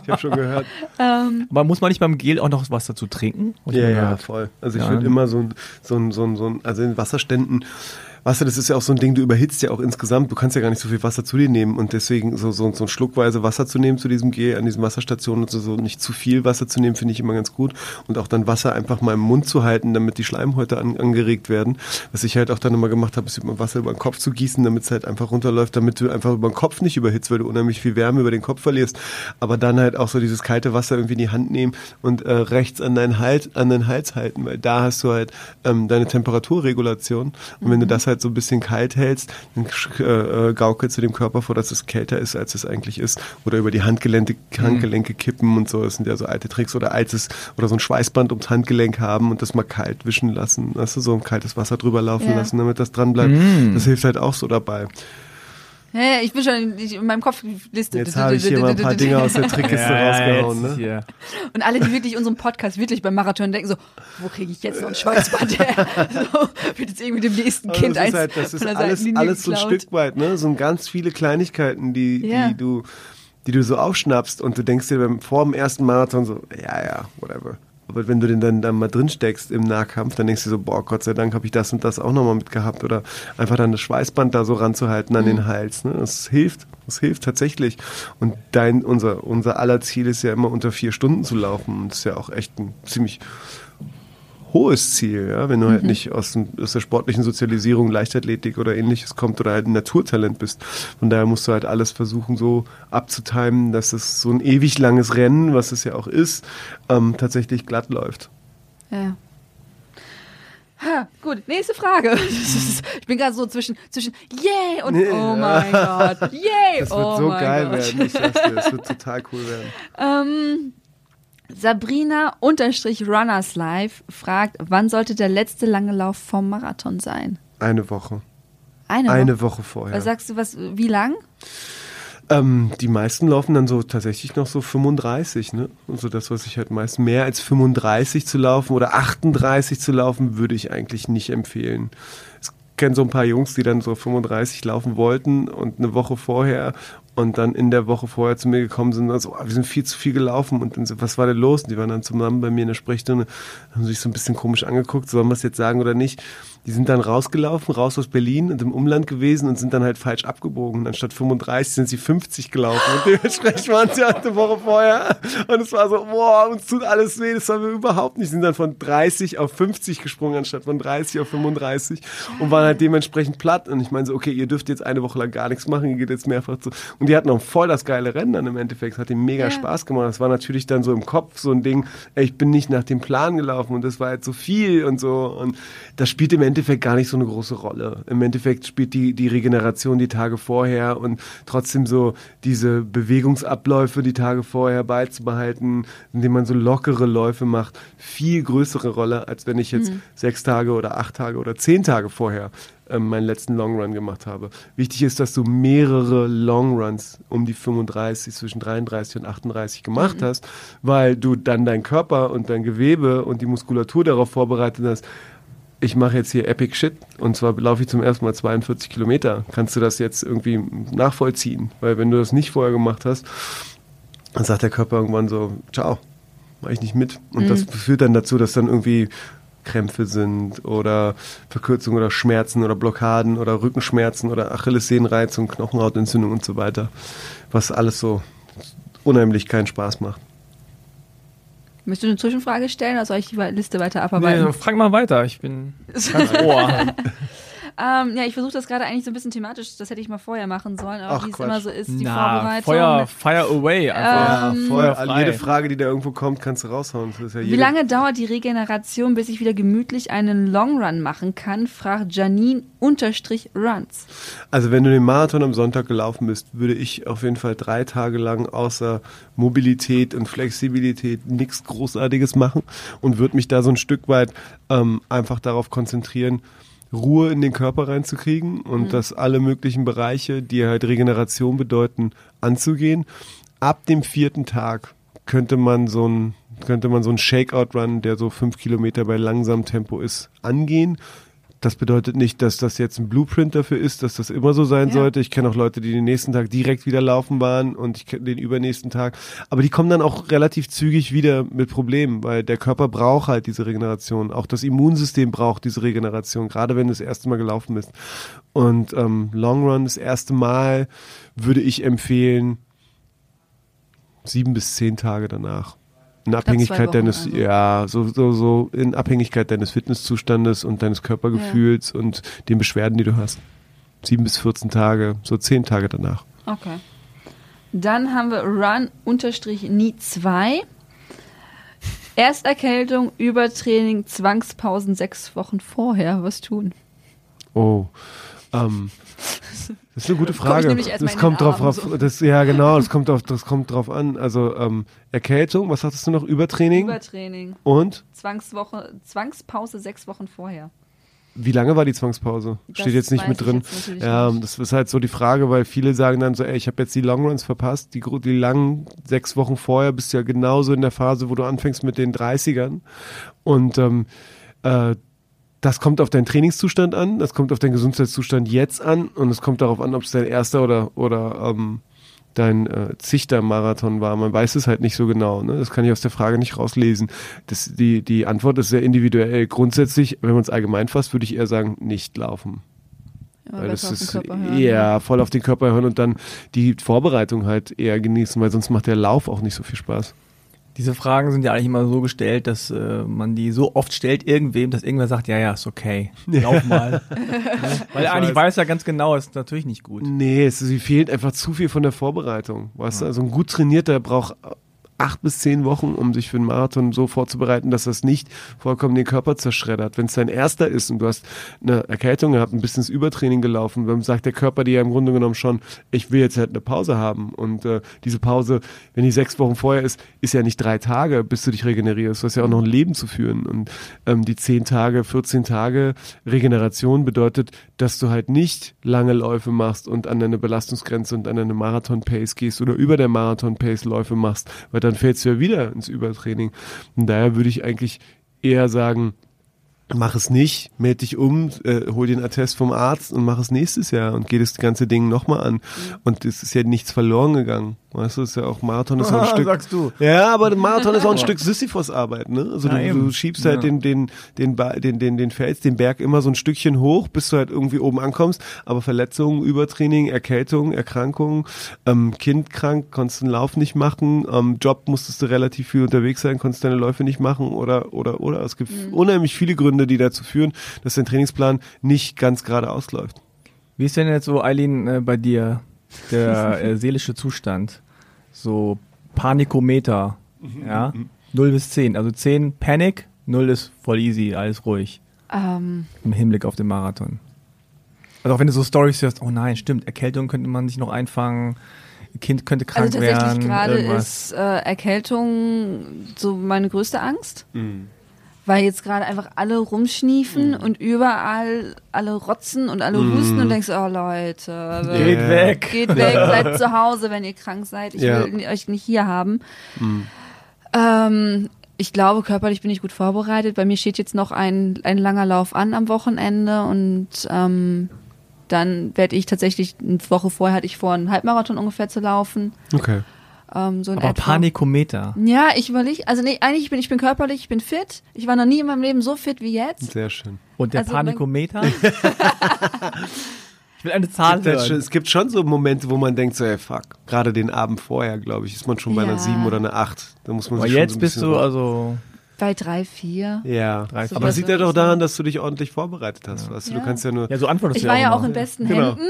Ich habe schon gehört. ähm, Aber muss man nicht beim Gel auch noch was dazu trinken? Ja, ja, voll. Also ich Ja. würde immer so ein, so ein, so ein, so ein, also in Wasserständen, du, das ist ja auch so ein Ding, du überhitzt ja auch insgesamt, du kannst ja gar nicht so viel Wasser zu dir nehmen und deswegen so, so, so ein Schluckweise Wasser zu nehmen zu diesem Gel an diesen Wasserstationen und so, so nicht zu viel Wasser zu nehmen, finde ich immer ganz gut und auch dann Wasser einfach mal im Mund zu halten, damit die Schleimhäute an, angeregt werden. Was ich halt auch dann immer gemacht habe, ist immer Wasser über den Kopf zu gießen, damit es halt einfach runterläuft, damit du einfach über den Kopf nicht überhitzt, weil du unheimlich viel Wärme über den Kopf verlierst. Aber dann halt auch so dieses kalte Wasser irgendwie in die Hand nehmen und äh, rechts an deinen Hals, an den Hals halten, weil da hast du halt ähm, deine Temperaturregulation. Und wenn du das halt so ein bisschen kalt hältst, dann äh, äh, gaukelst du dem Körper vor, dass es kälter ist, als es eigentlich ist. Oder über die Handgelenke, Handgelenke kippen und so. Das sind ja so alte Tricks. Oder altes, oder so ein Schweißband ums Handgelenk haben und das mal kalt wischen lassen. Weißt du, so ein kaltes Wasser drüber laufen Ja. lassen, damit das dran bleibt. Mm. Das hilft halt auch so dabei. Ja, ja, ich bin schon ich, in meinem Kopf Liste. Jetzt habe ich hier mal ein paar Dinge aus der Trickkiste rausgehauen. jetzt Ne? hier. Und alle, die wirklich unseren Podcast wirklich beim Marathon denken, so, wo kriege ich jetzt noch ein Schweißband her? so, wird jetzt irgendwie dem nächsten Kind eins halt, das ist alles, alles so ein. Stück weit, ne? So ein ganz viele Kleinigkeiten, die, Ja. die du, die du so aufschnappst und du denkst dir beim, vor dem ersten Marathon so, ja, ja, whatever. Aber wenn du den dann, dann mal drin steckst im Nahkampf, dann denkst du so, boah, Gott sei Dank habe ich das und das auch nochmal mitgehabt. Oder einfach dann das Schweißband da so ranzuhalten an Mhm. den Hals. Ne? Das hilft. Das hilft tatsächlich. Und dein, unser, unser aller Ziel ist ja immer unter vier Stunden zu laufen. Und das ist ja auch echt ein ziemlich hohes Ziel, ja, wenn du halt Mhm. nicht aus, dem, aus der sportlichen Sozialisierung, Leichtathletik oder ähnliches kommt oder halt ein Naturtalent bist. Von daher musst du halt alles versuchen, so abzutimen, dass es so ein ewig langes Rennen, was es ja auch ist, ähm, tatsächlich glatt läuft. Ja. Ha, gut, nächste Frage. Ich bin gerade so zwischen, zwischen yay und Nee, oh mein Gott, yay, Das wird oh so mein geil Gott. werden, ich sag's dir, das wird total cool werden. Ähm, Sabrina unterstrich Runners Live fragt, wann sollte der letzte lange Lauf vom Marathon sein? Eine Woche. Eine, Eine Woche vorher. Was sagst du, was, wie lang? Ähm, die meisten laufen dann so tatsächlich noch so 35, ne? Also das, was ich halt meist mehr als 35 zu laufen oder 38 zu laufen, würde ich eigentlich nicht empfehlen. Ich kenne so ein paar Jungs, die dann so 35 laufen wollten und eine Woche vorher und dann in der Woche vorher zu mir gekommen sind und so, ah, wir sind viel zu viel gelaufen und dann so, was war denn los? Und die waren dann zusammen bei mir in der Sprechstunde, haben sich so ein bisschen komisch angeguckt, sollen wir es jetzt sagen oder nicht? Die sind dann rausgelaufen, raus aus Berlin und im Umland gewesen und sind dann halt falsch abgebogen. Und anstatt 35 sind sie 50 gelaufen. Und dementsprechend waren sie halt eine Woche vorher. Und es war so, boah, uns tut alles weh, das haben wir überhaupt nicht. Sie sind dann von 30 auf 50 gesprungen, anstatt von 30 auf 35 und waren halt dementsprechend platt. Und ich meine so, okay, ihr dürft jetzt eine Woche lang gar nichts machen, ihr geht jetzt mehrfach zu. Und die hatten auch voll das geile Rennen dann im Endeffekt. Es hat ihnen mega Ja. Spaß gemacht. Das war natürlich dann so im Kopf so ein Ding, ey, ich bin nicht nach dem Plan gelaufen und das war halt so viel und so. Und das spielt im Endeffekt gar nicht so eine große Rolle. Im Endeffekt spielt die, die Regeneration die Tage vorher und trotzdem so diese Bewegungsabläufe die Tage vorher beizubehalten, indem man so lockere Läufe macht, viel größere Rolle, als wenn ich jetzt Mhm. sechs Tage oder acht Tage oder zehn Tage vorher ähm, meinen letzten Long Run gemacht habe. Wichtig ist, dass du mehrere Long Runs um die 35, zwischen 33 und 38 gemacht Mhm. hast, weil du dann deinen Körper und dein Gewebe und die Muskulatur darauf vorbereitet hast, ich mache jetzt hier Epic Shit und zwar laufe ich zum ersten Mal 42 Kilometer. Kannst du das jetzt irgendwie nachvollziehen? Weil wenn du das nicht vorher gemacht hast, dann sagt der Körper irgendwann so, ciao, mache ich nicht mit. Und das Mhm. führt dann dazu, dass dann irgendwie Krämpfe sind oder Verkürzungen oder Schmerzen oder Blockaden oder Rückenschmerzen oder Achillessehnenreizung, Knochenhautentzündung und so weiter. Was alles so unheimlich keinen Spaß macht. Möchtest du eine Zwischenfrage stellen oder soll ich die Liste weiter abarbeiten? Nee, frag mal weiter, ich bin ganz Ohr. Ähm, ja, ich versuche das gerade eigentlich so ein bisschen thematisch, das hätte ich mal vorher machen sollen, aber Ach, wie es immer so ist, die Na, Vorbereitung. Feuer, fire away. Einfach. Ähm, Vorher, Feuer jede Frage, die da irgendwo kommt, kannst du raushauen. Das ist ja Wie lange dauert die Regeneration, bis ich wieder gemütlich einen Long Run machen kann? fragt Janine unterstrich Runs. Also wenn du den Marathon am Sonntag gelaufen bist, würde ich auf jeden Fall drei Tage lang außer Mobilität und Flexibilität nichts Großartiges machen und würde mich da so ein Stück weit ähm, einfach darauf konzentrieren, Ruhe in den Körper reinzukriegen und Mhm. das alle möglichen Bereiche, die halt Regeneration bedeuten, anzugehen. Ab dem vierten Tag könnte man so ein könnte man so einen Shakeout-Run, der so fünf Kilometer bei langsamem Tempo ist, angehen. Das bedeutet nicht, dass das jetzt ein Blueprint dafür ist, dass das immer so sein Ja. sollte. Ich kenne auch Leute, die den nächsten Tag direkt wieder laufen waren und ich kenne den übernächsten Tag. Aber die kommen dann auch relativ zügig wieder mit Problemen, weil der Körper braucht halt diese Regeneration. Auch das Immunsystem braucht diese Regeneration, gerade wenn du das erste Mal gelaufen bist. Und ähm, Long Run, das erste Mal, würde ich empfehlen, sieben bis zehn Tage danach. In Abhängigkeit deines, also. ja, so, so, so, in Abhängigkeit deines Fitnesszustandes und deines Körpergefühls und den Beschwerden, die du hast. Sieben bis 14 Tage, so zehn Tage danach. Okay. Dann haben wir Run unterstrich nie 2. Ersterkältung, Übertraining, Zwangspausen sechs Wochen vorher. Was tun? Oh. Ähm, das ist eine gute Frage. Das kommt drauf, drauf so. das, ja genau, das kommt drauf, das kommt drauf an. Also ähm, Erkältung, was hattest du noch? Übertraining? Übertraining. Und Zwangswoche, Zwangspause sechs Wochen vorher. wie lange war die Zwangspause? Das Steht jetzt nicht mit drin. Ja, nicht. das ist halt so die Frage, weil viele sagen dann so, ey, ich habe jetzt die Longruns verpasst. Die, die langen sechs Wochen vorher bist du ja genauso in der Phase, wo du anfängst mit den 30ern. Und ähm, äh, das kommt auf deinen Trainingszustand an, das kommt auf deinen Gesundheitszustand jetzt an und es kommt darauf an, ob es dein erster oder, oder ähm, dein äh, Zichter-Marathon war. Man weiß es halt nicht so genau. Ne? Das kann ich aus der Frage nicht rauslesen. Das, die, die Antwort ist sehr individuell. Grundsätzlich, wenn man es allgemein fasst, würde ich eher sagen, nicht laufen. Immer Weil das ist ja voll auf den Körper hören und dann die Vorbereitung halt eher genießen, weil sonst macht der Lauf auch nicht so viel Spaß. Diese Fragen sind ja eigentlich immer so gestellt, dass äh, man die so oft stellt irgendwem, dass irgendwer sagt, ja, ja, ist okay, lauf mal. Ne? Weil Ich eigentlich weiß. weiß er ganz genau, ist natürlich nicht gut. Nee, es, sie fehlt einfach zu viel von der Vorbereitung. Weißt du, also ein gut trainierter braucht acht bis zehn Wochen, um sich für einen Marathon so vorzubereiten, dass das nicht vollkommen den Körper zerschreddert. Wenn es dein erster ist und du hast eine Erkältung gehabt, ein bisschen ins Übertraining gelaufen, dann sagt der Körper dir ja im Grunde genommen schon, ich will jetzt halt eine Pause haben. Und äh, diese Pause, wenn die sechs Wochen vorher ist, ist ja nicht drei Tage, bis du dich regenerierst. Du hast ja auch noch ein Leben zu führen. Und ähm, die zehn Tage, 14 Tage Regeneration bedeutet, dass du halt nicht lange Läufe machst und an deine Belastungsgrenze und an deine Marathon-Pace gehst oder über der Marathon-Pace Läufe machst, weil dann fällst du ja wieder ins Übertraining. Und daher würde ich eigentlich eher sagen, mach es nicht, melde dich um, äh, hol den Attest vom Arzt und mach es nächstes Jahr und geh das ganze Ding nochmal an. Und es ist ja nichts verloren gegangen. Weißt du, es ist ja auch Marathon ist auch ein Stück. Sagst du. Ja, aber Marathon ist auch ein Stück Sisyphos-Arbeit, ne? Also Ja, du, du schiebst halt Ja. den, den, den, den, den, den Fels, den Berg immer so ein Stückchen hoch, bis du halt irgendwie oben ankommst. Aber Verletzungen, Übertraining, Erkältung, Erkrankungen, ähm, Kind krank, konntest den Lauf nicht machen, ähm, Job musstest du relativ viel unterwegs sein, konntest deine Läufe nicht machen oder, oder, oder. Es gibt unheimlich viele Gründe, die dazu führen, dass dein Trainingsplan nicht ganz gerade ausläuft. Wie ist denn jetzt so, Eileen, äh, bei dir der äh, seelische Zustand? So Panikometer, ja? 0 bis 10. Also 10 Panic, 0 ist voll easy, alles ruhig. Ähm, im Hinblick auf den Marathon? Also auch wenn du so Stories hörst, oh nein, stimmt, Erkältung könnte man sich noch einfangen, Kind könnte krank also tatsächlich werden. gerade ist äh, Erkältung so meine größte Angst. Weil jetzt gerade einfach alle rumschniefen und überall alle rotzen und alle husten und denkst, oh Leute, Geht Ja. weg. geht weg, bleibt zu Hause, wenn ihr krank seid. Ich Ja. will euch nicht hier haben. Ähm, ich glaube, körperlich bin ich gut vorbereitet. Bei mir steht jetzt noch ein, ein langer Lauf an am Wochenende und ähm, dann werde ich tatsächlich, eine Woche vorher hatte ich vor, einen Halbmarathon ungefähr zu laufen. Okay. Ähm, so Aber etwa. Panikometer. Ja, ich überlege, also nee, eigentlich ich bin ich bin körperlich, ich bin fit. Ich war noch nie in meinem Leben so fit wie jetzt. Sehr schön. Und der Also Panikometer? ich will eine Zahl Es gibt, schon, hören. es gibt schon so Momente, wo man denkt, so, ey, fuck, gerade den Abend vorher, glaube ich, ist man schon bei Ja. einer 7 oder einer 8. Da muss man Aber sich schon jetzt so ein bist du also Bei drei, vier. Ja, Drei, So aber liegt ja doch daran, dass du dich ordentlich vorbereitet hast. Weißt du, du Ja. kannst ja nur. ja so antwortest Ich du war ja immer. auch in besten Genau. Händen,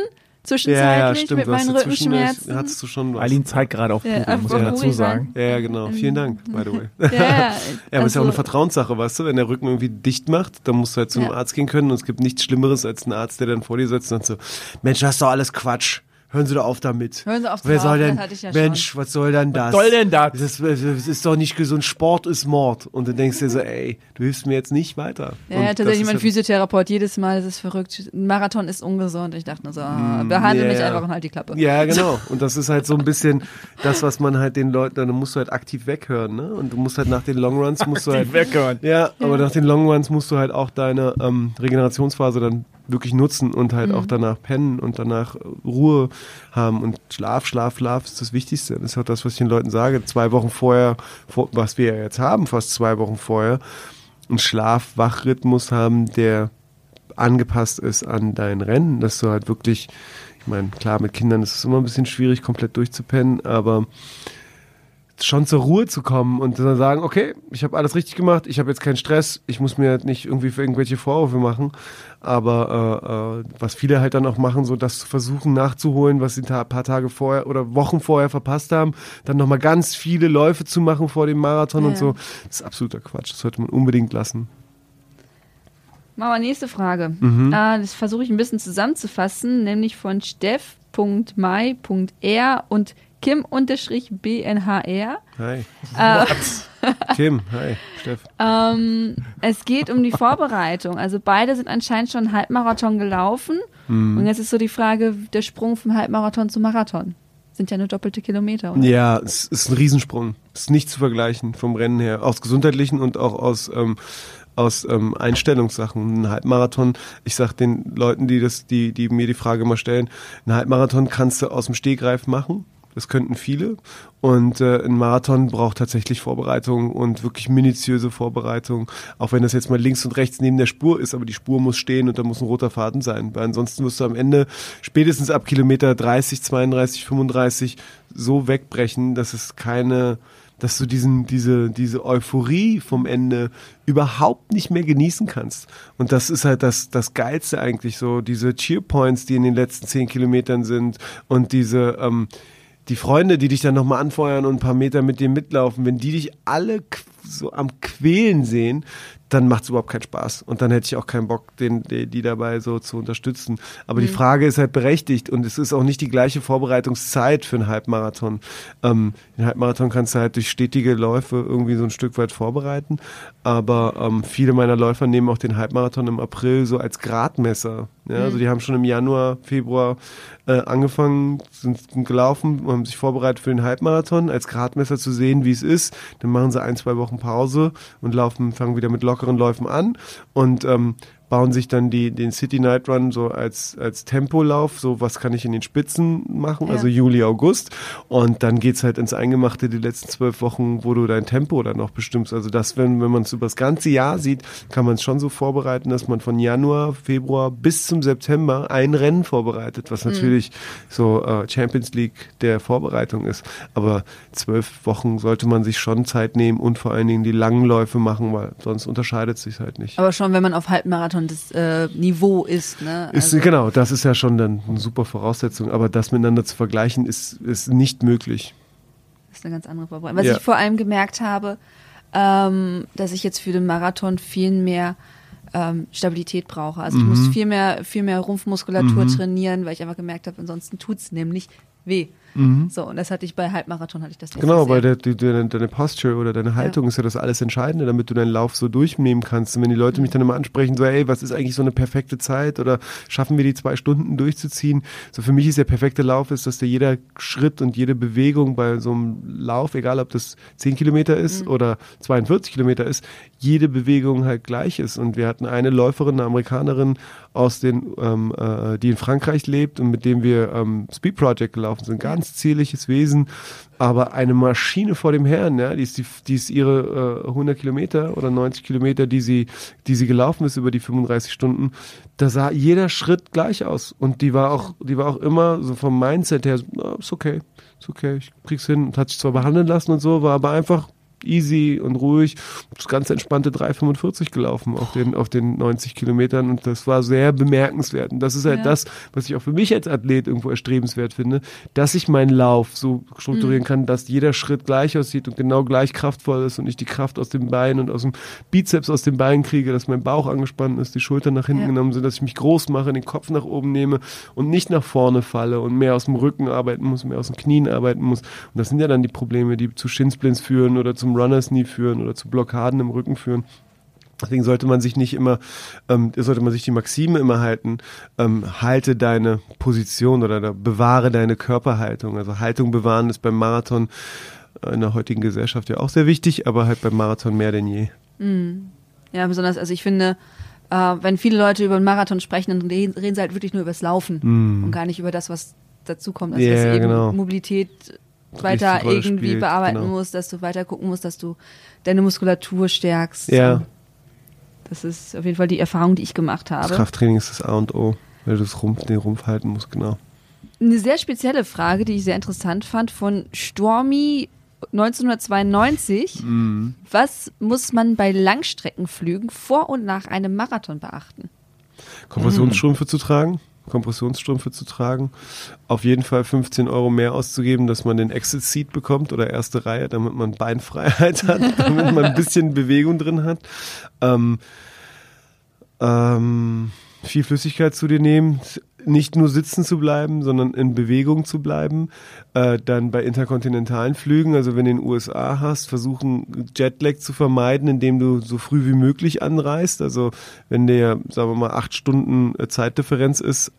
zwischenzeitlich mit du hast meinen ja Rückenschmerzen. Hattest du schon was. Eileen zeigt gerade auf Ja, Google, muss ich dazu sagen. Ja, ja, genau. Vielen Dank, by the way. Ja, Ja, aber es ist ja auch also- eine Vertrauenssache, weißt du? Wenn der Rücken irgendwie dicht macht, dann musst du halt zu einem Ja. Arzt gehen können und es gibt nichts Schlimmeres als einen Arzt, der dann vor dir sitzt und sagt so, Mensch, das ist doch alles Quatsch. Hören Sie doch auf damit. Hören Sie auf Wer soll denn, das hatte ich ja Mensch, was soll denn das? soll denn das? Das ist, das ist doch nicht gesund. Sport ist Mord. Und du denkst dir so, ey, du hilfst mir jetzt nicht weiter. Ja, ja, tatsächlich mein Physiotherapeut jedes Mal, das ist verrückt. Ein Marathon ist ungesund. Ich dachte nur so, ah, behandle mich Mm, ja. einfach und halt die Klappe. Ja, genau. Und das ist halt so ein bisschen das, was man halt den Leuten, dann musst du halt aktiv weghören, ne? Und du musst halt nach den Longruns musst du halt weghören. Ja, aber nach den Longruns musst du halt auch deine ähm, Regenerationsphase dann wirklich nutzen und halt auch danach pennen und danach Ruhe haben und Schlaf, Schlaf, Schlaf ist das Wichtigste. Das ist auch das, was ich den Leuten sage. Zwei Wochen vorher, vor, was wir ja jetzt haben, fast zwei Wochen vorher, einen Schlaf-Wach-Rhythmus haben, der angepasst ist an dein Rennen, dass du halt wirklich, ich meine, klar, mit Kindern ist es immer ein bisschen schwierig, komplett durchzupennen, aber schon zur Ruhe zu kommen und dann sagen, okay, ich habe alles richtig gemacht, ich habe jetzt keinen Stress, ich muss mir nicht irgendwie für irgendwelche Vorwürfe machen, aber äh, äh, was viele halt dann auch machen, so das zu versuchen nachzuholen, was sie ein paar Tage vorher oder Wochen vorher verpasst haben, dann nochmal ganz viele Läufe zu machen vor dem Marathon und Ja. so, das ist absoluter Quatsch, das sollte man unbedingt lassen. Machen wir nächste Frage. Mhm. Äh, das versuche ich ein bisschen zusammenzufassen, nämlich von steff.mai.r und Kim-BNHR. Hi. Äh, Kim, hi, Steff. ähm, es geht um die Vorbereitung. Also beide sind anscheinend schon einen Halbmarathon gelaufen. Mhm. Und jetzt ist so die Frage, der Sprung vom Halbmarathon zum Marathon. Sind ja nur doppelte Kilometer, oder? Ja, es ist ein Riesensprung. Es ist nicht zu vergleichen vom Rennen her. Aus gesundheitlichen und auch aus, ähm, aus ähm, Einstellungssachen. Ein Halbmarathon, ich sag den Leuten, die das, die, die mir die Frage immer stellen, ein Halbmarathon kannst du aus dem Stegreif machen. Das könnten viele. Und äh, ein Marathon braucht tatsächlich Vorbereitung und wirklich minutiöse Vorbereitung. Auch wenn das jetzt mal links und rechts neben der Spur ist, aber die Spur muss stehen und da muss ein roter Faden sein. Weil ansonsten wirst du am Ende spätestens ab Kilometer 30, 32, 35 so wegbrechen, dass es keine, dass du diesen, diese, diese Euphorie vom Ende überhaupt nicht mehr genießen kannst. Und das ist halt das, das Geilste eigentlich so, diese Cheerpoints, die in den letzten zehn Kilometern sind und diese, ähm, die Freunde, die dich dann nochmal anfeuern und ein paar Meter mit dir mitlaufen, wenn die dich alle so am Quälen sehen, dann macht es überhaupt keinen Spaß. Und dann hätte ich auch keinen Bock, den, die, dabei so zu unterstützen. Aber die Frage ist halt berechtigt und es ist auch nicht die gleiche Vorbereitungszeit für einen Halbmarathon. Ähm, den Halbmarathon kannst du halt durch stetige Läufe irgendwie so ein Stück weit vorbereiten. Aber ähm, viele meiner Läufer nehmen auch den Halbmarathon im April so als Gradmesser. Ja, Also die haben schon im Januar, Februar äh, angefangen, sind gelaufen, haben sich vorbereitet für den Halbmarathon, als Gradmesser zu sehen, wie es ist. Dann machen sie ein, zwei Wochen Pause und laufen, fangen wieder mit lockeren Läufen an. Und ähm, bauen sich dann die, den City Night Run so als, als Tempolauf, so was kann ich in den Spitzen machen, Ja. also Juli, August. Und dann geht's halt ins Eingemachte die letzten zwölf Wochen, wo du dein Tempo dann noch bestimmst. Also das, wenn, wenn man es über das ganze Jahr sieht, kann man es schon so vorbereiten, dass man von Januar, Februar bis zum September ein Rennen vorbereitet, was natürlich so äh, Champions League der Vorbereitung ist. Aber zwölf Wochen sollte man sich schon Zeit nehmen und vor allen Dingen die langen Läufe machen, weil sonst unterscheidet es sich halt nicht. Aber schon, wenn man auf Halbmarathon das äh, Niveau ist, ne? Ist, Also- genau, das ist ja schon dann eine super Voraussetzung, aber das miteinander zu vergleichen, ist, ist nicht möglich. Das ist eine ganz andere Vorbereitung. Was Ja. ich vor allem gemerkt habe, ähm, dass ich jetzt für den Marathon viel mehr ähm, Stabilität brauche. Also ich muss viel mehr, viel mehr Rumpfmuskulatur trainieren, weil ich einfach gemerkt habe, ansonsten tut's nämlich weh. So, und das hatte ich bei Halbmarathon, hatte ich das Genau, weil der, die, deine, deine Posture oder deine Haltung ist ja das alles Entscheidende, damit du deinen Lauf so durchnehmen kannst. Und wenn die Leute mich dann immer ansprechen, so, ey, was ist eigentlich so eine perfekte Zeit oder schaffen wir die zwei Stunden durchzuziehen? So für mich ist der perfekte Lauf, ist, dass der jeder Schritt und jede Bewegung bei so einem Lauf, egal ob das 10 Kilometer ist oder 42 Kilometer ist, jede Bewegung halt gleich ist. Und wir hatten eine Läuferin, eine Amerikanerin aus den, ähm, äh, die in Frankreich lebt und mit dem wir ähm, Speed Project gelaufen sind. Ganz zierliches Wesen, aber eine Maschine vor dem Herrn, ja, die ist, die, die ist ihre äh, 100 Kilometer oder 90 Kilometer, die sie, die sie gelaufen ist über die 35 Stunden, da sah jeder Schritt gleich aus und die war auch, die war auch immer so vom Mindset her, "Na, ist okay, ist okay, ich krieg's hin und hat sich zwar behandeln lassen und so, war aber einfach easy und ruhig, das ganz entspannte 3,45 gelaufen auf den, auf den 90 Kilometern und das war sehr bemerkenswert. Und das ist halt Ja. das, was ich auch für mich als Athlet irgendwo erstrebenswert finde, dass ich meinen Lauf so strukturieren kann, dass jeder Schritt gleich aussieht und genau gleich kraftvoll ist und ich die Kraft aus dem Bein und aus dem Bizeps aus dem Bein kriege, dass mein Bauch angespannt ist, die Schultern nach hinten Ja. genommen sind, dass ich mich groß mache, den Kopf nach oben nehme und nicht nach vorne falle und mehr aus dem Rücken arbeiten muss, mehr aus den Knien arbeiten muss. Und das sind ja dann die Probleme, die zu Shinsplints führen oder zum Runners Knee führen oder zu Blockaden im Rücken führen. Deswegen sollte man sich nicht immer, ähm, sollte man sich die Maxime immer halten, ähm, halte deine Position oder bewahre deine Körperhaltung. Also Haltung bewahren ist beim Marathon äh, in der heutigen Gesellschaft ja auch sehr wichtig, aber halt beim Marathon mehr denn je. Ja, besonders, also ich finde, äh, wenn viele Leute über einen Marathon sprechen, dann reden, reden sie halt wirklich nur über das Laufen und gar nicht über das, was dazu kommt. Also Ja, dass eben genau. Mobilität weiter irgendwie spielt, bearbeiten genau. musst, dass du weiter gucken musst, dass du deine Muskulatur stärkst. Ja. Das ist auf jeden Fall die Erfahrung, die ich gemacht Das habe. Krafttraining ist das A und O, weil du das Rumpf, den Rumpf halten musst, genau. Eine sehr spezielle Frage, die ich sehr interessant fand, von Stormy 1992. Mhm. Was muss man bei Langstreckenflügen vor und nach einem Marathon beachten? Kompressionsstrümpfe zu tragen, Kompressionsstrümpfe zu tragen, auf jeden Fall 15 Euro mehr auszugeben, dass man den Exit Seat bekommt oder erste Reihe, damit man Beinfreiheit hat, damit man ein bisschen Bewegung drin hat. Ähm, ähm, viel Flüssigkeit zu dir nehmen, nicht nur sitzen zu bleiben, sondern in Bewegung zu bleiben. Äh, dann bei interkontinentalen Flügen, also wenn du in den USA hast, versuchen Jetlag zu vermeiden, indem du so früh wie möglich anreist. Also wenn der, sagen wir mal, acht Stunden äh, Zeitdifferenz ist,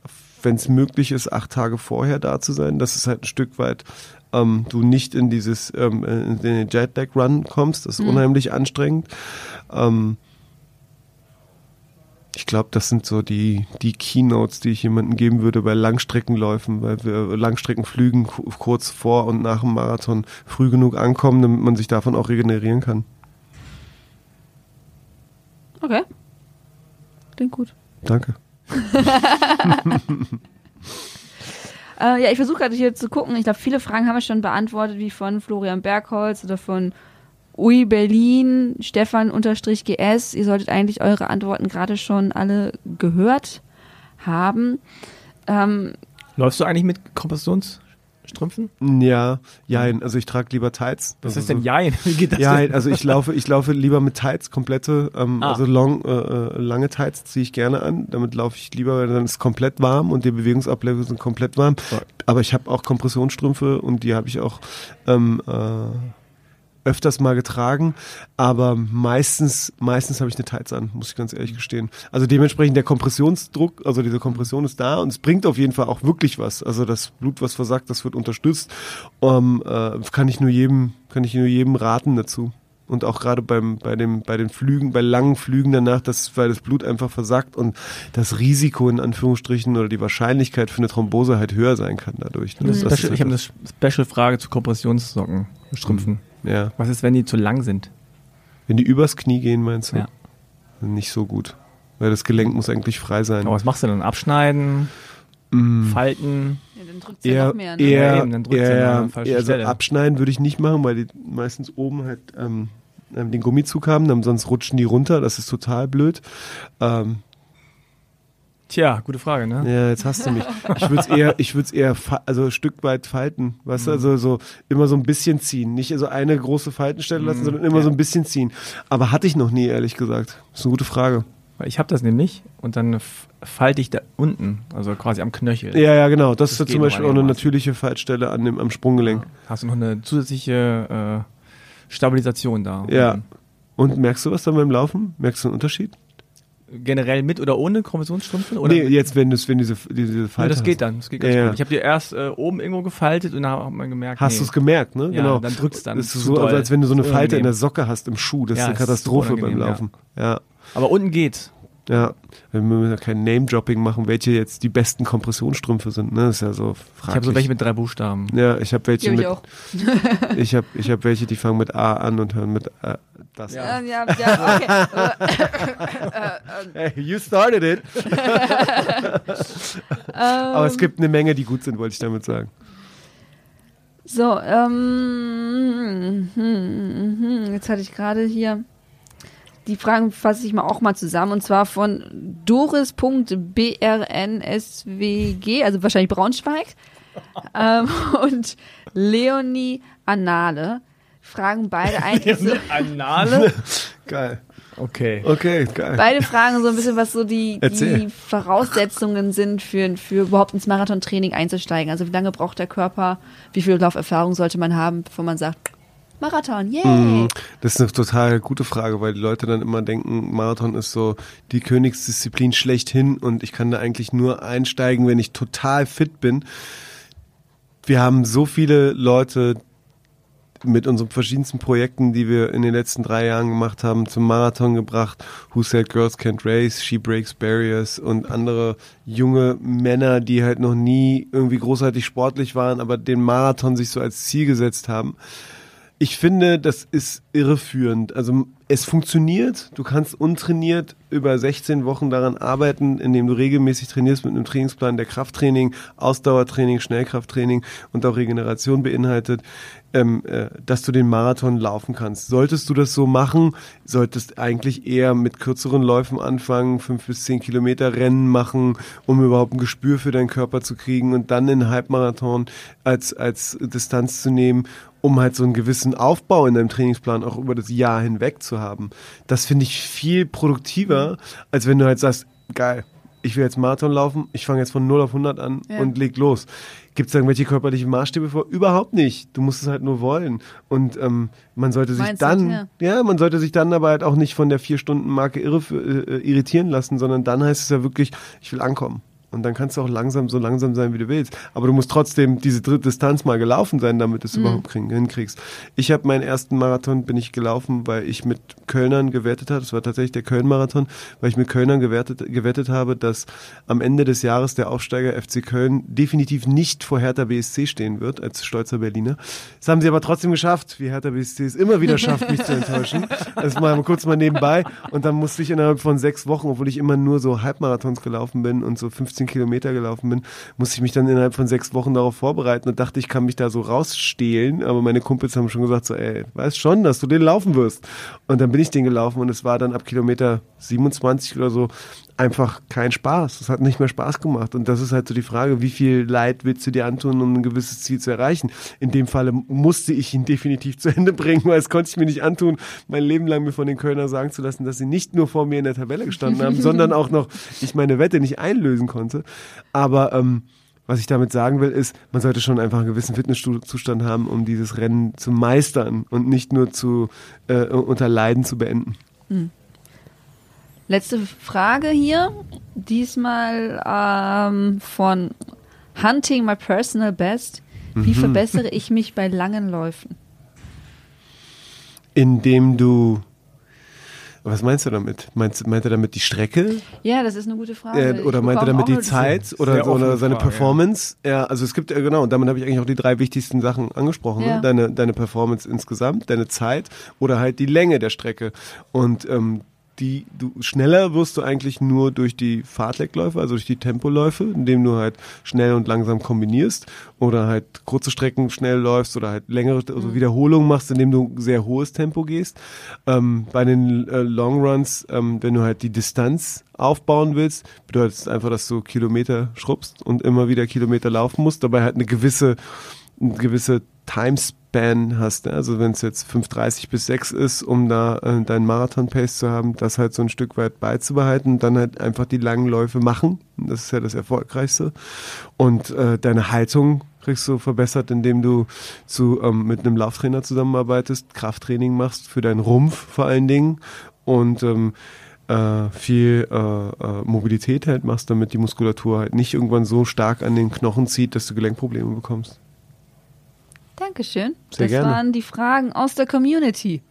wenn es möglich ist, acht Tage vorher da zu sein, dass es halt ein Stück weit ähm, du nicht in dieses ähm, in den Jetlag-Run kommst. Das ist unheimlich anstrengend. Ähm, ich glaube, das sind so die, die Keynotes, die ich jemandem geben würde bei Langstreckenläufen, weil wir Langstreckenflügen ku- kurz vor und nach dem Marathon früh genug ankommen, damit man sich davon auch regenerieren kann. Okay. Klingt gut. Danke. Äh, ja, ich versuche gerade hier zu gucken. Ich glaube, viele Fragen haben wir schon beantwortet, wie von Florian Bergholz oder von Ui Berlin, Stefan unterstrich GS. Ihr solltet eigentlich eure Antworten gerade schon alle gehört haben. Ähm, Läufst du eigentlich mit Kompressionsstrümpfen? Ja, jein. Also ich trage lieber Tights. Was also ist denn Jein? Wie geht das Ja, denn? also ich laufe, ich laufe lieber mit Tights, komplette, ähm, Ah. also long, äh, äh, lange Tights ziehe ich gerne an. Damit laufe ich lieber, weil dann ist es komplett warm und die Bewegungsabläufe sind komplett warm. Aber ich habe auch Kompressionsstrümpfe und die habe ich auch ähm, äh, öfters mal getragen, aber meistens, meistens habe ich eine Tights an, muss ich ganz ehrlich gestehen. Also dementsprechend der Kompressionsdruck, also diese Kompression ist da und es bringt auf jeden Fall auch wirklich was. Also das Blut, was versagt, das wird unterstützt. Um, äh, kann ich nur jedem, kann ich nur jedem raten dazu. Und auch gerade beim, bei dem, bei den Flügen, bei langen Flügen danach, dass, weil das Blut einfach versackt und das Risiko in Anführungsstrichen oder die Wahrscheinlichkeit für eine Thrombose halt höher sein kann dadurch. Ne? Das, das Special, ist ich habe halt eine Special-Frage zu Kompressionssocken, Strümpfen. Ja. Was ist, wenn die zu lang sind? Wenn die übers Knie gehen, meinst du? Ja. Nicht so gut. Weil das Gelenk muss eigentlich frei sein. Aber was machst du dann? Abschneiden, Mm. falten? ja, dann drückt ja noch mehr. Ne? eher, Ja, eben, dann drückt's ja eher, noch an der also abschneiden würde ich nicht machen, weil die meistens oben halt ähm, ähm, den Gummizug haben, dann sonst rutschen die runter. Das ist total blöd. Ähm, Tja, gute Frage, ne? ja, jetzt hast du mich. Ich würde es eher, ich würde es eher, also ein Stück weit falten, weißt du, also so immer so ein bisschen ziehen, nicht so eine große Faltenstelle lassen, sondern immer so ein bisschen ziehen. Aber hatte ich noch nie, ehrlich gesagt. Das ist eine gute Frage. Ich habe das nämlich und dann falte ich da unten, also quasi am Knöchel. Ja, ja, genau. Das, Das ist ja zum Beispiel auch eine natürliche Faltstelle an dem, am Sprunggelenk. Hast du noch eine zusätzliche äh, Stabilisation da. Ja. Und Und merkst du was dann beim Laufen? Merkst du einen Unterschied? Generell mit oder ohne Kompressionsstrümpfe? Oder nee, jetzt, wenn, du's, wenn diese, diese Ja, Falte das geht hast. dann. Das geht ganz Ja, ja. gut. Ich habe die erst äh, oben irgendwo gefaltet und dann hat man gemerkt, Hast nee. du es gemerkt, ne? Ja, genau. dann drückt's dann Das ist zu so, doll. als wenn du so eine Das ist Falte in der. Socke hast im Schuh. Das Ja, ist eine das ist Katastrophe super beim Laufen. Ja. Aber unten geht. Ja. Wir müssen ja kein Name-Dropping machen, welche jetzt die besten Kompressionsstrümpfe sind, ne? Das ist ja so fraglich. Ich habe so welche mit drei Buchstaben. Ja, ich habe welche Die mit. ich auch. ich habe ich hab welche, die fangen mit A an und hören mit äh, das. Ja, ja, ja okay. Hey, you started it. Aber es gibt eine Menge, die gut sind, wollte ich damit sagen. So, ähm, hm, hm, hm, jetzt hatte ich gerade hier die Fragen fasse ich mal auch mal zusammen und zwar von Doris.brnswg, also wahrscheinlich Braunschweig ähm, und Leonie Anale fragen beide eigentlich so, Anale? Geil. Okay. Okay, geil. beide fragen so ein bisschen, was so die, die Voraussetzungen sind für, für überhaupt ins Marathontraining einzusteigen. Also wie lange braucht der Körper, wie viel Lauferfahrung sollte man haben, bevor man sagt, Marathon, yay! Mhm. Das ist eine total gute Frage, weil die Leute dann immer denken, Marathon ist so die Königsdisziplin schlechthin und ich kann da eigentlich nur einsteigen, wenn ich total fit bin. Wir haben so viele Leute mit unseren verschiedensten Projekten, die wir in den letzten drei Jahren gemacht haben, zum Marathon gebracht. Who Said Girls Can't Race, She Breaks Barriers und andere junge Männer, die halt noch nie irgendwie großartig sportlich waren, aber den Marathon sich so als Ziel gesetzt haben. Ich finde, das ist irreführend. Also es funktioniert. Du kannst untrainiert über 16 Wochen daran arbeiten, indem du regelmäßig trainierst mit einem Trainingsplan, der Krafttraining, Ausdauertraining, Schnellkrafttraining und auch Regeneration beinhaltet, ähm, äh, dass du den Marathon laufen kannst. Solltest du das so machen, solltest eigentlich eher mit kürzeren Läufen anfangen, fünf bis zehn Kilometer Rennen machen, um überhaupt ein Gespür für deinen Körper zu kriegen und dann den Halbmarathon als, als Distanz zu nehmen um halt so einen gewissen Aufbau in deinem Trainingsplan auch über das Jahr hinweg zu haben. Das finde ich viel produktiver, als wenn du halt sagst, geil, ich will jetzt Marathon laufen, ich fange jetzt von 0 auf 100 an Ja. und leg los. Gibt es irgendwelche körperlichen Maßstäbe vor? Überhaupt nicht. Du musst es halt nur wollen. Und ähm, man sollte sich Mindset, dann, ja. ja. man sollte sich dann aber halt auch nicht von der Vier-Stunden-Marke irre, äh, irritieren lassen, sondern dann heißt es ja wirklich, ich will ankommen. Und dann kannst du auch langsam, so langsam sein, wie du willst. Aber du musst trotzdem diese dritte Distanz mal gelaufen sein, damit du es überhaupt kriegen, hinkriegst. Ich habe meinen ersten Marathon, bin ich gelaufen, weil ich mit Kölnern gewettet habe. Das war tatsächlich der Köln-Marathon, weil ich mit Kölnern gewertet, gewettet habe, dass am Ende des Jahres der Aufsteiger FC Köln definitiv nicht vor Hertha BSC stehen wird, als stolzer Berliner. Das haben sie aber trotzdem geschafft, wie Hertha BSC es immer wieder schafft, mich zu enttäuschen. Das mal kurz mal nebenbei. Und dann musste ich innerhalb von sechs Wochen, obwohl ich immer nur so Halbmarathons gelaufen bin und so 15 Kilometer gelaufen bin, musste ich mich dann innerhalb von sechs Wochen darauf vorbereiten und dachte, ich kann mich da so rausstehlen. Aber meine Kumpels haben schon gesagt so, ey, weißt schon, dass du den laufen wirst. Und dann bin ich den gelaufen und es war dann ab Kilometer 27 oder so einfach kein Spaß. Es hat nicht mehr Spaß gemacht. Und das ist halt so die Frage, wie viel Leid willst du dir antun, um ein gewisses Ziel zu erreichen? In dem Falle musste ich ihn definitiv zu Ende bringen, weil es konnte ich mir nicht antun, mein Leben lang mir von den Kölner sagen zu lassen, dass sie nicht nur vor mir in der Tabelle gestanden haben, sondern auch noch ich meine Wette nicht einlösen konnte. Aber ähm, was ich damit sagen will, ist, man sollte schon einfach einen gewissen Fitnesszustand haben, um dieses Rennen zu meistern und nicht nur zu äh, unter Leiden zu beenden. Letzte Frage hier. Diesmal ähm, von Hunting My Personal Best. Wie Mhm. verbessere ich mich bei langen Läufen? Indem du was meinst du damit? Meinst, meint er damit die Strecke? Ja, das ist eine gute Frage. Äh, oder Ich meint er damit die Zeit oder, so, oder seine Frage, Performance? Ja. also es gibt, ja genau, und damit habe ich eigentlich auch die drei wichtigsten Sachen angesprochen. Ja. Ne? Deine, deine Performance insgesamt, deine Zeit oder halt die Länge der Strecke. Und ähm, die, du schneller wirst du eigentlich nur durch die Fahrtleckläufe, also durch die Tempoläufe, indem du halt schnell und langsam kombinierst oder halt kurze Strecken schnell läufst oder halt längere also Wiederholungen machst, indem du sehr hohes Tempo gehst. Ähm, bei den äh, Long Runs, ähm, wenn du halt die Distanz aufbauen willst, bedeutet es einfach, dass du Kilometer schrubbst und immer wieder Kilometer laufen musst, dabei halt eine gewisse eine gewisse Timespan hast. Ne? Also wenn es jetzt 5.30 bis 6 ist, um da äh, deinen Marathon-Pace zu haben, das halt so ein Stück weit beizubehalten, dann halt einfach die langen Läufe machen. Das ist ja das Erfolgreichste. Und äh, deine Haltung kriegst du verbessert, indem du zu, ähm, mit einem Lauftrainer zusammenarbeitest, Krafttraining machst für deinen Rumpf vor allen Dingen und ähm, äh, viel äh, äh, Mobilität halt machst, damit die Muskulatur halt nicht irgendwann so stark an den Knochen zieht, dass du Gelenkprobleme bekommst. Dankeschön. Sehr das gerne. waren die Fragen aus der Community.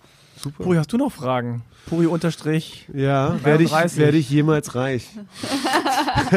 Super. Puri, hast du noch Fragen? Puri unterstrich. Ja, werde ich, 33. werde ich jemals reich?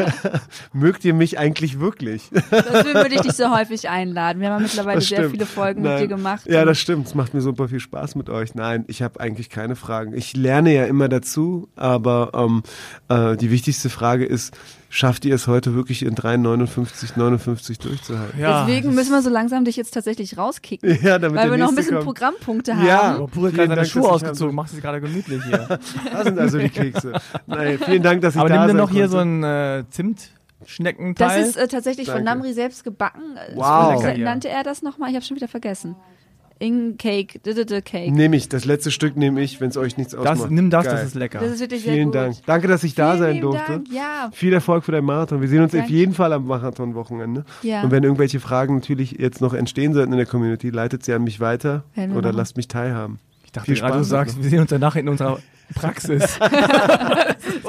Mögt ihr mich eigentlich wirklich? Deswegen würde ich dich so häufig einladen. Wir haben mittlerweile Das sehr viele Folgen Nein. mit dir gemacht. Ja, das stimmt. Es macht mir super viel Spaß mit euch. Nein, ich habe eigentlich keine Fragen. Ich lerne ja immer dazu, aber ähm, äh, die wichtigste Frage ist, schafft ihr es heute wirklich in 3,59, 59 durchzuhalten? Ja. Deswegen müssen wir so langsam dich jetzt tatsächlich rauskicken. Ja, damit weil wir noch ein bisschen kommt. Programmpunkte Ja. haben. Aber Puri hat Vielen gerade seine Dank, Schuhe ausgezogen, haben- macht sich gerade gemütlich hier. Da sind also die Kekse. Nein, vielen Dank, dass ich Aber da nimm dir sein noch hier konnte. so ein äh, Zimtschneckenteil. Das ist äh, tatsächlich von Danke. Namri selbst gebacken. Äh, Wow. so hier. nannte er das nochmal? Ich habe schon wieder vergessen. In Cake, d -d -d Cake. Nehme ich. Das letzte Stück nehme ich, wenn es euch nichts ausmacht. das, nimm das, Geil. das ist lecker. Das ist wirklich sehr Vielen gut. Dank. Danke, dass ich da Vielen sein durfte. Dank. Ja. Viel Erfolg für deinen Marathon. Wir sehen uns auf Danke. jeden Fall am Marathon-Wochenende. Ja. Und wenn irgendwelche Fragen natürlich jetzt noch entstehen sollten in der Community, leitet sie an mich weiter oder machen. lasst mich teilhaben. ich dachte viel gerade, du Spaß sagst, wir sehen uns danach in unserer Praxis.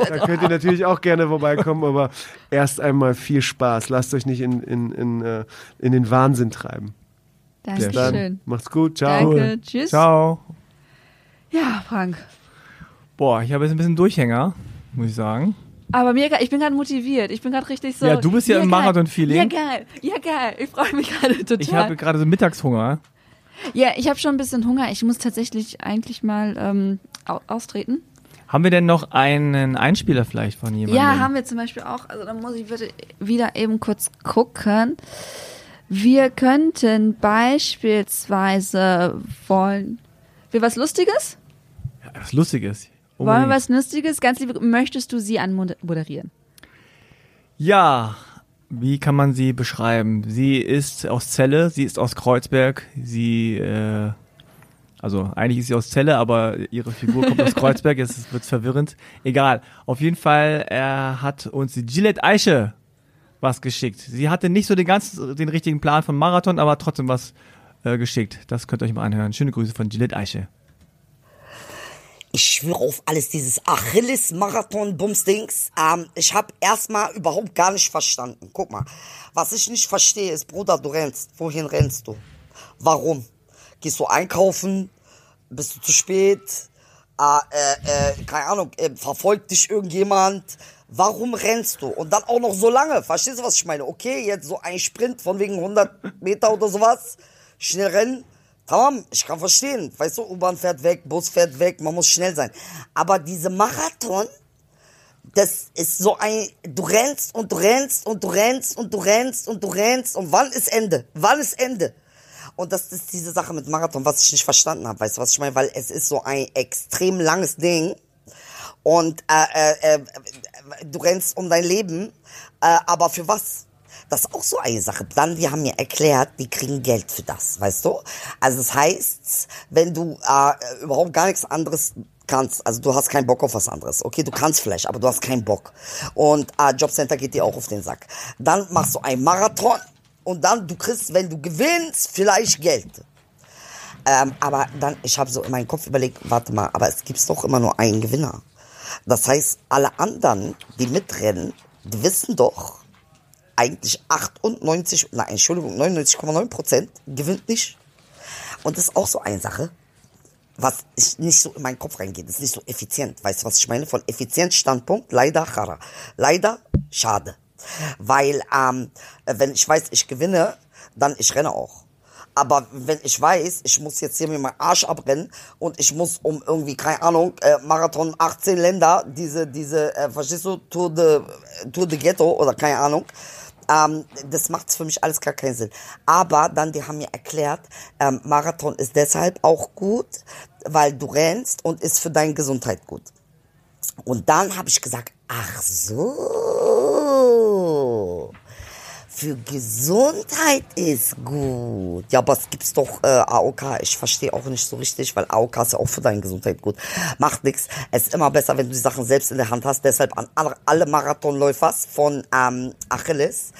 Da könnt ihr natürlich auch gerne vorbeikommen, aber erst einmal viel Spaß. Lasst euch nicht in, in, in, äh, in den Wahnsinn treiben. Dann. Dankeschön. Macht's gut. Ciao. Danke. Tschüss. Ciao. Ja, Frank. Boah, ich habe jetzt ein bisschen Durchhänger, muss ich sagen. Aber mir, ich bin gerade motiviert. Ich bin gerade richtig so. Ja, du bist ja im geil. Marathon-Feeling. Ja, geil. Ja, geil. Ich freue mich gerade total. Ich habe gerade so Mittagshunger. ja, ich habe schon ein bisschen Hunger. Ich muss tatsächlich eigentlich mal ähm, au austreten. Haben wir denn noch einen Einspieler vielleicht von jemandem? Ja, haben wir zum Beispiel auch. Also da muss ich bitte wieder eben kurz gucken. Wir könnten beispielsweise wollen. Wir was Lustiges? Was Lustiges. Wollen wir was Lustiges? Ganz liebe, möchtest du sie anmoderieren? Ja, wie kann man sie beschreiben? Sie ist aus Celle, sie ist aus Kreuzberg, sie, äh, also eigentlich ist sie aus Celle, aber ihre Figur kommt aus Kreuzberg, jetzt wird verwirrend. Egal, auf jeden Fall, er hat uns die Gillette Eiche was geschickt. Sie hatte nicht so den ganzen, den richtigen Plan vom Marathon, aber trotzdem was äh, geschickt. Das könnt ihr euch mal anhören. Schöne Grüße von Gillette Eiche. Ich schwöre auf alles, dieses Achilles-Marathon-Bumsdings. Ähm, ich habe erstmal überhaupt gar nicht verstanden. Guck mal, was ich nicht verstehe ist, Bruder, du rennst. Wohin rennst du? Warum? Gehst du einkaufen? Bist du zu spät? Äh, äh, äh, keine Ahnung, äh, verfolgt dich irgendjemand? Warum rennst du? Und dann auch noch so lange. Verstehst du, was ich meine? Okay, jetzt so ein Sprint von wegen 100 Meter oder sowas. Schnell rennen. Tamam, ich kann verstehen. Weißt du, U-Bahn fährt weg, Bus fährt weg, man muss schnell sein. Aber diese Marathon, das ist so ein, du rennst und du rennst und du rennst und du rennst und du rennst und wann ist Ende? Wann ist Ende? Und das ist diese Sache mit Marathon, was ich nicht verstanden habe. Weißt du, was ich meine? Weil es ist so ein extrem langes Ding. Und äh, äh, äh, du rennst um dein Leben, äh, aber für was? Das ist auch so eine Sache. Dann, die haben mir erklärt, die kriegen Geld für das, weißt du? Also das heißt, wenn du äh, überhaupt gar nichts anderes kannst, also du hast keinen Bock auf was anderes, okay, du kannst vielleicht, aber du hast keinen Bock. Und äh, Jobcenter geht dir auch auf den Sack. Dann machst du einen Marathon und dann, du kriegst, wenn du gewinnst, vielleicht Geld. Ähm, aber dann, ich habe so in meinem Kopf überlegt, warte mal, aber es gibt doch immer nur einen Gewinner. Das heißt, alle anderen, die mitrennen, die wissen doch, eigentlich 98, nein, Entschuldigung, 99,9 Prozent gewinnt nicht. Und das ist auch so eine Sache, was ich nicht so in meinen Kopf reingeht. Das ist nicht so effizient. Weißt du, was ich meine? Von Effizienzstandpunkt, leider chara. Leider schade. Weil, ähm, wenn ich weiß, ich gewinne, dann ich renne auch. Aber wenn ich weiß, ich muss jetzt hier mir meinen Arsch abrennen und ich muss um irgendwie, keine Ahnung, äh, Marathon 18 Länder, diese, diese, äh, verstehst du, Tour de, Tour de Ghetto oder keine Ahnung, ähm, das macht für mich alles gar keinen Sinn. Aber dann, die haben mir erklärt, ähm, Marathon ist deshalb auch gut, weil du rennst und ist für deine Gesundheit gut. Und dann habe ich gesagt, ach so. Für Gesundheit ist gut. Ja, aber es gibt's doch äh, AOK. Ich verstehe auch nicht so richtig, weil AOK ist ja auch für deine Gesundheit gut. Macht nix. Es ist immer besser, wenn du die Sachen selbst in der Hand hast. Deshalb an alle Marathonläufers von ähm, Achilles.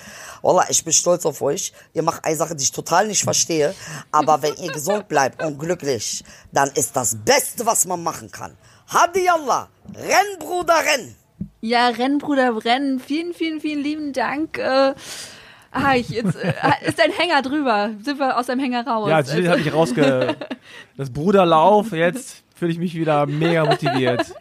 Wallah, ich bin stolz auf euch. Ihr macht eine Sache, die ich total nicht verstehe. Aber wenn ihr gesund bleibt und glücklich, dann ist das Beste, was man machen kann. Hadi Allah. Renn, Bruder, renn. Ja, renn, Bruder, renn. Vielen, vielen, vielen lieben Dank. Äh, ah, ich, jetzt, äh, ist ein Hänger drüber. Sind wir aus dem Hänger raus? Ja, jetzt Also- habe ich rausge... Das Bruderlauf, jetzt fühle ich mich wieder mega motiviert.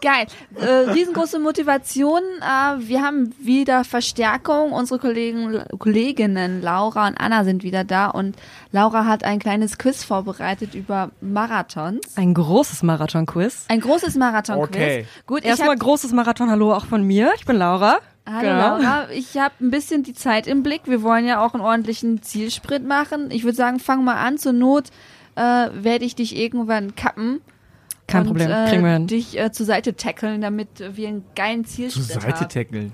Geil. Äh, riesengroße Motivation. Äh, wir haben wieder Verstärkung. Unsere Kollegen, Kolleginnen Laura und Anna sind wieder da und Laura hat ein kleines Quiz vorbereitet über Marathons. Ein großes Marathon-Quiz. Ein großes Marathon-Quiz. Okay. Gut, Erstmal großes Marathon-Hallo auch von mir. Ich bin Laura. Hallo Genau. Laura, ich habe ein bisschen die Zeit im Blick. Wir wollen ja auch einen ordentlichen Zielsprint machen. Ich würde sagen, fang mal an. Zur Not äh, werde ich dich irgendwann kappen. Kein und, Problem, Äh, kriegen wir hin. dich äh, zur Seite tackeln, damit wir einen geilen Zur Zielsprint Seite tackeln.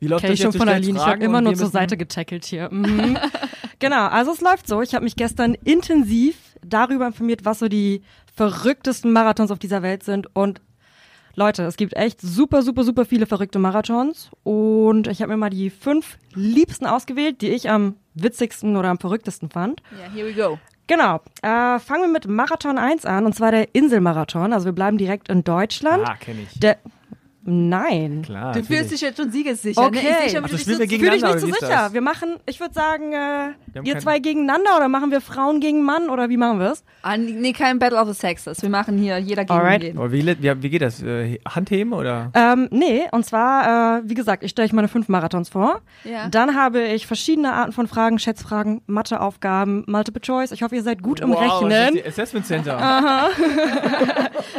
Wie läuft Kenn das ich schon von Aline. Ich habe immer nur zur Seite getackelt hier. Mhm. genau, also es läuft so. Ich habe mich gestern intensiv darüber informiert, was so die verrücktesten Marathons auf dieser Welt sind. Und Leute, es gibt echt super, super, super viele verrückte Marathons. Und ich habe mir mal die fünf liebsten ausgewählt, die ich am witzigsten oder am verrücktesten fand. Ja, here we go. Genau. Äh, fangen wir mit Marathon 1 an, und zwar der Inselmarathon. Also wir bleiben direkt in Deutschland. Ah, kenne ich. Der Nein. Klar. Du fühlst dich jetzt schon siegessicher. Okay. Ne? Ich seh schon, Ach, wie das du dich spielen wir so Fühle ich gegeneinander. nicht so sicher. das? Wir machen, ich würde sagen, äh, ihr zwei gegeneinander oder machen wir Frauen gegen Mann oder wie machen wir es? Ah, nee, kein Battle of the Sexes. Wir machen hier jeder gegen Alright. jeden. Aber wie, wie, wie geht das? Äh, Handheben oder? Ähm, nee, und zwar, äh, wie gesagt, ich stelle euch meine fünf Marathons vor. Ja. Dann habe ich verschiedene Arten von Fragen, Schätzfragen, Matheaufgaben, Multiple Choice. Ich hoffe, ihr seid gut im wow, das ist Rechnen. die Assessment Center.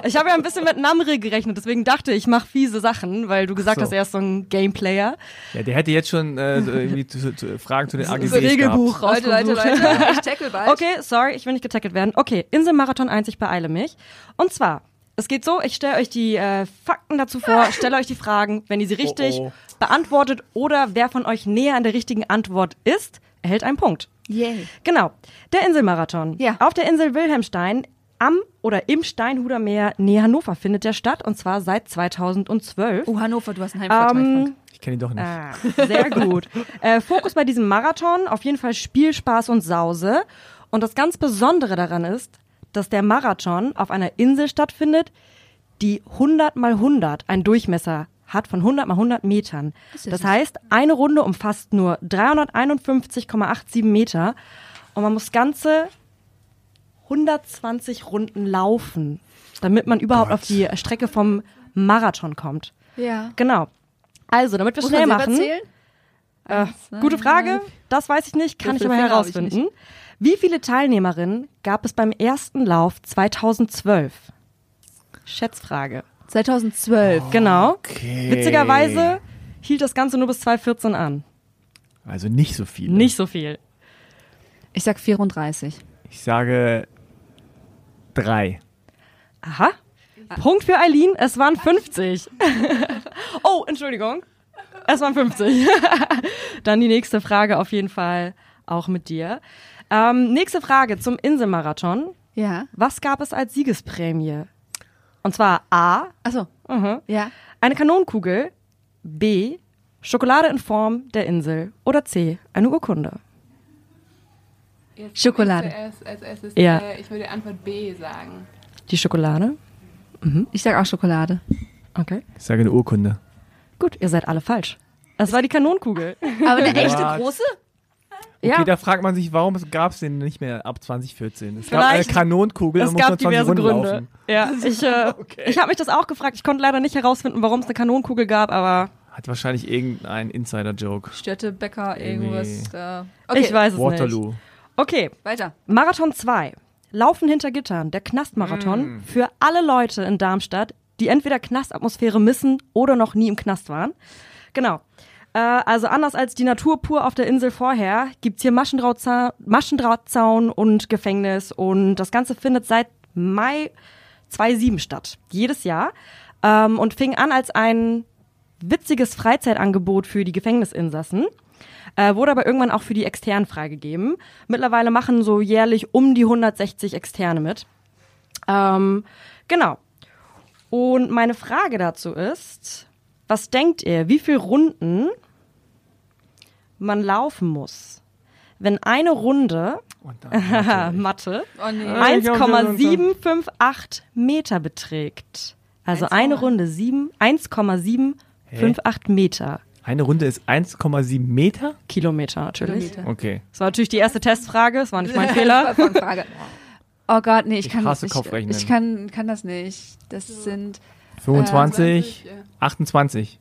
Ich habe ja ein bisschen mit Namre gerechnet, deswegen dachte ich, ich mache fiese Sachen, weil du gesagt so. hast, er ist so ein Gameplayer. Ja, der hätte jetzt schon äh, so irgendwie zu, zu, Fragen zu den AGBs So Regelbuch gehabt. Leute, Leute. Leute. Ich tackle bald. Okay, sorry, ich will nicht getackelt werden. Okay, Inselmarathon 1, ich beeile mich. Und zwar, es geht so, ich stelle euch die äh, Fakten dazu vor, stelle euch die Fragen, wenn ihr sie richtig Oh, beantwortet oder wer von euch näher an der richtigen Antwort ist, erhält einen Punkt. Yay. Genau, der Inselmarathon. Ja. Auf der Insel Wilhelmstein am oder im Steinhuder Meer nähe Hannover findet der statt und zwar seit 2012. Oh, Hannover, du hast einen Heimvorteil, Ähm. Ich kenne ihn doch nicht. Ah, sehr gut. äh, Fokus bei diesem Marathon auf jeden Fall Spiel, Spaß und Sause. Und das ganz Besondere daran ist, dass der Marathon auf einer Insel stattfindet, die 100 mal 100 einen Durchmesser hat von 100 mal 100 Metern. Das süß. heißt, eine Runde umfasst nur 351,87 Meter und man muss ganze 120 Runden laufen, damit man überhaupt auf die Strecke vom Marathon kommt. Ja. Genau. Also, damit wir Muss schnell machen. zählen? Äh, gute Frage. Das weiß ich nicht, kann ich aber Würfelfinger hab ich herausfinden. Wie viele Teilnehmerinnen gab es beim ersten Lauf 2012? Schätzfrage. 2012. Genau. Witzigerweise hielt das Ganze nur bis 2014 an. Also nicht so viel. Nicht so viel. Ich sag 34. Ich sage drei. Aha. Punkt für Eileen, es waren 50. oh, Entschuldigung. Es waren 50. Dann die nächste Frage auf jeden Fall auch mit dir. Ähm, nächste Frage zum Inselmarathon. Ja. Was gab es als Siegesprämie? Und zwar A, Achso. mhm, Ja. eine Kanonenkugel, B, Schokolade in Form der Insel oder C, eine Urkunde. Jetzt Schokolade. Ich, zuerst, als erstes, Ja. äh, ich würde Antwort B sagen. Die Schokolade? Ich sag auch Schokolade. Okay. Ich sage eine Urkunde. Gut, ihr seid alle falsch. Es war die Kanonenkugel. Aber eine echte What? große? Okay, Ja. da fragt man sich, warum gab es den nicht mehr ab 2014? Es gab Vielleicht- eine Kanonenkugel Es und gab man 20 diverse Runden Gründe. laufen. Ja, ich, äh, Okay. ich habe mich das auch gefragt. Ich konnte leider nicht herausfinden, warum es eine Kanonenkugel gab, aber Hat wahrscheinlich irgendein Insider-Joke. Städtebäcker, irgendwas. Irgendwie. Äh. Okay, ich weiß es nicht. Waterloo. Okay, weiter. Marathon 2. Laufen hinter Gittern, der Knastmarathon für alle Leute in Darmstadt, die entweder Knastatmosphäre missen oder noch nie im Knast waren. Genau. Äh, also anders als die Natur pur auf der Insel vorher, gibt's hier Maschendrahtzaun, Maschendrahtzaun und Gefängnis und das Ganze findet seit Mai 2007 statt. Jedes Jahr. Ähm, und fing an als ein witziges Freizeitangebot für die Gefängnisinsassen. Äh, wurde aber irgendwann auch für die Externen freigegeben. Mittlerweile machen so jährlich um die 160 Externe mit. Ähm, genau. Und meine Frage dazu ist, was denkt ihr, wie viele Runden man laufen muss, wenn eine Runde Mathe, Oh nee. 1,758 Meter beträgt? Also eine Runde sieben- 1,758 Meter. Eine Runde ist 1,7 Meter? Kilometer natürlich. Kilometer. Okay. Das war natürlich die erste Testfrage, das war nicht mein Fehler. Oh Gott, nee, ich, Ich kann hasse das nicht. Kopfrechnen. Ich kann, kann das nicht. Das sind 25, ja. 28.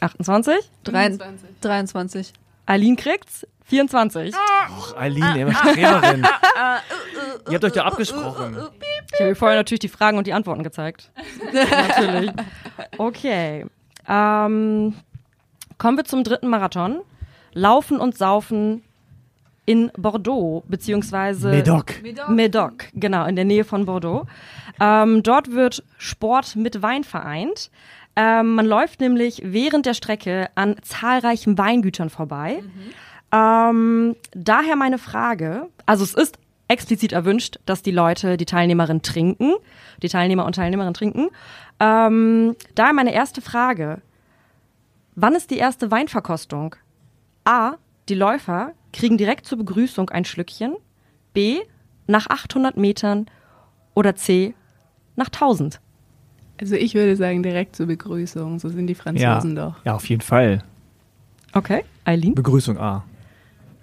28. drei, 25. 23. Aline kriegt's 24. Och, Aline, immer Streberin. Ihr habt euch da abgesprochen. Ich habe ihr vorher natürlich die Fragen und die Antworten gezeigt. natürlich. Okay. Ähm, kommen wir zum dritten Marathon. Laufen und Saufen in Bordeaux, beziehungsweise Medoc. Medoc, genau, in der Nähe von Bordeaux. Ähm, dort wird Sport mit Wein vereint. Ähm, man läuft nämlich während der Strecke an zahlreichen Weingütern vorbei. Ähm, daher meine Frage, also es ist explizit erwünscht, dass die Leute, die Teilnehmerinnen trinken, die Teilnehmer und Teilnehmerinnen trinken. Ähm, daher meine erste Frage, wann ist die erste Weinverkostung? A, die Läufer kriegen direkt zur Begrüßung ein Schlückchen. B, nach 800 Metern. Oder C, nach 1000. Also ich würde sagen, direkt zur Begrüßung. So sind die Ja. Franzosen doch. ja, auf jeden Fall. Okay, Eileen? Begrüßung A.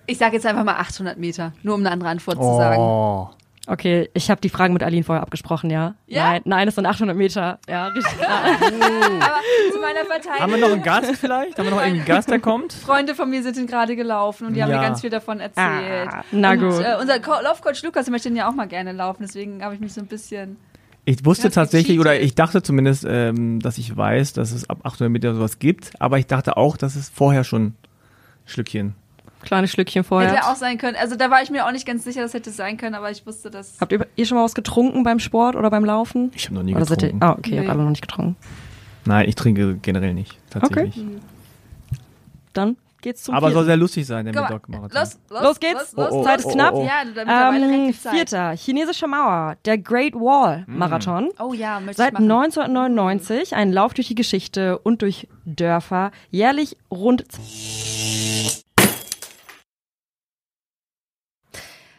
Ich sage jetzt einfach mal 800 Meter, nur um eine andere Antwort zu sagen. Okay, ich habe die Fragen mit Aline vorher abgesprochen, ja? Ja? Nein, nein, es sind 800 Meter. Ja, richtig klar. Aber zu meiner Verteidigung. Haben wir noch einen Gast vielleicht? Haben wir noch einen Gast, der kommt? Freunde von mir sind gerade gelaufen und die haben Ja. mir ganz viel davon erzählt. Ah, na und, gut. Äh, unser Co Laufcoach Lukas möchte den ja auch mal gerne laufen, deswegen habe ich mich so ein bisschen. Ich wusste tatsächlich, oder ich dachte zumindest, ähm, dass ich weiß, dass es ab 800 Meter sowas gibt, aber ich dachte auch, dass es vorher schon Schlückchen. Kleines Schlückchen vorher. Hätte auch sein können. Also da war ich mir auch nicht ganz sicher, das hätte sein können, aber ich wusste, dass. Habt ihr, ihr schon mal was getrunken beim Sport oder beim Laufen? Ich habe noch nie Oder seid ihr, getrunken. ah, okay, ihr Nee. habt alle noch nicht getrunken. Nein, ich trinke generell nicht, tatsächlich. Dann geht's zum Aber soll vierten. sehr lustig sein, der Medoc-Marathon. los, los, Los geht's. Los, los, Oh, oh, Zeit ist oh, knapp. oh, oh. Ja, damit haben wir Ähm, vierter, chinesische Mauer, der Great Wall Marathon. Oh ja, möchte Seit ich machen. 1999 ein Lauf durch die Geschichte und durch Dörfer, jährlich rund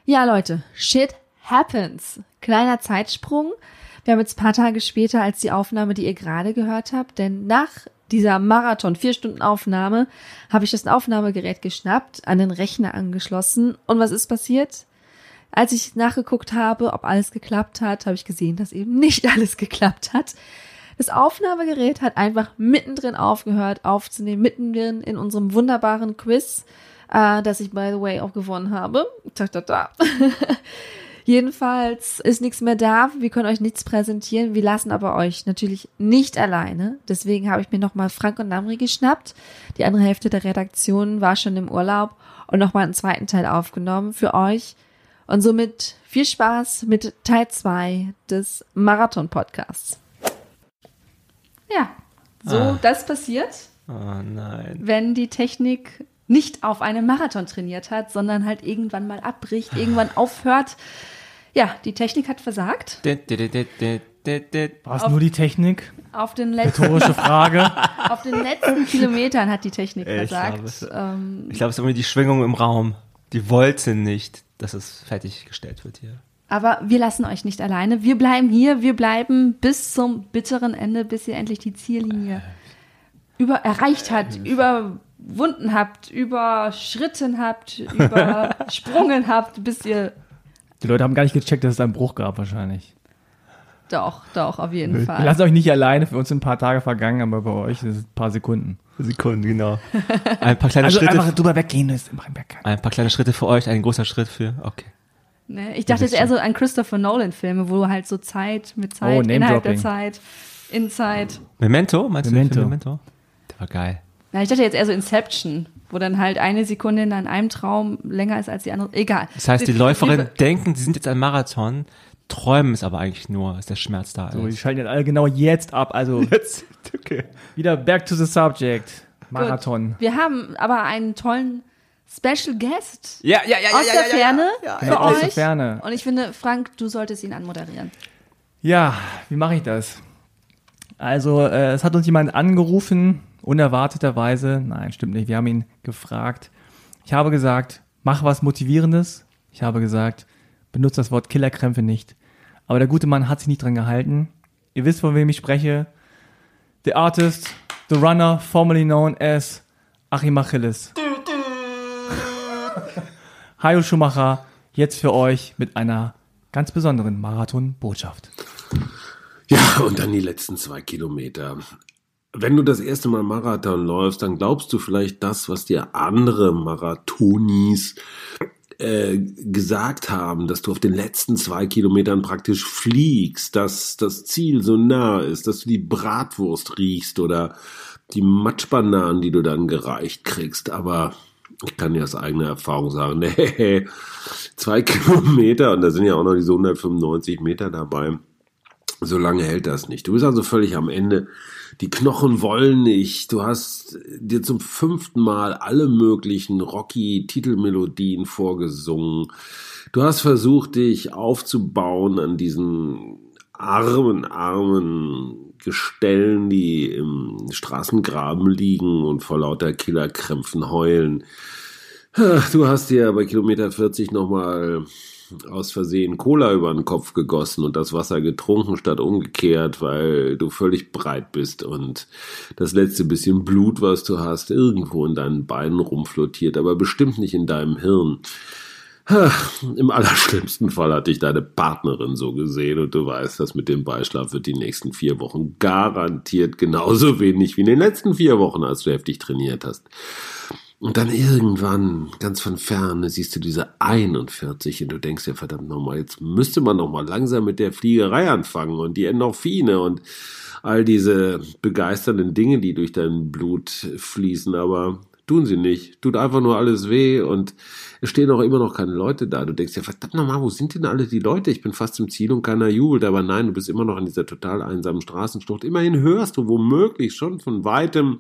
Ja, Leute, shit happens. Kleiner Zeitsprung. Wir haben jetzt ein paar Tage später als die Aufnahme, die ihr gerade gehört habt, denn nach dieser Marathon, vier Stunden Aufnahme, habe ich das Aufnahmegerät geschnappt, an den Rechner angeschlossen. Und was ist passiert? Als ich nachgeguckt habe, ob alles geklappt hat, habe ich gesehen, dass eben nicht alles geklappt hat. Das Aufnahmegerät hat einfach mittendrin aufgehört aufzunehmen, mittendrin in unserem wunderbaren Quiz, äh, das ich, by the way, auch gewonnen habe. Ta, ta, ta. Jedenfalls ist nichts mehr da. Wir können euch nichts präsentieren. Wir lassen aber euch natürlich nicht alleine. Deswegen habe ich mir nochmal Frank und Namri geschnappt. Die andere Hälfte der Redaktion war schon im Urlaub und nochmal einen zweiten Teil aufgenommen für euch. Und somit viel Spaß mit Teil 2 des Marathon-Podcasts. Ja, so Ah. das passiert, Oh nein. wenn die Technik nicht auf einen Marathon trainiert hat, sondern halt irgendwann mal abbricht, irgendwann aufhört. Ja, die Technik hat versagt. War es nur die Technik? Auf den letzten, Rhetorische Frage. auf den letzten Kilometern hat die Technik Ich versagt. glaube, es- Ähm, Ich glaube, es ist irgendwie die Schwingung im Raum. Die wollten nicht, dass es fertiggestellt wird hier. aber wir lassen euch nicht alleine. Wir bleiben hier. Wir bleiben bis zum bitteren Ende, bis ihr endlich die Ziellinie über erreicht habt, überwunden habt, überschritten habt, übersprungen habt, bis ihr Die Leute haben gar nicht gecheckt, dass es einen Bruch gab wahrscheinlich. doch, doch, auf jeden Fall. lassen euch nicht alleine, für uns sind ein paar Tage vergangen, aber bei euch sind es ein paar Sekunden. Sekunden, genau. Ein paar kleine Also Schritte. einfach drüber weggehen, ist im Berg. Ein paar kleine Schritte für euch, ein großer Schritt für. Okay. Ne? Ich dachte jetzt eher so an Christopher Nolan-Filme, wo du halt so Zeit mit Zeit, Oh, innerhalb der. Zeit, in Zeit. Memento? Meinst Memento. du Memento? War geil. Na, ich dachte jetzt eher so Inception, wo dann halt eine Sekunde in einem Traum länger ist als die andere. Egal. Das heißt, die Läuferinnen denken, sie sind jetzt ein Marathon, träumen es aber eigentlich nur, dass der Schmerz da So, die ist. schalten jetzt alle genau jetzt ab. Also Jetzt, okay. wieder back to the subject. Marathon. Gut. Wir haben aber einen tollen Special Guest Ja, ja, ja, ja, aus ja, der ja, ja, Ferne ja, für ja, aus euch. der Ferne. Und ich finde, Frank, du solltest ihn anmoderieren. Ja, wie mache ich das? Also, äh, es hat uns jemand angerufen, unerwarteterweise. Nein, stimmt nicht. Wir haben ihn gefragt. Ich habe gesagt, mach was Motivierendes. Ich habe gesagt, benutze das Wort Killerkrämpfe nicht. Aber der gute Mann hat sich nicht dran gehalten. Ihr wisst, von wem ich spreche. The artist, the runner, formerly known as Achim Achilles. Hajo Schumacher, jetzt für euch mit einer ganz besonderen Marathon-Botschaft. Ja, und dann die letzten zwei Kilometer. Wenn du das erste Mal Marathon läufst, dann glaubst du vielleicht das, was dir andere Marathonis äh, gesagt haben, dass du auf den letzten zwei Kilometern praktisch fliegst, dass das Ziel so nah ist, dass du die Bratwurst riechst oder die Matschbananen, die du dann gereicht kriegst. Aber ich kann dir aus eigener Erfahrung sagen, nee, zwei Kilometer und da sind ja auch noch diese 195 Meter dabei. So lange hält das nicht. Du bist also völlig am Ende. Die Knochen wollen nicht. Du hast dir zum fünften Mal alle möglichen Rocky-Titelmelodien vorgesungen. Du hast versucht, dich aufzubauen an diesen armen, armen Gestellen, die im Straßengraben liegen und vor lauter Killerkrämpfen heulen. Du hast dir bei Kilometer 40 nochmal aus Versehen Cola über den Kopf gegossen und das Wasser getrunken statt umgekehrt, weil du völlig breit bist und das letzte bisschen Blut, was du hast, irgendwo in deinen Beinen rumflottiert, aber bestimmt nicht in deinem Hirn. Im allerschlimmsten Fall hat dich deine Partnerin so gesehen und du weißt, dass mit dem Beischlaf wird die nächsten vier Wochen garantiert genauso wenig wie in den letzten vier Wochen, als du heftig trainiert hast. Und dann irgendwann, ganz von ferne, siehst du diese 41 und du denkst ja, verdammt nochmal, jetzt müsste man nochmal langsam mit der Fliegerei anfangen und die Endorphine und all diese begeisternden Dinge, die durch dein Blut fließen, aber tun sie nicht. Tut einfach nur alles weh und es stehen auch immer noch keine Leute da. Du denkst ja, verdammt nochmal, wo sind denn alle die Leute? Ich bin fast im Ziel und keiner jubelt, aber nein, du bist immer noch in dieser total einsamen Straßenschlucht. Immerhin hörst du womöglich schon von weitem,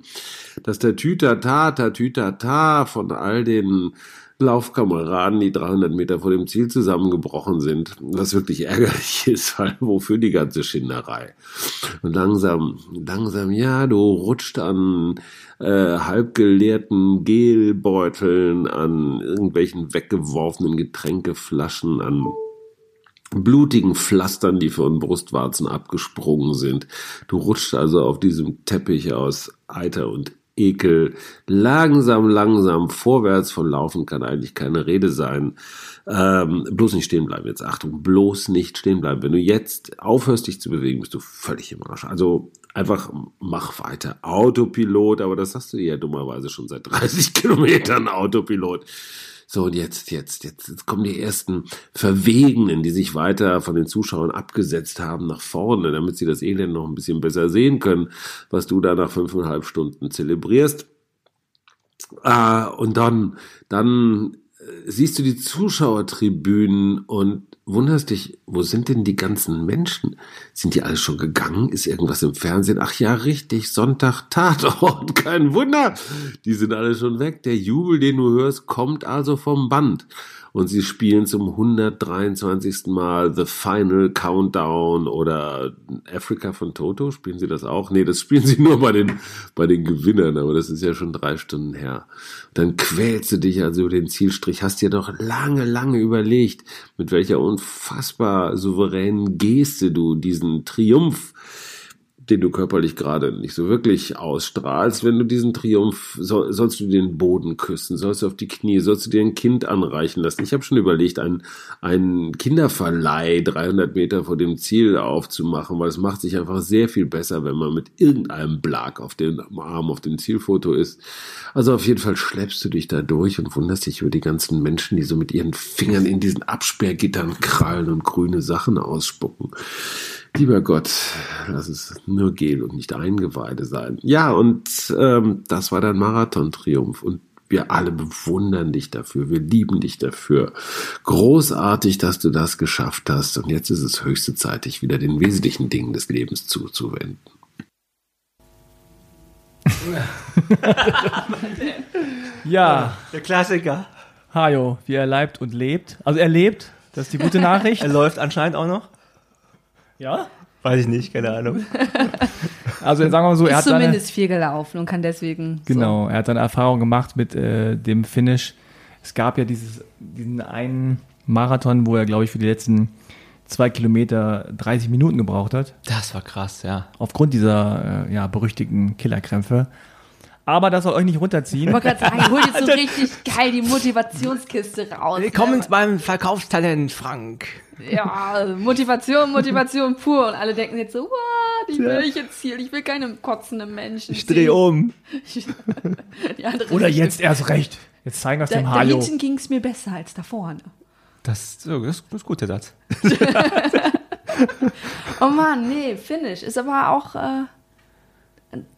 dass der Tütata, Tütata von all den Laufkameraden, die 300 Meter vor dem Ziel zusammengebrochen sind, was wirklich ärgerlich ist, weil wofür die ganze Schinderei? Und langsam, langsam, ja, du rutscht an äh, halbgeleerten Gelbeuteln, an irgendwelchen weggeworfenen Getränkeflaschen, an blutigen Pflastern, die von Brustwarzen abgesprungen sind. Du rutscht also auf diesem Teppich aus Eiter und Ekel langsam, langsam vorwärts von Laufen kann eigentlich keine Rede sein. Ähm, bloß nicht stehen bleiben jetzt. Achtung, bloß nicht stehen bleiben. Wenn du jetzt aufhörst, dich zu bewegen, bist du völlig im Arsch. Also einfach mach weiter. Autopilot, aber das hast du ja dummerweise schon seit 30 Kilometern Autopilot. So, und jetzt, jetzt, jetzt, jetzt kommen die ersten Verwegenen, die sich weiter von den Zuschauern abgesetzt haben nach vorne, damit sie das Elend noch ein bisschen besser sehen können, was du da nach fünfeinhalb Stunden zelebrierst. Äh, und dann, dann äh, siehst du die Zuschauertribünen und wunderst dich, wo sind denn die ganzen Menschen? Sind die alle schon gegangen? Ist irgendwas im Fernsehen? Ach ja, richtig, Sonntag Tatort, kein Wunder. Die sind alle schon weg. Der Jubel, den du hörst, kommt also vom Band. Und sie spielen zum 123. Mal The Final Countdown oder Africa von Toto. Spielen sie das auch? Nee, das spielen sie nur bei den, bei den Gewinnern, aber das ist ja schon drei Stunden her. Dann quälst du dich also über den Zielstrich, hast dir doch lange, lange überlegt, mit welcher unfassbar souveränen Geste du diesen Triumph den du körperlich gerade nicht so wirklich ausstrahlst, wenn du diesen Triumph, soll, sollst du den Boden küssen, sollst du auf die Knie, sollst du dir ein Kind anreichen lassen. Ich habe schon überlegt, einen, einen Kinderverleih 300 Meter vor dem Ziel aufzumachen, weil es macht sich einfach sehr viel besser, wenn man mit irgendeinem Blag auf dem Arm auf dem Zielfoto ist. Also auf jeden Fall schleppst du dich da durch und wunderst dich über die ganzen Menschen, die so mit ihren Fingern in diesen Absperrgittern krallen und grüne Sachen ausspucken. Lieber Gott, lass es nur Gel und nicht Eingeweide sein. Ja, und ähm, das war dein Marathon-Triumph. Und wir alle bewundern dich dafür. Wir lieben dich dafür. Großartig, dass du das geschafft hast. Und jetzt ist es höchste Zeit, dich wieder den wesentlichen Dingen des Lebens zuzuwenden. Ja, Der Klassiker. Hajo, wie er leibt und lebt. Also er lebt, das ist die gute Nachricht. Er läuft anscheinend auch noch. Ja? Weiß ich nicht, keine Ahnung. Also sagen wir mal so, er ist hat seine, zumindest viel gelaufen und kann deswegen. genau, er hat eine Erfahrung gemacht mit äh, dem Finish. Es gab ja dieses, diesen einen Marathon, wo er, glaube ich, für die letzten zwei Kilometer 30 Minuten gebraucht hat. Das war krass, ja. Aufgrund dieser äh, ja, berüchtigten Killerkrämpfe. Aber das soll euch nicht runterziehen. Ich wollte gerade sagen, hol jetzt so richtig geil die Motivationskiste raus. Willkommen beim Verkaufstalent, Frank. Ja, Motivation, Motivation pur. Und alle denken jetzt so, what, ich will nicht jetzt hier, ich will keine kotzenden Menschen. Ich dreh um. Die andere Oder Richtung. jetzt erst recht. Jetzt zeigen wir es Da, dem da Hajo. hinten ging es mir besser als da vorne. Das, das, das ist gut, der Satz. Oh Mann, nee, Finish ist aber auch, äh,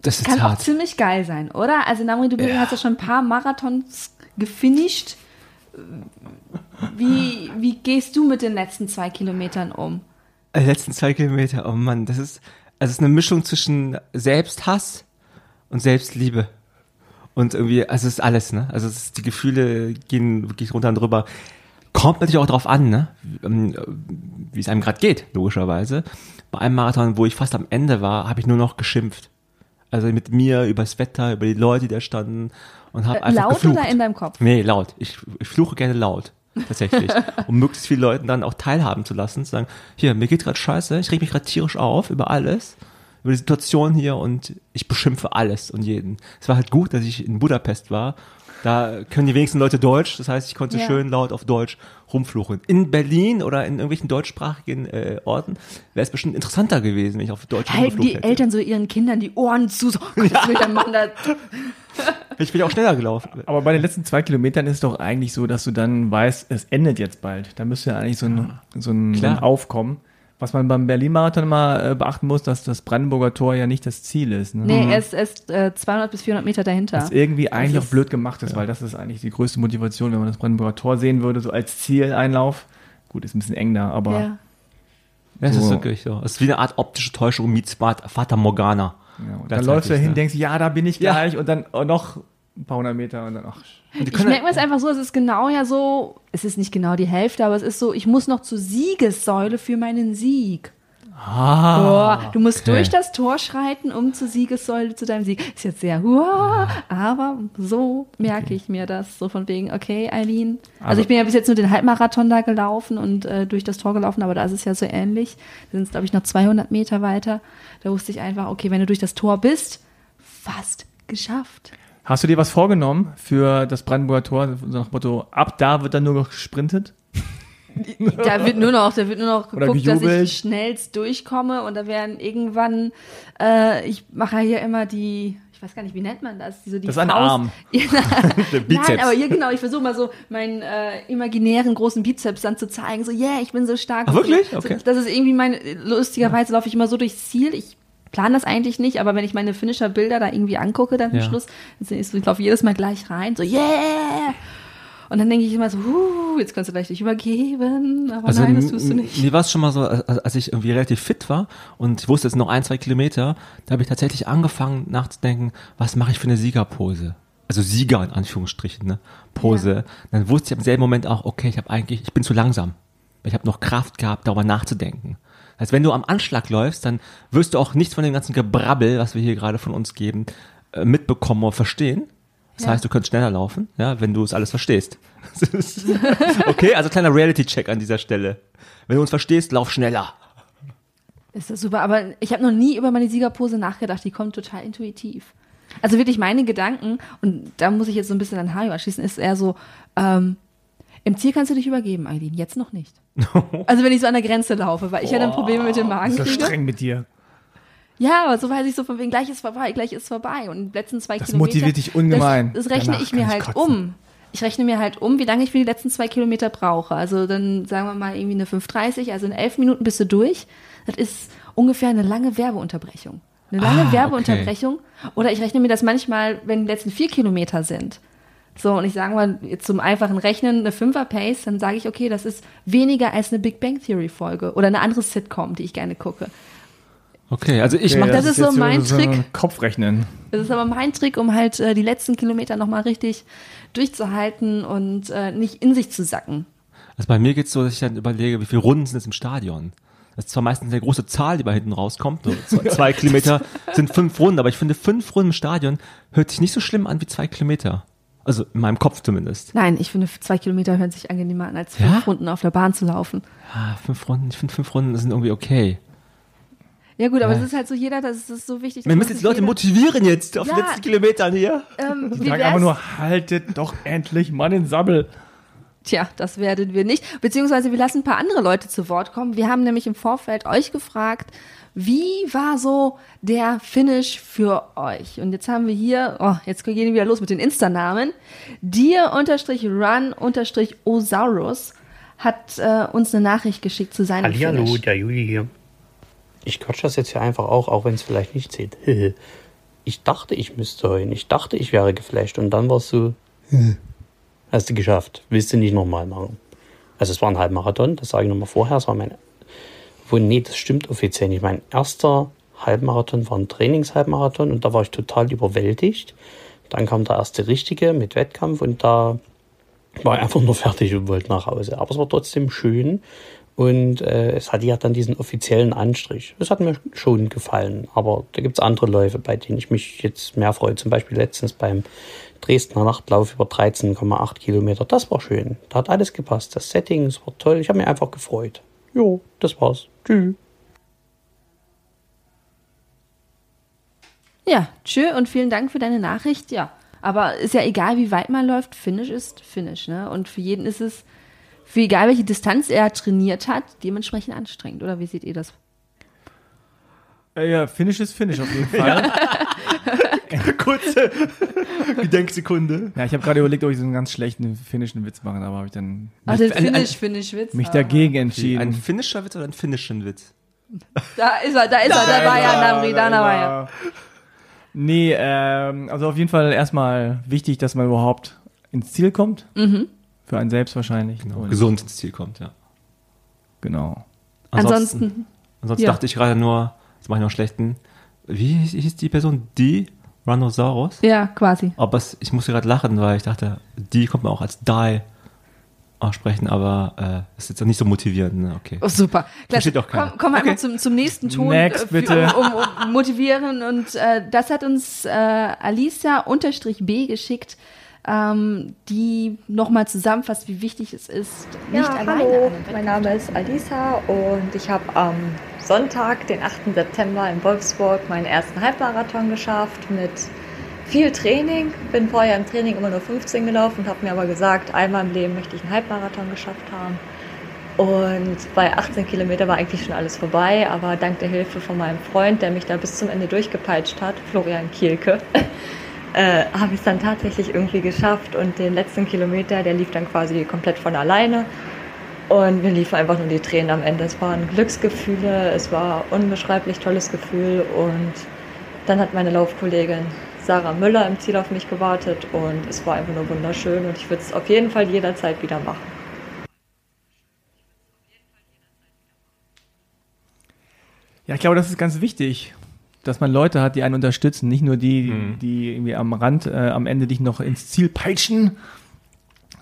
Das ist kann auch hart. ziemlich geil sein, oder? Also Namri, du hast ja schon ein paar Marathons gefinisht. Wie, wie gehst du mit den letzten zwei Kilometern um? Die letzten zwei Kilometer, oh Mann, das ist, also es ist eine Mischung zwischen Selbsthass und Selbstliebe. Und irgendwie, also es ist alles, ne? Also ist, die Gefühle gehen wirklich runter und drüber. Kommt natürlich auch drauf an, ne? Ähm, Wie es einem gerade geht, logischerweise. Bei einem Marathon, wo ich fast am Ende war, habe ich nur noch geschimpft. Also mit mir, über das Wetter, über die Leute, die da standen und habe Äh, einfach laut geflucht. oder in deinem Kopf? Nee, laut. Ich, ich fluche gerne laut. Tatsächlich. um möglichst viele Leuten dann auch teilhaben zu lassen. Zu sagen, hier, mir geht gerade scheiße, ich reg mich gerade tierisch auf über alles, über die Situation hier und ich beschimpfe alles und jeden. Es war halt gut, dass ich in Budapest war. Da können die wenigsten Leute Deutsch, das heißt, ich konnte Ja. schön laut auf Deutsch rumfluchen. In Berlin oder in irgendwelchen deutschsprachigen äh, Orten wäre es bestimmt interessanter gewesen, wenn ich auf Deutsch Halten die hätte. Eltern so ihren Kindern die Ohren zu, so, oh, Gott, will der Mann da. Ich bin ja auch schneller gelaufen. Aber bei den letzten zwei Kilometern ist es doch eigentlich so, dass du dann weißt, es endet jetzt bald. Da müsste ja eigentlich so ein, so ein, so ein. Aufkommen. Was man beim Berlin-Marathon immer äh, beachten muss, dass das Brandenburger Tor ja nicht das Ziel ist. Ne? Nee, er ist, er ist äh, 200 bis 400 Meter dahinter. Was irgendwie eigentlich Das auch blöd gemacht ist, weil das ist eigentlich die größte Motivation, wenn man das Brandenburger Tor sehen würde, so als Zieleinlauf. Gut, ist ein bisschen eng da, aber Ja. Ja, es ist So. wirklich so. Es ist wie eine Art optische Täuschung meets Fata Morgana. ja, und Das dann läufst du halt hin, ist, denkst, ja, da bin ich Ja. gleich und dann oh, noch ein paar hundert Meter und dann, ach, Und Ich merke mir es einfach so, es ist genau ja so, es ist nicht genau die Hälfte, aber es ist so, ich muss noch zur Siegessäule für meinen Sieg. ah, Boah, du musst okay. durch das Tor schreiten, um zur Siegessäule zu deinem Sieg. Ist jetzt sehr, wow, aber so merke ich mir das. So von wegen, okay, Eileen. Also Aber- ich bin ja bis jetzt nur den Halbmarathon da gelaufen und äh, durch das Tor gelaufen, aber da ist es ja so ähnlich. Da sind es, glaube ich, noch 200 Meter weiter. Da wusste ich einfach, okay, wenn du durch das Tor bist, fast geschafft. Hast du dir was vorgenommen für das Brandenburger Tor? So nach dem Motto, ab da wird dann nur noch gesprintet? Da wird nur noch, da wird nur noch geguckt, dass ich schnellst durchkomme und da werden irgendwann, äh, ich mache ja hier immer die, ich weiß gar nicht, wie nennt man das? So die Das ist ein Faust- Arm. Ja, Der Bizeps. Nein, aber hier genau, ich versuche mal so meinen äh, imaginären großen Bizeps dann zu zeigen, so, yeah, ich bin so stark. Ach, wirklich? So, Okay. das ist irgendwie meine, lustigerweise laufe ich immer so durchs Ziel, ich plane das eigentlich nicht, aber wenn ich meine Finisher-Bilder da irgendwie angucke, dann am Ja. Schluss, dann ist ich laufe jedes Mal gleich rein, so, yeah! Und dann denke ich immer so, huh, jetzt kannst du gleich dich übergeben, aber nein, das tust du nicht. Mir war es schon mal so, als ich irgendwie relativ fit war und ich wusste jetzt noch ein, zwei Kilometer, da habe ich tatsächlich angefangen nachzudenken, was mache ich für eine Siegerpose? Also Sieger in Anführungsstrichen, ne? Pose. Dann wusste ich im selben Moment auch, okay, ich habe eigentlich, ich bin zu langsam. Ich habe noch Kraft gehabt, darüber nachzudenken. Also wenn du am Anschlag läufst, dann wirst du auch nichts von dem ganzen Gebrabbel, was wir hier gerade von uns geben, äh, mitbekommen oder verstehen. Das Ja. heißt, du könntest schneller laufen, ja, wenn du es alles verstehst. Okay, also kleiner Reality-Check an dieser Stelle. Wenn du uns verstehst, lauf schneller. Ist das super, aber ich habe noch nie über meine Siegerpose nachgedacht, die kommt total intuitiv. Also wirklich meine Gedanken, und da muss ich jetzt so ein bisschen an Hajo anschließen, ist eher so, ähm, im Ziel kannst du dich übergeben, Eileen, jetzt noch nicht. Also wenn ich so an der Grenze laufe, weil ich ja dann Probleme mit dem Magen ist das kriege. streng mit dir. Ja, aber so weiß ich so von wegen, gleich ist vorbei, gleich ist vorbei. Und die letzten zwei Das Kilometer. motiviert dich ungemein. Das, das rechne Danach ich mir ich halt kotzen. um. Ich rechne mir halt um, wie lange ich für die letzten zwei Kilometer brauche. Also dann sagen wir mal irgendwie eine 5,30, also in elf Minuten bist du durch. Das ist ungefähr eine lange Werbeunterbrechung. Eine lange Ah, Werbeunterbrechung. Oder ich rechne mir das manchmal, wenn die letzten vier Kilometer sind. So, und ich sage mal, zum einfachen Rechnen eine Fünfer-Pace, dann sage ich, okay, das ist weniger als eine Big Bang Theory-Folge oder eine andere Sitcom, die ich gerne gucke. Okay, also ich Okay, mache das ist so mein Trick. Kopfrechnen. Das ist aber mein Trick, um halt äh, die letzten Kilometer nochmal richtig durchzuhalten und äh, nicht in sich zu sacken. Also bei mir geht's so, dass ich dann überlege, wie viele Runden sind es im Stadion? Das ist zwar meistens eine große Zahl, die bei hinten rauskommt. So zwei, zwei Kilometer sind fünf Runden, aber ich finde, fünf Runden im Stadion hört sich nicht so schlimm an wie zwei Kilometer. Also in meinem Kopf zumindest. Nein, ich finde, zwei Kilometer hören sich angenehmer an, als fünf Ja? Runden auf der Bahn zu laufen. Ah, fünf Runden, ich finde fünf Runden sind irgendwie okay. Ja gut, aber Ja. es ist halt so jeder, das ist, das ist so wichtig. Wir müssen man jetzt Leute jeder- motivieren jetzt auf Ja. die letzten Kilometern hier. Ähm, Ich wie sage wär's? einfach nur, haltet doch endlich mal den Sabbel. Tja, das werden wir nicht. Beziehungsweise wir lassen ein paar andere Leute zu Wort kommen. Wir haben nämlich im Vorfeld euch gefragt, wie war so der Finish für euch? Und jetzt haben wir hier, oh, jetzt gehen wir wieder los mit den Insta-Namen. Dir-run-osaurus hat äh, uns eine Nachricht geschickt zu seinem Hallihallo, Finish. der Juli hier. Ich quatsch das jetzt hier einfach auch, auch wenn es vielleicht nicht zählt. ich dachte, ich müsste heulen. Ich dachte, ich wäre geflasht. Und dann warst du, hast du geschafft. Willst du nicht nochmal machen? Also es war ein Halbmarathon, das sage ich nochmal vorher. Es war mein, wo, nee, das stimmt offiziell nicht. Mein erster Halbmarathon war ein Trainingshalbmarathon und da war ich total überwältigt. Dann kam der erste richtige mit Wettkampf und da war ich einfach nur fertig und wollte nach Hause. Aber es war trotzdem schön und äh, es hatte ja dann diesen offiziellen Anstrich. Das hat mir schon gefallen. Aber da gibt es andere Läufe, bei denen ich mich jetzt mehr freue. Zum Beispiel letztens beim Dresdner Nachtlauf über 13,8 Kilometer. Das war schön. Da hat alles gepasst. Das Setting, war toll. Ich habe mich einfach gefreut. Jo, das war's. Tschüss. Ja, tschö und vielen Dank für deine Nachricht. Ja, aber ist ja egal, wie weit man läuft. Finish ist Finish, ne? Und für jeden ist es, für egal welche Distanz er trainiert hat, dementsprechend anstrengend. Oder wie seht ihr das? Äh, ja, Finish ist Finish auf jeden Fall. Kurze Gedenksekunde. Ja, ich habe gerade überlegt, ob ich so einen ganz schlechten finnischen Witz mache, aber habe ich dann Ach, mich, den Finish, Finish Witz. mich Ah. dagegen entschieden. Ein finnischer Witz oder ein finnischen Witz? Da ist er, da ist er, da war ja Namri, da war ja. Nee, ähm, also auf jeden Fall erstmal wichtig, dass man überhaupt ins Ziel kommt. Mhm. Für einen selbst wahrschlich. Genau, Und- gesund ins Ziel kommt, ja. Genau. Ansonsten- Ansonsten ja. dachte ich gerade nur, jetzt mache ich noch einen schlechten. Wie hieß, hieß die Person? Die Rhinosaurus? Ja, quasi. Aber es, ich musste gerade lachen, weil ich dachte, die kommt man auch als die aussprechen, aber äh, ist jetzt auch nicht so motivierend. Ne? Okay. Oh, super. Versteht doch keiner. Komm, kommen wir einfach zum, zum nächsten Ton. Next, äh, für- bitte. Um, um, um motivieren. Und äh, das hat uns äh, Alisa-B geschickt, ähm, die nochmal zusammenfasst, wie wichtig es ist, nicht Ja, alleine hallo, mein Name ist Alisa und ich habe am Sonntag, den 8. September in Wolfsburg meinen ersten Halbmarathon geschafft mit viel Training. Bin vorher im Training immer nur 15 gelaufen und habe mir aber gesagt, einmal im Leben möchte ich einen Halbmarathon geschafft haben. Und bei 18 Kilometer war eigentlich schon alles vorbei, aber dank der Hilfe von meinem Freund, der mich da bis zum Ende durchgepeitscht hat, Florian Kielke, äh, habe ich es dann tatsächlich irgendwie geschafft und den letzten Kilometer, der lief dann quasi komplett von alleine. Und mir liefen einfach nur die Tränen am Ende. Es waren Glücksgefühle, es war unbeschreiblich tolles Gefühl und dann hat meine Laufkollegin Sarah Müller im Ziel auf mich gewartet und es war einfach nur wunderschön und ich würde es auf jeden Fall jederzeit wieder machen. Ja, ich glaube, das ist ganz wichtig, dass man Leute hat, die einen unterstützen. Nicht nur die, Mhm. die irgendwie am Rand, äh, am Ende dich noch ins Ziel peitschen,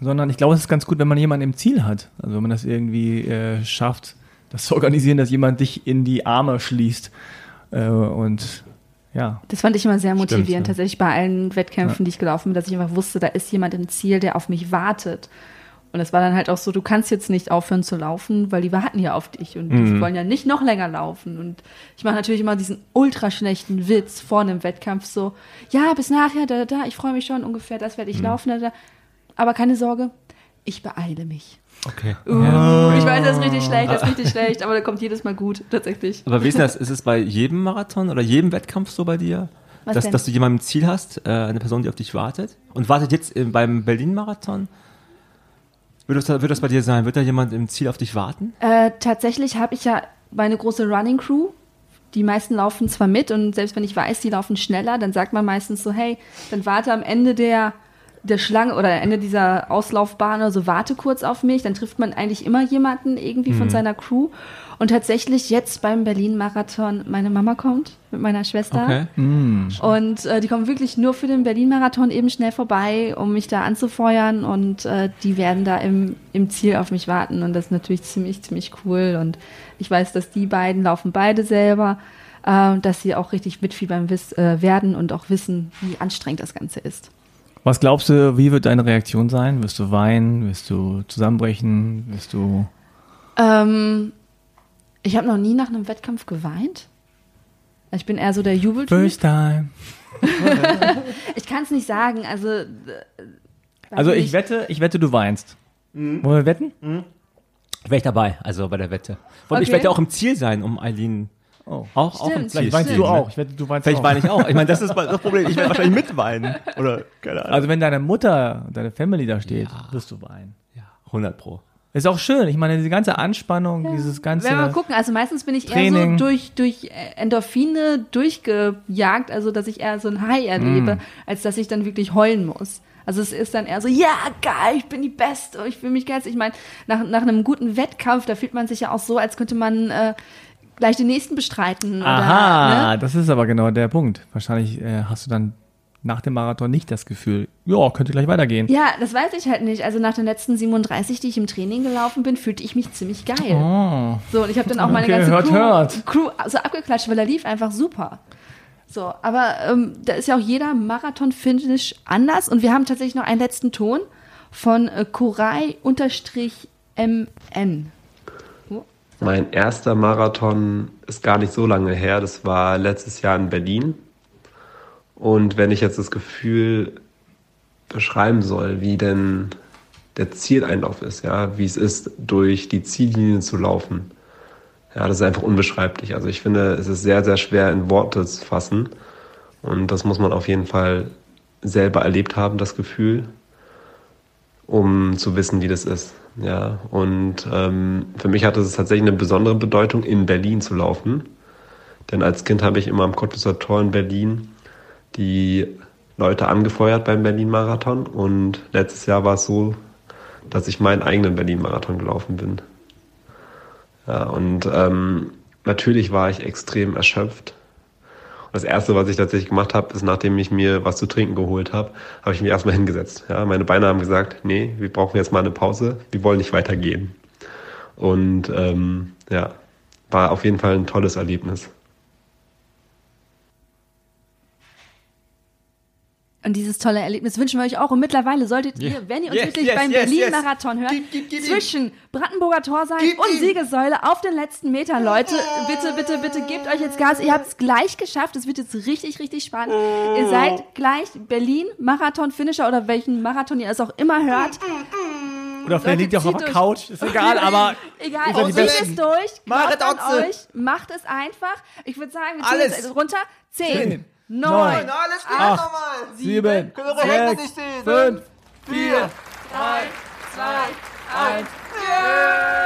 sondern ich glaube, es ist ganz gut, wenn man jemanden im Ziel hat. Also wenn man das irgendwie äh, schafft, das zu organisieren, dass jemand dich in die Arme schließt. Äh, und ja. Das fand ich immer sehr Stimmt, motivierend, ja. tatsächlich bei allen Wettkämpfen, Ja. die ich gelaufen bin, dass ich einfach wusste, da ist jemand im Ziel, der auf mich wartet. Und es war dann halt auch so, du kannst jetzt nicht aufhören zu laufen, weil die warten ja auf dich und die Mhm. wollen ja nicht noch länger laufen. Und ich mache natürlich immer diesen ultra schlechten Witz vor einem Wettkampf so, ja, bis nachher, da, da, da, ich freue mich schon ungefähr, das werde ich Mhm. laufen, da, da. Aber keine Sorge, ich beeile mich. Okay. Uh, Ich weiß, das ist richtig schlecht, das ist richtig schlecht, aber da kommt jedes Mal gut, tatsächlich. Aber denn das? Ist es bei jedem Marathon oder jedem Wettkampf so bei dir? Was dass, denn? dass du jemanden im Ziel hast, äh, eine Person, die auf dich wartet? Und wartet jetzt äh, beim Berlin-Marathon? Wird das, wird das bei dir sein? Wird da jemand im Ziel auf dich warten? Äh, tatsächlich habe ich ja meine große Running Crew. Die meisten laufen zwar mit und selbst wenn ich weiß, die laufen schneller, dann sagt man meistens so, hey, dann warte am Ende der der Schlange oder Ende dieser Auslaufbahn oder so, warte kurz auf mich. Dann trifft man eigentlich immer jemanden irgendwie von Mhm. seiner Crew. Und tatsächlich jetzt beim Berlin-Marathon, meine Mama kommt mit meiner Schwester. Okay. Mm. Und äh, die kommen wirklich nur für den Berlin-Marathon eben schnell vorbei, um mich da anzufeuern. Und äh, die werden da im, im Ziel auf mich warten. Und das ist natürlich ziemlich, ziemlich cool. Und ich weiß, dass die beiden laufen beide selber, äh, dass sie auch richtig mitfiebern wiss, äh, werden und auch wissen, wie anstrengend das Ganze ist. Was glaubst du, wie wird deine Reaktion sein? Wirst du weinen? Wirst du zusammenbrechen? Wirst du. Ähm, ich habe noch nie nach einem Wettkampf geweint. Ich bin eher so der Jubeltyp. First time. ich kann es nicht sagen. Also, äh, Also ich nicht. wette, ich wette, du weinst. Wollen wir wetten? Wäre ich dabei, also bei der Wette. Und ich Okay. werde auch im Ziel sein, um Eileen auch, auch im Stimmt, Ziel Vielleicht weinst du auch. Ich wette, du weinst Vielleicht auch. weine ich auch. Ich meine, das ist mal das Problem. Ich werde wahrscheinlich mitweinen. Oder, keine Ahnung. Also wenn deine Mutter, deine Family da steht, wirst du weinen. 100 pro. Ist auch schön. Ich meine, diese ganze Anspannung, dieses ganze. Werden wir mal gucken. Also meistens bin ich eher Training. so durch, durch äh, Endorphine durchgejagt, also dass ich eher so ein High erlebe, Mm. als dass ich dann wirklich heulen muss. Also es ist dann eher so, ja, geil, ich bin die Beste, ich fühle mich geil. Ich meine, nach, nach einem guten Wettkampf, da fühlt man sich ja auch so, als könnte man äh, gleich den nächsten bestreiten. Aha, Oder, ne? das ist aber genau der Punkt. Wahrscheinlich äh, hast du dann nach dem Marathon nicht das Gefühl, ja, könnte gleich weitergehen. Ja, das weiß ich halt nicht. Also nach den letzten 37, die ich im Training gelaufen bin, fühlte ich mich ziemlich geil. Oh. So, und ich habe dann auch meine Okay, ganze hört, Crew, hört. Crew so abgeklatscht, weil er lief einfach super. So, aber ähm, da ist ja auch jeder Marathon-Finish anders. Und wir haben tatsächlich noch einen letzten Ton von äh, Korai-MN. Mein erster Marathon ist gar nicht so lange her. Das war letztes Jahr in Berlin. Und wenn ich jetzt das Gefühl beschreiben soll, wie denn der Zieleinlauf ist, ja, wie es ist, durch die Ziellinie zu laufen, ja, das ist einfach unbeschreiblich. Also ich finde, es ist sehr, sehr schwer in Worte zu fassen. Und das muss man auf jeden Fall selber erlebt haben, das Gefühl um zu wissen, wie das ist. Ja, und ähm, für mich hatte es tatsächlich eine besondere Bedeutung, in Berlin zu laufen. Denn als Kind habe ich immer am Cottbusser Tor in Berlin die Leute angefeuert beim Berlin-Marathon. Und letztes Jahr war es so, dass ich meinen eigenen Berlin-Marathon gelaufen bin. Ja, und ähm, natürlich war ich extrem erschöpft. Das Erste, was ich tatsächlich gemacht habe, ist, nachdem ich mir was zu trinken geholt habe, habe ich mich erstmal hingesetzt. Ja, meine Beine haben gesagt, nee, wir brauchen jetzt mal eine Pause, wir wollen nicht weitergehen. Und ähm, ja, war auf jeden Fall ein tolles Erlebnis. Und dieses tolle Erlebnis wünschen wir euch auch. Und mittlerweile solltet ihr, Yeah. wenn ihr uns Yes, wirklich yes, beim yes, Berlin-Marathon hört, zwischen Brandenburger Tor sein und Siegessäule auf den letzten Meter, Leute, bitte, bitte, bitte gebt euch jetzt Gas. Ihr habt es gleich geschafft. Es wird jetzt richtig, richtig spannend. Ihr seid gleich Berlin-Marathon-Finisher oder welchen Marathon ihr es auch immer hört. Oder vielleicht liegt ihr auch auf der. Couch, ist egal, aber Egal, ihr zieht es durch, Otze. euch, macht es einfach. Ich würde sagen, wir tun Alles. runter. Zehn, Zehn, 9, 9 alles klar sieben, 7, 6, 5, 4, 3, 2, Yeah!